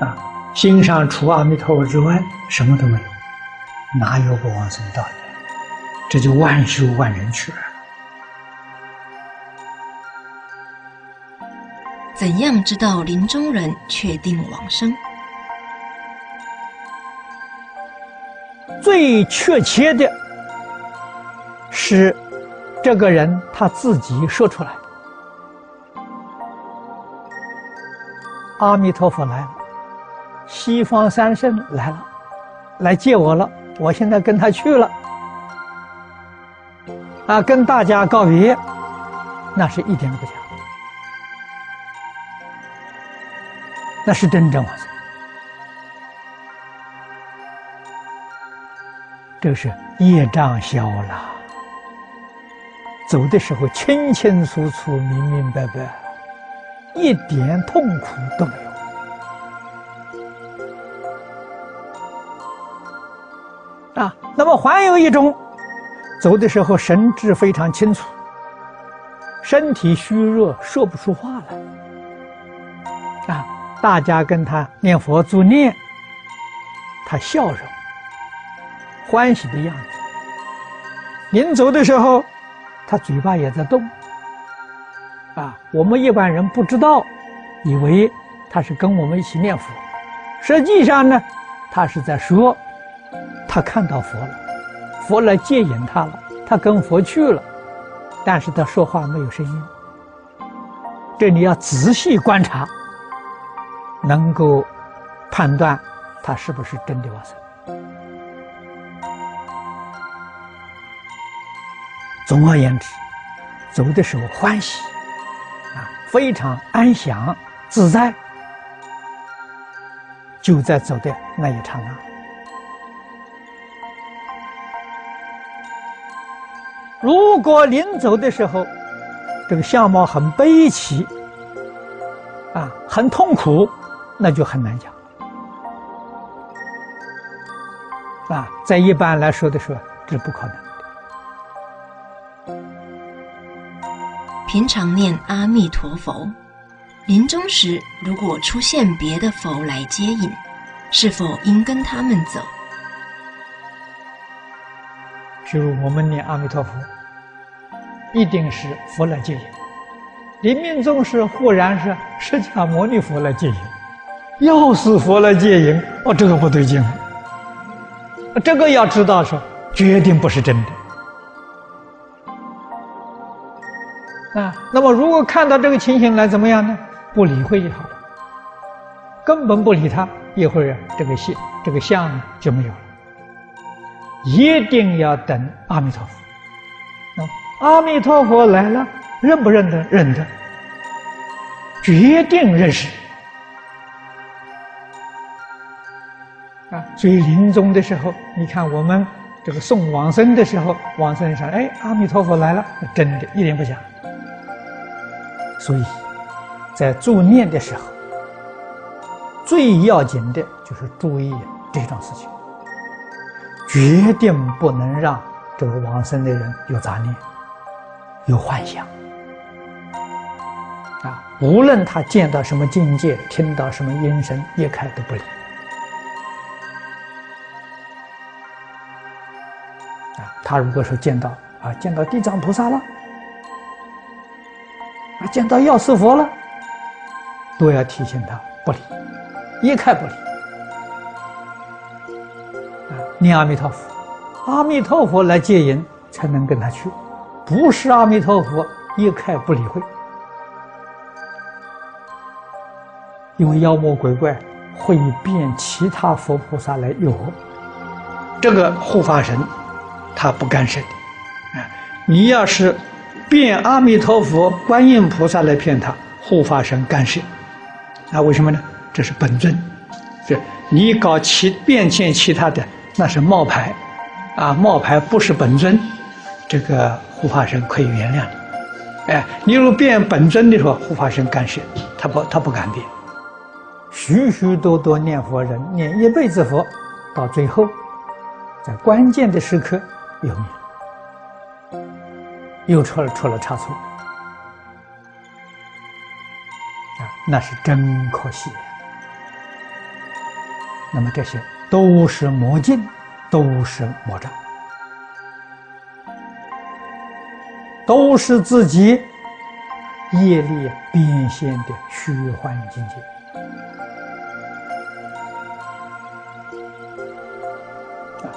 啊，心上除阿弥陀佛之外，什么都没有，哪有不往生道理？这就万修万人去了。怎样知道临终人确定往生？最确切的是，这个人他自己说出来：“阿弥陀佛来了，西方三圣来了，来接我了。我现在跟他去了，啊，跟大家告别，那是一点都不假。”那是真正往生，这是业障消了，走的时候清清楚楚、明明白白，一点痛苦都没有。啊，那么还有一种，走的时候神志非常清楚，身体虚弱，说不出话来。啊，大家跟他念佛助念，他笑容欢喜的样子。临走的时候，他嘴巴也在动。啊，我们一般人不知道，以为他是跟我们一起念佛，实际上呢，他是在说，他看到佛了，佛来接引他了，他跟佛去了，但是他说话没有声音。这你要仔细观察，能够判断他是不是真的往生。总而言之，走的时候欢喜。啊非常安详自在，就在走的那一刹那。如果临走的时候，这个相貌很悲戚，啊，很痛苦，那就很难讲。啊，在一般来说的时候，这不可能。平常念阿弥陀佛，临终时如果出现别的佛来接引，是否应跟他们走？譬如我们念阿弥陀佛，一定是佛来接引。临命终时忽然是释迦牟尼佛来接引，要是佛来接引，哦，这个不对劲。这个要知道说，绝对不是真的。啊，那么如果看到这个情形来怎么样呢？不理会就好了，根本不理他，一会儿这个相这个相就没有了。一定要等阿弥陀佛，啊，阿弥陀佛来了，认不认得？认得，决定认识。啊，所以临终的时候，你看我们这个送往生的时候，往生上，哎，阿弥陀佛来了，真的，一点不假。所以，在助念的时候，最要紧的就是注意这种事情，决定不能让这个往生的人有杂念、有幻想。啊，无论他见到什么境界，听到什么音声，一概都不理。啊，他如果说见到啊，见到地藏菩萨了。啊，见到药师佛了，都要提醒他不理，一概不理。啊，念阿弥陀佛，阿弥陀佛来接引，才能跟他去，不是阿弥陀佛，一概不理会。因为妖魔鬼怪会变其他佛菩萨来诱惑，这个护法神他不干涉的。啊，你要是。变阿弥陀佛、观音菩萨来骗他，护法神干涉，那为什么呢？这是本尊，这你搞其变现其他的，那是冒牌，啊，冒牌不是本尊，这个护法神可以原谅你。哎，你如果变本尊的时候，护法神干涉，他不，他不敢变。许许多多念佛人念一辈子佛，到最后，在关键的时刻有你。又出了出了差错，啊，那是真可惜。那么这些都是魔镜，都是魔障，都是自己业力变现的虚幻境界。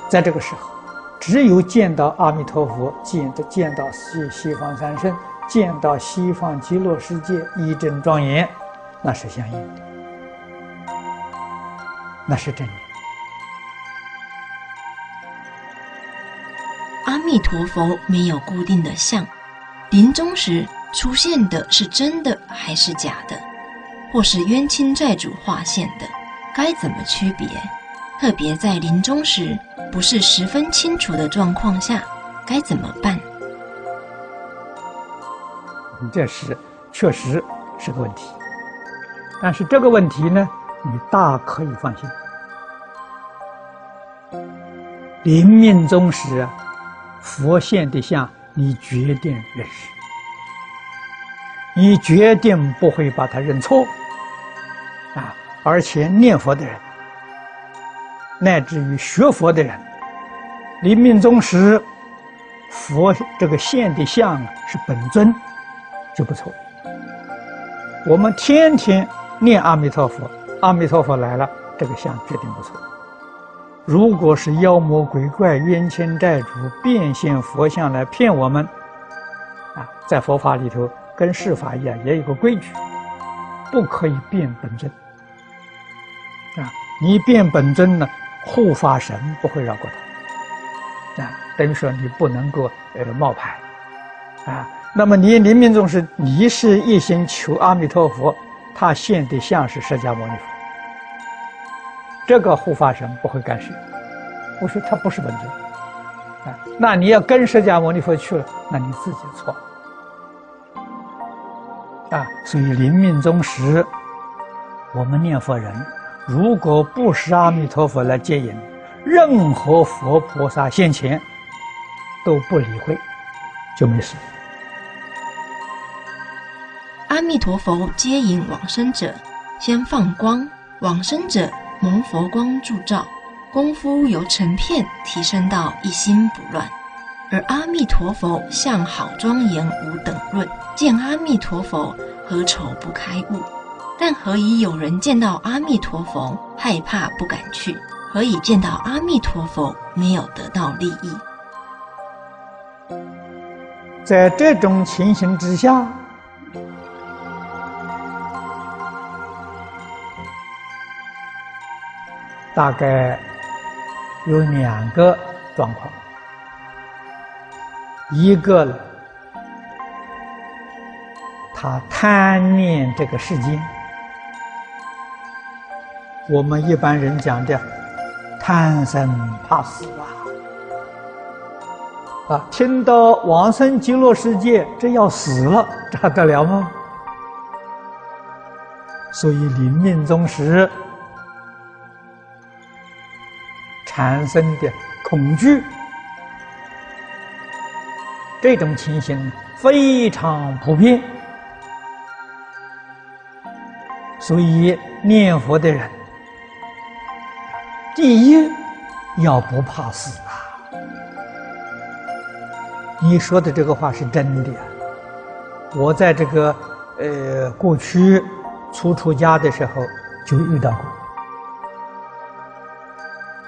在这个时候。只有见到阿弥陀佛，见的见到西西方三圣，见到西方极乐世界一真庄严，那是相应的，那是真的。阿弥陀佛没有固定的像，临终时出现的是真的还是假的，或是冤亲债主化现的，该怎么区别？特别在临终时。不是十分清楚的状况下，该怎么办？这是确实是个问题，但是这个问题呢，你大可以放心。临命终时，佛现的相，你决定认识，你决定不会把他认错啊！而且念佛的人，乃至于学佛的人，临命终时，佛这个现的相是本尊，就不错。我们天天念阿弥陀佛，阿弥陀佛来了，这个相决定不错。如果是妖魔鬼怪、冤亲债主变现佛像来骗我们，啊，在佛法里头跟世法一样，也有个规矩，不可以变本尊。啊，你变本尊呢，护法神不会饶过他。啊，等于说你不能够呃冒牌。啊，那么你临命终时，你是一心求阿弥陀佛，他现的像是释迦牟尼佛。这个护法神不会干涉，我说他不是本尊，啊，那你要跟释迦牟尼佛去了，那你自己错，啊，所以临命终时，我们念佛人，如果不是阿弥陀佛来接引，任何佛菩萨现前，都不理会，就没事。阿弥陀佛接引往生者，先放光，往生者。蒙佛光助照，功夫由成片提升到一心不乱。而阿弥陀佛相好庄严无等论，见阿弥陀佛何愁不开悟？但何以有人见到阿弥陀佛害怕不敢去？何以见到阿弥陀佛没有得到利益？在这种情形之下。大概有两个状况，一个呢，他贪念这个世界，我们一般人讲的贪生怕死啊，啊，听到往生极乐世界，这要死了，这还得了吗？所以临命终时。产生的恐惧，这种情形非常普遍，所以念佛的人，第一要不怕死啊！你说的这个话是真的，我在这个呃过去初出家的时候就遇到过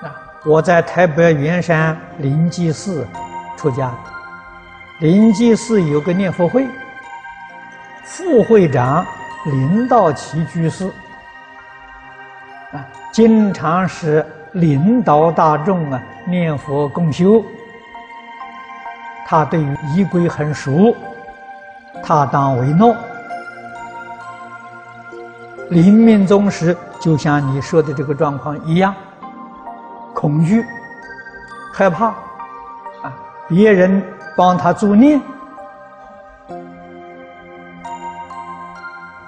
啊。我在台北圆山灵济寺出家，灵济寺有个念佛会，副会长林道奇居士啊，经常是领导大众啊念佛共修。他对于仪规很熟，他当为诺。临命终时，就像你说的这个状况一样。恐惧、害怕啊！别人帮他助念，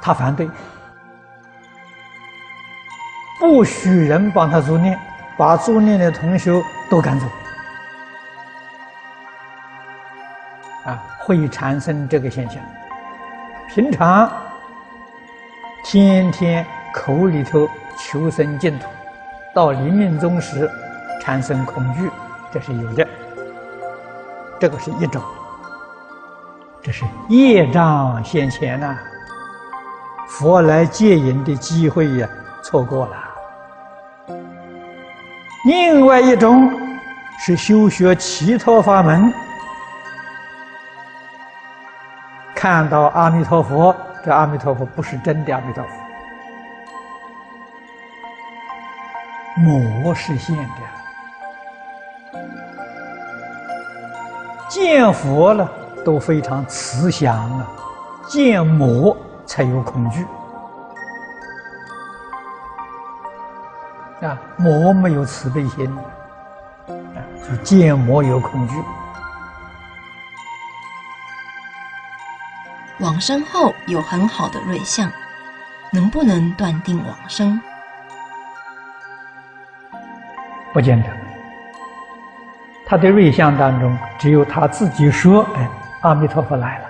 他反对；不许人帮他助念，把助念的同学都赶走。啊，会产生这个现象。平常天天口里头求生净土。到临命终时，产生恐惧，这是有的。这个是一种，这是业障现前呐。佛来接引的机会呀，错过了。另外一种是修学其他法门，看到阿弥陀佛，这阿弥陀佛不是真的阿弥陀佛。魔是现的，见佛了都非常慈祥啊，见魔才有恐惧。啊，魔没有慈悲心啊，就见魔有恐惧。往生后有很好的瑞相，能不能断定往生？不见得，他的瑞相当中，只有他自己说：“哎，阿弥陀佛来了。”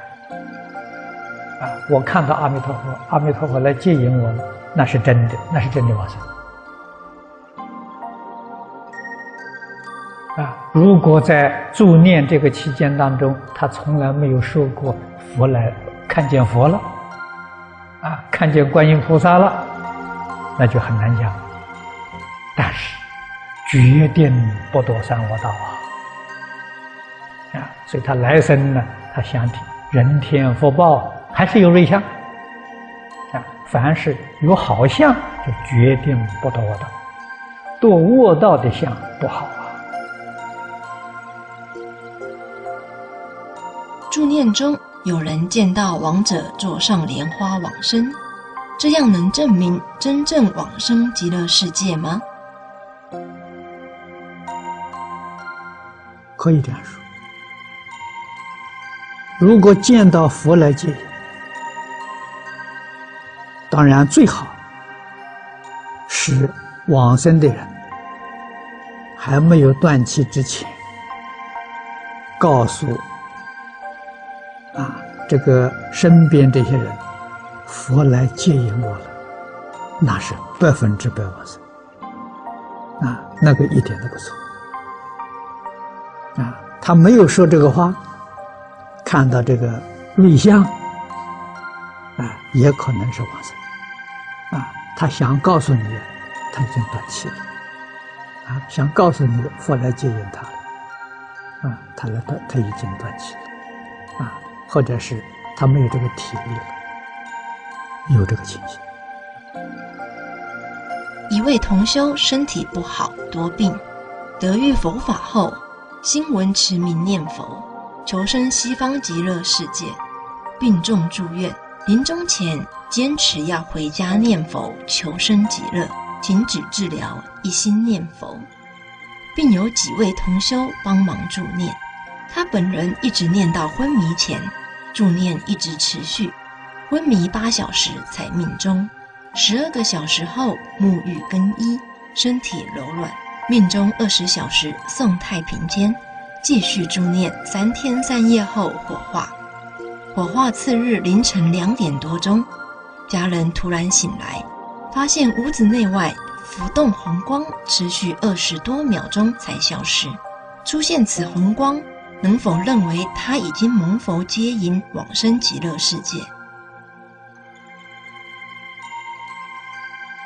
啊，我看到阿弥陀佛，阿弥陀佛来接引我了，那是真的，那是真的往生。如果在助念这个期间当中，他从来没有受过佛来看见佛了，啊，看见观音菩萨了，那就很难讲。但是，决定不堕三恶道啊！啊，所以他来生呢，他想听人天福报还是有瑞相啊。凡是有好相，就决定不堕恶道。堕恶道的相不好啊。助念中有人见到亡者坐上莲花往生，这样能证明真正往生极乐世界吗？可以这样说。如果见到佛来接引，当然最好是往生的人还没有断气之前，告诉啊这个身边这些人，佛来接引我了，那是百分之百往生啊，那个一点都不错。啊，他没有说这个话，看到这个瑞相，啊，也可能是往生，啊，他想告诉你，他已经断气了，啊，想告诉你，佛来接引他了，啊，他来断，他已经断气了，啊，或者是他没有这个体力了，有这个情形。一位同修身体不好，多病，得遇佛法后。心闻持名念佛，求生西方极乐世界，病重住院，临终前坚持要回家念佛求生极乐，停止治疗，一心念佛，并有几位同修帮忙助念。他本人一直念到昏迷前，助念一直持续，昏迷八小时才命终。十二个小时后沐浴更衣，身体柔软。命中二十小时送太平间，继续助念三天三夜后火化。火化次日凌晨两点多钟，家人突然醒来，发现屋子内外浮动红光，持续二十多秒钟才消失。出现此红光，能否认为他已经蒙佛接引往生极乐世界？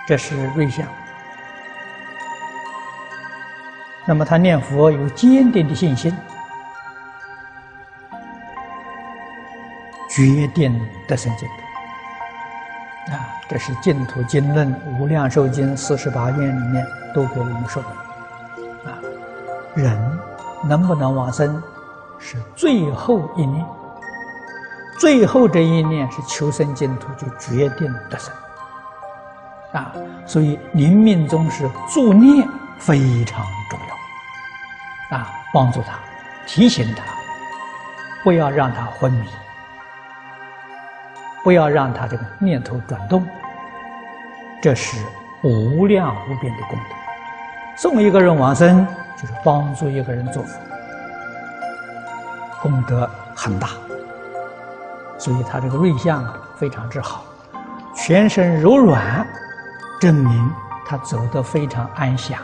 这是瑞相。那么他念佛有坚定的信心，决定得生净土。啊，这是《净土经论》《无量寿经》四十八愿里面都给我们说的。啊，人能不能往生，是最后一念，最后这一念是求生净土，就决定得生。啊，所以临命终时助念非常重要。啊，帮助他，提醒他，不要让他昏迷，不要让他这个念头转动，这是无量无边的功德。送一个人往生，就是帮助一个人做佛，功德很大。所以他这个瑞相啊，非常之好，全身柔软，证明他走得非常安详。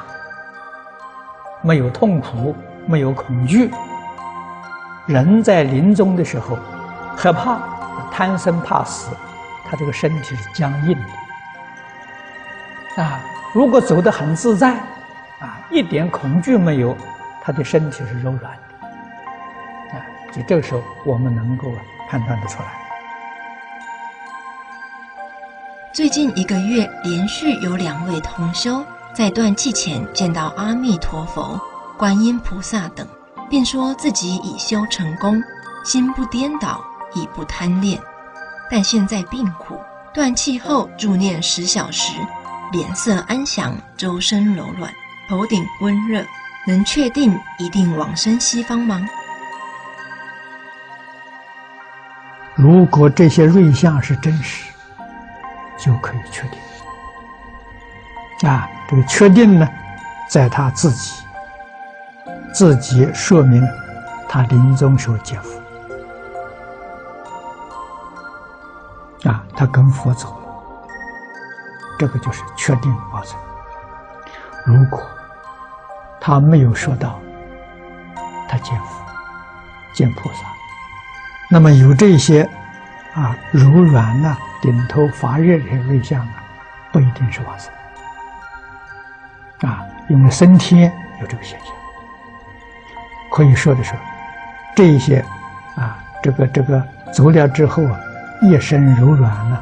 没有痛苦，没有恐惧。人在临终的时候，害怕、贪生怕死，他这个身体是僵硬的。啊，如果走得很自在，啊，一点恐惧没有，他的身体是柔软的。啊，就这个时候，我们能够判断得出来。最近一个月，连续有两位同修。在断气前见到阿弥陀佛、观音菩萨等，便说自己已修成功，心不颠倒，已不贪恋。但现在病苦，断气后助念十小时，脸色安详，周身柔软，头顶温热，能确定一定往生西方吗？如果这些瑞相是真实，就可以确定。啊，这个确定呢，在他自己自己说明他临终时候见佛啊，他跟佛走了，这个就是确定往生。如果他没有说到，他见佛、见菩萨，那么有这些啊柔软呐、顶头发热的瑞相啊，不一定是往生啊，因为升天有这个现象。可以说的是，这一些啊，这个这个走了之后啊。一身柔软呢，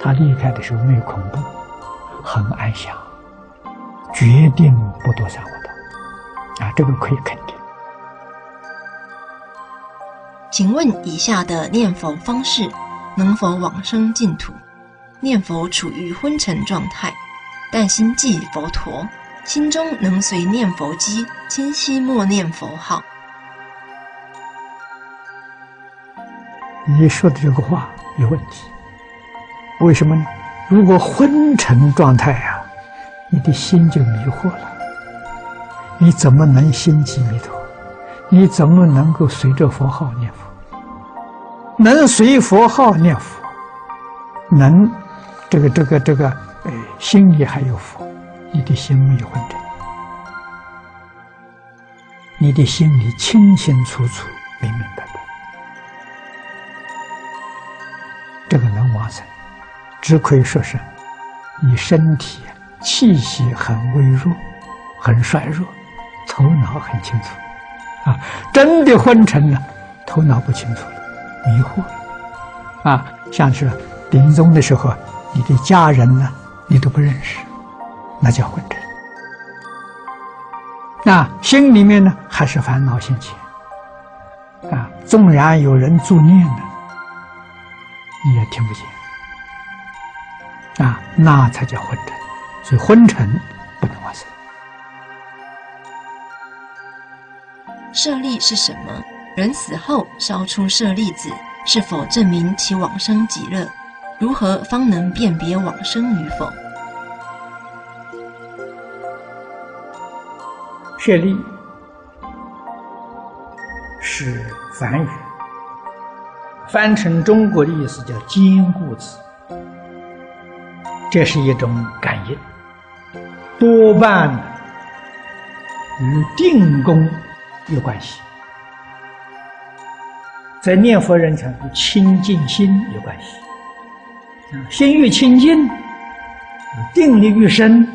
他离开的时候没有恐怖，很安详，决定不堕三恶道，啊，这个可以肯定。请问以下的念佛方式能否往生净土？念佛处于昏沉状态，但心即佛陀，心中能随念佛机清晰默念佛号。你说的这个话有问题，为什么呢？如果昏沉状态啊，你的心就迷惑了，你怎么能心即弥陀？你怎么能够随着佛号念佛？能随佛号念佛，能这个这个这个，哎，心里还有佛，你的心没有昏沉，你的心里清清楚楚、明明白白。这个能往生，只可以说是你身体气息很微弱，很衰弱，头脑很清楚，啊，真的昏沉了，头脑不清楚了，迷惑了，啊，像是临终的时候，你的家人呢，你都不认识，那叫昏沉。那心里面呢，还是烦恼心情，啊，纵然有人助念呢。你也听不见啊，那才叫昏沉。所以昏沉不能往生。舍利是什么？人死后烧出舍利子，是否证明其往生极乐？如何方能辨别往生与否？舍利是梵语。翻成中国的意思叫“坚固子”，这是一种感应，多半与定功有关系，在念佛人讲与清净心有关系。心越清净，定力越深，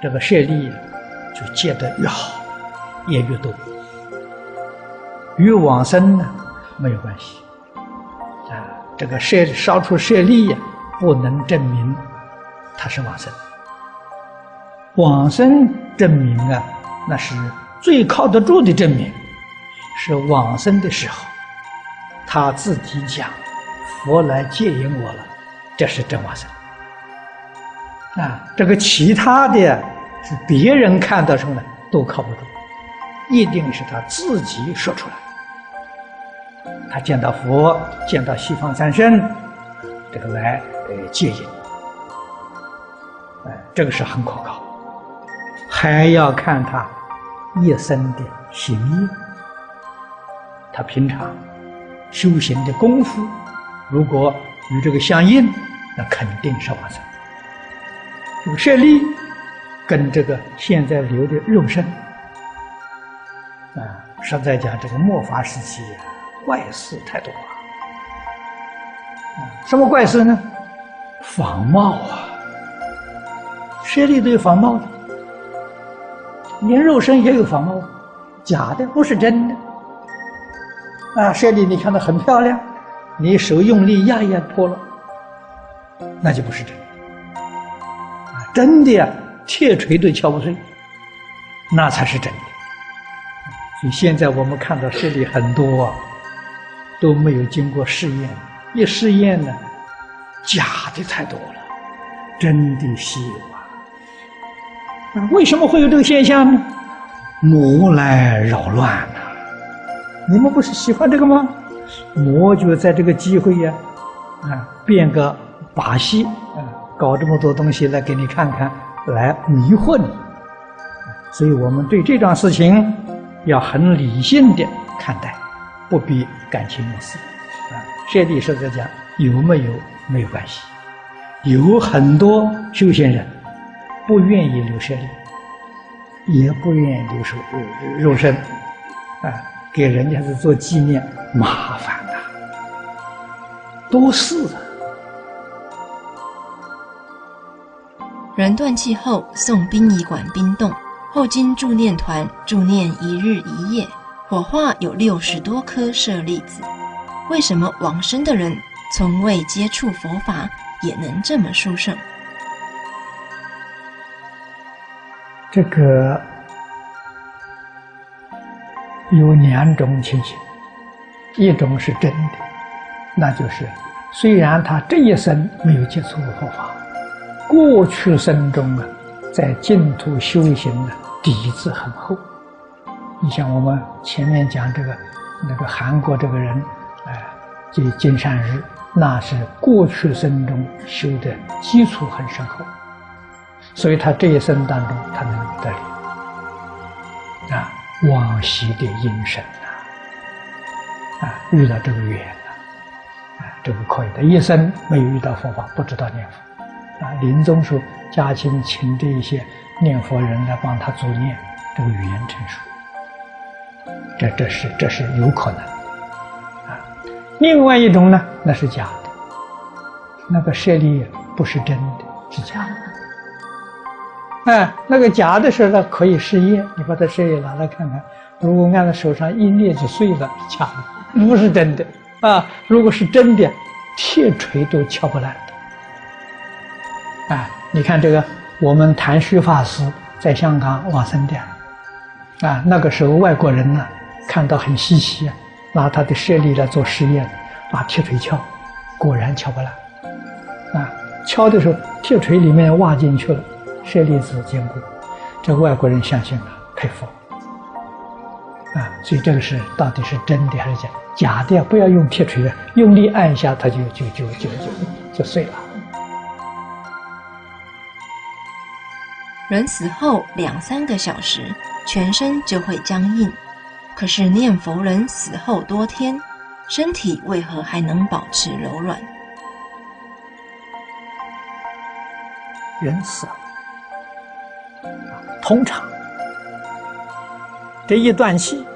这个舍利就结得越好，也越多。与往生呢没有关系啊。这个舍烧出舍利呀，不能证明他是往生。往生证明啊，那是最靠得住的证明，是往生的时候，他自己讲：“佛来接引我了。”这是真往生。啊，这个其他的是别人看到什么呢，都靠不住，一定是他自己说出来。他见到佛，见到西方三圣，这个来呃接引，哎，这个是很可靠。还要看他一生的行业，他平常修行的功夫，如果与这个相应，那肯定是往生。这个舍利跟这个现在留的肉身，啊，实在讲这个末法时期。怪事太多了，什么怪事呢？仿冒啊，舍利都有仿冒的，连肉身也有仿冒，假的不是真的。啊，舍利你看到很漂亮，你手用力压一压破了，那就不是真的。啊，真的呀，铁锤都敲不碎，那才是真的。所以现在我们看到舍利很多。啊。都没有经过试验，一试验呢，假的太多了，真的稀有啊！为什么会有这个现象呢？魔来扰乱呐！你们不是喜欢这个吗？魔就在这个机会呀，啊，变个把戏啊，搞这么多东西来给你看看，来迷惑你。所以我们对这桩事情要很理性的看待。不必感情用事，啊，这里是在讲有没有没有关系。有很多修行人不愿意留舍利，也不愿意留手肉身，啊，给人家是做纪念，麻烦呐，多事啊。人断气后送殡仪馆冰冻，后经助念团助念一日一夜，火化有六十多颗舍利子。为什么往生的人从未接触佛法？也能这么殊胜。这个有两种情形，一种是真的，那就是虽然他这一生没有接触过佛法，过去生中啊，在净土修行的底子很厚。你像我们前面讲这个那个韩国这个人，哎，这金善日。那是过去生中修的基础很深厚，所以他这一生当中他能得力啊，往昔的因生呐，啊，遇到这个缘呐，啊，这个可以的。一生没有遇到佛法，不知道念佛，啊，临终时家亲请这一些念佛人来帮他助念，这个语言成熟，这这是这是有可能啊。另外一种呢，那是假的，那个舍利不是真的，是假的。哎，那个假的时候呢可以试验，你把它试验拿来看看，如果按在手上一捏就碎了，假的，不是真的啊。如果是真的，铁锤都敲不烂。啊，你看这个，我们谭旭法师在香港往生的，啊，那个时候外国人呢看到很稀奇啊。拿他的舍利来做试验，把铁锤敲，果然敲不烂。啊，敲的时候铁锤里面挖进去了，舍利子坚固。这外国人相信了，佩服。啊，所以这个是到底是真的还是假？假的不要用铁锤，用力按一下，它就就就就就就碎了。人死后两三个小时，全身就会僵硬。可是念佛人死后多天，身体为何还能保持柔软？人死了，通常这一断气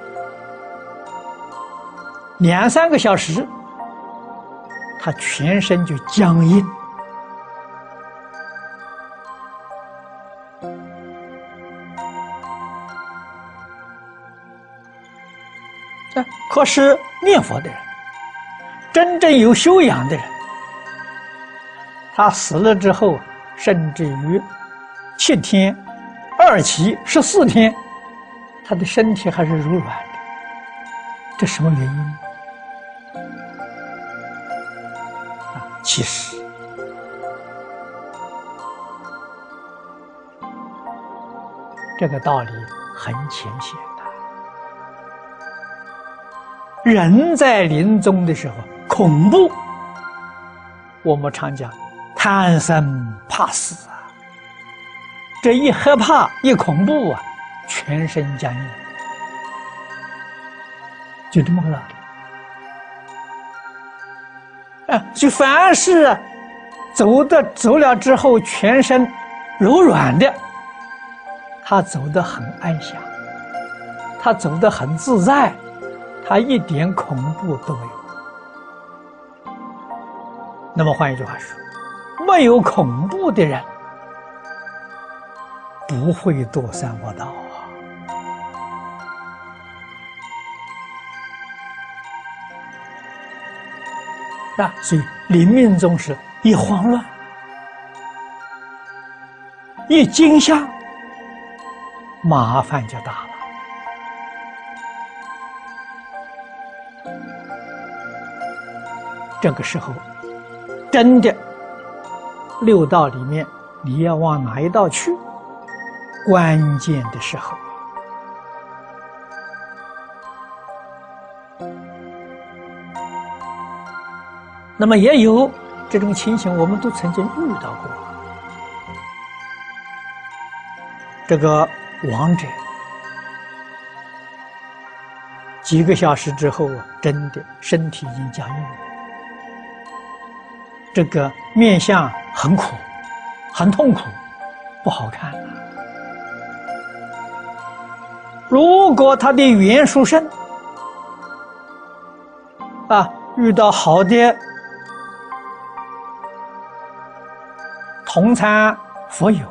两三个小时，他全身就僵硬。可是念佛的人，真正有修养的人，他死了之后，甚至于七天、二七、十四天，他的身体还是柔软的。这什么原因？啊，其实这个道理很浅显的。人在临终的时候恐怖，我们常讲贪生怕死啊。这一害怕一恐怖啊，全身僵硬，就这么个道理。啊，就凡是走的走了之后全身柔软的，他走得很安详，他走得很自在。他一点恐怖都没有。那么换一句话说，没有恐怖的人不会堕三恶道啊！那，所以临命终时一慌乱，一惊吓，麻烦就大了。这个时候，真的六道里面，你要往哪一道去？关键的时候，那么也有这种情形，我们都曾经遇到过。这个亡者几个小时之后，真的身体已经僵硬了。这个面相很苦，很痛苦，不好看。如果他的缘殊深，啊，遇到好的同参佛友，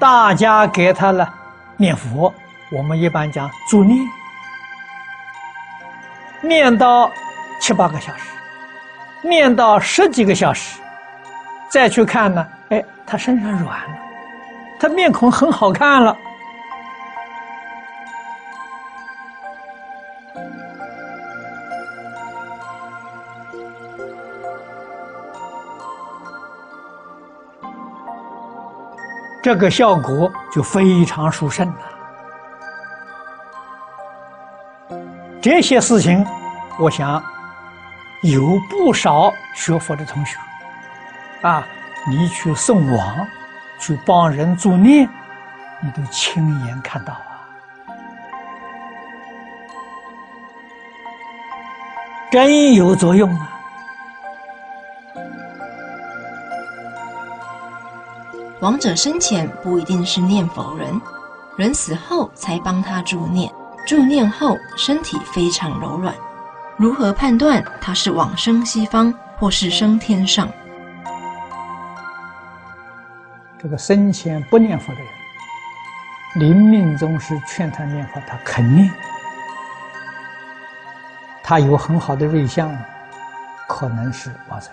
大家给他了念佛，我们一般讲助念，念到七八个小时，念到十几个小时，再去看呢，哎，他身上软了，他面孔很好看了。这个效果就非常殊胜了。这些事情，我想有不少学佛的同学，啊，你去送往，去帮人助念，你都亲眼看到啊，真有作用啊。亡者生前不一定是念佛人，人死后才帮他助念，助念后身体非常柔软。如何判断他是往生西方或是升天上？这个生前不念佛的人，临命终时劝他念佛，他肯念，他有很好的瑞相，可能是往生。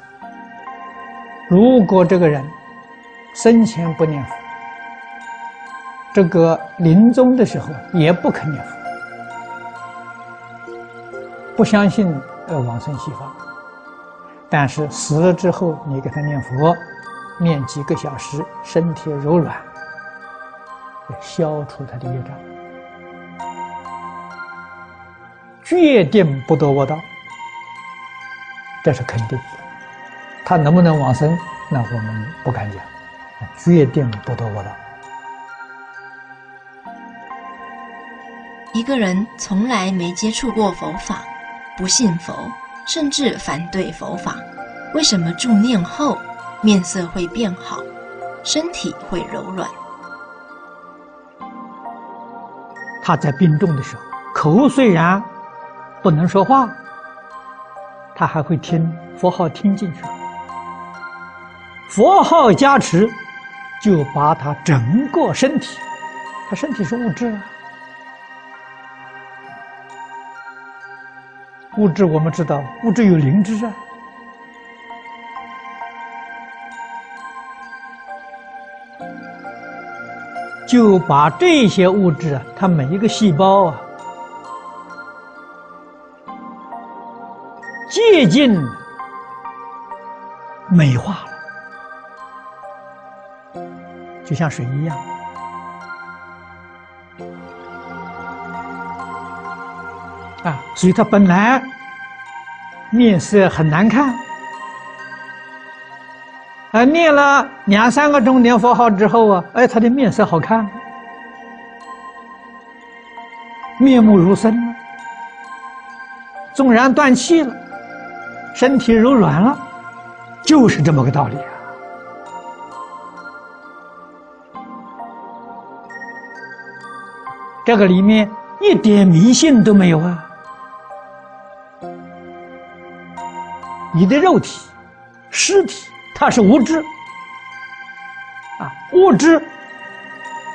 如果这个人，生前不念佛，这个临终的时候也不肯念佛，不相信呃往生西方，但是死了之后你给他念佛，念几个小时，身体柔软，消除他的业障，决定不得我道，这是肯定。他能不能往生，那我们不敢讲。决定不得我道。一个人从来没接触过佛法，不信佛，甚至反对佛法，为什么助念后面色会变好，身体会柔软？他在病重的时候，口虽然不能说话，他还会听佛号听进去，佛号加持。就把他整个身体，他身体是物质啊，物质我们知道，物质有灵智啊，就把这些物质啊，它每一个细胞啊，接近美化了。就像水一样啊，所以他本来面色很难看，啊，念了两三个钟念佛号之后啊，哎，他的面色好看，面目如生了，纵然断气了，身体柔软了，就是这么个道理。这个里面一点迷信都没有啊！你的肉体、尸体，它是物质啊，物质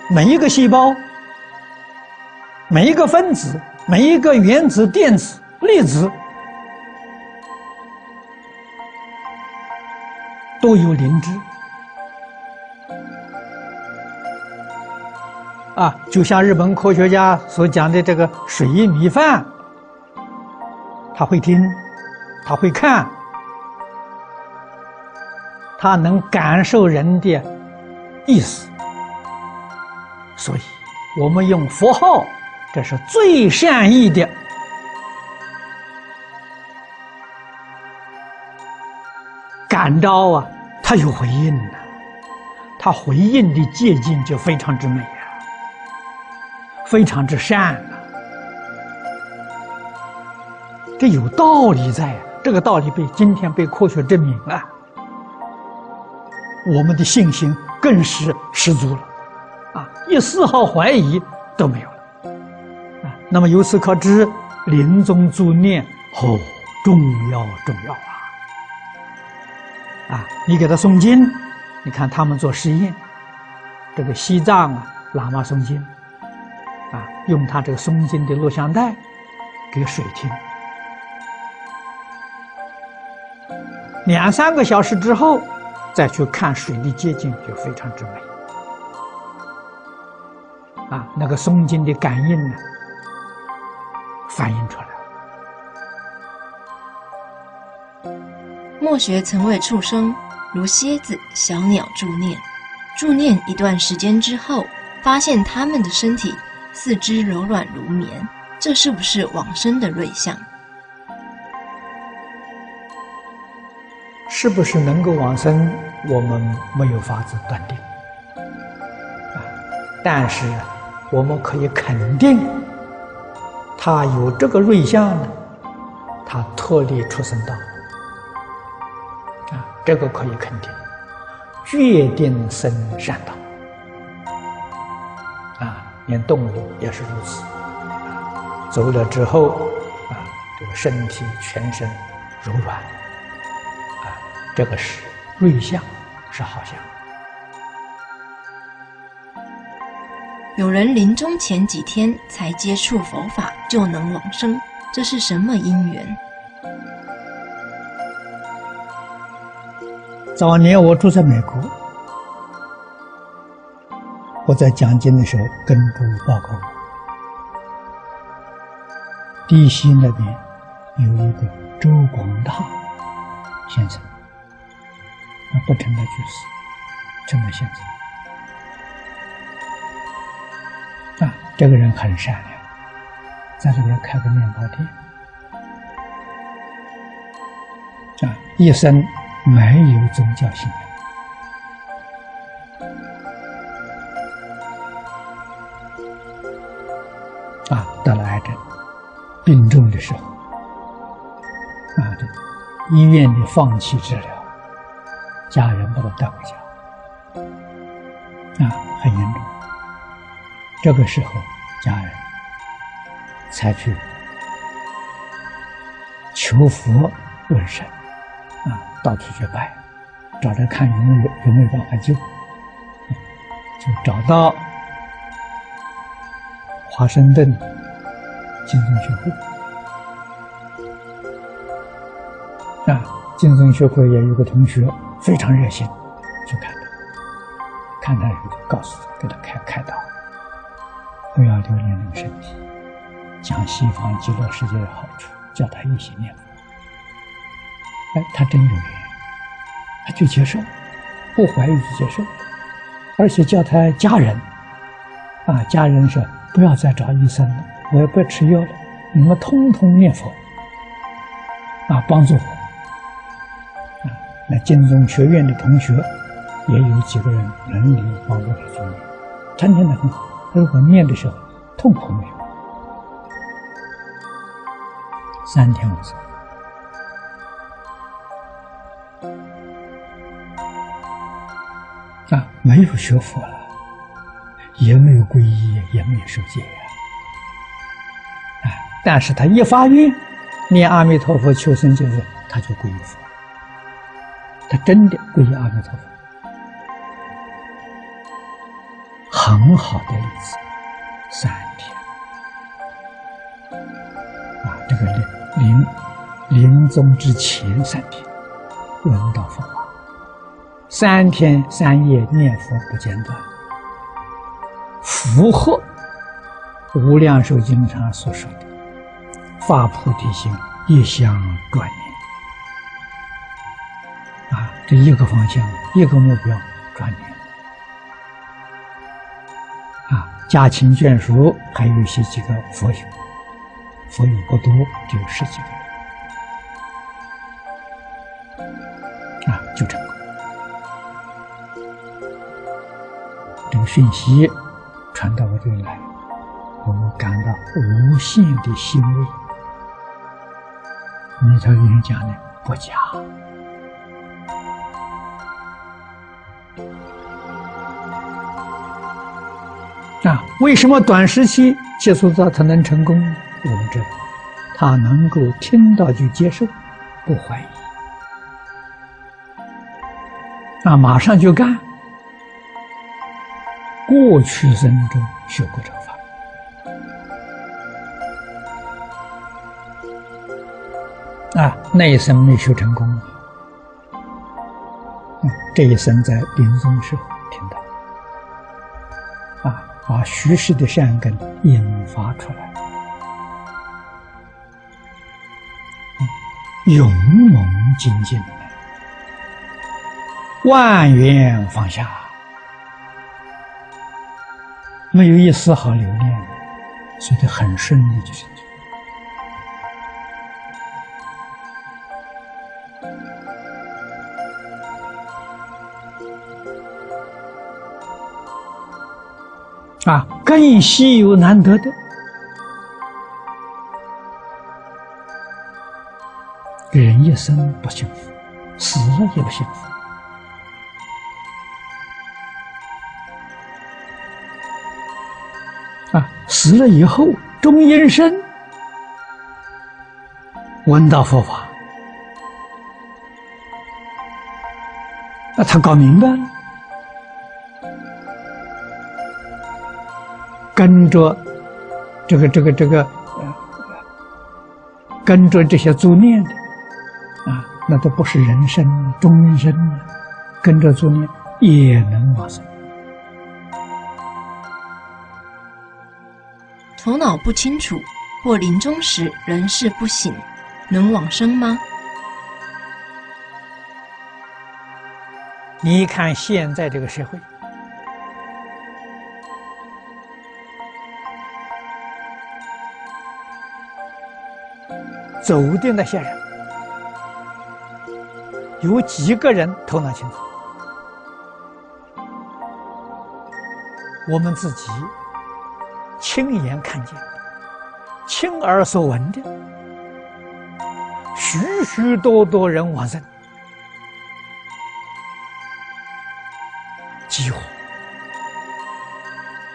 每一个细胞、每一个分子、每一个原子、电子、粒子都有灵知。啊，就像日本科学家所讲的这个水印米饭，他会听，他会看，他能感受人的意思，所以我们用佛号，这是最善意的感召啊，他有回应呢，他回应的接近就非常之美。非常之善啊，这有道理在，这个道理被今天被科学证明了，我们的信心更是十足了，啊，一丝毫怀疑都没有了，啊，那么由此可知，临终助念哦，重要重要啊，啊，你给他诵经，你看他们做实验，这个西藏啊，喇嘛诵经，用他这个诵经的录像带给水听。两三个小时之后，再去看水的结晶，就非常之美。啊，那个松筋的感应呢，反映出来。墨学曾为畜生，如蝎子、小鸟助念，助念一段时间之后，发现他们的身体四肢柔软如棉，这是不是往生的瑞相？是不是能够往生？我们没有法子断定啊，但是我们可以肯定，他有这个瑞相呢，他脱离出生道啊，这个可以肯定，决定生善道，连动物也是如此，走了之后啊，这个身体全身柔软。啊这个是瑞相，是好相。有人临终前几天才接触佛法就能往生，这是什么因缘？早年我住在美国，我在讲经的时候跟诸位报告过，地西那边有一个周广大先生。他不成了居士，成了先生。啊，这个人很善良，在这边开个面包店，啊，一生没有宗教信仰，啊，得了癌症，病重的时候，啊，医院里放弃治疗。家人把他带回家，啊，很严重。这个时候，家人才去求佛问神，啊，到处去拜，找着看有没有有没有办法救，就找到华盛顿金宗学会，啊，金宗学会也有个同学。非常热心，去看他，看他以后就告诉他，给他开开导，不要留恋这个身体，讲西方极乐世界的好处，叫他一心念佛。哎，他真有缘，他就接受，不怀疑就接受，而且叫他家人，啊，家人说不要再找医生了，我也不吃药了，你们通通念佛，啊，帮助我。那金宗学院的同学也有几个人轮流帮助他做念，他念的很好。如果念的时候痛苦没有，三天五次啊，没有学佛了，也没有皈依，也没有受戒呀。啊，但是他一发愿念阿弥陀佛求生净土，他就皈依佛。他真的皈依阿弥陀佛，很好的例子。三天啊，这个临临临终之前三天闻到佛法，三天三夜念佛不间断，符合《无量寿经》上所说的“发菩提心，一向专念啊”。这一个方向，一个目标，专念啊！家亲眷属还有一些几个佛友，佛友不多，只有十几个啊，就成功。这个讯息传到我这里来，我们感到无限的欣慰弥陀经讲的不假。啊，为什么短时期接触到他能成功？我们知道，他能够听到就接受，不怀疑，啊，马上就干。过去生中修过这个法，啊，那一生没修成功，嗯，这一生在临终时候听到。啊把虚实的善根引发出来，勇猛精进，万缘放下，没有一丝毫留恋，所以很顺利就成就。啊，更稀有难得的，人一生不幸福，死了也不幸福。啊，死了以后，中阴身，闻到佛法，那他搞明白了。跟着这个这个这个，跟着这些作念的啊，那都不是人生终身，跟着作念也能往生。头脑不清楚或临终时人事不省，能往生吗？你看现在这个社会。走的那些人，有几个人头脑清楚？我们自己亲眼看见、亲耳所闻的，许许多多人往生，几乎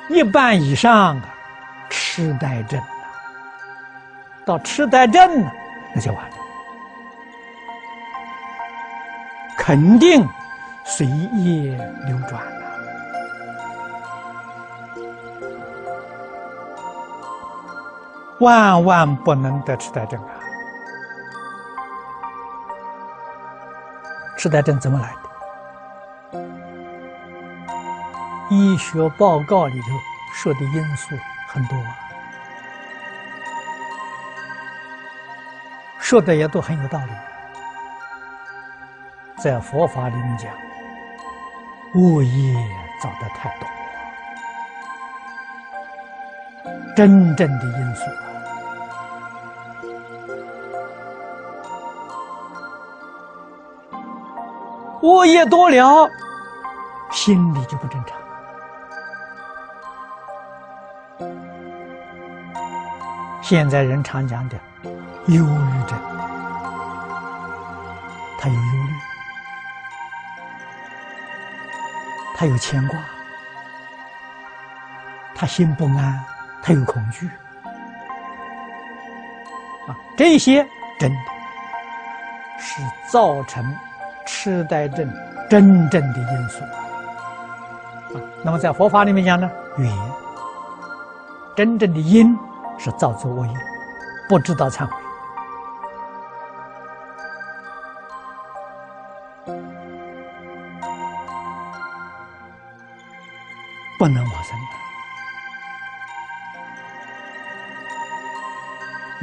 一半以上啊，痴呆症。到痴呆症了，那就完了，肯定随业流转。万万不能得痴呆症啊！痴呆症怎么来的？医学报告里头说的因素很多。说的也都很有道理，在佛法里面讲，物业造的太多，真正的因素啊，恶业多了，心理就不正常。现在人常讲的。忧郁症，他有忧虑，他有牵挂，他心不安，他有恐惧，啊，这些真的是造成痴呆症真正的因素啊。那么在佛法里面讲呢，缘真正的因是造作恶业，不知道忏悔。不能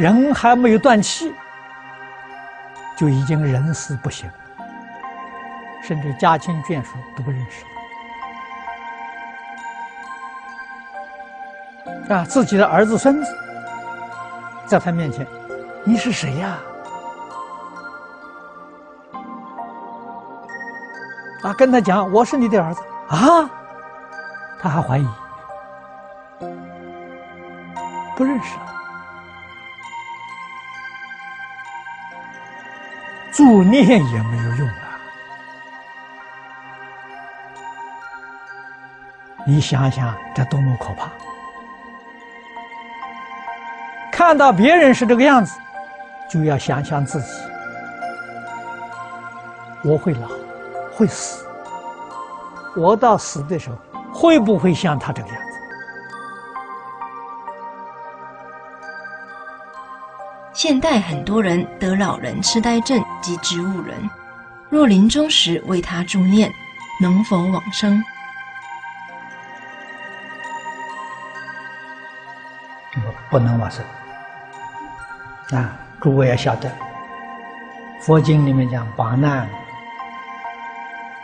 人还没有断气，就已经人事不行，甚至家亲眷属都不认识啊！自己的儿子孙子在他面前，你是谁呀？啊，跟他讲，我是你的儿子啊。他还怀疑，不认识了助念也没有用啊！你想想，这多么可怕！看到别人是这个样子，就要想想自己：我会老，会死。我到死的时候，会不会像他这个样子？现代很多人得老人痴呆症及植物人，若临终时为他助念，能否往生？不能往生。啊，诸位要晓得，佛经里面讲八难，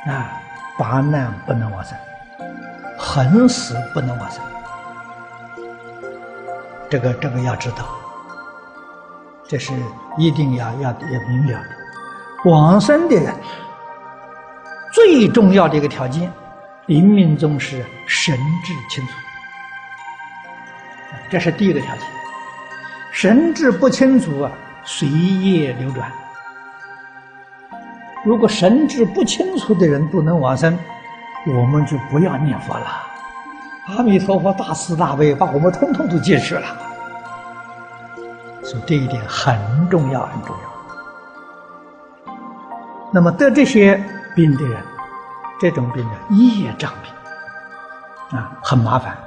啊，八难不能往生，横死不能往生，这个这个要知道。这是一定要要要明了的。往生的人最重要的一个条件，临命终时神志清楚，这是第一个条件。神志不清楚啊，随业流转。如果神志不清楚的人不能往生，我们就不要念佛了。阿弥陀佛，大慈大悲，把我们通通都接去了。所以这一点很重要，很重要。那么得这些病的人，这种病呢，业障病啊，很麻烦。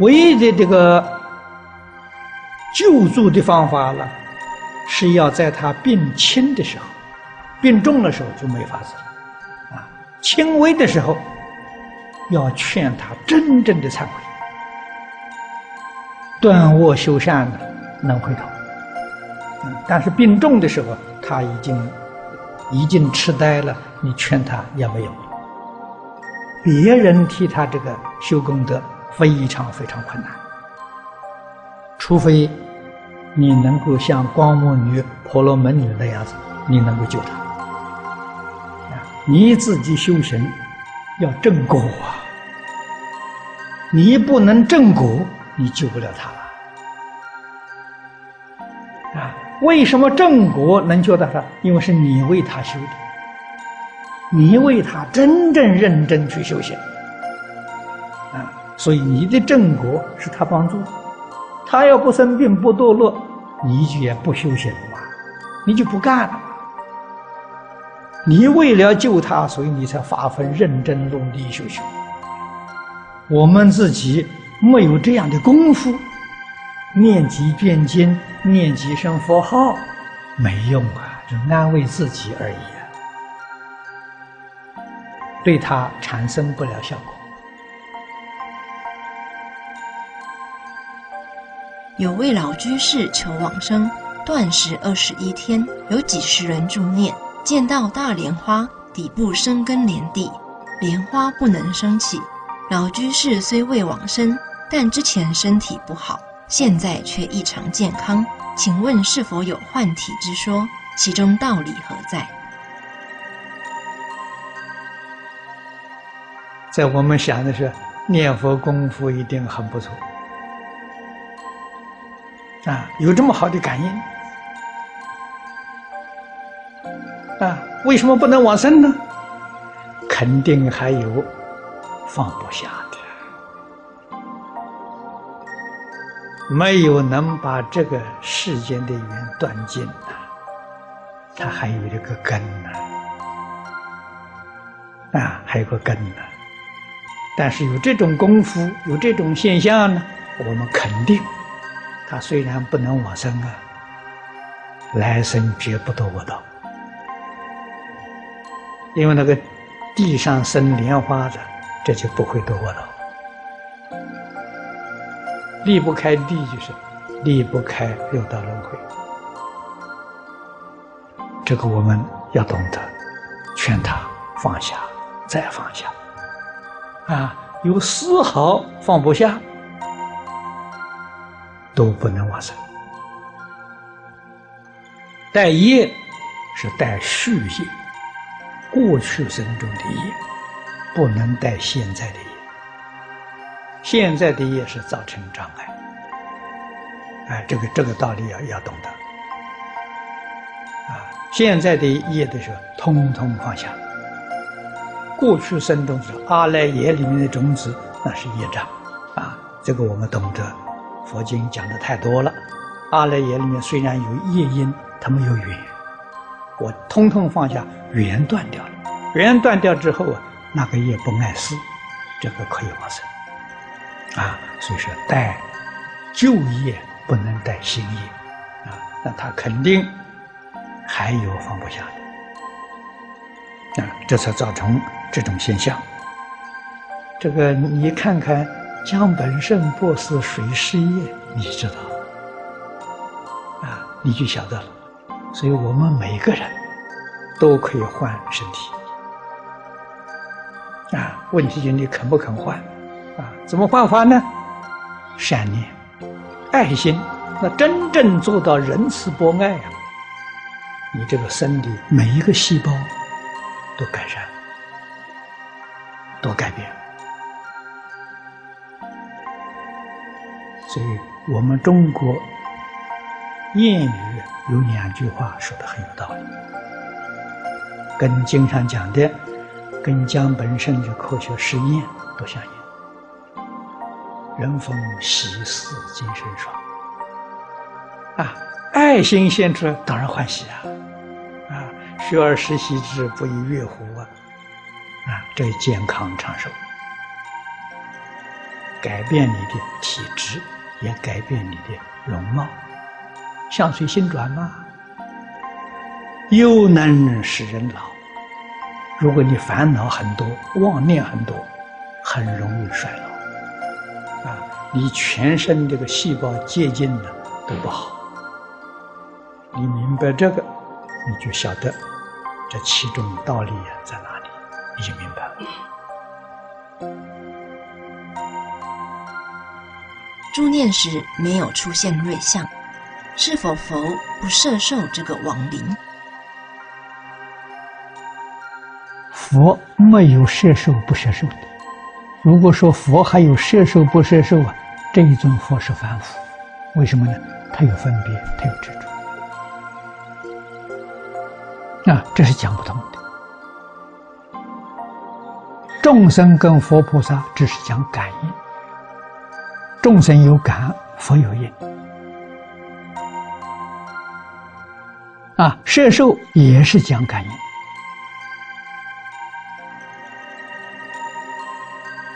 唯一的这个救助的方法呢，是要在他病轻的时候、病重的时候就没法子了啊。轻微的时候，要劝他真正的忏悔，断卧修善的。能回头，但是病重的时候，他已经已经痴呆了，你劝他也没有。别人替他这个修功德非常非常困难，除非你能够像光目女、婆罗门女那样子，你能够救他。你自己修行要正果啊，你不能正果，你救不了他。为什么正果能救到他？因为是你为他修的，你为他真正认真去修行啊，所以你的正果是他帮助的。他要不生病不堕落，你也不修行嘛，你就不干了。你为了救他，所以你才发奋认真努力修行。我们自己没有这样的功夫。念几遍经，念几声佛号，没用啊，就安慰自己而已啊，对他产生不了效果。有位老居士求往生，断食二十一天，有几十人助念，见到大莲花底部生根连地，莲花不能升起。老居士虽未往生，但之前身体不好。现在却异常健康，请问是否有换体之说？其中道理何在？在我们想的是念佛功夫一定很不错啊，有这么好的感应啊，为什么不能往生呢？肯定还有放不下。没有能把这个世间的缘断尽呐，他还有这个根呢，啊，还有个根呢。但是有这种功夫，有这种现象呢，我们肯定，他虽然不能往生啊，来生绝不堕恶道，因为那个地上生莲花的，这就不会堕恶道。离不开地，就是离不开六道轮回。这个我们要懂得，劝他放下，再放下。啊，有丝毫放不下，都不能往生。带业是带续业，过去生中的业，不能带现在的业。现在的业是造成障碍，哎，这个这个道理要要懂得。啊，现在的业的时候，通通放下。过去生中是阿赖耶里面的种子，那是业障，啊，这个我们懂得。佛经讲的太多了，阿赖耶里面虽然有业因，它没有缘，我通通放下，缘断掉了。缘断掉之后啊，那个业不碍事，这个可以往生。啊，所以说带旧业不能带新业，啊，那他肯定还有放不下的，啊，这才造成这种现象。这个你看看江本胜博士水师业，你知道，啊，你就晓得了。所以我们每个人都可以换身体，啊，问题就你肯不肯换。怎么换法呢？善念、爱心，那真正做到仁慈博爱啊，你这个身体每一个细胞都改善，都改变。所以我们中国谚语有两句话说的很有道理，跟经常讲的，跟江本胜的科学实验都相应。人逢喜事精神爽啊！爱心献出，当然欢喜啊！啊，学而时习之，不亦乐乎啊！啊，这健康长寿，改变你的体质，也改变你的容貌，相随心转嘛。又能使人老。如果你烦恼很多，妄念很多，很容易衰老。你全身这个细胞接近的都不好，你明白这个，你就晓得这其中道理啊在哪里，你就明白了。助念时没有出现瑞相，是否佛不摄受这个亡灵？佛没有摄受不摄受的。如果说佛还有摄受不摄受啊？这一尊佛是凡夫，为什么呢？他有分别，他有执着，啊，这是讲不通的。众生跟佛菩萨只是讲感应，众生有感，佛有应，啊，摄受也是讲感应，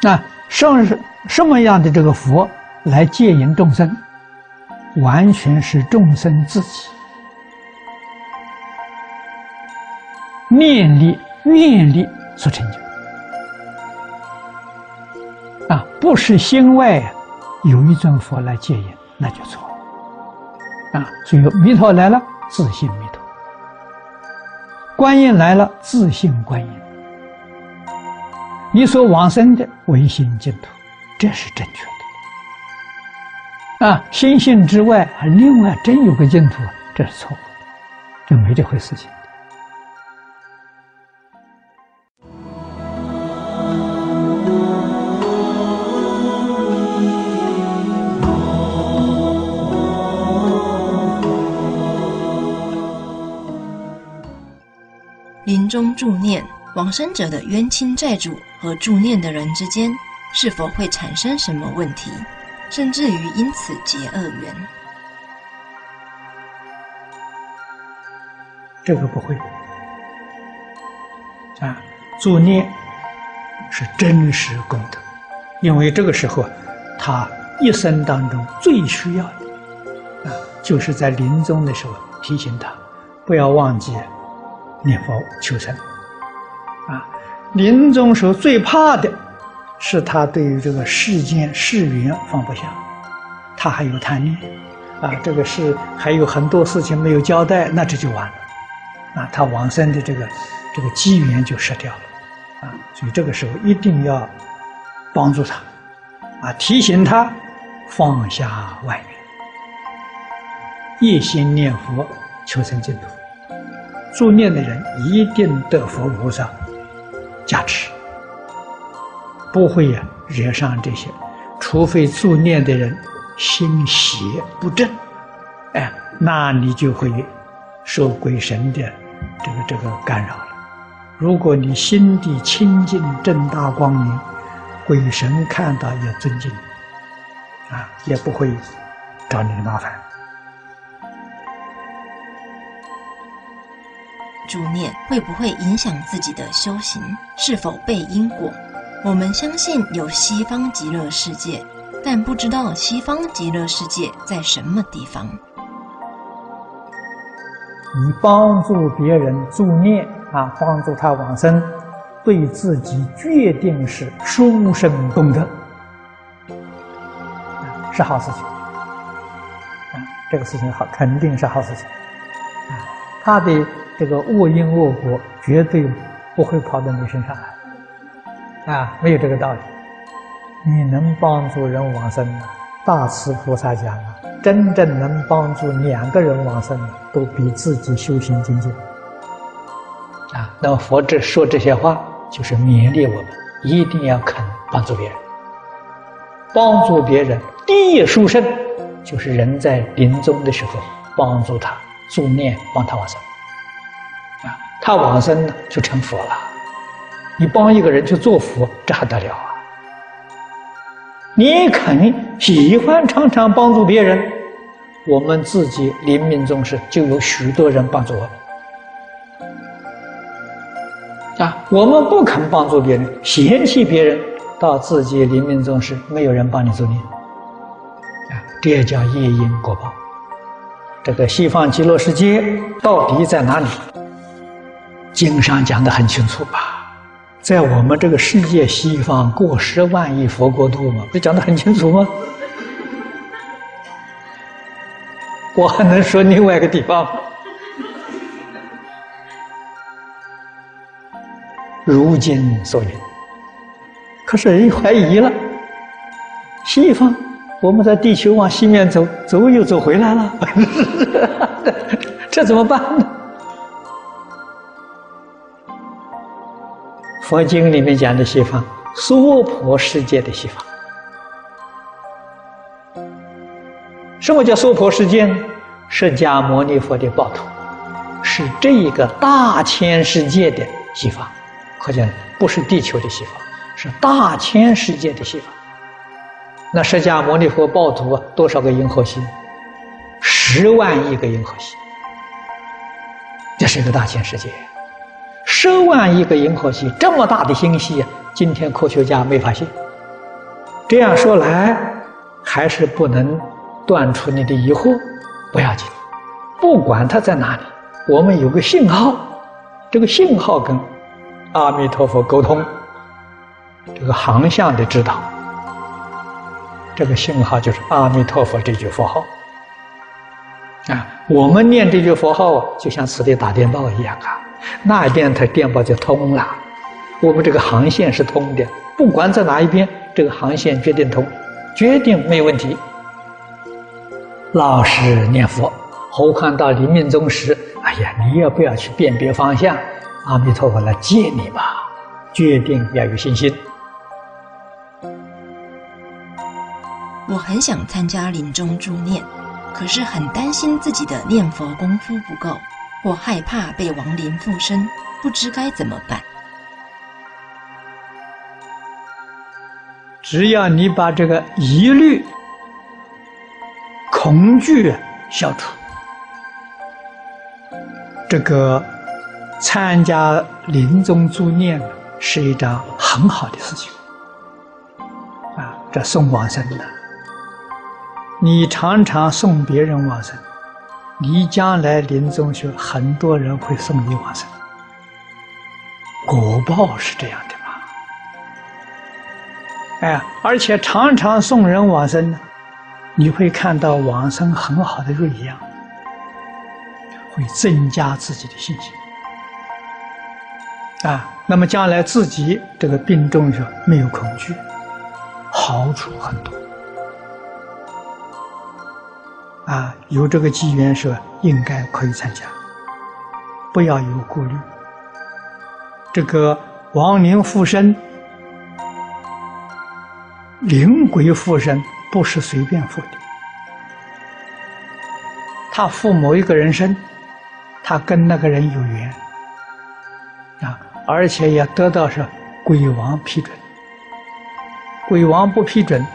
那上是什么样的这个佛？来戒引众生，完全是众生自己念力、愿力所成就啊！不是心外有一尊佛来戒引，那就错了啊！所以弥陀来了，自信弥陀；观音来了，自信观音。你所往生的唯心净土，这是正确的。啊，心性之外还另外真有个净土，这是错误，就没这回事情。临终助念往生者的冤亲债主和助念的人之间，是否会产生什么问题？甚至于因此结恶缘，这个不会啊！作孽是真实功德，因为这个时候他一生当中最需要的啊，就是在临终的时候提醒他不要忘记念佛求生啊！临终时候最怕的。是他对于这个世间世缘放不下，他还有贪念，啊，这个是还有很多事情没有交代，那这就完了，啊，他往生的这个这个机缘就失掉了，啊，所以这个时候一定要帮助他，啊，提醒他放下外缘，一心念佛求生净土，助念的人一定得佛菩萨加持。不会呀，惹上这些，除非助念的人心邪不正，哎，那你就会受鬼神的这个这个干扰了。如果你心地清净正大光明，鬼神看到也尊敬你，啊，也不会找你的麻烦。助念会不会影响自己的修行？是否背因果？我们相信有西方极乐世界，但不知道西方极乐世界在什么地方。你帮助别人助念啊，帮助他往生，对自己决定是殊胜功德，是好事情。啊，这个事情好，肯定是好事情。啊，他的这个恶因恶果绝对不会跑到你身上来。啊，没有这个道理。你能帮助人往生啊？大慈菩萨讲啊。真正能帮助两个人往生的，都比自己修行精进啊！那么佛这说这些话，就是勉励我们一定要肯帮助别人。帮助别人第一殊胜，就是人在临终的时候帮助他助念，帮他往生啊！他往生呢，就成佛了。你帮一个人去做佛，这还得了啊？你肯喜欢常常帮助别人。我们自己临命终时，就有许多人帮助我啊！我们不肯帮助别人，嫌弃别人，到自己临命终时，没有人帮你助念啊！这也叫业因果报。这个西方极乐世界到底在哪里？经上讲的很清楚吧？在我们这个世界西方过十万亿佛国度嘛，不讲的很清楚吗？我还能说另外一个地方吗？如今所云，可是人怀疑了。西方，我们在地球往西面走，走又走回来了，这怎么办呢？佛经里面讲的西方，娑婆世界的西方。什么叫娑婆世界呢？释迦牟尼佛的报土是这一个大千世界的西方，可见不是地球的西方，是大千世界的西方。那释迦牟尼佛报土多少个银河系？十万亿个银河系，这是一个大千世界。十万亿个银河系这么大的星系，今天科学家没发现。这样说来，还是不能。断除你的疑惑，不要紧，不管它在哪里，我们有个信号，这个信号跟阿弥陀佛沟通，这个航向的指导，这个信号就是阿弥陀佛这句佛号啊。我们念这句佛号，就像此地打电报一样啊，那一边它电报就通了。我们这个航线是通的，不管在哪一边，这个航线决定通，决定没问题。老实念佛，何况到临命终时，哎呀，你要不要去辨别方向？阿弥陀佛来接你吧，决定要有信心。我很想参加临终助念，可是很担心自己的念佛功夫不够，或害怕被亡灵附身，不知该怎么办。只要你把这个疑虑。恐惧消除，这个参加临终助念是一桩很好的事情啊！这送往生的，你常常送别人往生，你将来临终时，很多人会送你往生，果报是这样的嘛？哎，而且常常送人往生呢。你会看到往生很好的瑞样，会增加自己的信心啊。那么将来自己这个病重时没有恐惧，好处很多啊。有这个机缘时，应该可以参加，不要有顾虑。这个亡灵附身、灵鬼附身。不是随便附的，他附某一个人身，他跟那个人有缘啊，而且也得到是鬼王批准。鬼王不批准，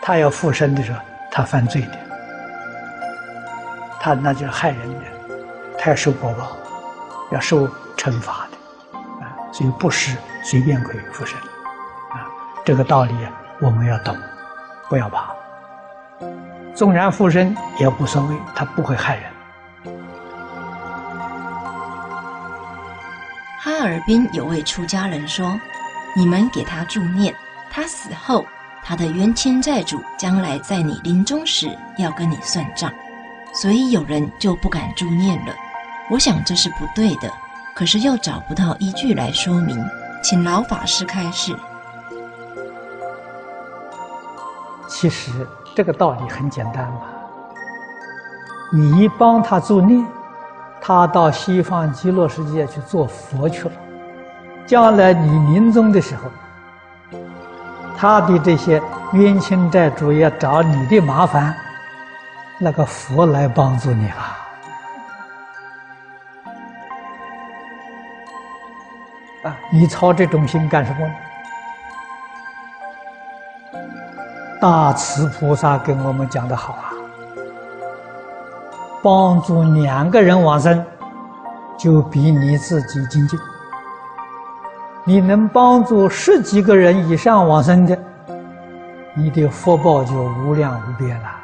他要附身的时候，他犯罪的，他那就是害人的，他要受果报，要受惩罚的啊，所以不是随便可以附身啊。这个道理我们要懂，不要怕。纵然附身也无所谓，他不会害人。哈尔滨有位出家人说：“你们给他助念。”他死后，他的冤亲债主将来在你临终时要跟你算账，所以有人就不敢助念了。我想这是不对的，可是又找不到依据来说明，请老法师开示。其实这个道理很简单嘛，你一帮他助念，他到西方极乐世界去做佛去了，将来你临终的时候。他的这些冤亲债主要找你的麻烦，那个佛来帮助你了。啊，你操这种心干什么？大慈菩萨跟我们讲的好啊，帮助两个人往生，就比你自己精进。你能帮助十几个人以上往生的，你的福报就无量无边了。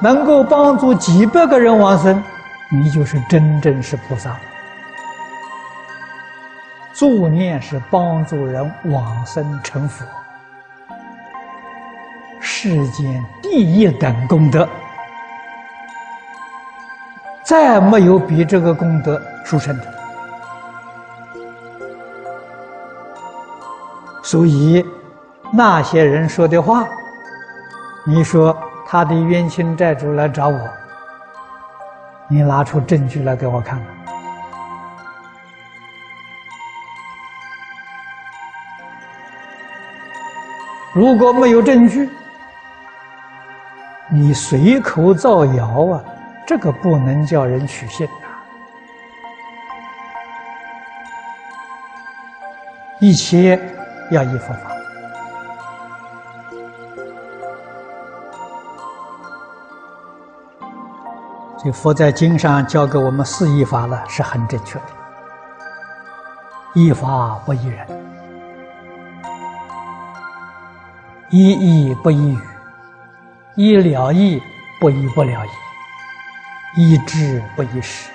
能够帮助几百个人往生，你就是真正是菩萨。助念是帮助人往生成佛，世间第一等功德，再没有比这个功德殊胜的。所以，那些人说的话，你说他的冤亲债主来找我，你拿出证据来给我看看。如果没有证据，你随口造谣啊，这个不能叫人取信呐。一切。要依法，所以佛在经上教给我们四依法了，是很正确的。依法不依人，依义不依语，依了义不依不了义，依智不依事，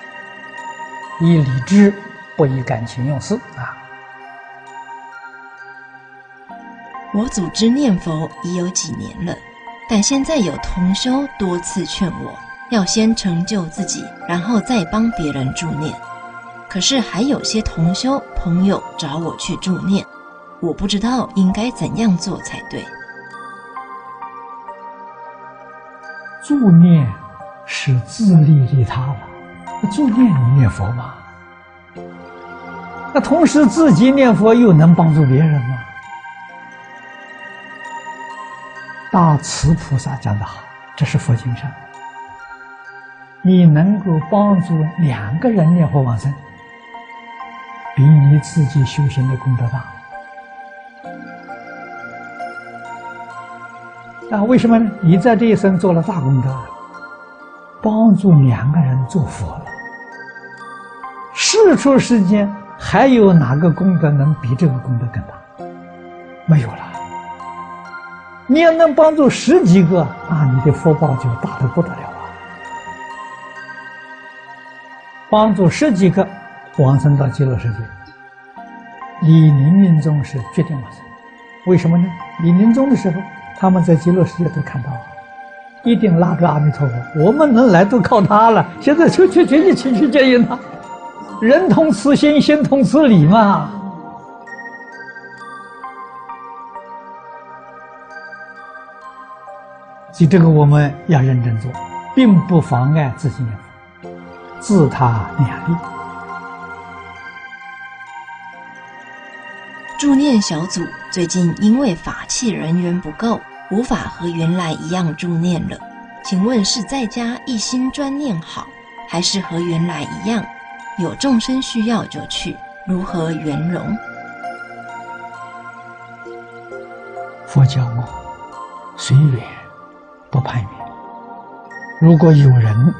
依理智不依感情用事啊。我组织念佛已有几年了，但现在有同修多次劝我要先成就自己，然后再帮别人助念。可是还有些同修朋友找我去助念，我不知道应该怎样做才对。助念是自利利他了，助念你念佛吗？那同时自己念佛又能帮助别人吗？大慈菩萨讲的好，这是佛经上。你能够帮助两个人念佛往生，比你自己修行的功德大。啊，为什么呢？你在这一生做了大功德，帮助两个人做佛了。世出世间还有哪个功德能比这个功德更大？没有了。你要能帮助十几个，那你的福报就大的不得了帮助十几个往生到极乐世界，你临命终是决定往生。为什么呢？你临终的时候，他们在极乐世界都看到，一定拉着阿弥陀佛。我们能来都靠他了。现在就就就一起去接引他，人同此心，心同此理嘛。所以这个我们要认真做，并不妨碍自己，自他两利。助念小组最近因为法器人员不够，无法和原来一样助念了。请问是在家一心专念好，还是和原来一样，有众生需要就去，如何圆融？佛教我随缘，不攀缘。如果有人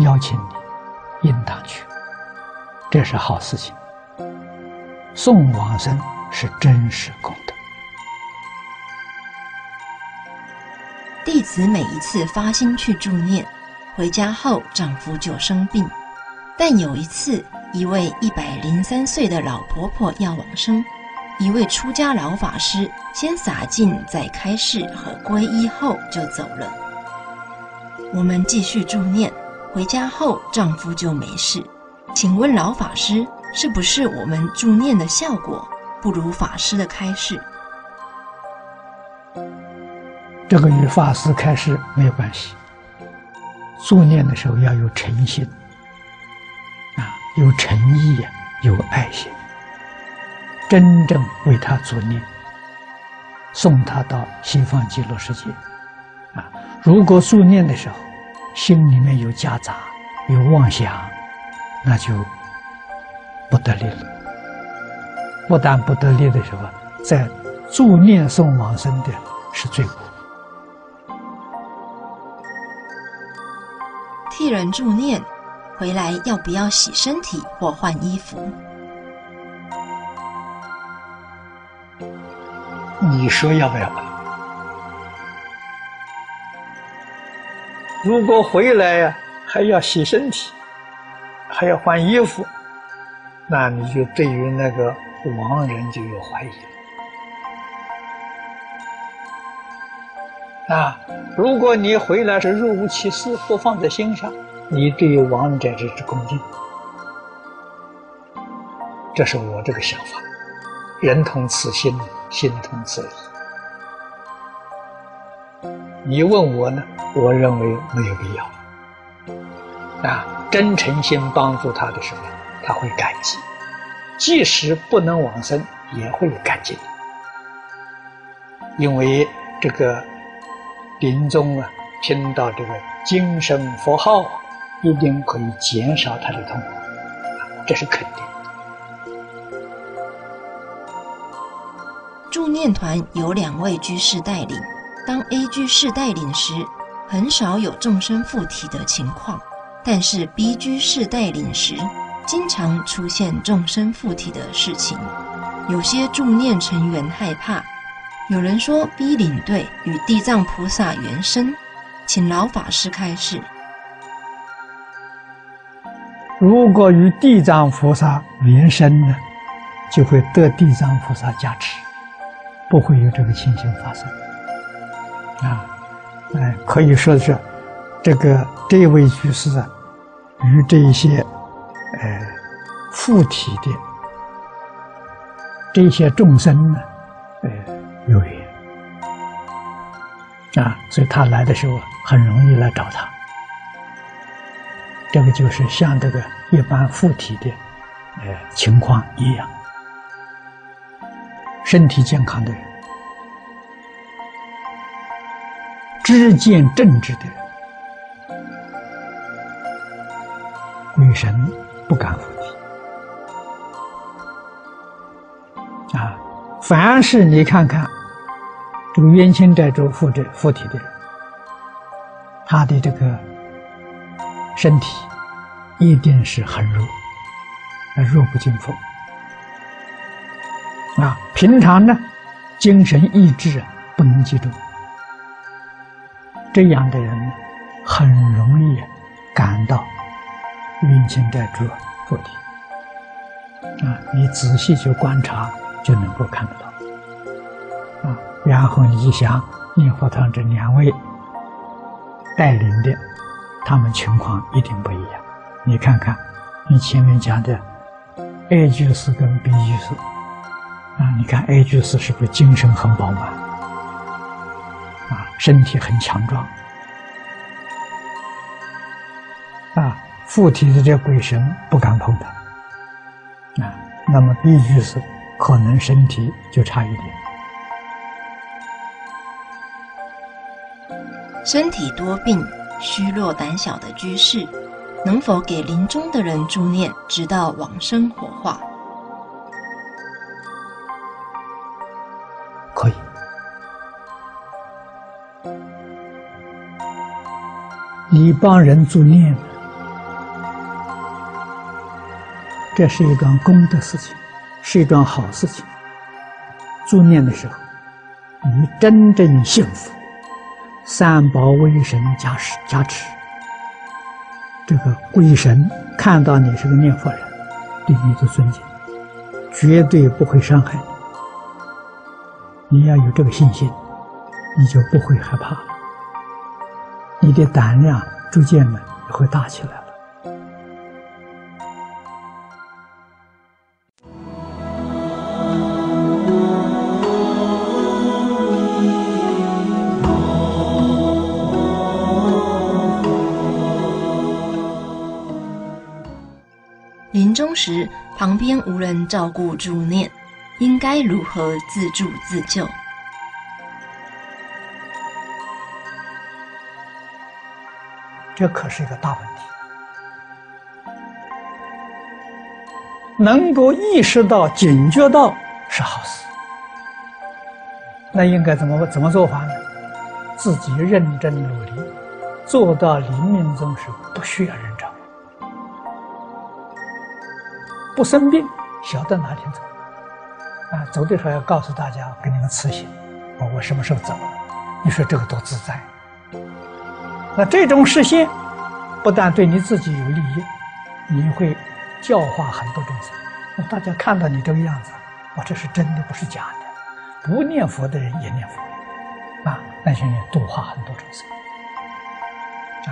邀请你，应当去，这是好事情。送往生是真实功德。弟子每一次发心去助念，回家后丈夫就生病。但有一次，一位一百零三岁的老婆婆要往生，一位出家老法师先洒净，再开示和皈依后就走了。我们继续助念，回家后丈夫就没事。请问老法师，是不是我们助念的效果不如法师的开示？这个与法师开示没有关系。助念的时候要有诚心，啊，有诚意，有爱心，真正为他助念，送他到西方极乐世界。啊，如果助念的时候心里面有夹杂、有妄想，那就不得力了。不但不得力的时候，在助念送往生的是罪过。替人助念，回来要不要洗身体或换衣服？你说要不要？如果回来呀还要洗身体，还要换衣服，那你就对于那个亡人就有怀疑了啊！如果你回来是若无其事，不放在心上，你对于亡者之之恭敬，这是我这个想法。人同此心，心同此理。你问我呢？我认为没有必要。啊，真诚心帮助他的时候，他会感激；即使不能往生，也会感激。因为这个。临终啊，听到这个经声佛号，一定可以减少他的痛苦，这是肯定。助念团有两位居士带领，当 A 居士带领时，很少有众生附体的情况；但是 B 居士带领时，经常出现众生附体的事情。有些助念成员害怕。有人说，B 领队与地藏菩萨原生，请老法师开示。如果与地藏菩萨原生呢，就会得地藏菩萨加持，不会有这个情形发生。啊，哎，可以说是这个这位居士啊，与这一些呃附体的这些众生呢，呃。有缘啊，所以他来的时候很容易来找他。这个就是像这个一般附体的，呃情况一样。身体健康的人，知见正直的人，鬼神不敢附体啊。凡是你看看。这个冤亲债主附着附体的人，他的这个身体一定是很弱，弱不禁风啊。平常呢，精神意志不能集中，这样的人很容易感到冤亲债主附体啊。你仔细去观察，就能够看得到。啊然后你想，念佛堂这两位带领的，他们情况一定不一样。你看看，你前面讲的 A 居士跟 B 居士，啊，你看 A 居士是不是精神很饱满，啊，身体很强壮，啊，附体的这鬼神不敢碰他，啊，那么 B 居士可能身体就差一点。身体多病、虚弱胆小的居士，能否给临终的人助念，直到往生火化？你帮人助念，这是一桩功德事情，是一桩好事情。助念的时候，你真正幸福，三宝威神加持加持。这个鬼神看到你是个念佛人，对你的尊敬，绝对不会伤害你。你要有这个信心，你就不会害怕，你的胆量逐渐的会大起来了。临终。时旁边无人照顾助念，应该如何自助自救？这可是一个大问题。能够意识到、警觉到是好事，那应该怎么怎么做法呢？自己认真努力，做到临命终时不需要人照顾。不生病，晓得哪天走，啊，走的时候要告诉大家，给你们辞行，我我什么时候走？你说这个多自在？那这种实现，不但对你自己有利益，你会教化很多众生。那大家看到你这个样子，哇，这是真的，不是假的。不念佛的人也念佛，啊，那些人度化很多众生，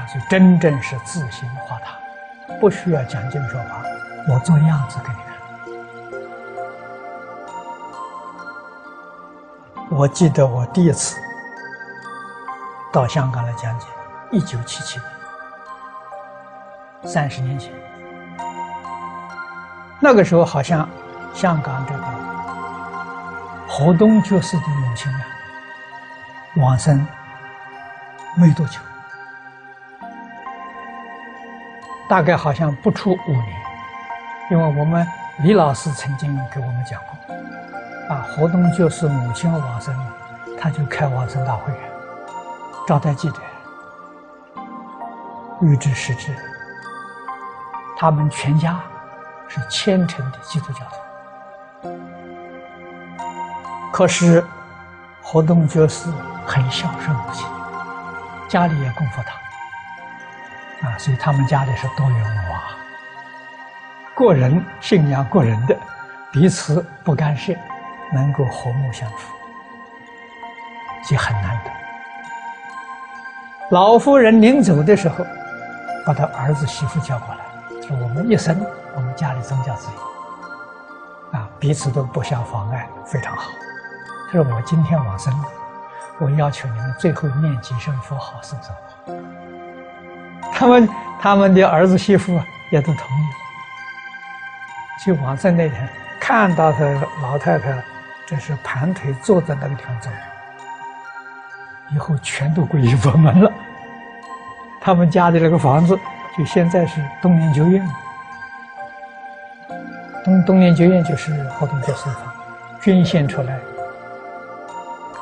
啊，所以真正是自心化他，不需要讲经说法。我做样子给你看。我记得我第一次到香港来讲解，一九七七年，三十年前。那个时候好像香港这个河东爵士的母亲啊，往生没多久，大概好像不出五年。因为我们李老师曾经给我们讲过，啊，活动就是母亲往生，他就开往生大会，招待记者，预知时至，他们全家是虔诚的基督教徒，可是活动就是很孝顺母亲，家里也供佛堂，啊，所以他们家里是多元文化。个人信仰个人的，彼此不干涉，能够和睦相处，就很难得。老夫人临走的时候，把他儿子媳妇叫过来，说：“我们一生，我们家里宗教自由，啊，彼此都不相妨碍，非常好。”他说：“我今天往生，我要求你们最后念几声佛号，送走我。”他们他们的儿子媳妇也都同意。就往生那天，看到他老太太，这是盘腿坐在那个地方走，以后全都皈依佛门了。他们家的那个房子，就现在是东年酒院。东东年酒院就是后头教寺房，捐献出来，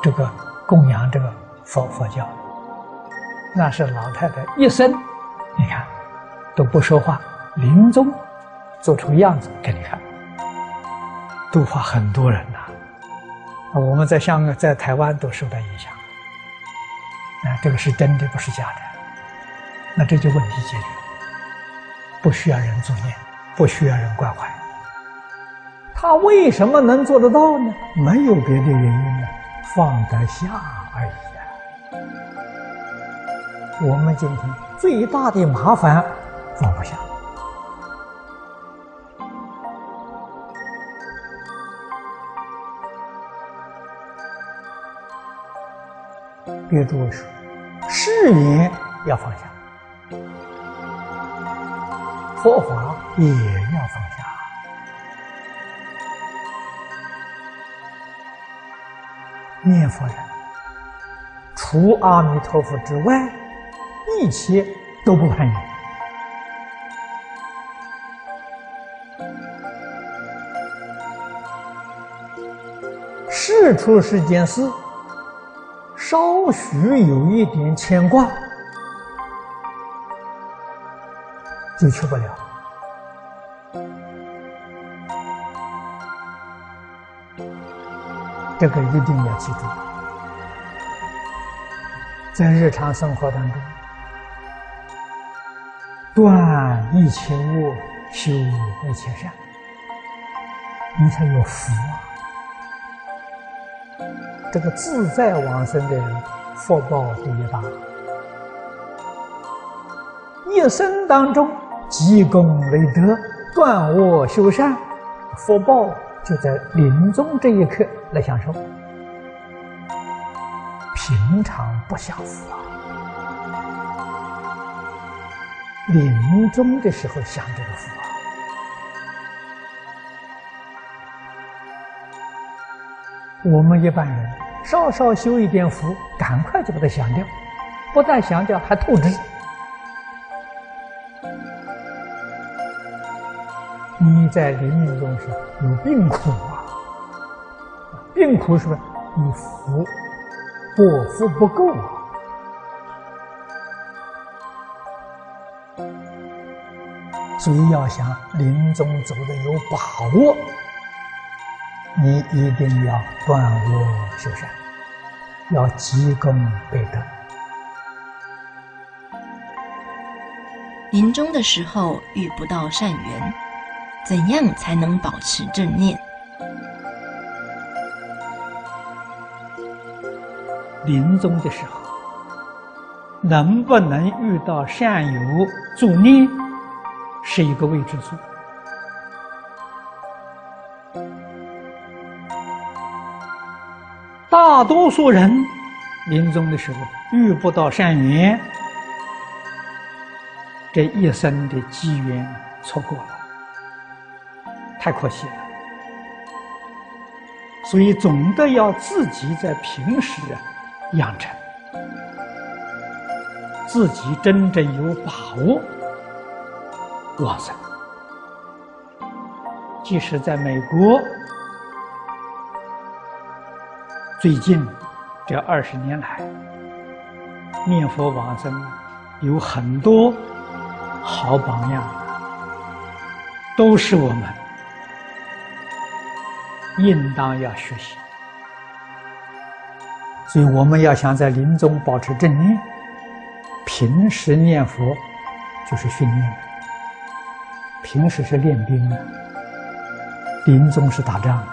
这个供养这个佛佛教。那是老太太一生，你看都不说话，临终。做出样子给你看，度化很多人呐。我们在香港、在台湾都受到影响。啊，这个是真的，不是假的。那这就问题解决了，不需要人作念，不需要人关怀。他为什么能做得到呢？没有别的原因呢，放得下而已啊。我们今天最大的麻烦放不下。别诸位说，誓言要放下，佛法也要放下。念佛人，除阿弥陀佛之外，一切都不攀缘。事出是件事，稍许有一点牵挂，就去不了。这个一定要记住，在日常生活当中，断一切恶，修一切善，你才有福啊！这个自在往生的人，福报第一大，一生当中积功累德，断恶修善，福报。就在临终这一刻来享受，平常不享福啊！临终的时候享这个福啊！我们一般人稍稍修一点福，赶快就把它享掉，不但享掉，还透支。你在临命中是有病苦啊，病苦是不是？你福果福不够啊，所以要想临终走的有把握，你一定要断恶修善，要积功倍德。临终的时候遇不到善缘。怎样才能保持正念？临终的时候，能不能遇到善友助念，是一个未知数。大多数人临终的时候遇不到善缘，这一生的机缘错过了。太可惜了，所以总得要自己在平时啊养成，自己真正有把握往生。即使在美国，最近这二十年来，念佛往生有很多好榜样，都是我们。应当要学习，所以我们要想在临终保持正念，平时念佛就是训练，平时是练兵啊，临终是打仗，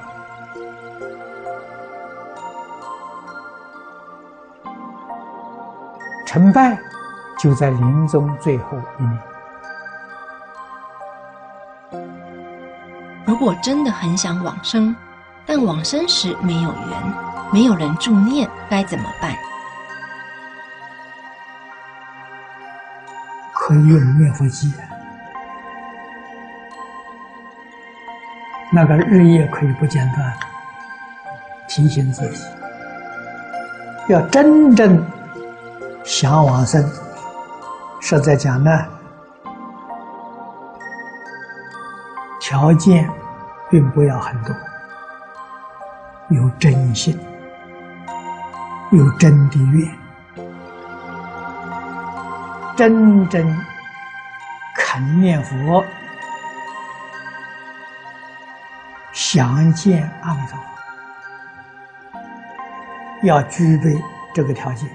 成败就在临终最后一念。如果真的很想往生。但往生时没有缘，没有人助念，该怎么办？可以用念佛机，那个日夜可以不间断提醒自己，要真正想往生。实在讲呢，条件并不要很多。有真心，有真的愿，真正肯念佛，想见阿弥陀佛，要具备这个条件。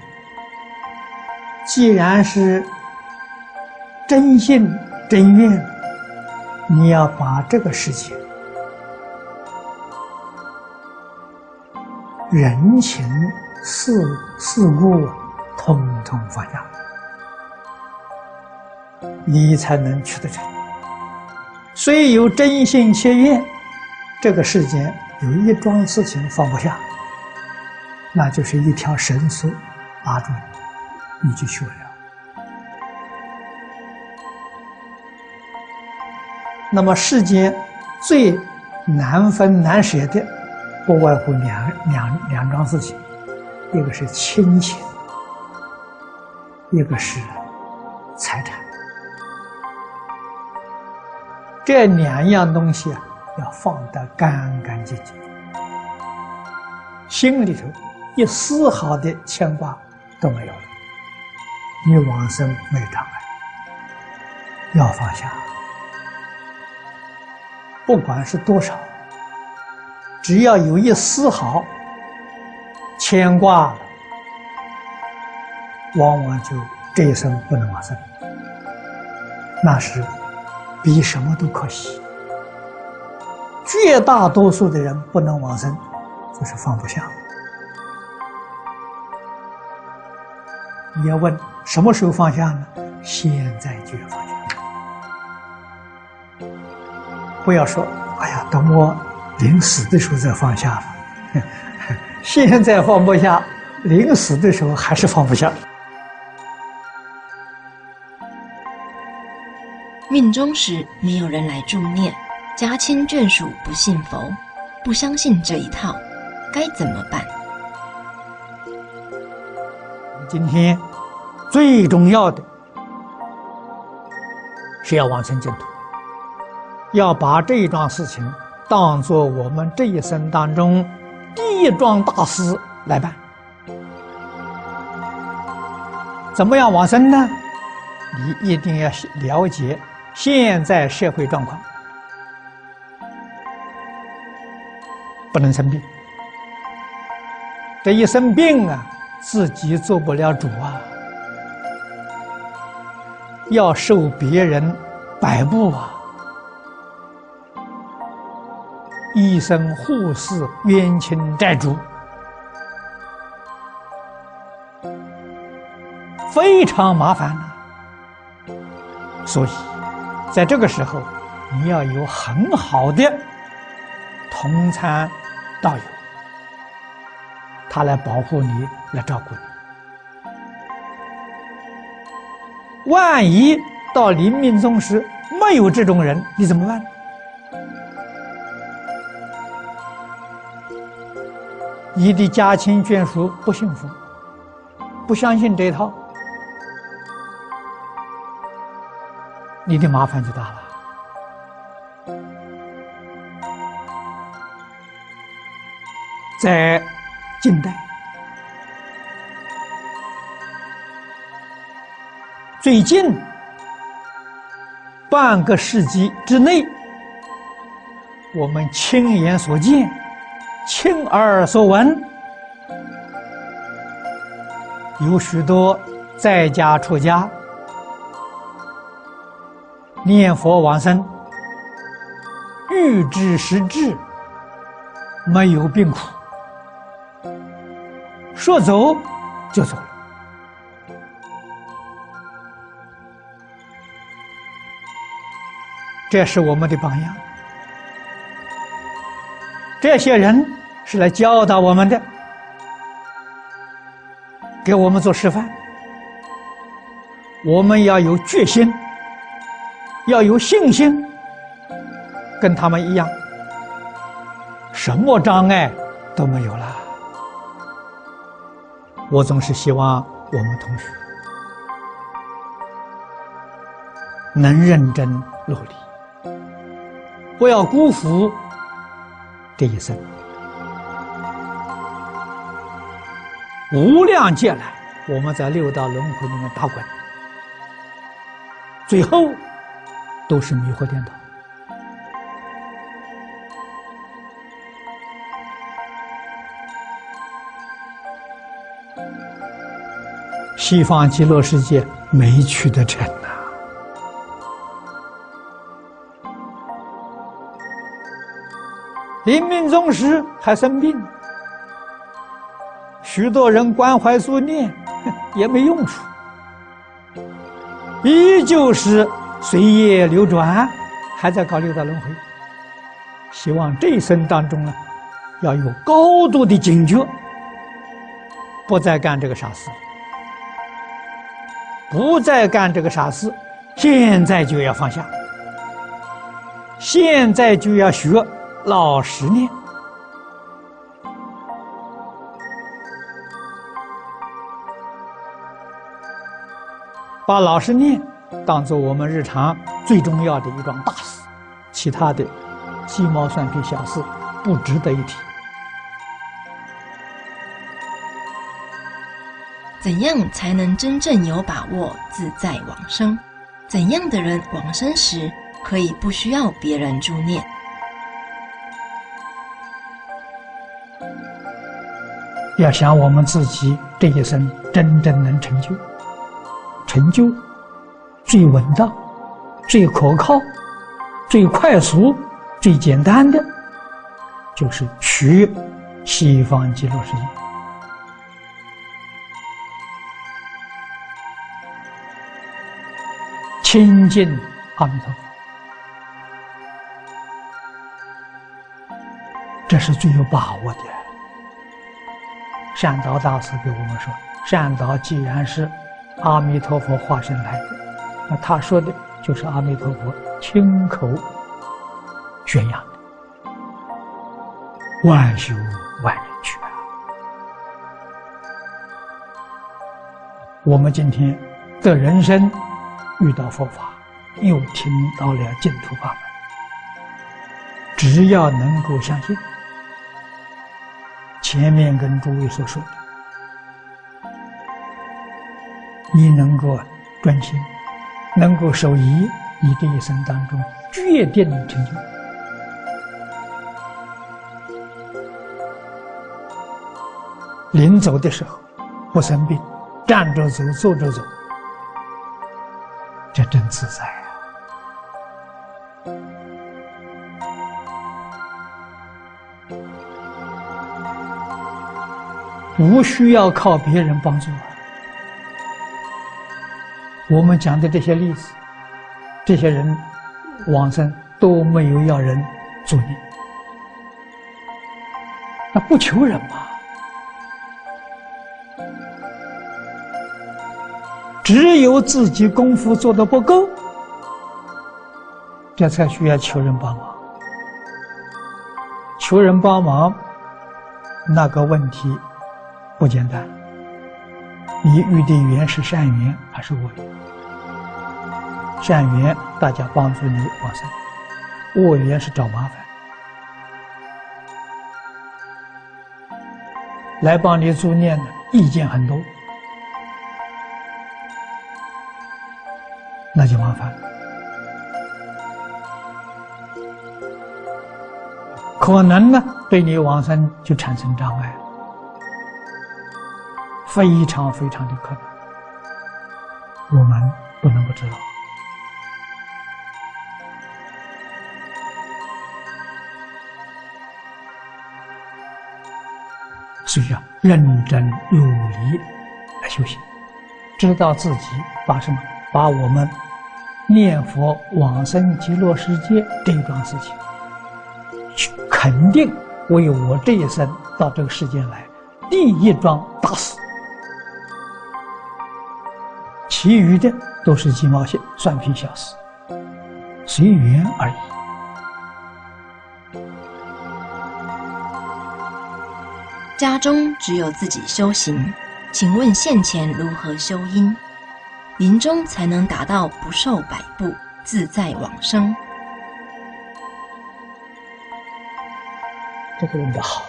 既然是真心真愿，你要把这个事情。人情世事物，通通放下，你才能取得成。虽有真心切愿，这个世间有一桩事情放不下，那就是一条绳索拉住你，你就去不了。那么世间最难分难舍的。不外乎两两两桩事情，一个是亲情，一个是财产。这两样东西啊，要放得干干净净，心里头一丝毫的牵挂都没有了，你往生没障碍。要放下，不管是多少，只要有一丝毫牵挂，往往就这一生不能往生，那是比什么都可惜。绝大多数的人不能往生，就是放不下。你要问什么时候放下呢？现在就要放下。不要说，哎呀，等我临死的时候再放下了。现在放不下，临死的时候还是放不下。命中时没有人来助念，家亲眷属不信佛，不相信这一套，该怎么办？今天最重要的是要往生净土。要把这一桩事情当做我们这一生当中第一桩大事来办。怎么样往生呢？你一定要了解现在社会状况，不能生病。这一生病啊，自己做不了主啊，要受别人摆布啊。医生、护士、冤亲债主，非常麻烦呐。所以，在这个时候，你要有很好的同参道友，他来保护你，来照顾你。万一到临命终时没有这种人，你怎么办？你的家亲眷属不幸福，不相信这套，你的麻烦就大了。在近代，最近半个世纪之内，我们亲眼所见。亲耳所闻，有许多在家出家念佛往生，欲知实质，没有病苦，说走就走。这是我们的榜样。这些人是来教导我们的，给我们做示范。我们要有决心，要有信心，跟他们一样，什么障碍都没有了。我总是希望我们同学能认真努力，不要辜负。这一生，无量劫来，我们在六道轮回里面打滚，最后都是迷惑颠倒。西方极乐世界没取得成。临命终时还生病，许多人关怀助念 也没用处，依旧是随业流转，还在搞六道轮回。希望这一生当中呢，要有高度的警觉，不再干这个傻事，不再干这个傻事，现在就要放下，现在就要学。老实念，把老实念当做我们日常最重要的一桩大事，其他的鸡毛蒜皮小事不值得一提。怎样才能真正有把握自在往生？怎样的人往生时可以不需要别人助念？要想我们自己这一生真正能成就，成就最稳当、最可靠、最快速、最简单的，就是去西方极乐世界。亲近阿弥陀佛，这是最有把握的。善导大师给我们说：“善导既然是阿弥陀佛化身来的，那他说的就是阿弥陀佛亲口宣扬的，万修万人去啊！我们今天的人生。”遇到佛法，又听到了净土法门，只要能够相信，前面跟诸位所说的，你能够专心，能够守仪，你这一生当中决定成就。临走的时候，不生病，站着走，坐着走。这真自在不需要靠别人帮助啊！我们讲的这些例子，这些人往生都没有要人助念，那不求人嘛。只有自己功夫做的不够，这才需要求人帮忙。求人帮忙，那个问题不简单。你遇的缘是善缘还是恶缘？善缘大家帮助你往生，恶缘是找麻烦，来帮你助念的意见很多。那就麻烦了，可能呢对你往生就产生障碍了，非常非常的可能，我们不能不知道，所以要认真努力来修行，知道自己把什么，把我们。念佛往生极乐世界这一桩事情，肯定为我这一生到这个世间来第一桩大事，其余的都是鸡毛蒜皮小事，随缘而已。家中只有自己修行，请问现前如何修因？临终才能达到不受摆布、自在往生。这个问的好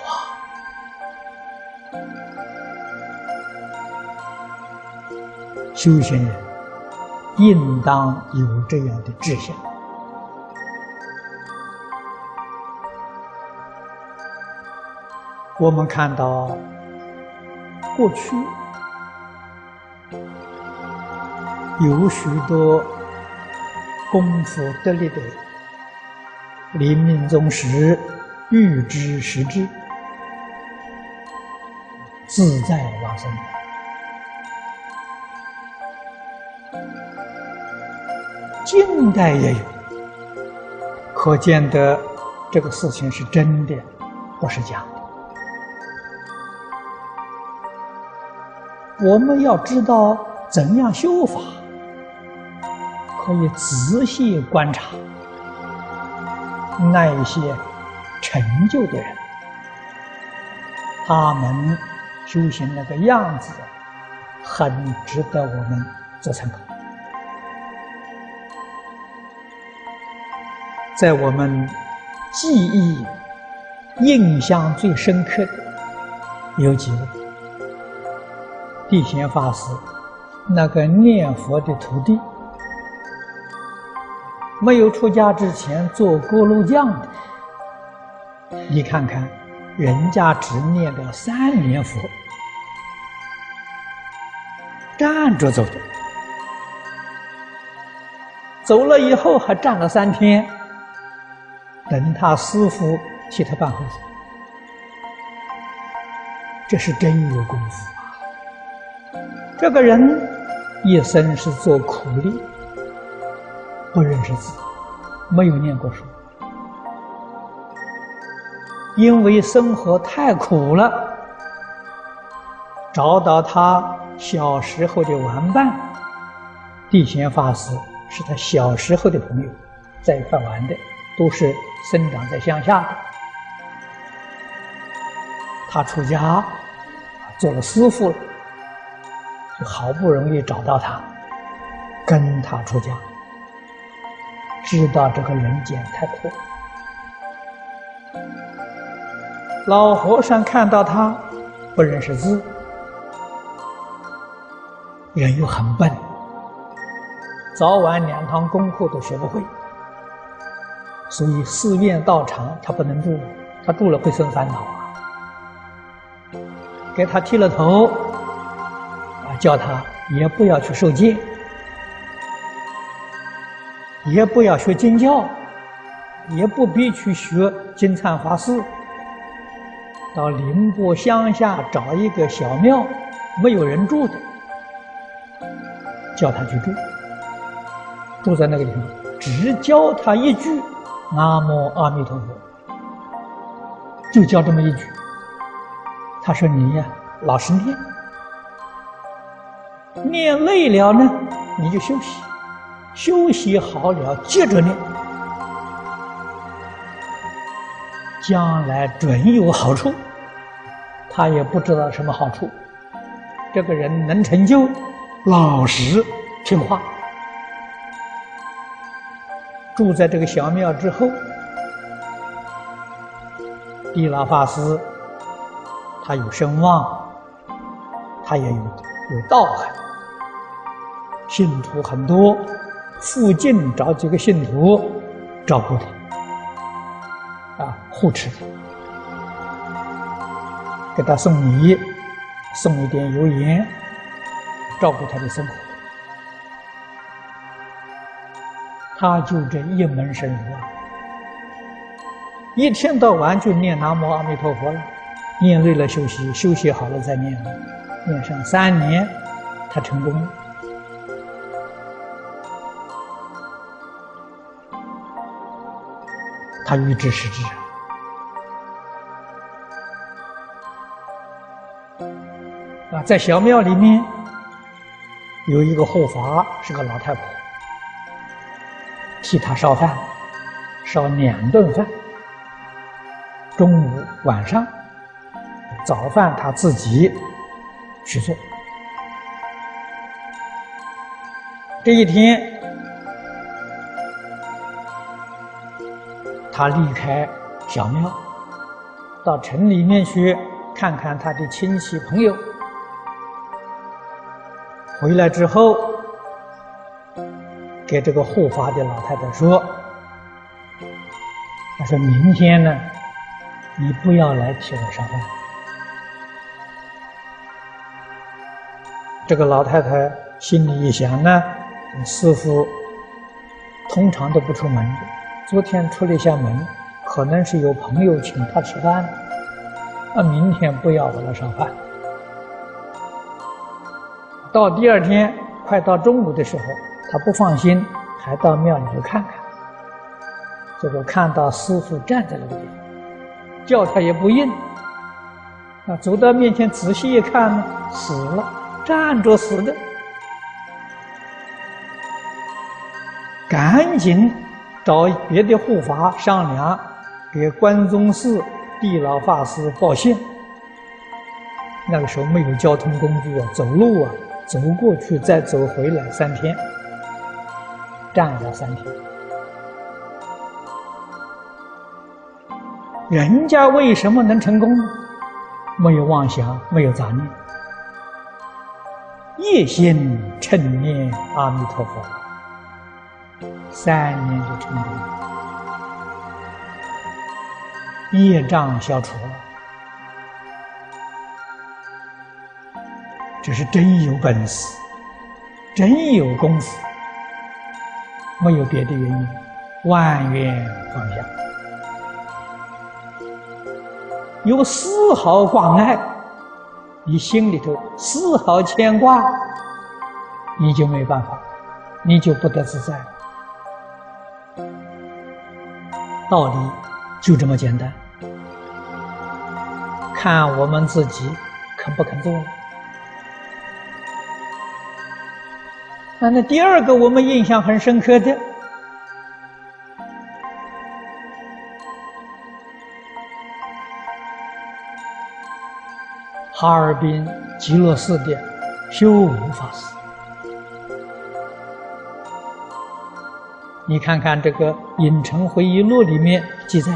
修行人应当有这样的志向。我们看到过去。有许多功夫得力的临命终时预知时至，自在往生。近代也有，可见得这个事情是真的，不是假的。我们要知道怎样修法。可以仔细观察那一些成就的人，他们修行那个样子，很值得我们做参考。在我们记忆、印象最深刻的有几位：地贤法师那个念佛的徒弟，没有出家之前做锅炉匠的，你看看，人家只念了三年佛，站着走的。走了以后还站了三天，等他师傅替他办后事，这是真有功夫啊！这个人一生是做苦力，不认识字，没有念过书，因为生活太苦了，找到他小时候的玩伴地贤法师。是他小时候的朋友，在一块玩的，都是生长在乡下的。他出家，做了师傅了，就好不容易找到他，跟他出家。知道这个人间太苦，老和尚看到他不认识字，人又很笨。早晚两堂功课都学不会，所以寺院道场他不能住，他住了会生烦恼啊。给他剃了头，啊，叫他也不要去受戒，也不要学经教，也不必去学金灿法寺，到宁波乡下找一个小庙，没有人住的，叫他去住。住在那个地方，只教他一句“南无阿弥陀佛”，就教这么一句。他说：“你呀，老实念，念累了呢，你就休息，休息好了接着念，将来准有好处。”他也不知道什么好处，这个人能成就，老实听话。住在这个小庙之后，地老法师他有声望，他也有有道行，信徒很多，附近找几个信徒照顾他，啊，护持他，给他送米，送一点油盐，照顾他的生活。他就这一门深入，一天到晚就念南无阿弥陀佛了，念累了休息，休息好了再念，念上三年，他成功了。他欲知实知啊，在小庙里面有一个护法，是个老太婆。替他烧饭，烧两顿饭，中午、晚上，早饭他自己去做。这一天，他离开小庙，到城里面去看看他的亲戚朋友。回来之后。给这个护法的老太太说：“他说明天呢，你不要来替我烧饭。”这个老太太心里一想呢，师傅通常都不出门，昨天出了一下门，可能是有朋友请他吃饭，那明天不要我来烧饭。到第二天快到中午的时候。他不放心，还到庙里去看看。结果看到师傅站在那个地方，叫他也不应。啊，走到面前仔细一看呢，死了，站着死的。赶紧找别的护法商量，给关宗寺地老法师报信。那个时候没有交通工具啊，走路啊，走过去再走回来三天。站了三天，人家为什么能成功呢？没有妄想，没有杂念，一心称念阿弥陀佛，三年就成功，业障消除了，这是真有本事，真有功夫，没有别的原因，万缘放下。有丝毫挂碍，你心里头丝毫牵挂，你就没办法，你就不得自在。道理就这么简单，看我们自己肯不肯做。那那第二个我们印象很深刻的。哈尔滨极乐寺的修武法师，你看看这个《影城回忆录》里面记载，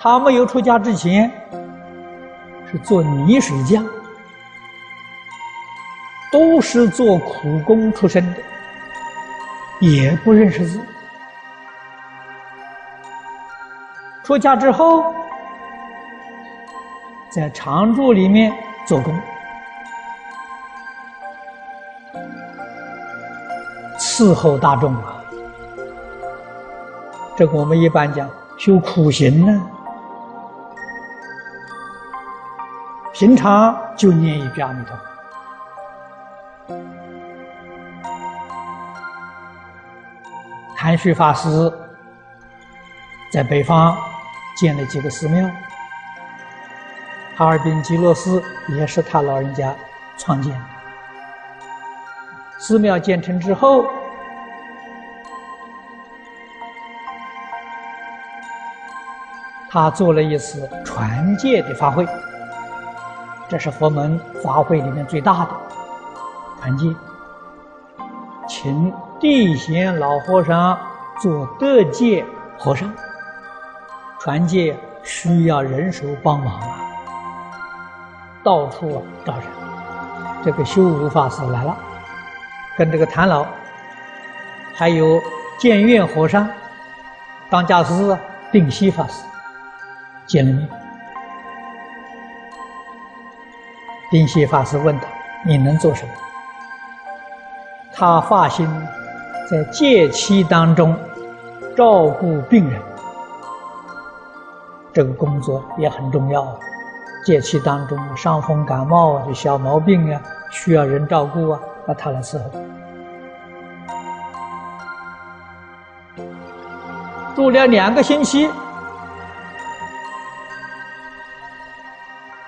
他没有出家之前是做泥水匠，不是做苦工出身的，也不认识字。出家之后。在常住里面做工，伺候大众啊。这个我们一般讲修苦行呢，平常就念一遍阿弥陀佛。谭旭法师在北方建了几个寺庙。哈尔滨极乐寺也是他老人家创建的。寺庙建成之后，他做了一次传戒的法会，这是佛门法会里面最大的传戒，请地贤老和尚做德戒和尚，传戒需要人手帮忙啊。到处找人，这个修武法师来了，跟这个谭老，还有建院和尚、当家师定西法师见了面。定西法师问他：“你能做什么？”他发心在戒期当中照顾病人，这个工作也很重要。戒期当中，伤风感冒啊，这小毛病啊，需要人照顾啊，那他来伺候。住了两个星期，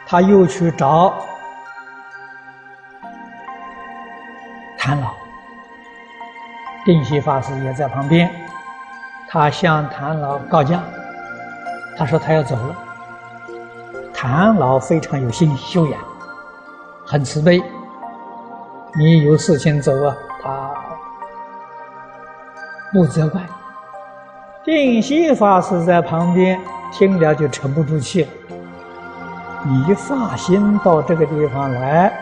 他又去找谭老，定西法师也在旁边，他向谭老告假，他说他要走了。谭老非常有心修养，很慈悲。你有事情走啊，他不责怪。定西法师在旁边听了就沉不住气了。你发心到这个地方来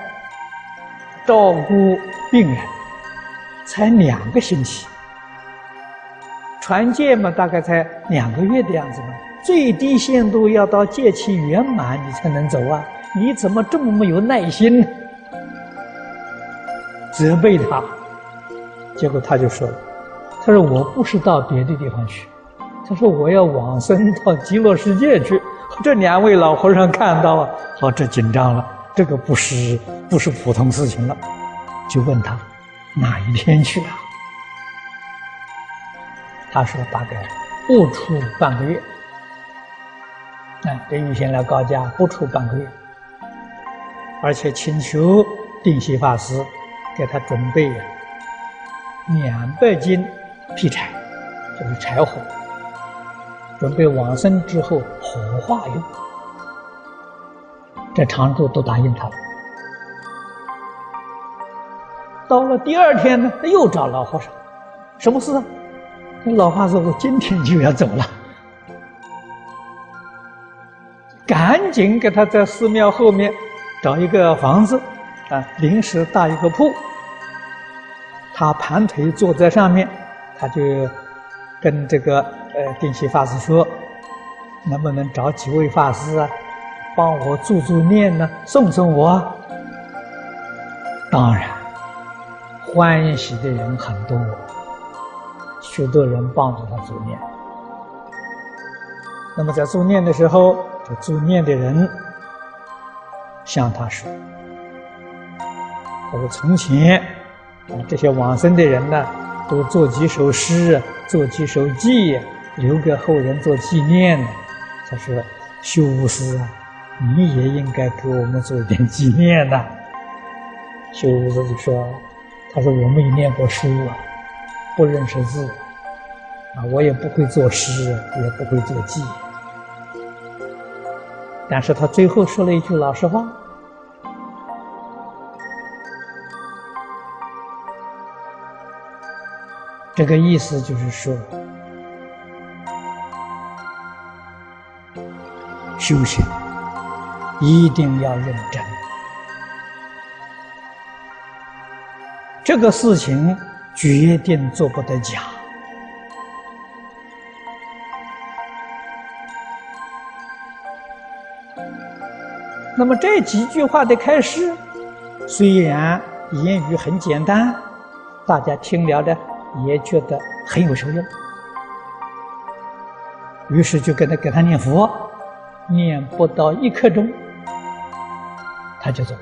照顾病人，才两个星期，传戒嘛，大概才两个月的样子嘛。最低限度要到戒期圆满，你才能走啊！你怎么这么没有耐心呢？责备他，结果他就说：“他说我不是到别的地方去，他说我要往生到极乐世界去。”这两位老和尚看到了，好，这紧张了，这个不是不是普通事情了，就问他哪一天去啊？他说大概不出半个月。这预先来告假，不出半个月，而且请求定西法师给他准备两百斤劈柴，就是柴火，准备往生之后火化用。这常住都答应他了。到了第二天呢，他又找老和尚，什么事啊？老话说：“我今天就要走了。”赶紧给他在寺庙后面找一个房子，啊，临时搭一个铺。他盘腿坐在上面，他就跟这个呃定西法师说：“能不能找几位法师啊，帮我助助念呢，送送我？”当然，欢喜的人很多，许多人帮助他助念。那么在助念的时候。这助念的人向他说：“他说从前啊，这些往生的人呢，都做几首诗，做几首偈，留给后人做纪念呢。他说：‘修无师啊，你也应该给我们做一点纪念呐。’修无师就说：‘他说我没念过书啊，不认识字啊，我也不会作诗，也不会作记。’”但是他最后说了一句老实话，这个意思就是说，修行一定要认真，这个事情决定做不得假。那么这几句话的开始，虽然言语很简单，大家听了的也觉得很有受用，于是就跟他给他念佛，念不到一刻钟，他就走。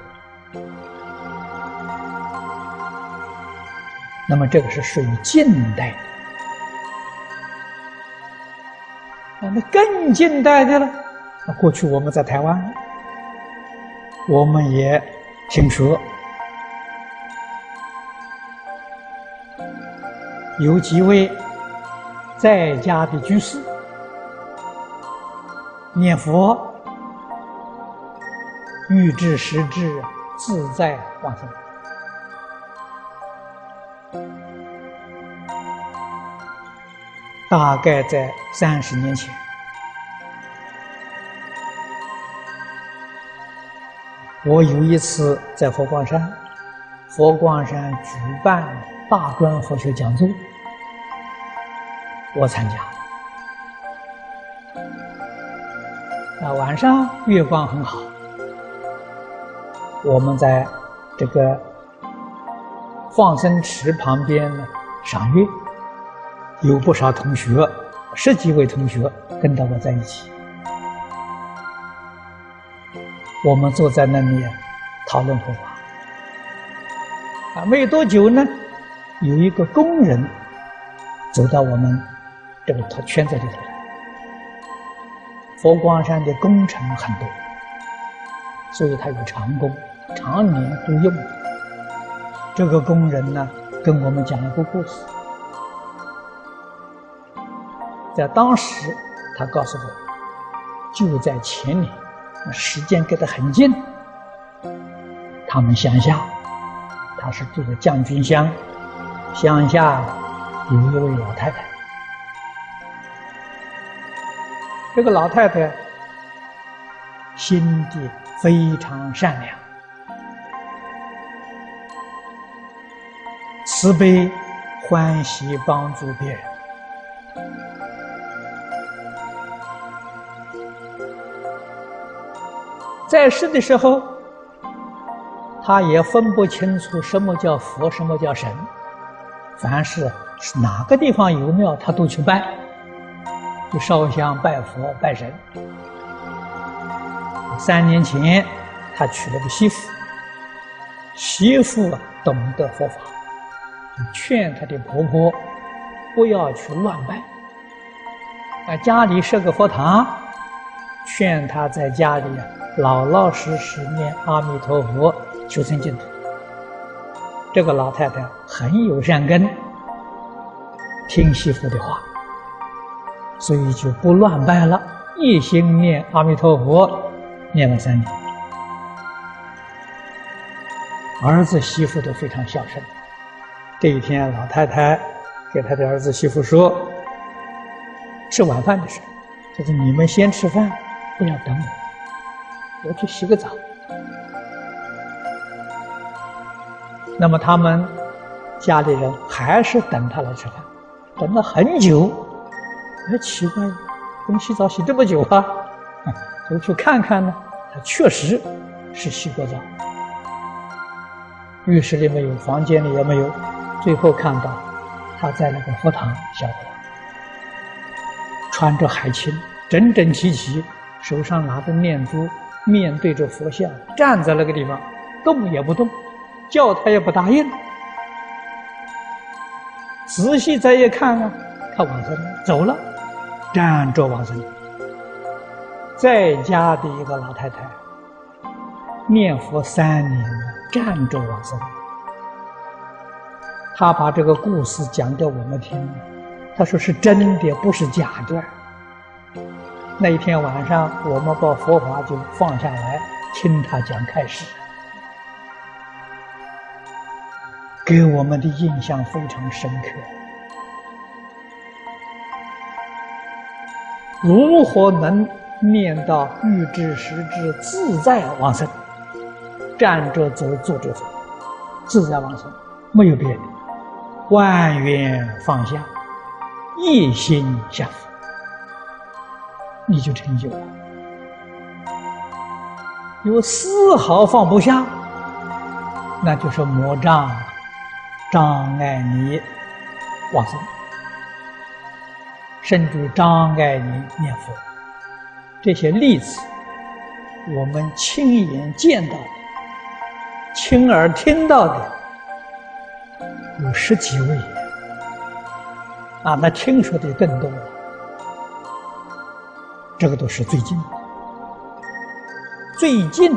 那么这个是属于近代的，那更近代的呢？那。过去我们在台湾。我们也听说有几位在家的居士念佛，欲知实质，自在往生。大概在三十年前。我有一次在佛光山，佛光山举办大专佛学讲座，我参加。那晚上月光很好，我们在这个放生池旁边呢赏月，有不少同学，十几位同学跟到我在一起。我们坐在那里讨论佛法啊，没多久呢，有一个工人走到我们这个圈子里头来。佛光山的工程很多，所以他有长工，常年都用。这个工人呢，跟我们讲一个故事，在当时，他告诉我，就在前年。时间隔得很近，他们乡下，他是住在将军乡，乡下有一位老太太，这个老太太心地非常善良，慈悲欢喜帮助别人。在世的时候，他也分不清楚什么叫佛，什么叫神。凡是哪个地方有庙，他都去拜，就烧香拜佛拜神。三年前，他娶了个媳妇，媳妇懂得佛法，劝他的婆婆不要去乱拜，啊，家里设个佛堂，劝他在家里啊。老老实实念阿弥陀佛，求生净土。这个老太太很有善根，听媳妇的话，所以就不乱拜了，一心念阿弥陀佛，念了三年。儿子媳妇都非常孝顺。这一天，老太太给他的儿子媳妇说：“吃晚饭的时候，就是你们先吃饭，不要等我，我去洗个澡。那么他们家里人还是等他来吃饭，等了很久，哎，奇怪，怎么洗澡洗这么久啊？就去看看呢，他确实是洗过澡。浴室里没有，房间里也没有，最后看到他在那个佛堂消火，穿着海青，整整齐齐，手上拿着念珠，面对着佛像，站在那个地方，动也不动，叫他也不答应。仔细再一看呢，他往生走了，站着往生。在家的一个老太太，念佛三年了。站着往生，他把这个故事讲给我们听，他说是真的，不是假的。那一天晚上，我们把佛法就放下来听他讲开始，给我们的印象非常深刻。如何能念到欲知时知自在往生？站着走，坐着走，自在往生，没有别的，万缘放下，一心向佛，你就成就了。有丝毫放不下，那就是魔障，障碍你往生，甚至障碍你念佛。这些例子，我们亲眼见到的。亲耳听到的有十几位，啊，那听说的更多。这个都是最近，最近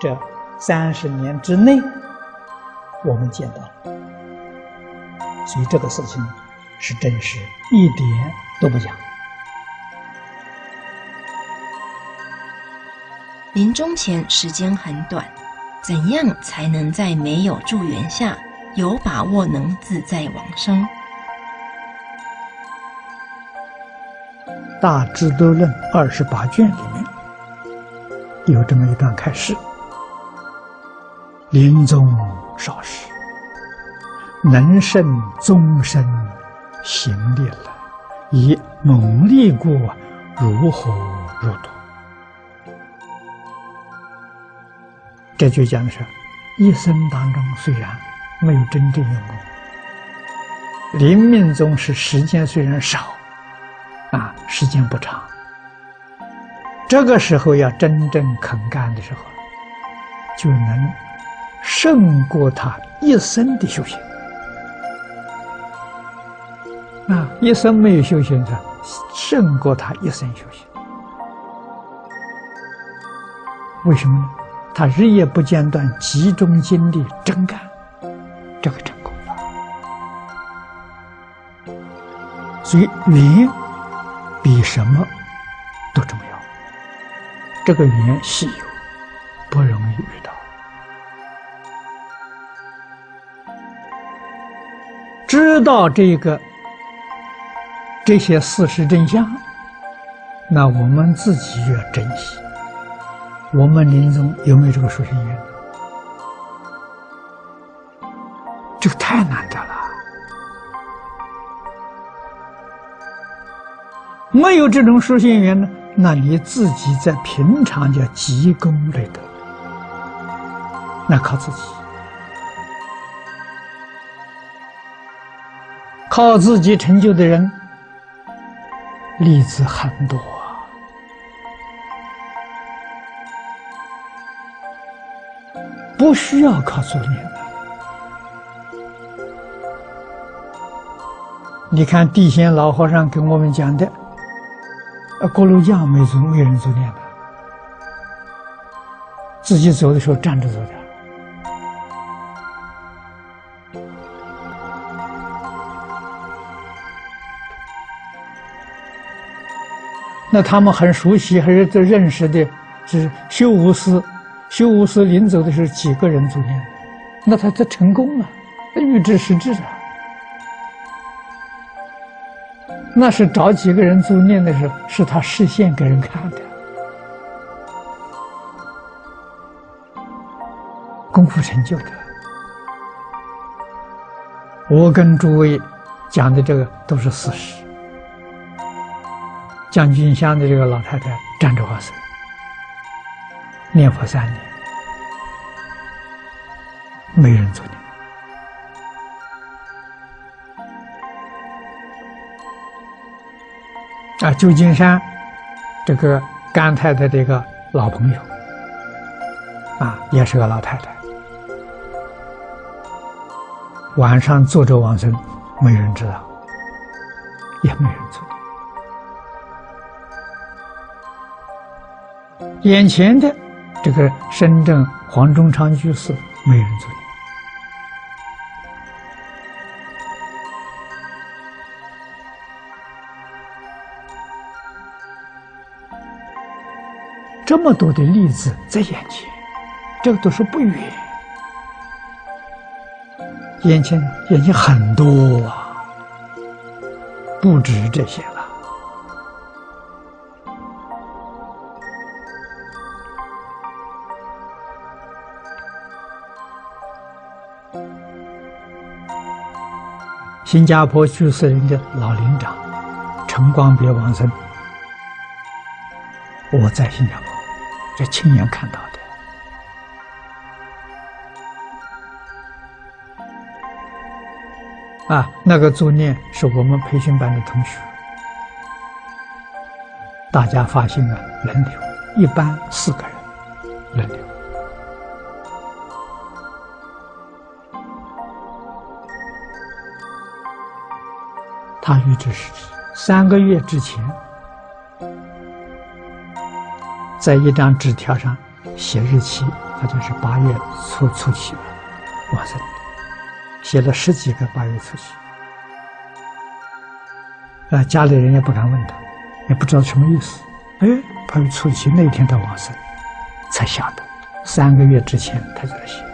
这三十年之内，我们见到，所以这个事情是真实，一点都不假。临终前时间很短。怎样才能在没有助缘下有把握能自在往生？《大智度论》二十八卷里面有这么一段开示：临终少时，能胜终身行力了，以猛力故，如何入土？这就讲的是，一生当中虽然没有真正用功，临命终时时间虽然少，啊，时间不长。这个时候要真正肯干的时候，就能胜过他一生的修行。啊，一生没有修行的，胜过他一生修行。为什么呢？他日夜不间断，集中精力真干，这个成功了。所以缘比什么都重要。这个缘稀有，不容易遇到。知道这个这些事实真相，那我们自己要珍惜。我们临终有没有这个殊胜缘？这个太难得了。没有这种殊胜缘呢，那你自己在平常叫积功累德，那靠自己，靠自己成就的人例子很多。不需要靠助念的。你看地仙老和尚给我们讲的，呃，锅炉匠没助没人做念的，自己走的时候站着走的。那他们很熟悉，还是都认识的，是修无师。修无师临走的时候，几个人助念，那他他成功了，那预知实质啊。那是找几个人助念的时候，是他示现给人看的，功夫成就的。我跟诸位讲的这个都是事实。将军乡的这个老太太站着往生，念佛三年，没人做念。啊，旧金山这个甘太太这个老朋友，啊，也是个老太太，晚上坐着往生，没人知道，也没人做。眼前的这个深圳黄忠昌居士，没人做。么多的例子在眼前，这个都是不远，眼前眼前很多啊，不止这些了。新加坡去世人的老领长陈光别王生，我在新加坡。亲眼看到的啊！那个作念是我们培训班的同学，大家发心啊，轮流，一般四个人轮流。他预知是三个月之前。在一张纸条上写日期，那就是八月初初七吧，往生。写了十几个八月初七，啊，家里人也不敢问他，也不知道什么意思。哎，八月初七那天他往生，才晓得，三个月之前他就写。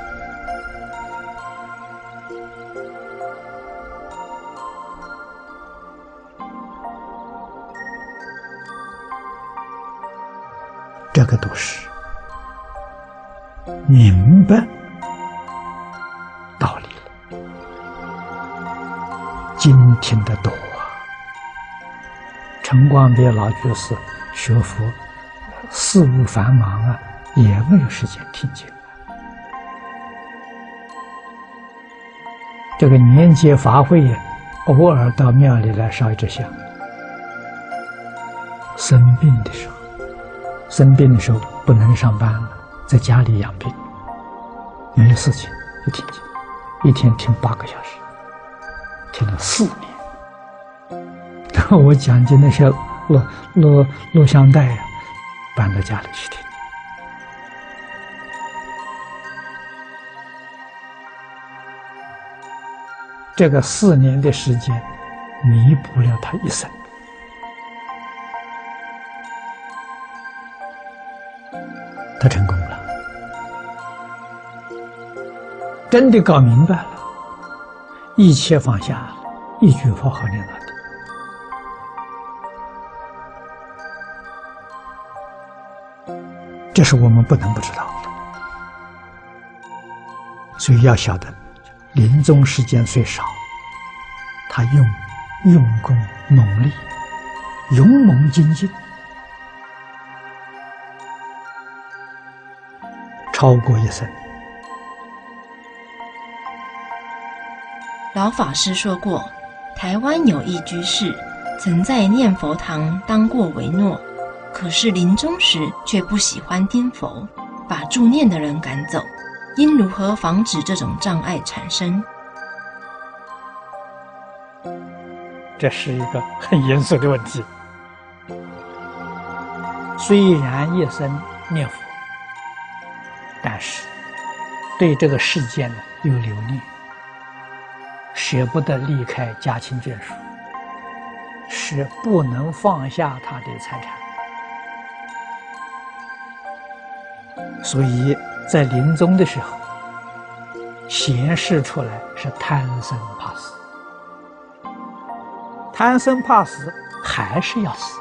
听得多啊。陈光别老居士学佛，事务繁忙啊，也没有时间听经。这个年节法会，偶尔到庙里来烧一支香。生病的时候。生病的时候不能上班了，在家里养病，没有事情就听经，一天听八个小时，听了四年。我讲的那些录录录像带呀，搬到家里去听。这个四年的时间，弥补了他一生。他成功了，真的搞明白了，一切放下，一句佛号念到是我们不能不知道的，所以要晓得，临终时间虽少，他用用功努力，勇猛精进。超过一生。老法师说过，台湾有一居士曾在念佛堂当过维诺，可是临终时却不喜欢听佛，把助念的人赶走。应如何防止这种障碍产生？这是一个很严肃的问题。虽然一生念佛。但是，对这个世界呢又留恋，舍不得离开家亲眷属，是不能放下他的财产，所以在临终的时候，显示出来是贪生怕死，贪生怕死，还是要死。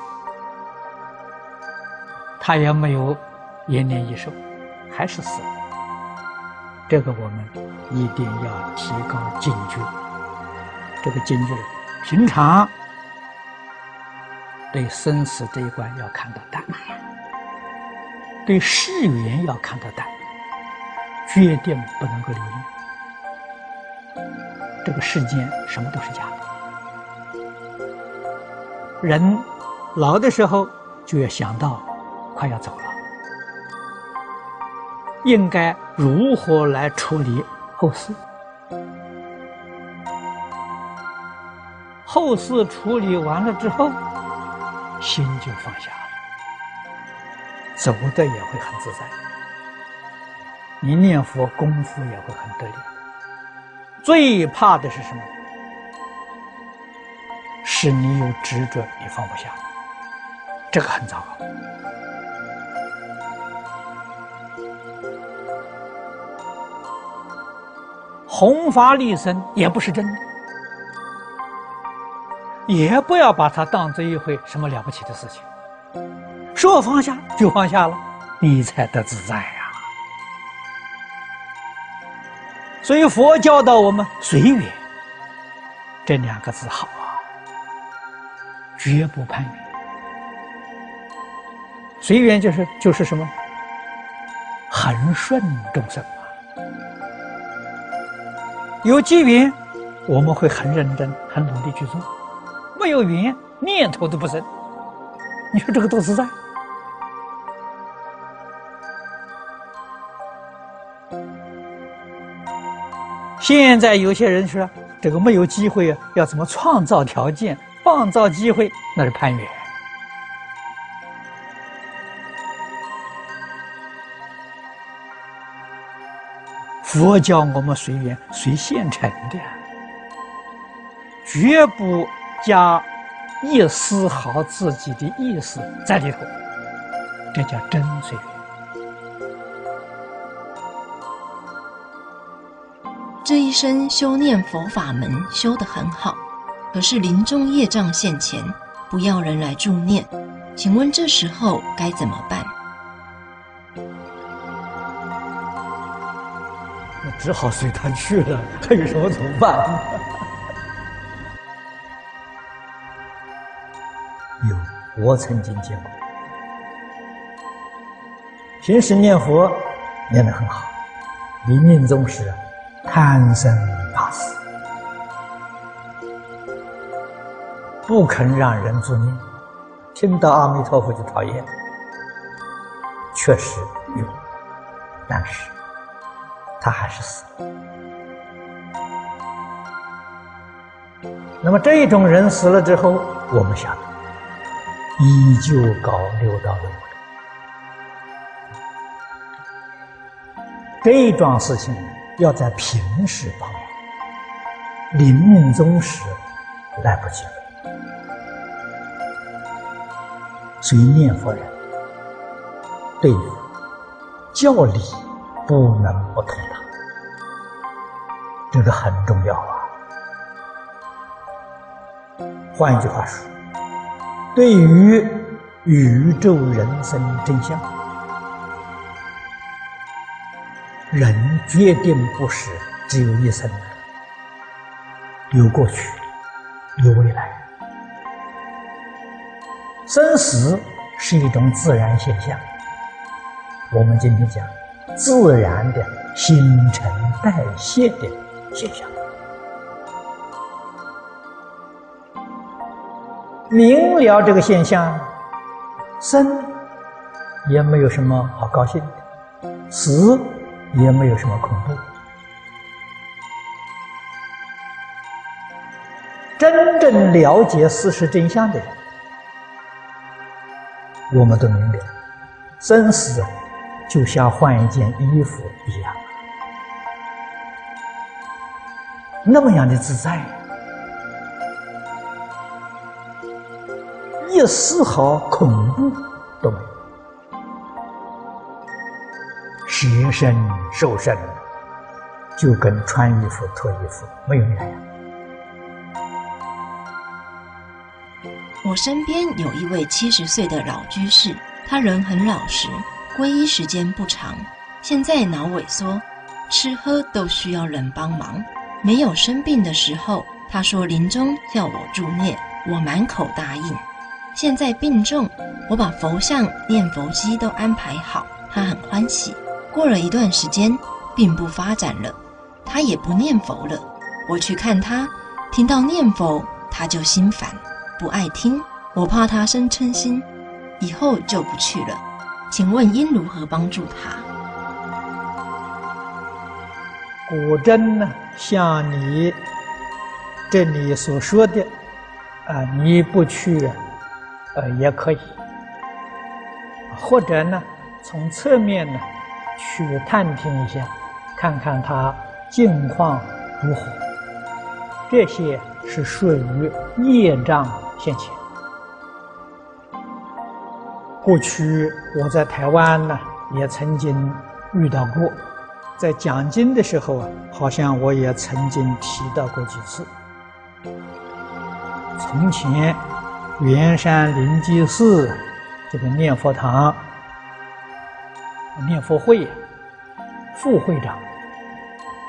他也没有延年益寿，还是死了。这个我们一定要提高警觉。这个警觉，平常对生死这一关要看得淡，对世缘要看得淡，决定不能够留恋。这个世间什么都是假的，人老的时候就要想到。快要走了，应该如何来处理后事？后事处理完了之后，心就放下了，走的也会很自在。你念佛功夫也会很得力。最怕的是什么？是你有执着，你放不下，这个很糟糕。弘法利生也不是真的，也不要把它当做一回什么了不起的事情。说放下就放下了，你才得自在呀。所以佛教导我们随缘，这两个字好啊，绝不攀缘。随缘就是就是什么，恒顺众生啊。有机缘，我们会很认真、很努力去做；没有缘，念头都不生。你说这个多自在？现在有些人说，这个没有机会，要怎么创造条件、创造机会？那是攀缘。佛教我们随缘随现成的，绝不加一丝毫自己的意思在里头，这叫真随缘。这一生修念佛法门修得很好，可是临终业障现前，不要人来助念，请问这时候该怎么办？那只好随他去了，还有什么怎么办？有，我曾经见过，平时念佛念得很好，临命终时贪生怕死，不肯让人助念，听到阿弥陀佛就讨厌，确实有，但是。他还是死了。那么这种人死了之后，我们想，依旧搞六道轮回。这桩事情要在平时帮忙，临命终时来不及了。所以念佛人对于教理。不能不通达，这个很重要啊。换一句话说，对于宇宙人生真相，人决定不是只有一生的，有过去，有未来，生死是一种自然现象。我们今天讲。自然的新陈代谢的现象，明了这个现象，生也没有什么好高兴的，死也没有什么恐怖。真正了解事实真相的人，我们都明白，生死。就像换一件衣服一样，那么样的自在，一丝毫恐怖都没有。舍身受身，就跟穿衣服脱衣服没有两样。我身边有一位七十岁的老居士，他人很老实，皈依时间不长，现在脑萎缩，吃喝都需要人帮忙。没有生病的时候，他说临终叫我助念，我满口答应。现在病重，我把佛像、念佛机都安排好，他很欢喜。过了一段时间，病不发展了，他也不念佛了。我去看他，听到念佛，他就心烦，不爱听。我怕他生嗔心，以后就不去了。请问应如何帮助他？果真呢，像你这里所说的，啊，你不去，呃，也可以，或者呢，从侧面呢去探听一下，看看他境况如何。这些是属于业障现前。过去我在台湾呢，也曾经遇到过。在讲经的时候啊，好像我也曾经提到过几次。从前，圆山灵济寺这个念佛堂、念佛会副会长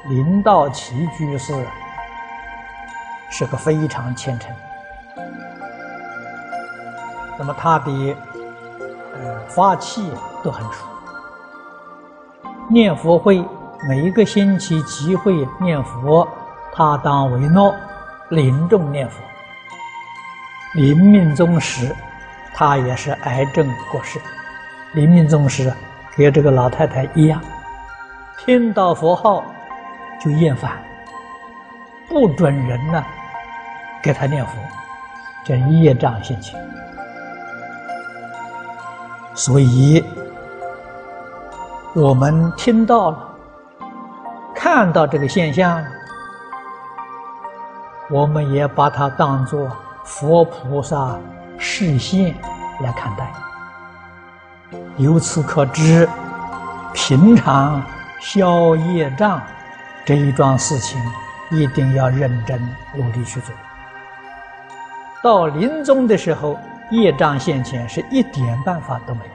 林道奇居士是个非常虔诚。那么他的呃法器都很熟，念佛会。每一个星期集会念佛，他当为诺，临终念佛。临命终时，他也是癌症过世。临命终时，跟这个老太太一样，听到佛号就厌烦，不准人呢给他念佛，这业障现前。所以，我们听到了。看到这个现象，我们也把它当作佛菩萨示现来看待。由此可知，平常消业障这一桩事情，一定要认真努力去做。到临终的时候，业障现前是一点办法都没有，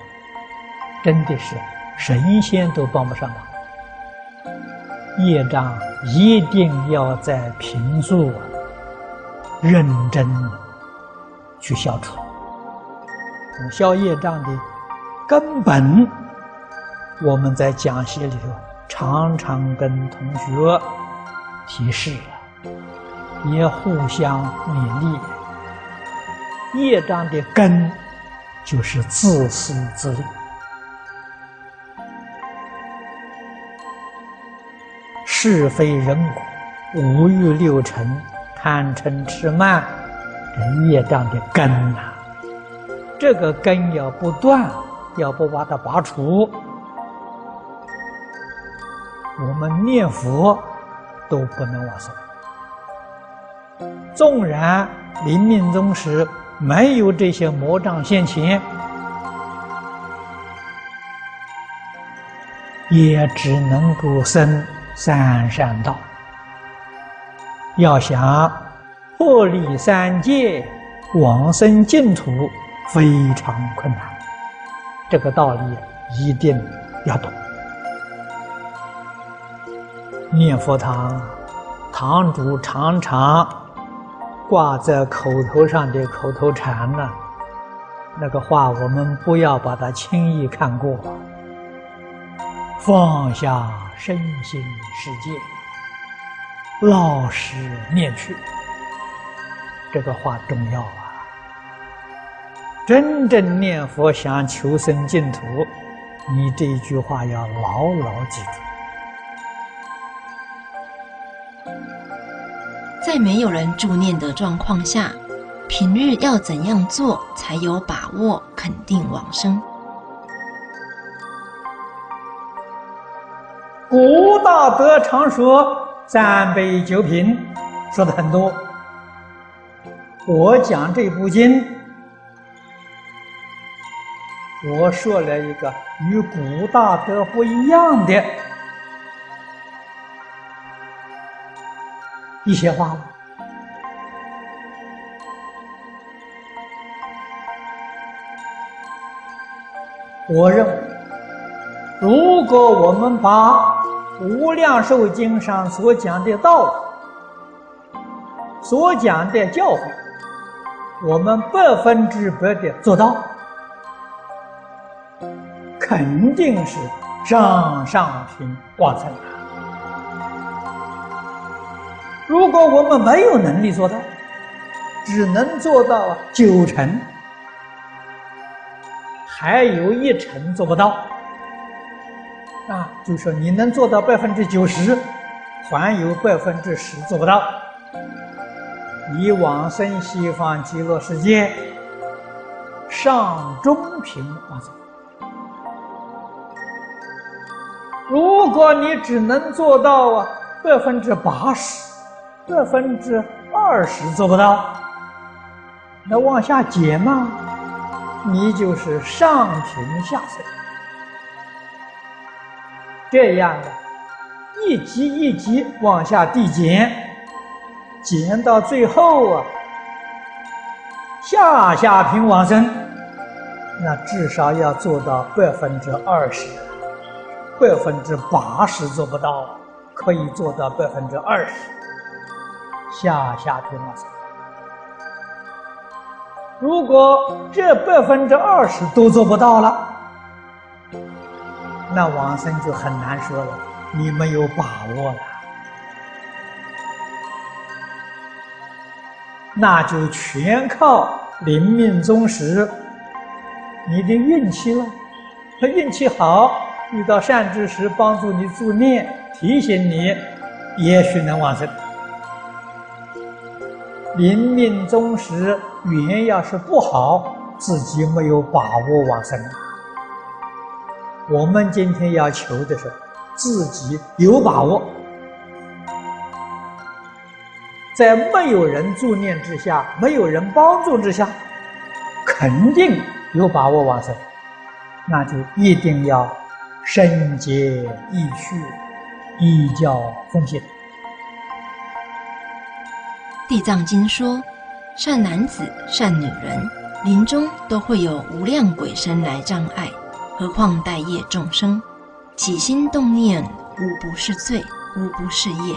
真的是神仙都帮不上忙。业障一定要在平素认真去消除。消业障的根本，我们在讲习里头常常跟同学提示啊，也互相勉励。业障的根就是自私自利。是非人我、五欲六尘、贪嗔痴慢，这业障的根呐，这个根要不断，要不把它拔除，我们念佛都不能往生。纵然临命终时没有这些魔障现前，也只能够生。三善道，要想破离三界、往生净土，非常困难。这个道理一定要懂。念佛堂，堂主常常挂在口头上的口头禅呢，那个话我们不要把它轻易看过，放下。身心世界，老实念去，这个话重要啊！真正念佛想求生净土，你这一句话要牢牢记住。在没有人助念的状况下，平日要怎样做才有把握肯定往生？古大德常说三杯九品，说的很多。我讲这部经，我说了一个与古大德不一样的一些话我认为如果我们把无量寿经上所讲的道所讲的教诲我们百分之百的做到肯定是上上品往生。如果我们没有能力做到，只能做到九成，还有一成做不到，啊，就说你能做到百分之九十，还有百分之十做不到。以往生西方极乐世界上中品往生，如果你只能做到啊百分之八十。百分之二十做不到，那往下减嘛，你就是上平下生。这样的，一级一级往下递减，减到最后啊，下下平往生，那至少要做到百分之二十，百分之八十做不到，可以做到百分之二十。下下品往生，如果这百分之二十都做不到了，那往生就很难说了。你没有把握了，那就全靠临命终时你的运气了。他运气好，遇到善知识帮助你助念，提醒你，也许能往生。临命终时，缘要是不好，自己没有把握往生。我们今天要求的是自己有把握，在没有人助念之下，没有人帮助之下，肯定有把握往生，那就一定要身结义趣，依教奉献。地藏经说，善男子、善女人临终都会有无量鬼神来障碍，何况待业众生？起心动念无不是罪，无不是业，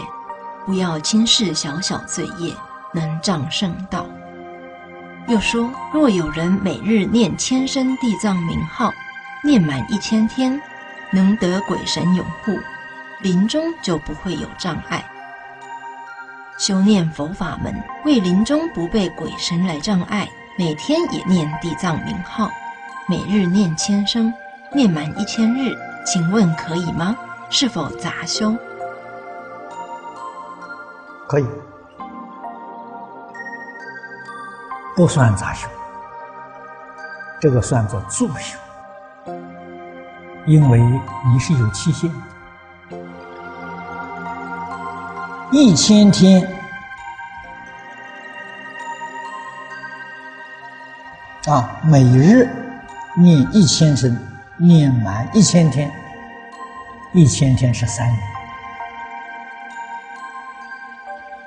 不要轻视小小罪业，能障圣道。又说，若有人每日念千声地藏名号，念满一千天，能得鬼神拥护，临终就不会有障碍。修念佛法门，为临终不被鬼神来障碍，每天也念地藏名号，每日念千声，念满一千日，请问可以吗？是否杂修？可以，不算杂修，这个算作助修，因为你是有期限。的，一千天啊，每日念一千声，念满一千天，一千天是三年。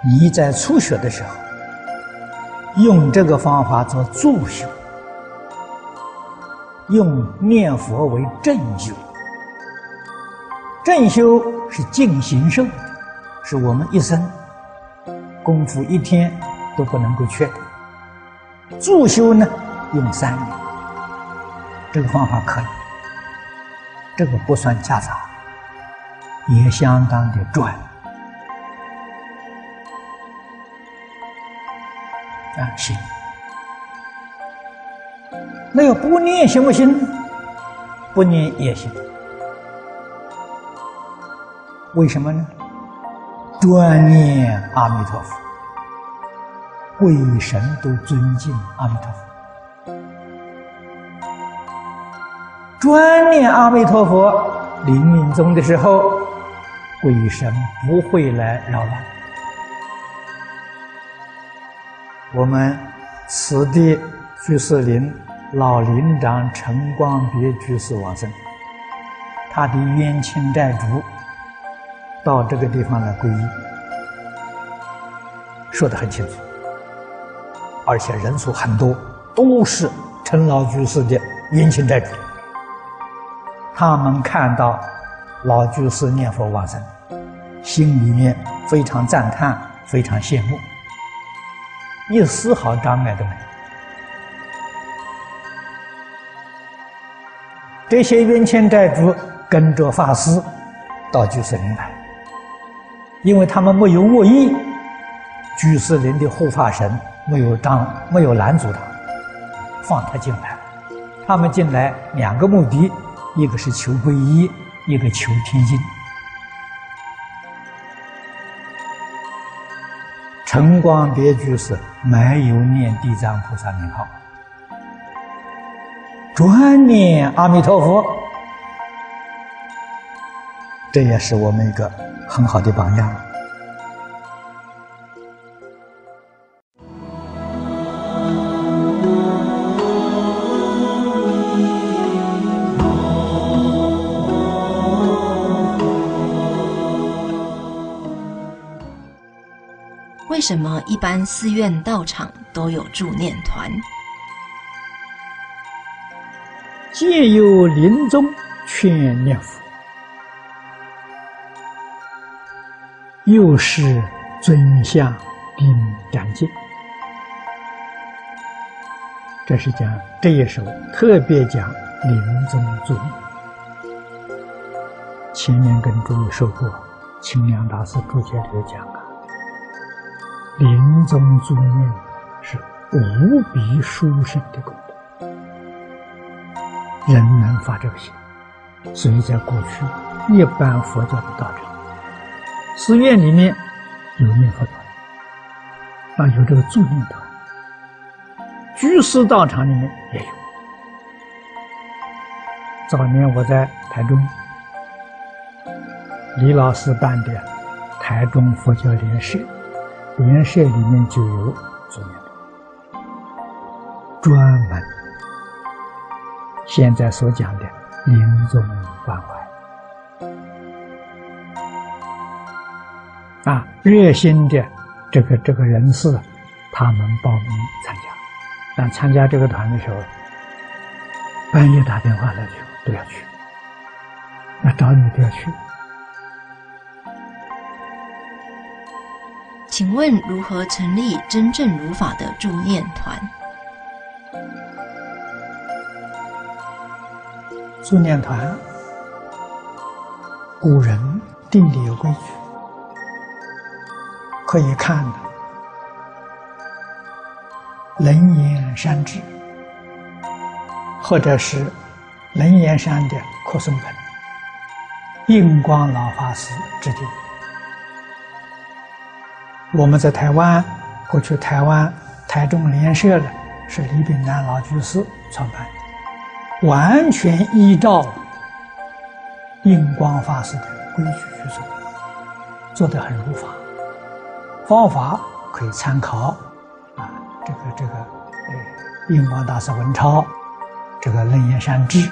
你在初学的时候，用这个方法做助修，用念佛为正修，正修是净行受。是我们一生功夫一天都不能够缺的。助修呢，用三年，这个方法可以，这个不算夹杂，也相当的赚。啊，行。那要不念行不行？不念也行。为什么呢？专念阿弥陀佛，鬼神都尊敬阿弥陀佛。专念阿弥陀佛，临命终的时候，鬼神不会来扰乱。我们此地居士林老林长陈光别居士往生，他的冤亲债主。到这个地方来皈依，说得很清楚，而且人数很多，都是陈老居士的冤亲债主，他们看到老居士念佛往生，心里面非常赞叹，非常羡慕，一丝毫障碍都没有。这些冤亲债主跟着法师到居士林来，因为他们没有恶意，居士林的护法神没有障，没有拦阻他，放他进来。他们进来两个目的。一个是求皈依，一个求天经。晨光别居士没有念地藏菩萨名号，专念阿弥陀佛，这也是我们一个很好的榜样。为什么一般寺院道场都有助念团？皆有临终劝念佛，又是尊相并长进。这是讲这一首特别讲临终助念。前面跟诸位说过，清凉大师注解里讲啊。临终助念是无比殊胜的功德，人能发这个心，所以在过去一般佛教的道场、寺院里面有念佛团，啊，有这个助念团，居士道场里面也有。早年我在台中，李老师办的台中佛教联社。联社里面就有助念团，专门现在所讲的临终关怀啊，热心的这个这个人士，他们报名参加，但参加这个团的时候，半夜打电话来就都要去，那找你都要去。请问如何成立真正如法的助念团？助念团，古人定的有规矩，可以看的《楞严山志》，或者是楞严山的扩松本，印光老法师制定。我们在台湾，过去台湾台中联社的是李炳南老居士创办的，完全依照印光法师的规矩去做，做得很如法。方法可以参考啊，这个这个，呃，印光大师文钞，这个楞严山志，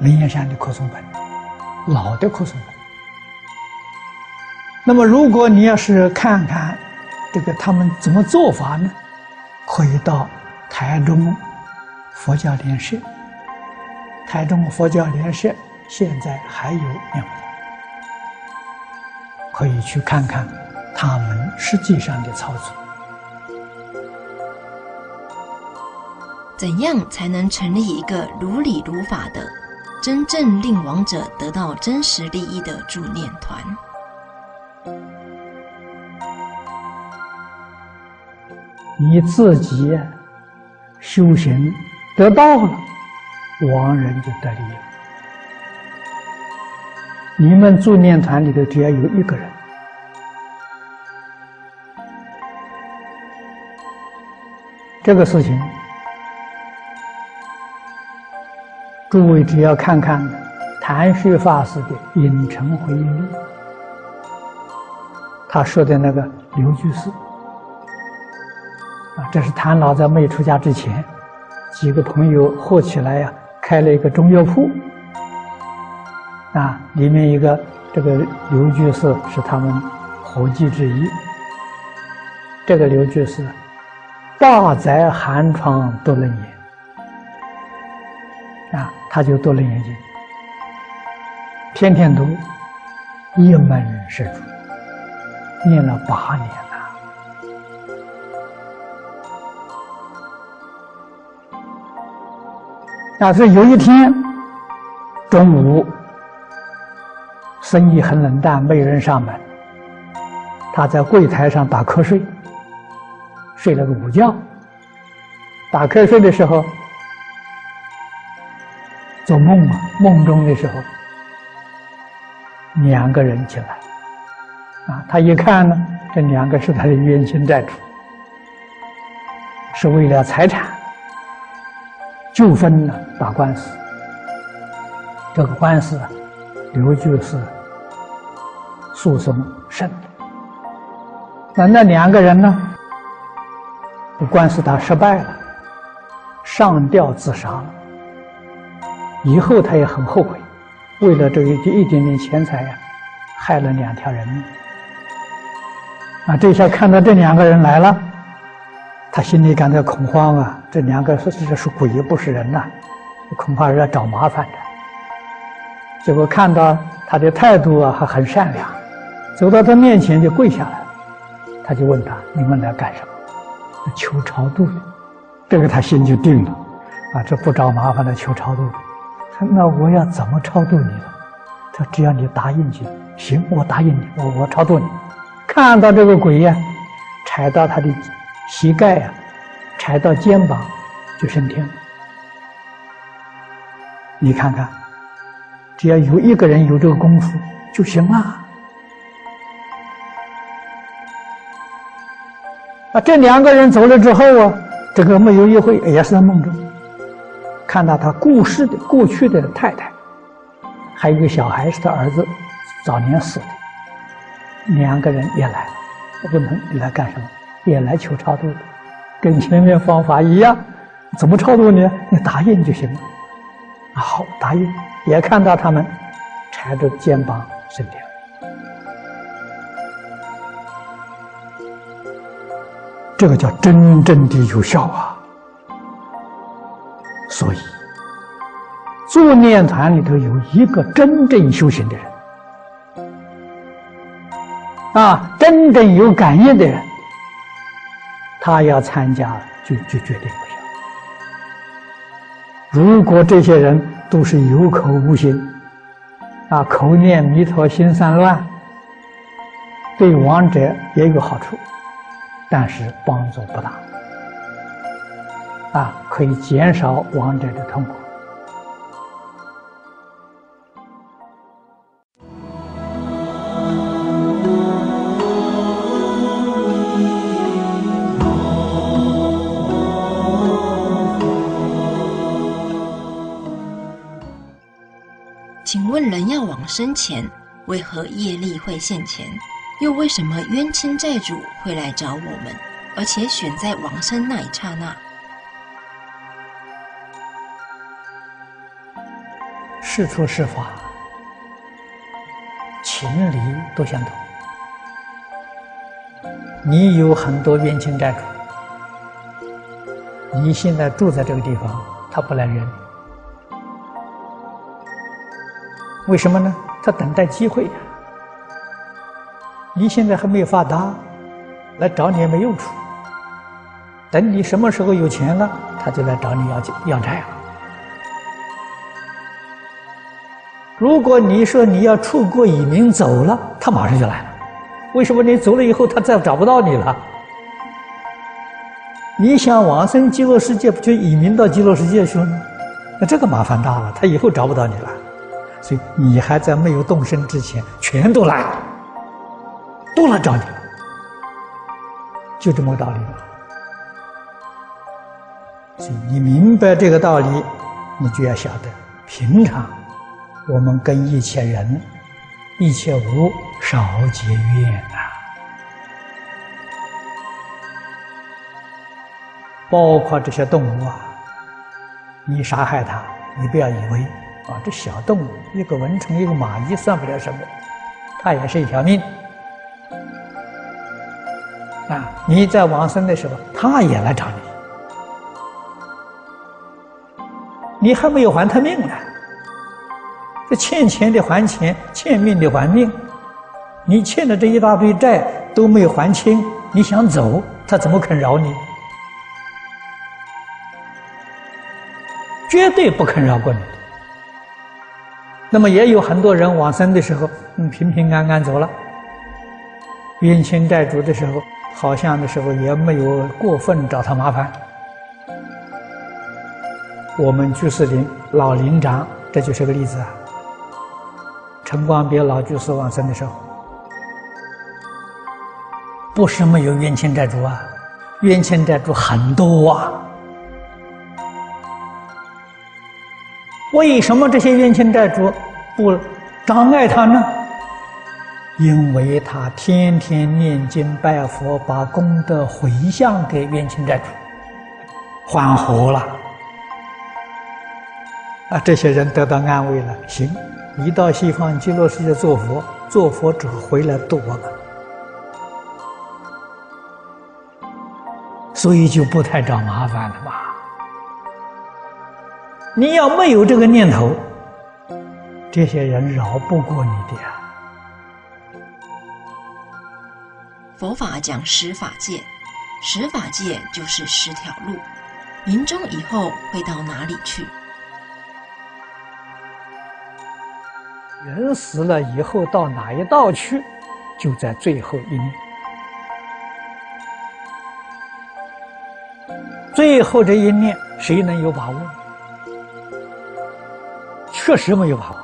楞严山的扩诵本，老的扩诵本。那么，如果你要是看看这个他们怎么做法呢？可以到台中佛教联社，台中佛教联社现在还有念佛，可以去看看他们实际上的操作。怎样才能成立一个如理如法的、真正令亡者得到真实利益的助念团？你自己修行得到了，亡人就得利了。你们助念团里头只要有一个人，这个事情，诸位只要看看谭旭法师的《影城回忆录》，他说的那个刘居士。啊，这是谭老在没出家之前，几个朋友合起来呀，开了一个中药铺。啊，里面一个这个刘居士是他们伙计之一。这个刘居士，大宅寒窗都能演。啊，他就读了眼睛，天天读，一门是主，念了八年了。啊，是有一天中午，生意很冷淡，没人上门，他在柜台上打瞌睡，睡了个午觉。打瞌睡的时候。做梦啊，梦中的时候，两个人进来，啊，他一看呢，这两个是他的冤亲债主，是为了财产纠纷呢打官司。这个官司啊，刘据是诉讼胜，那那两个人呢，官司打失败了，上吊自杀了。以后他也很后悔，为了这一一点点钱财呀，害了两条人命。啊，这下看到这两个人来了，他心里感到恐慌啊！这两个是这是鬼，不是人呐，恐怕是要找麻烦的。结果看到他的态度啊，还很善良，走到他面前就跪下来，他就问他：“你们来干什么？”求超度的。这个他心就定了，啊，这不找麻烦的，求超度。那我要怎么超度你呢？他只要你答应就行，我答应你，我我超度你。看到这个鬼呀，踩到他的膝盖呀，踩到肩膀，就升天。你看看，只要有一个人有这个功夫就行了。啊，这两个人走了之后啊，这个没有一会也是在梦中。看到他故世的过去的太太，还有一个小孩是他儿子早年死的，两个人也来了。问他你来干什么？也来求超度，跟前面方法一样。怎么超度呢？你答应就行了。好，答应。也看到他们缠着肩膀升天，这个叫真正的有效啊。所以，做念团里头有一个真正修行的人，啊，真正有感应的人，他要参加就就决定不行。如果这些人都是有口无心，啊，口念弥陀心散乱，对亡者也有好处，但是帮助不大。啊，可以减少亡者的痛苦。生前，为何业力会现前？又为什么冤亲债主会来找我们，而且选在往生那一刹那？是出是法，情理都相同。你有很多冤亲债主，你现在住在这个地方，他不来人，为什么呢？他等待机会。你现在还没有发达，来找你也没用处。等你什么时候有钱了，他就来找你要要债了。如果你说你要出国移民走了，他马上就来了。为什么你走了以后，他再找不到你了？你想往生极乐世界，不就移民到极乐世界去了吗？那这个麻烦大了，他以后找不到你了。所以你还在没有动身之前，全都来，都来找你了，就这么个道理。所以你明白这个道理，你就要晓得平常。我们跟一切人、一切物少结怨啊！包括这些动物啊，你杀害它，你不要以为啊，这小动物一个蚊虫、一个蚂蚁算不了什么，它也是一条命啊！你在往生的时候，它也来找你。你还没有还他命呢。这欠钱的还钱，欠命的还命。你欠的这一大堆债都没有还清，你想走，他怎么肯饶你？绝对不肯饶过你。那么也有很多人往生的时候，嗯，平平安安走了。冤亲债主的时候，好像的时候也没有过分找他麻烦。我们居士林老林长，这就是个例子啊。陈光别老居士往生的时候，不是没有冤亲债主啊，冤亲债主很多啊。为什么这些冤亲债主不障碍他呢？因为他天天念经拜佛，把功德回向给冤亲债主，缓和了。啊，这些人得到安慰了。行，一到西方极乐世界做佛，做佛者回来度我们，所以就不太找麻烦了吧。你要没有这个念头，这些人饶不过你的呀。佛法讲十法界，十法界就是十条路，临终以后会到哪里去？人死了以后到哪一道去，就在最后一念。最后这一念，谁能有把握？确实没有把握，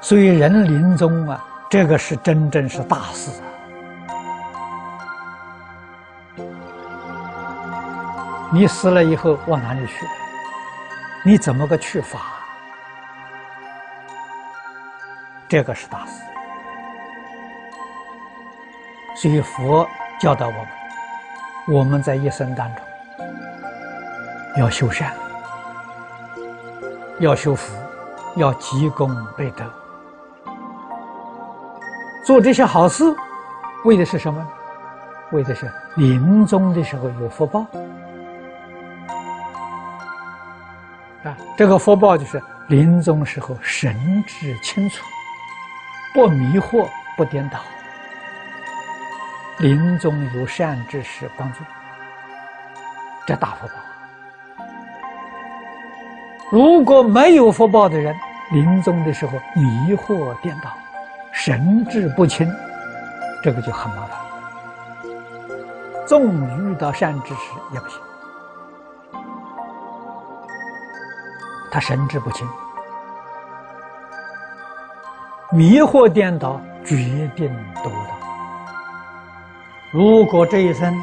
所以人临终啊，这个是真正是大事啊！你死了以后往哪里去？你怎么个去法？这个是大事，所以佛教导我们，我们在一生当中。要修善，要修福，要积功累德，做这些好事，为的是什么？为的是临终的时候有福报。啊，这个福报就是临终时候神智清楚，不迷惑，不颠倒，临终有善知识帮助，这大福报。如果没有福报的人，临终的时候迷惑颠倒，神志不清，这个就很麻烦。纵遇到善知识也不行，他神志不清，迷惑颠倒，决定得不到。如果这一生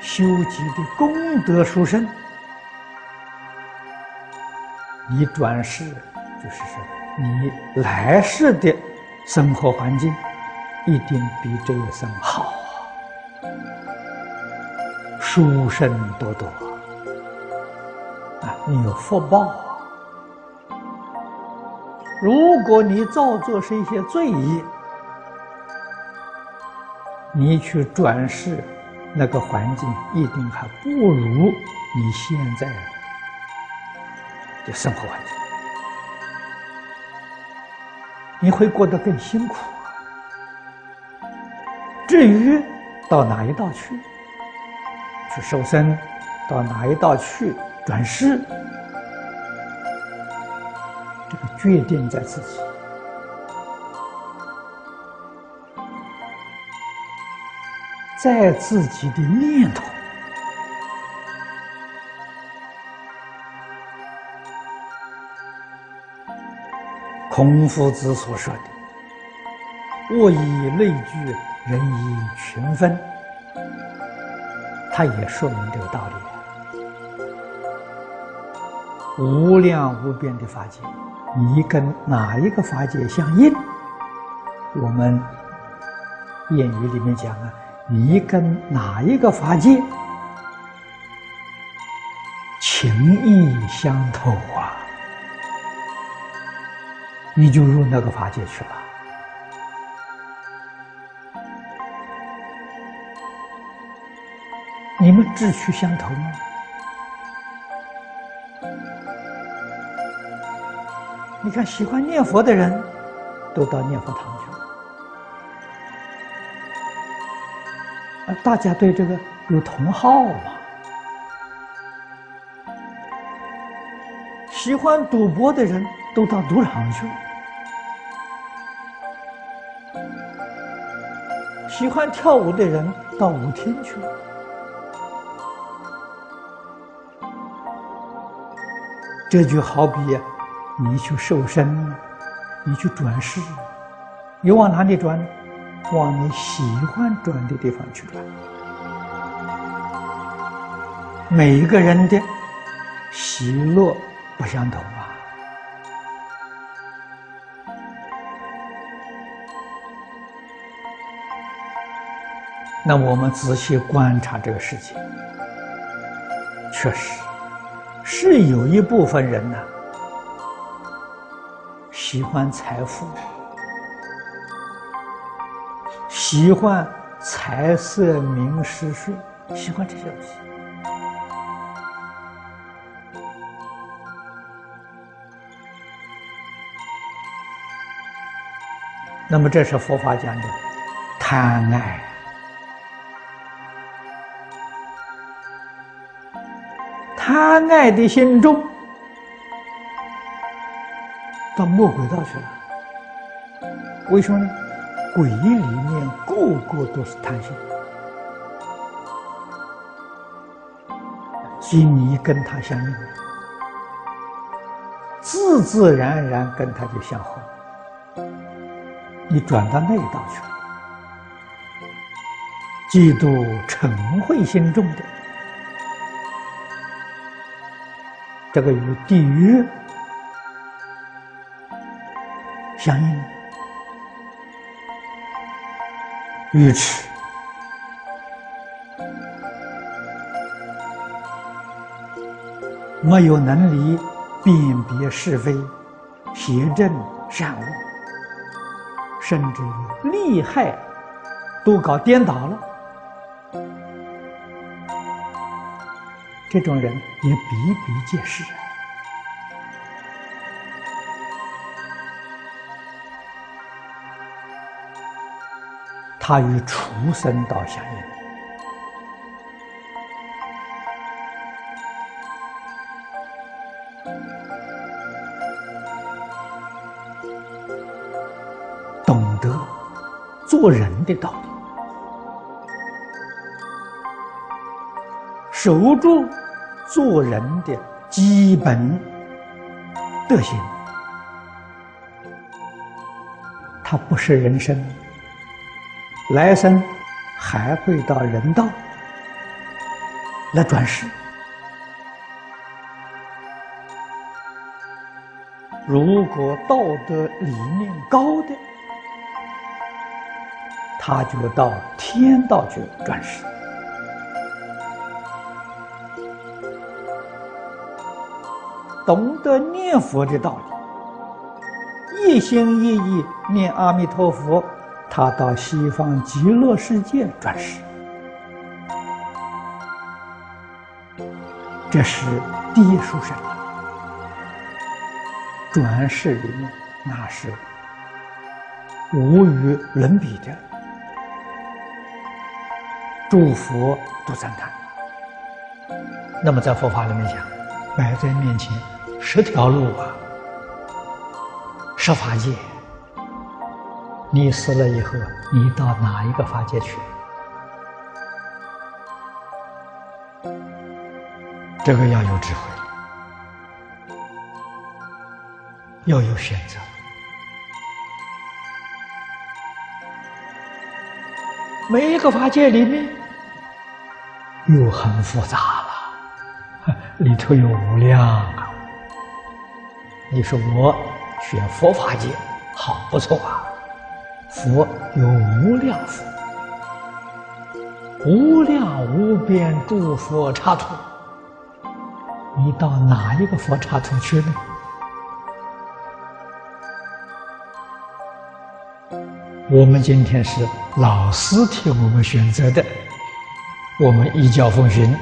修集的功德殊胜，你转世，就是说，你来世的生活环境一定比这一生好，书生多多啊！你有福报啊！如果你造作是一些罪业，你去转世，那个环境一定还不如你现在。的生活环境，你会过得更辛苦。至于到哪一道去，去受生，到哪一道去转世，这个决定在自己，在自己的念头。孔夫子所说的“物以类聚，人以群分”，他也说明这个道理。无量无边的法界，你跟哪一个法界相应？我们谚语里面讲啊，你跟哪一个法界情意相投？你就入那个法界去了。你们志趣相投吗？你看，喜欢念佛的人，都到念佛堂去了。啊，大家对这个有同好嘛？喜欢赌博的人都到赌场去了。喜欢跳舞的人到舞厅去，这就好比你去瘦身，你去转世，你往哪里转？往你喜欢转的地方去转。每一个人的喜乐不相同那我们仔细观察这个世界，确实是有一部分人呢，喜欢财富，喜欢财色名食睡，喜欢这些东西。那么，这是佛法讲的贪爱。贪爱的心中，到魔鬼道去了。为什么呢？鬼里面个个都是贪心，心你跟他相应，自自然然跟他就相合。你转到那一道去了，嫉妒嗔恚心重的。这个与地狱。相应，愚痴没有能力辨别是非、邪正善恶，甚至于利害都搞颠倒了。这种人也比比皆是，他与畜生道相应，懂得做人的道理，守住。做人的基本德行，他不是人生，来生还会到人道来转世。如果道德理念高的，他就到天道去转世。懂得念佛的道理，一心一意念阿弥陀佛，他到西方极乐世界转世，这是第一殊胜。转世里面那是无与伦比的，诸佛都赞叹。那么在佛法里面讲，摆在面前。十条路啊，十法界。你死了以后，你到哪一个法界去？这个要有智慧，要有选择。每一个法界里面又很复杂了，里头有无量。你说我选佛法界好不错啊，佛有无量佛，无量无边诸佛刹土，你到哪一个佛刹土去呢？我们今天是老师替我们选择的，我们依教奉行，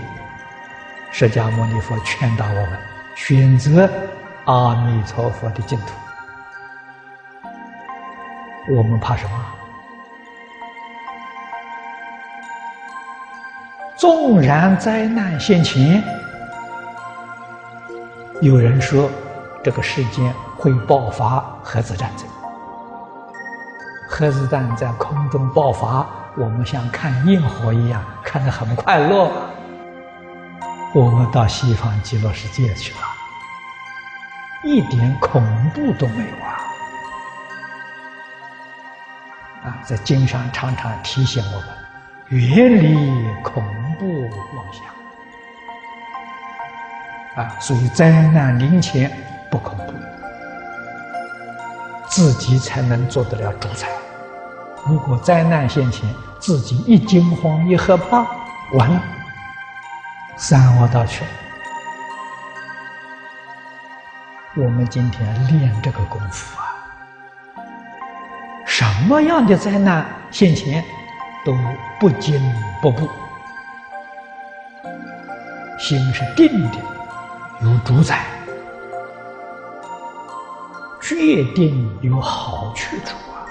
释迦牟尼佛劝导我们选择阿弥陀佛的净土，我们怕什么？纵然灾难现前，有人说这个世间会爆发核子战争，核子弹在空中爆发。我们像看焰火一样，看得很快乐。我们到西方极乐世界去了，一点恐怖都没有啊！啊，在经上常常提醒我们，远离恐怖妄想。啊，所以灾难临前不恐怖，自己才能做得了主宰。如果灾难现前，自己一惊慌一害怕，完了，三恶道去。我们今天练这个功夫啊，什么样的灾难现前，都不惊不怖，心是定的，有主宰，决定有好去处啊。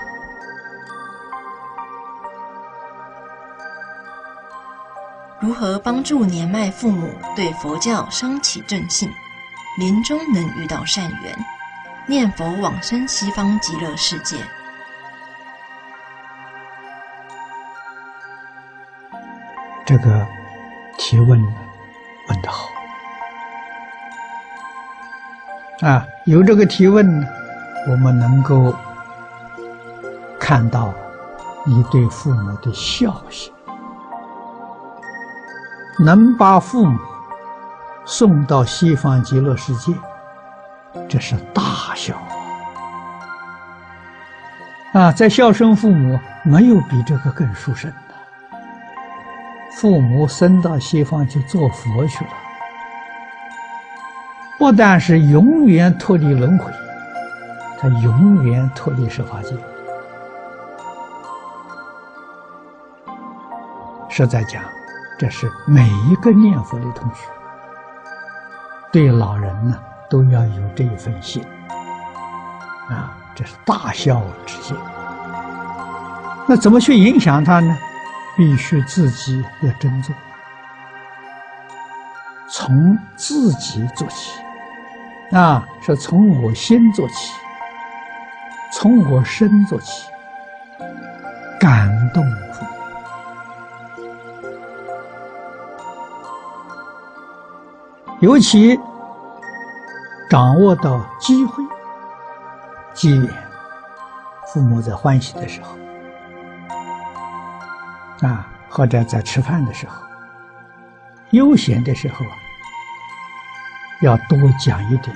如何帮助年迈父母对佛教升起正信，临终能遇到善缘，念佛往生西方极乐世界？这个提问问得好啊！有这个提问，我们能够看到你对父母的孝心。能把父母送到西方极乐世界，这是大孝啊！在孝顺父母，没有比这个更殊胜的。父母生到西方去做佛去了，不但是永远脱离轮回，他永远脱离十法界。实在讲。这是每一个念佛的同学对老人呢都要有这一份心啊，这是大孝之心。那怎么去影响他呢？必须自己要真做，从自己做起啊，是从我心做起，从我身做起，感动尤其掌握到机会、机缘，父母在欢喜的时候，啊，或者在吃饭的时候、悠闲的时候，要多讲一点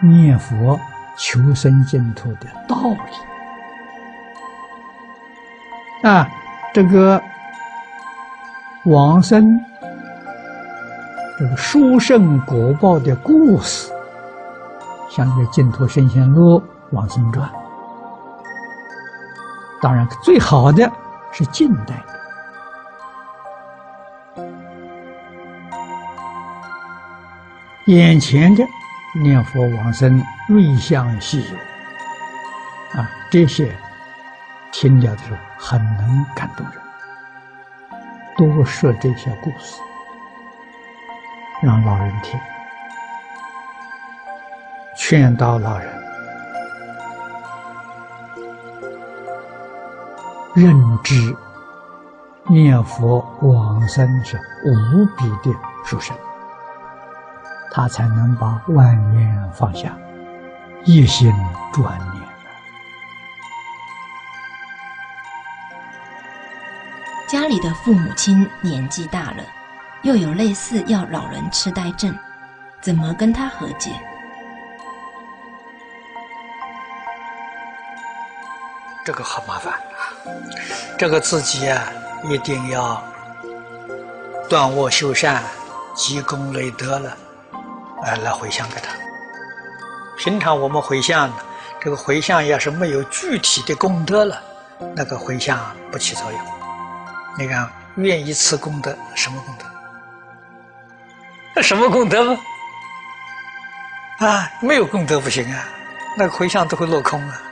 念佛求生净土的道理啊，这个。往生这个殊胜果报的故事，像这《净土圣贤录》《往生传》，当然最好的是近代的，眼前的念佛往生瑞相稀有啊，这些听了的时候很能感动人。多说这些故事，让老人听，劝导老人认知念佛往生是无比的殊胜，他才能把万念放下，一心专念。家里的父母亲年纪大了，又有类似要老人痴呆症，怎么跟他和解？这个好麻烦啊，这个自己啊一定要断恶修善、积功累德了，哎，来回向给他。平常我们回向，这个回向要是没有具体的功德了，那个回向不起作用。你看，愿意吃功德，什么功德？那什么功德吗？啊，没有功德不行啊，那个回向都会落空啊。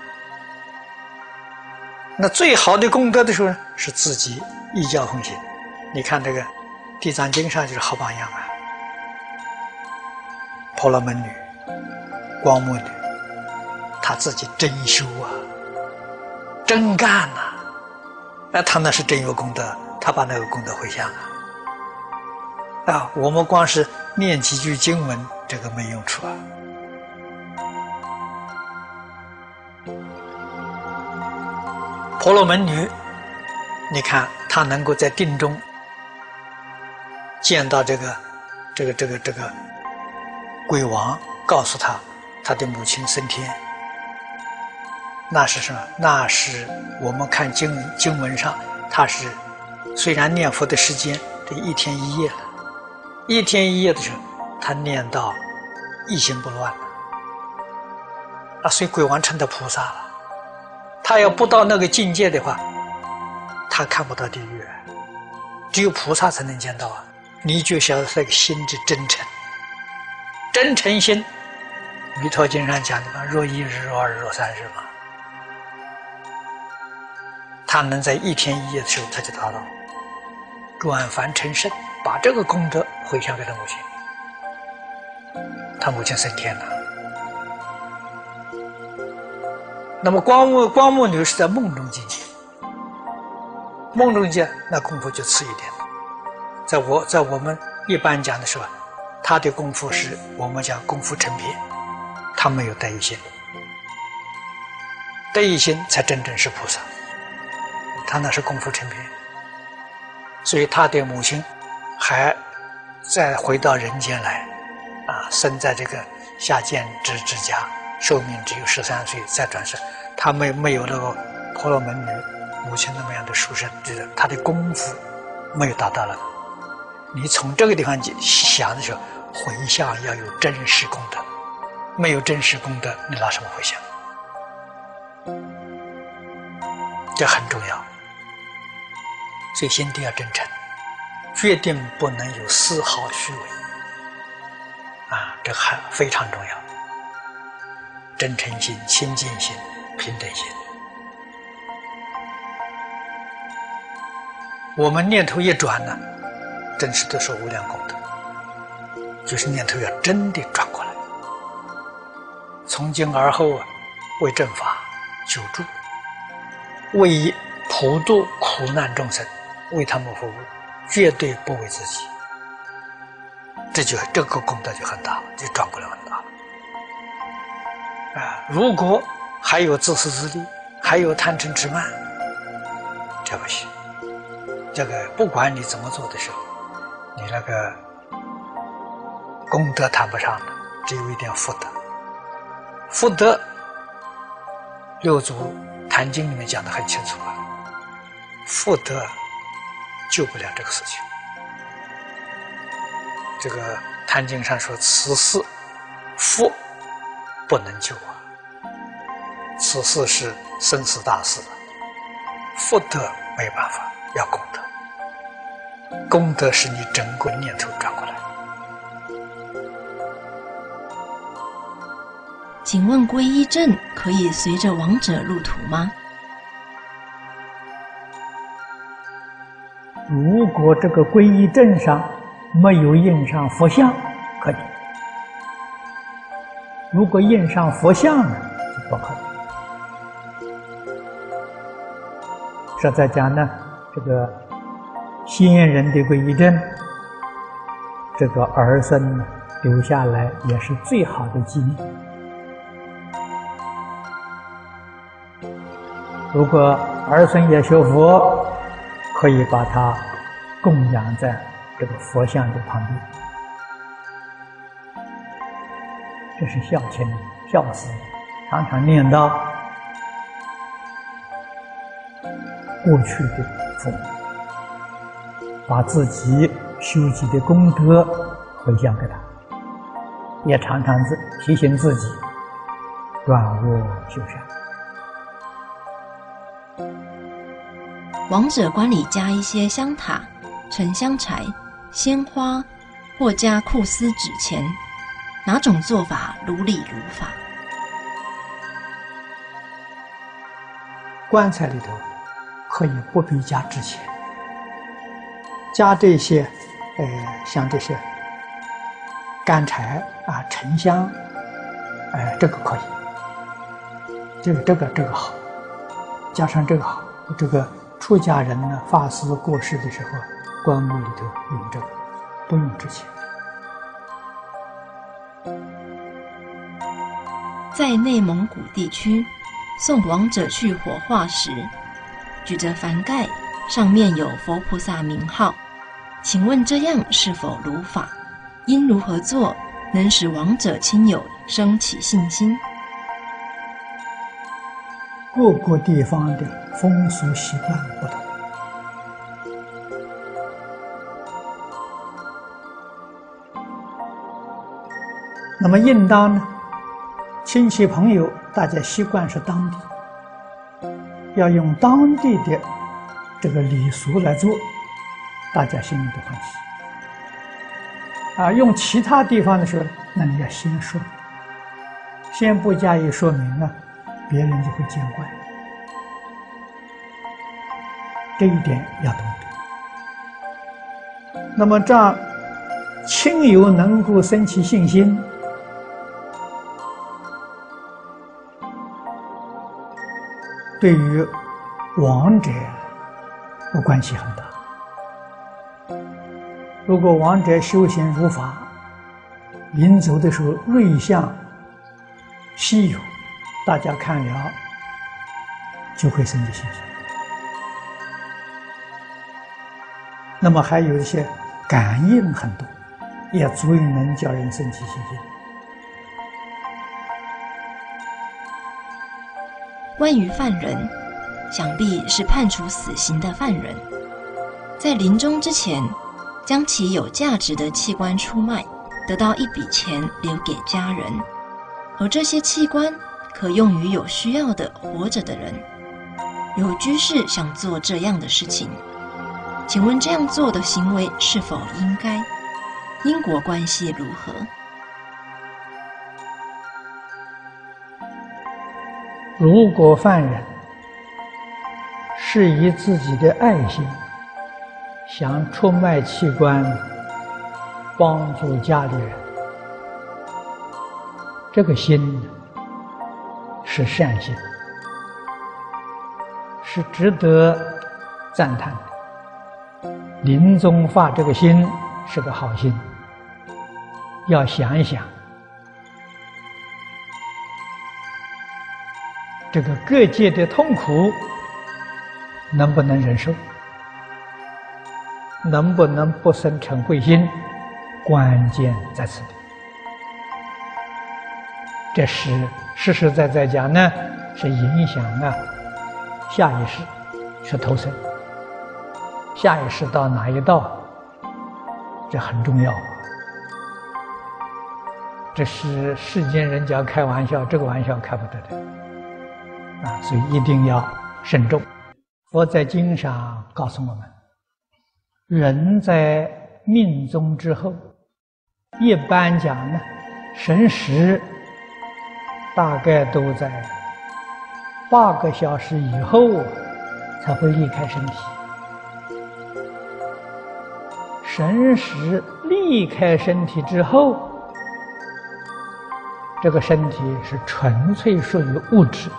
那最好的功德的时候是自己一教奉行。你看这个《地藏经》上就是好榜样啊。婆罗门女、光目女，她自己真修啊，真干呐，那他那是真有功德，他把那个功德回向了。啊，我们光是念几句经文，这个没用处啊。婆罗门女，你看她能够在定中见到这个、这个、这个、这个鬼王，告诉他他的母亲升天，那是什么？那是我们看经经文上，他是虽然念佛的时间这一天一夜了，一天一夜的时候，他念到一心不乱了，啊，所以鬼王成的菩萨了。他要不到那个境界的话，他看不到地狱，只有菩萨才能见到啊！你就晓得那个心之真诚，真诚心，《弥陀经》上讲的嘛，若一日，若二日，若三日嘛。他能在一天一夜的时候，他就达到转凡成圣，把这个功德回向给他母亲，他母亲升天了。那么光目光目女是在梦中境界，梦中界那功夫就次一点。在我在我们一般讲的时候，他的功夫是我们讲功夫成片，他没有得一心，得一心才真正是菩萨。他那是功夫成片，所以他的母亲还再回到人间来，啊，生在这个下贱之之家。寿命只有十三岁，再转世，他没没有那个婆罗门女母亲那么样的殊胜，就是他的功夫没有达到了。你从这个地方去想的时候，回向要有真实功德，没有真实功德，你拿什么回向？这很重要，所以心地要真诚，决定不能有丝毫虚伪。啊，这很非常重要。真诚心、清净心、平等心，我们念头一转呢，真是都是无量功德。就是念头要真的转过来，从今而后啊，为正法救助，为普度苦难众生，为他们服务，绝对不为自己。这就这个功德就很大了，就转过来很大了。啊，如果还有自私自利，还有贪嗔痴慢，这不行。这个不管你怎么做的时候，你那个功德谈不上的，只有一点福德。福德，六祖坛经里面讲的很清楚啊，福德救不了这个事情。这个坛经上说，此事佛。不能救啊！此事是生死大事，福德没办法，要功德。功德是你整个念头转过来。请问皈依证可以随着亡者入土吗？如果这个皈依证上没有印上佛像，可以。如果印上佛像呢，就不可以。实在讲呢，这个先人的皈依证，这个儿孙留下来也是最好的纪念。如果儿孙也学佛，可以把它供养在这个佛像的旁边。这是孝亲、孝子，常常念叨过去的父母，把自己修集的功德回向给他，也常常自提醒自己转恶修善。王者棺里加一些香塔、沉香柴、鲜花，或加库丝纸钱，哪种做法如理如法？棺材里头可以不必加纸钱，加这些，呃，像这些干柴啊、沉香，哎，这个可以，这个这个这个好，加上这个好，这个。出家人呢，法师过世的时候，棺木里头用这个，不用纸钱。在内蒙古地区，送亡者去火化时，举着幡盖，上面有佛菩萨名号。请问这样是否如法？应如何做，能使亡者亲友升起信心？各个地方的风俗习惯不同，那么应当呢，亲戚朋友大家习惯是当地，要用当地的这个礼俗来做，大家心里都欢喜。啊，用其他地方的时候，那你要先说，先不加以说明啊。别人就会见怪，这一点要懂得。那么这样，亲友能够升起信心，对于亡者的关系很大。如果亡者修行如法，临走的时候瑞相稀有。大家看了，就会升起信心。那么还有一些感应很多，也足以能叫人升起信心。关于犯人，想必是判处死刑的犯人，在临终之前，将其有价值的器官出卖，得到一笔钱留给家人，而这些器官。可用于有需要的活着的人。有居士想做这样的事情，请问这样做的行为是否应该？因果关系如何？如果犯人是以自己的爱心想出卖器官帮助家里人，这个心。是善心，是值得赞叹。临终发这个心是个好心，要想一想，这个各界的痛苦能不能忍受，能不能不生嗔恚心，关键在此地。这是。实实在在讲呢，是影响啊下一世去投生，下一世到哪一道，这很重要。这是世间人家开玩笑，这个玩笑开不得的啊！所以一定要慎重。佛在经上告诉我们，人在命中之后，一般讲呢，神识。大概都在八个小时以后才会离开身体。神识离开身体之后，这个身体是纯粹属于物质，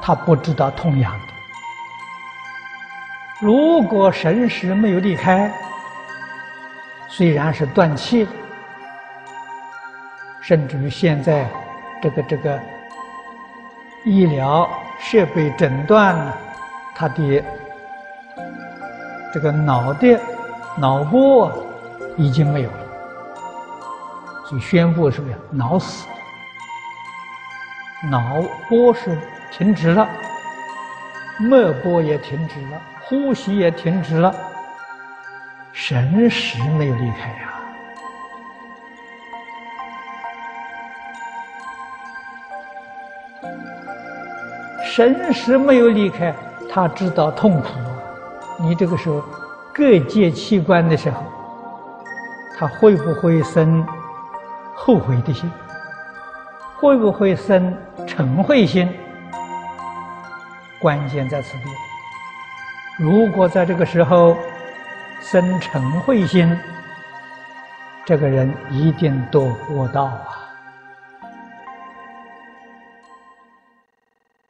他不知道痛痒的。如果神识没有离开，虽然是断气。甚至于现在，这个这个医疗设备诊断，他的这个脑的脑波已经没有了，所以宣布什么呀？脑死，脑波是停止了，脉波也停止了，呼吸也停止了，神识没有离开呀。神识没有离开，他知道痛苦。你这个时候各界器官的时候，他会不会生后悔的心？会不会生嗔恚心？关键在此地。如果在这个时候生嗔恚心，这个人一定堕恶道啊！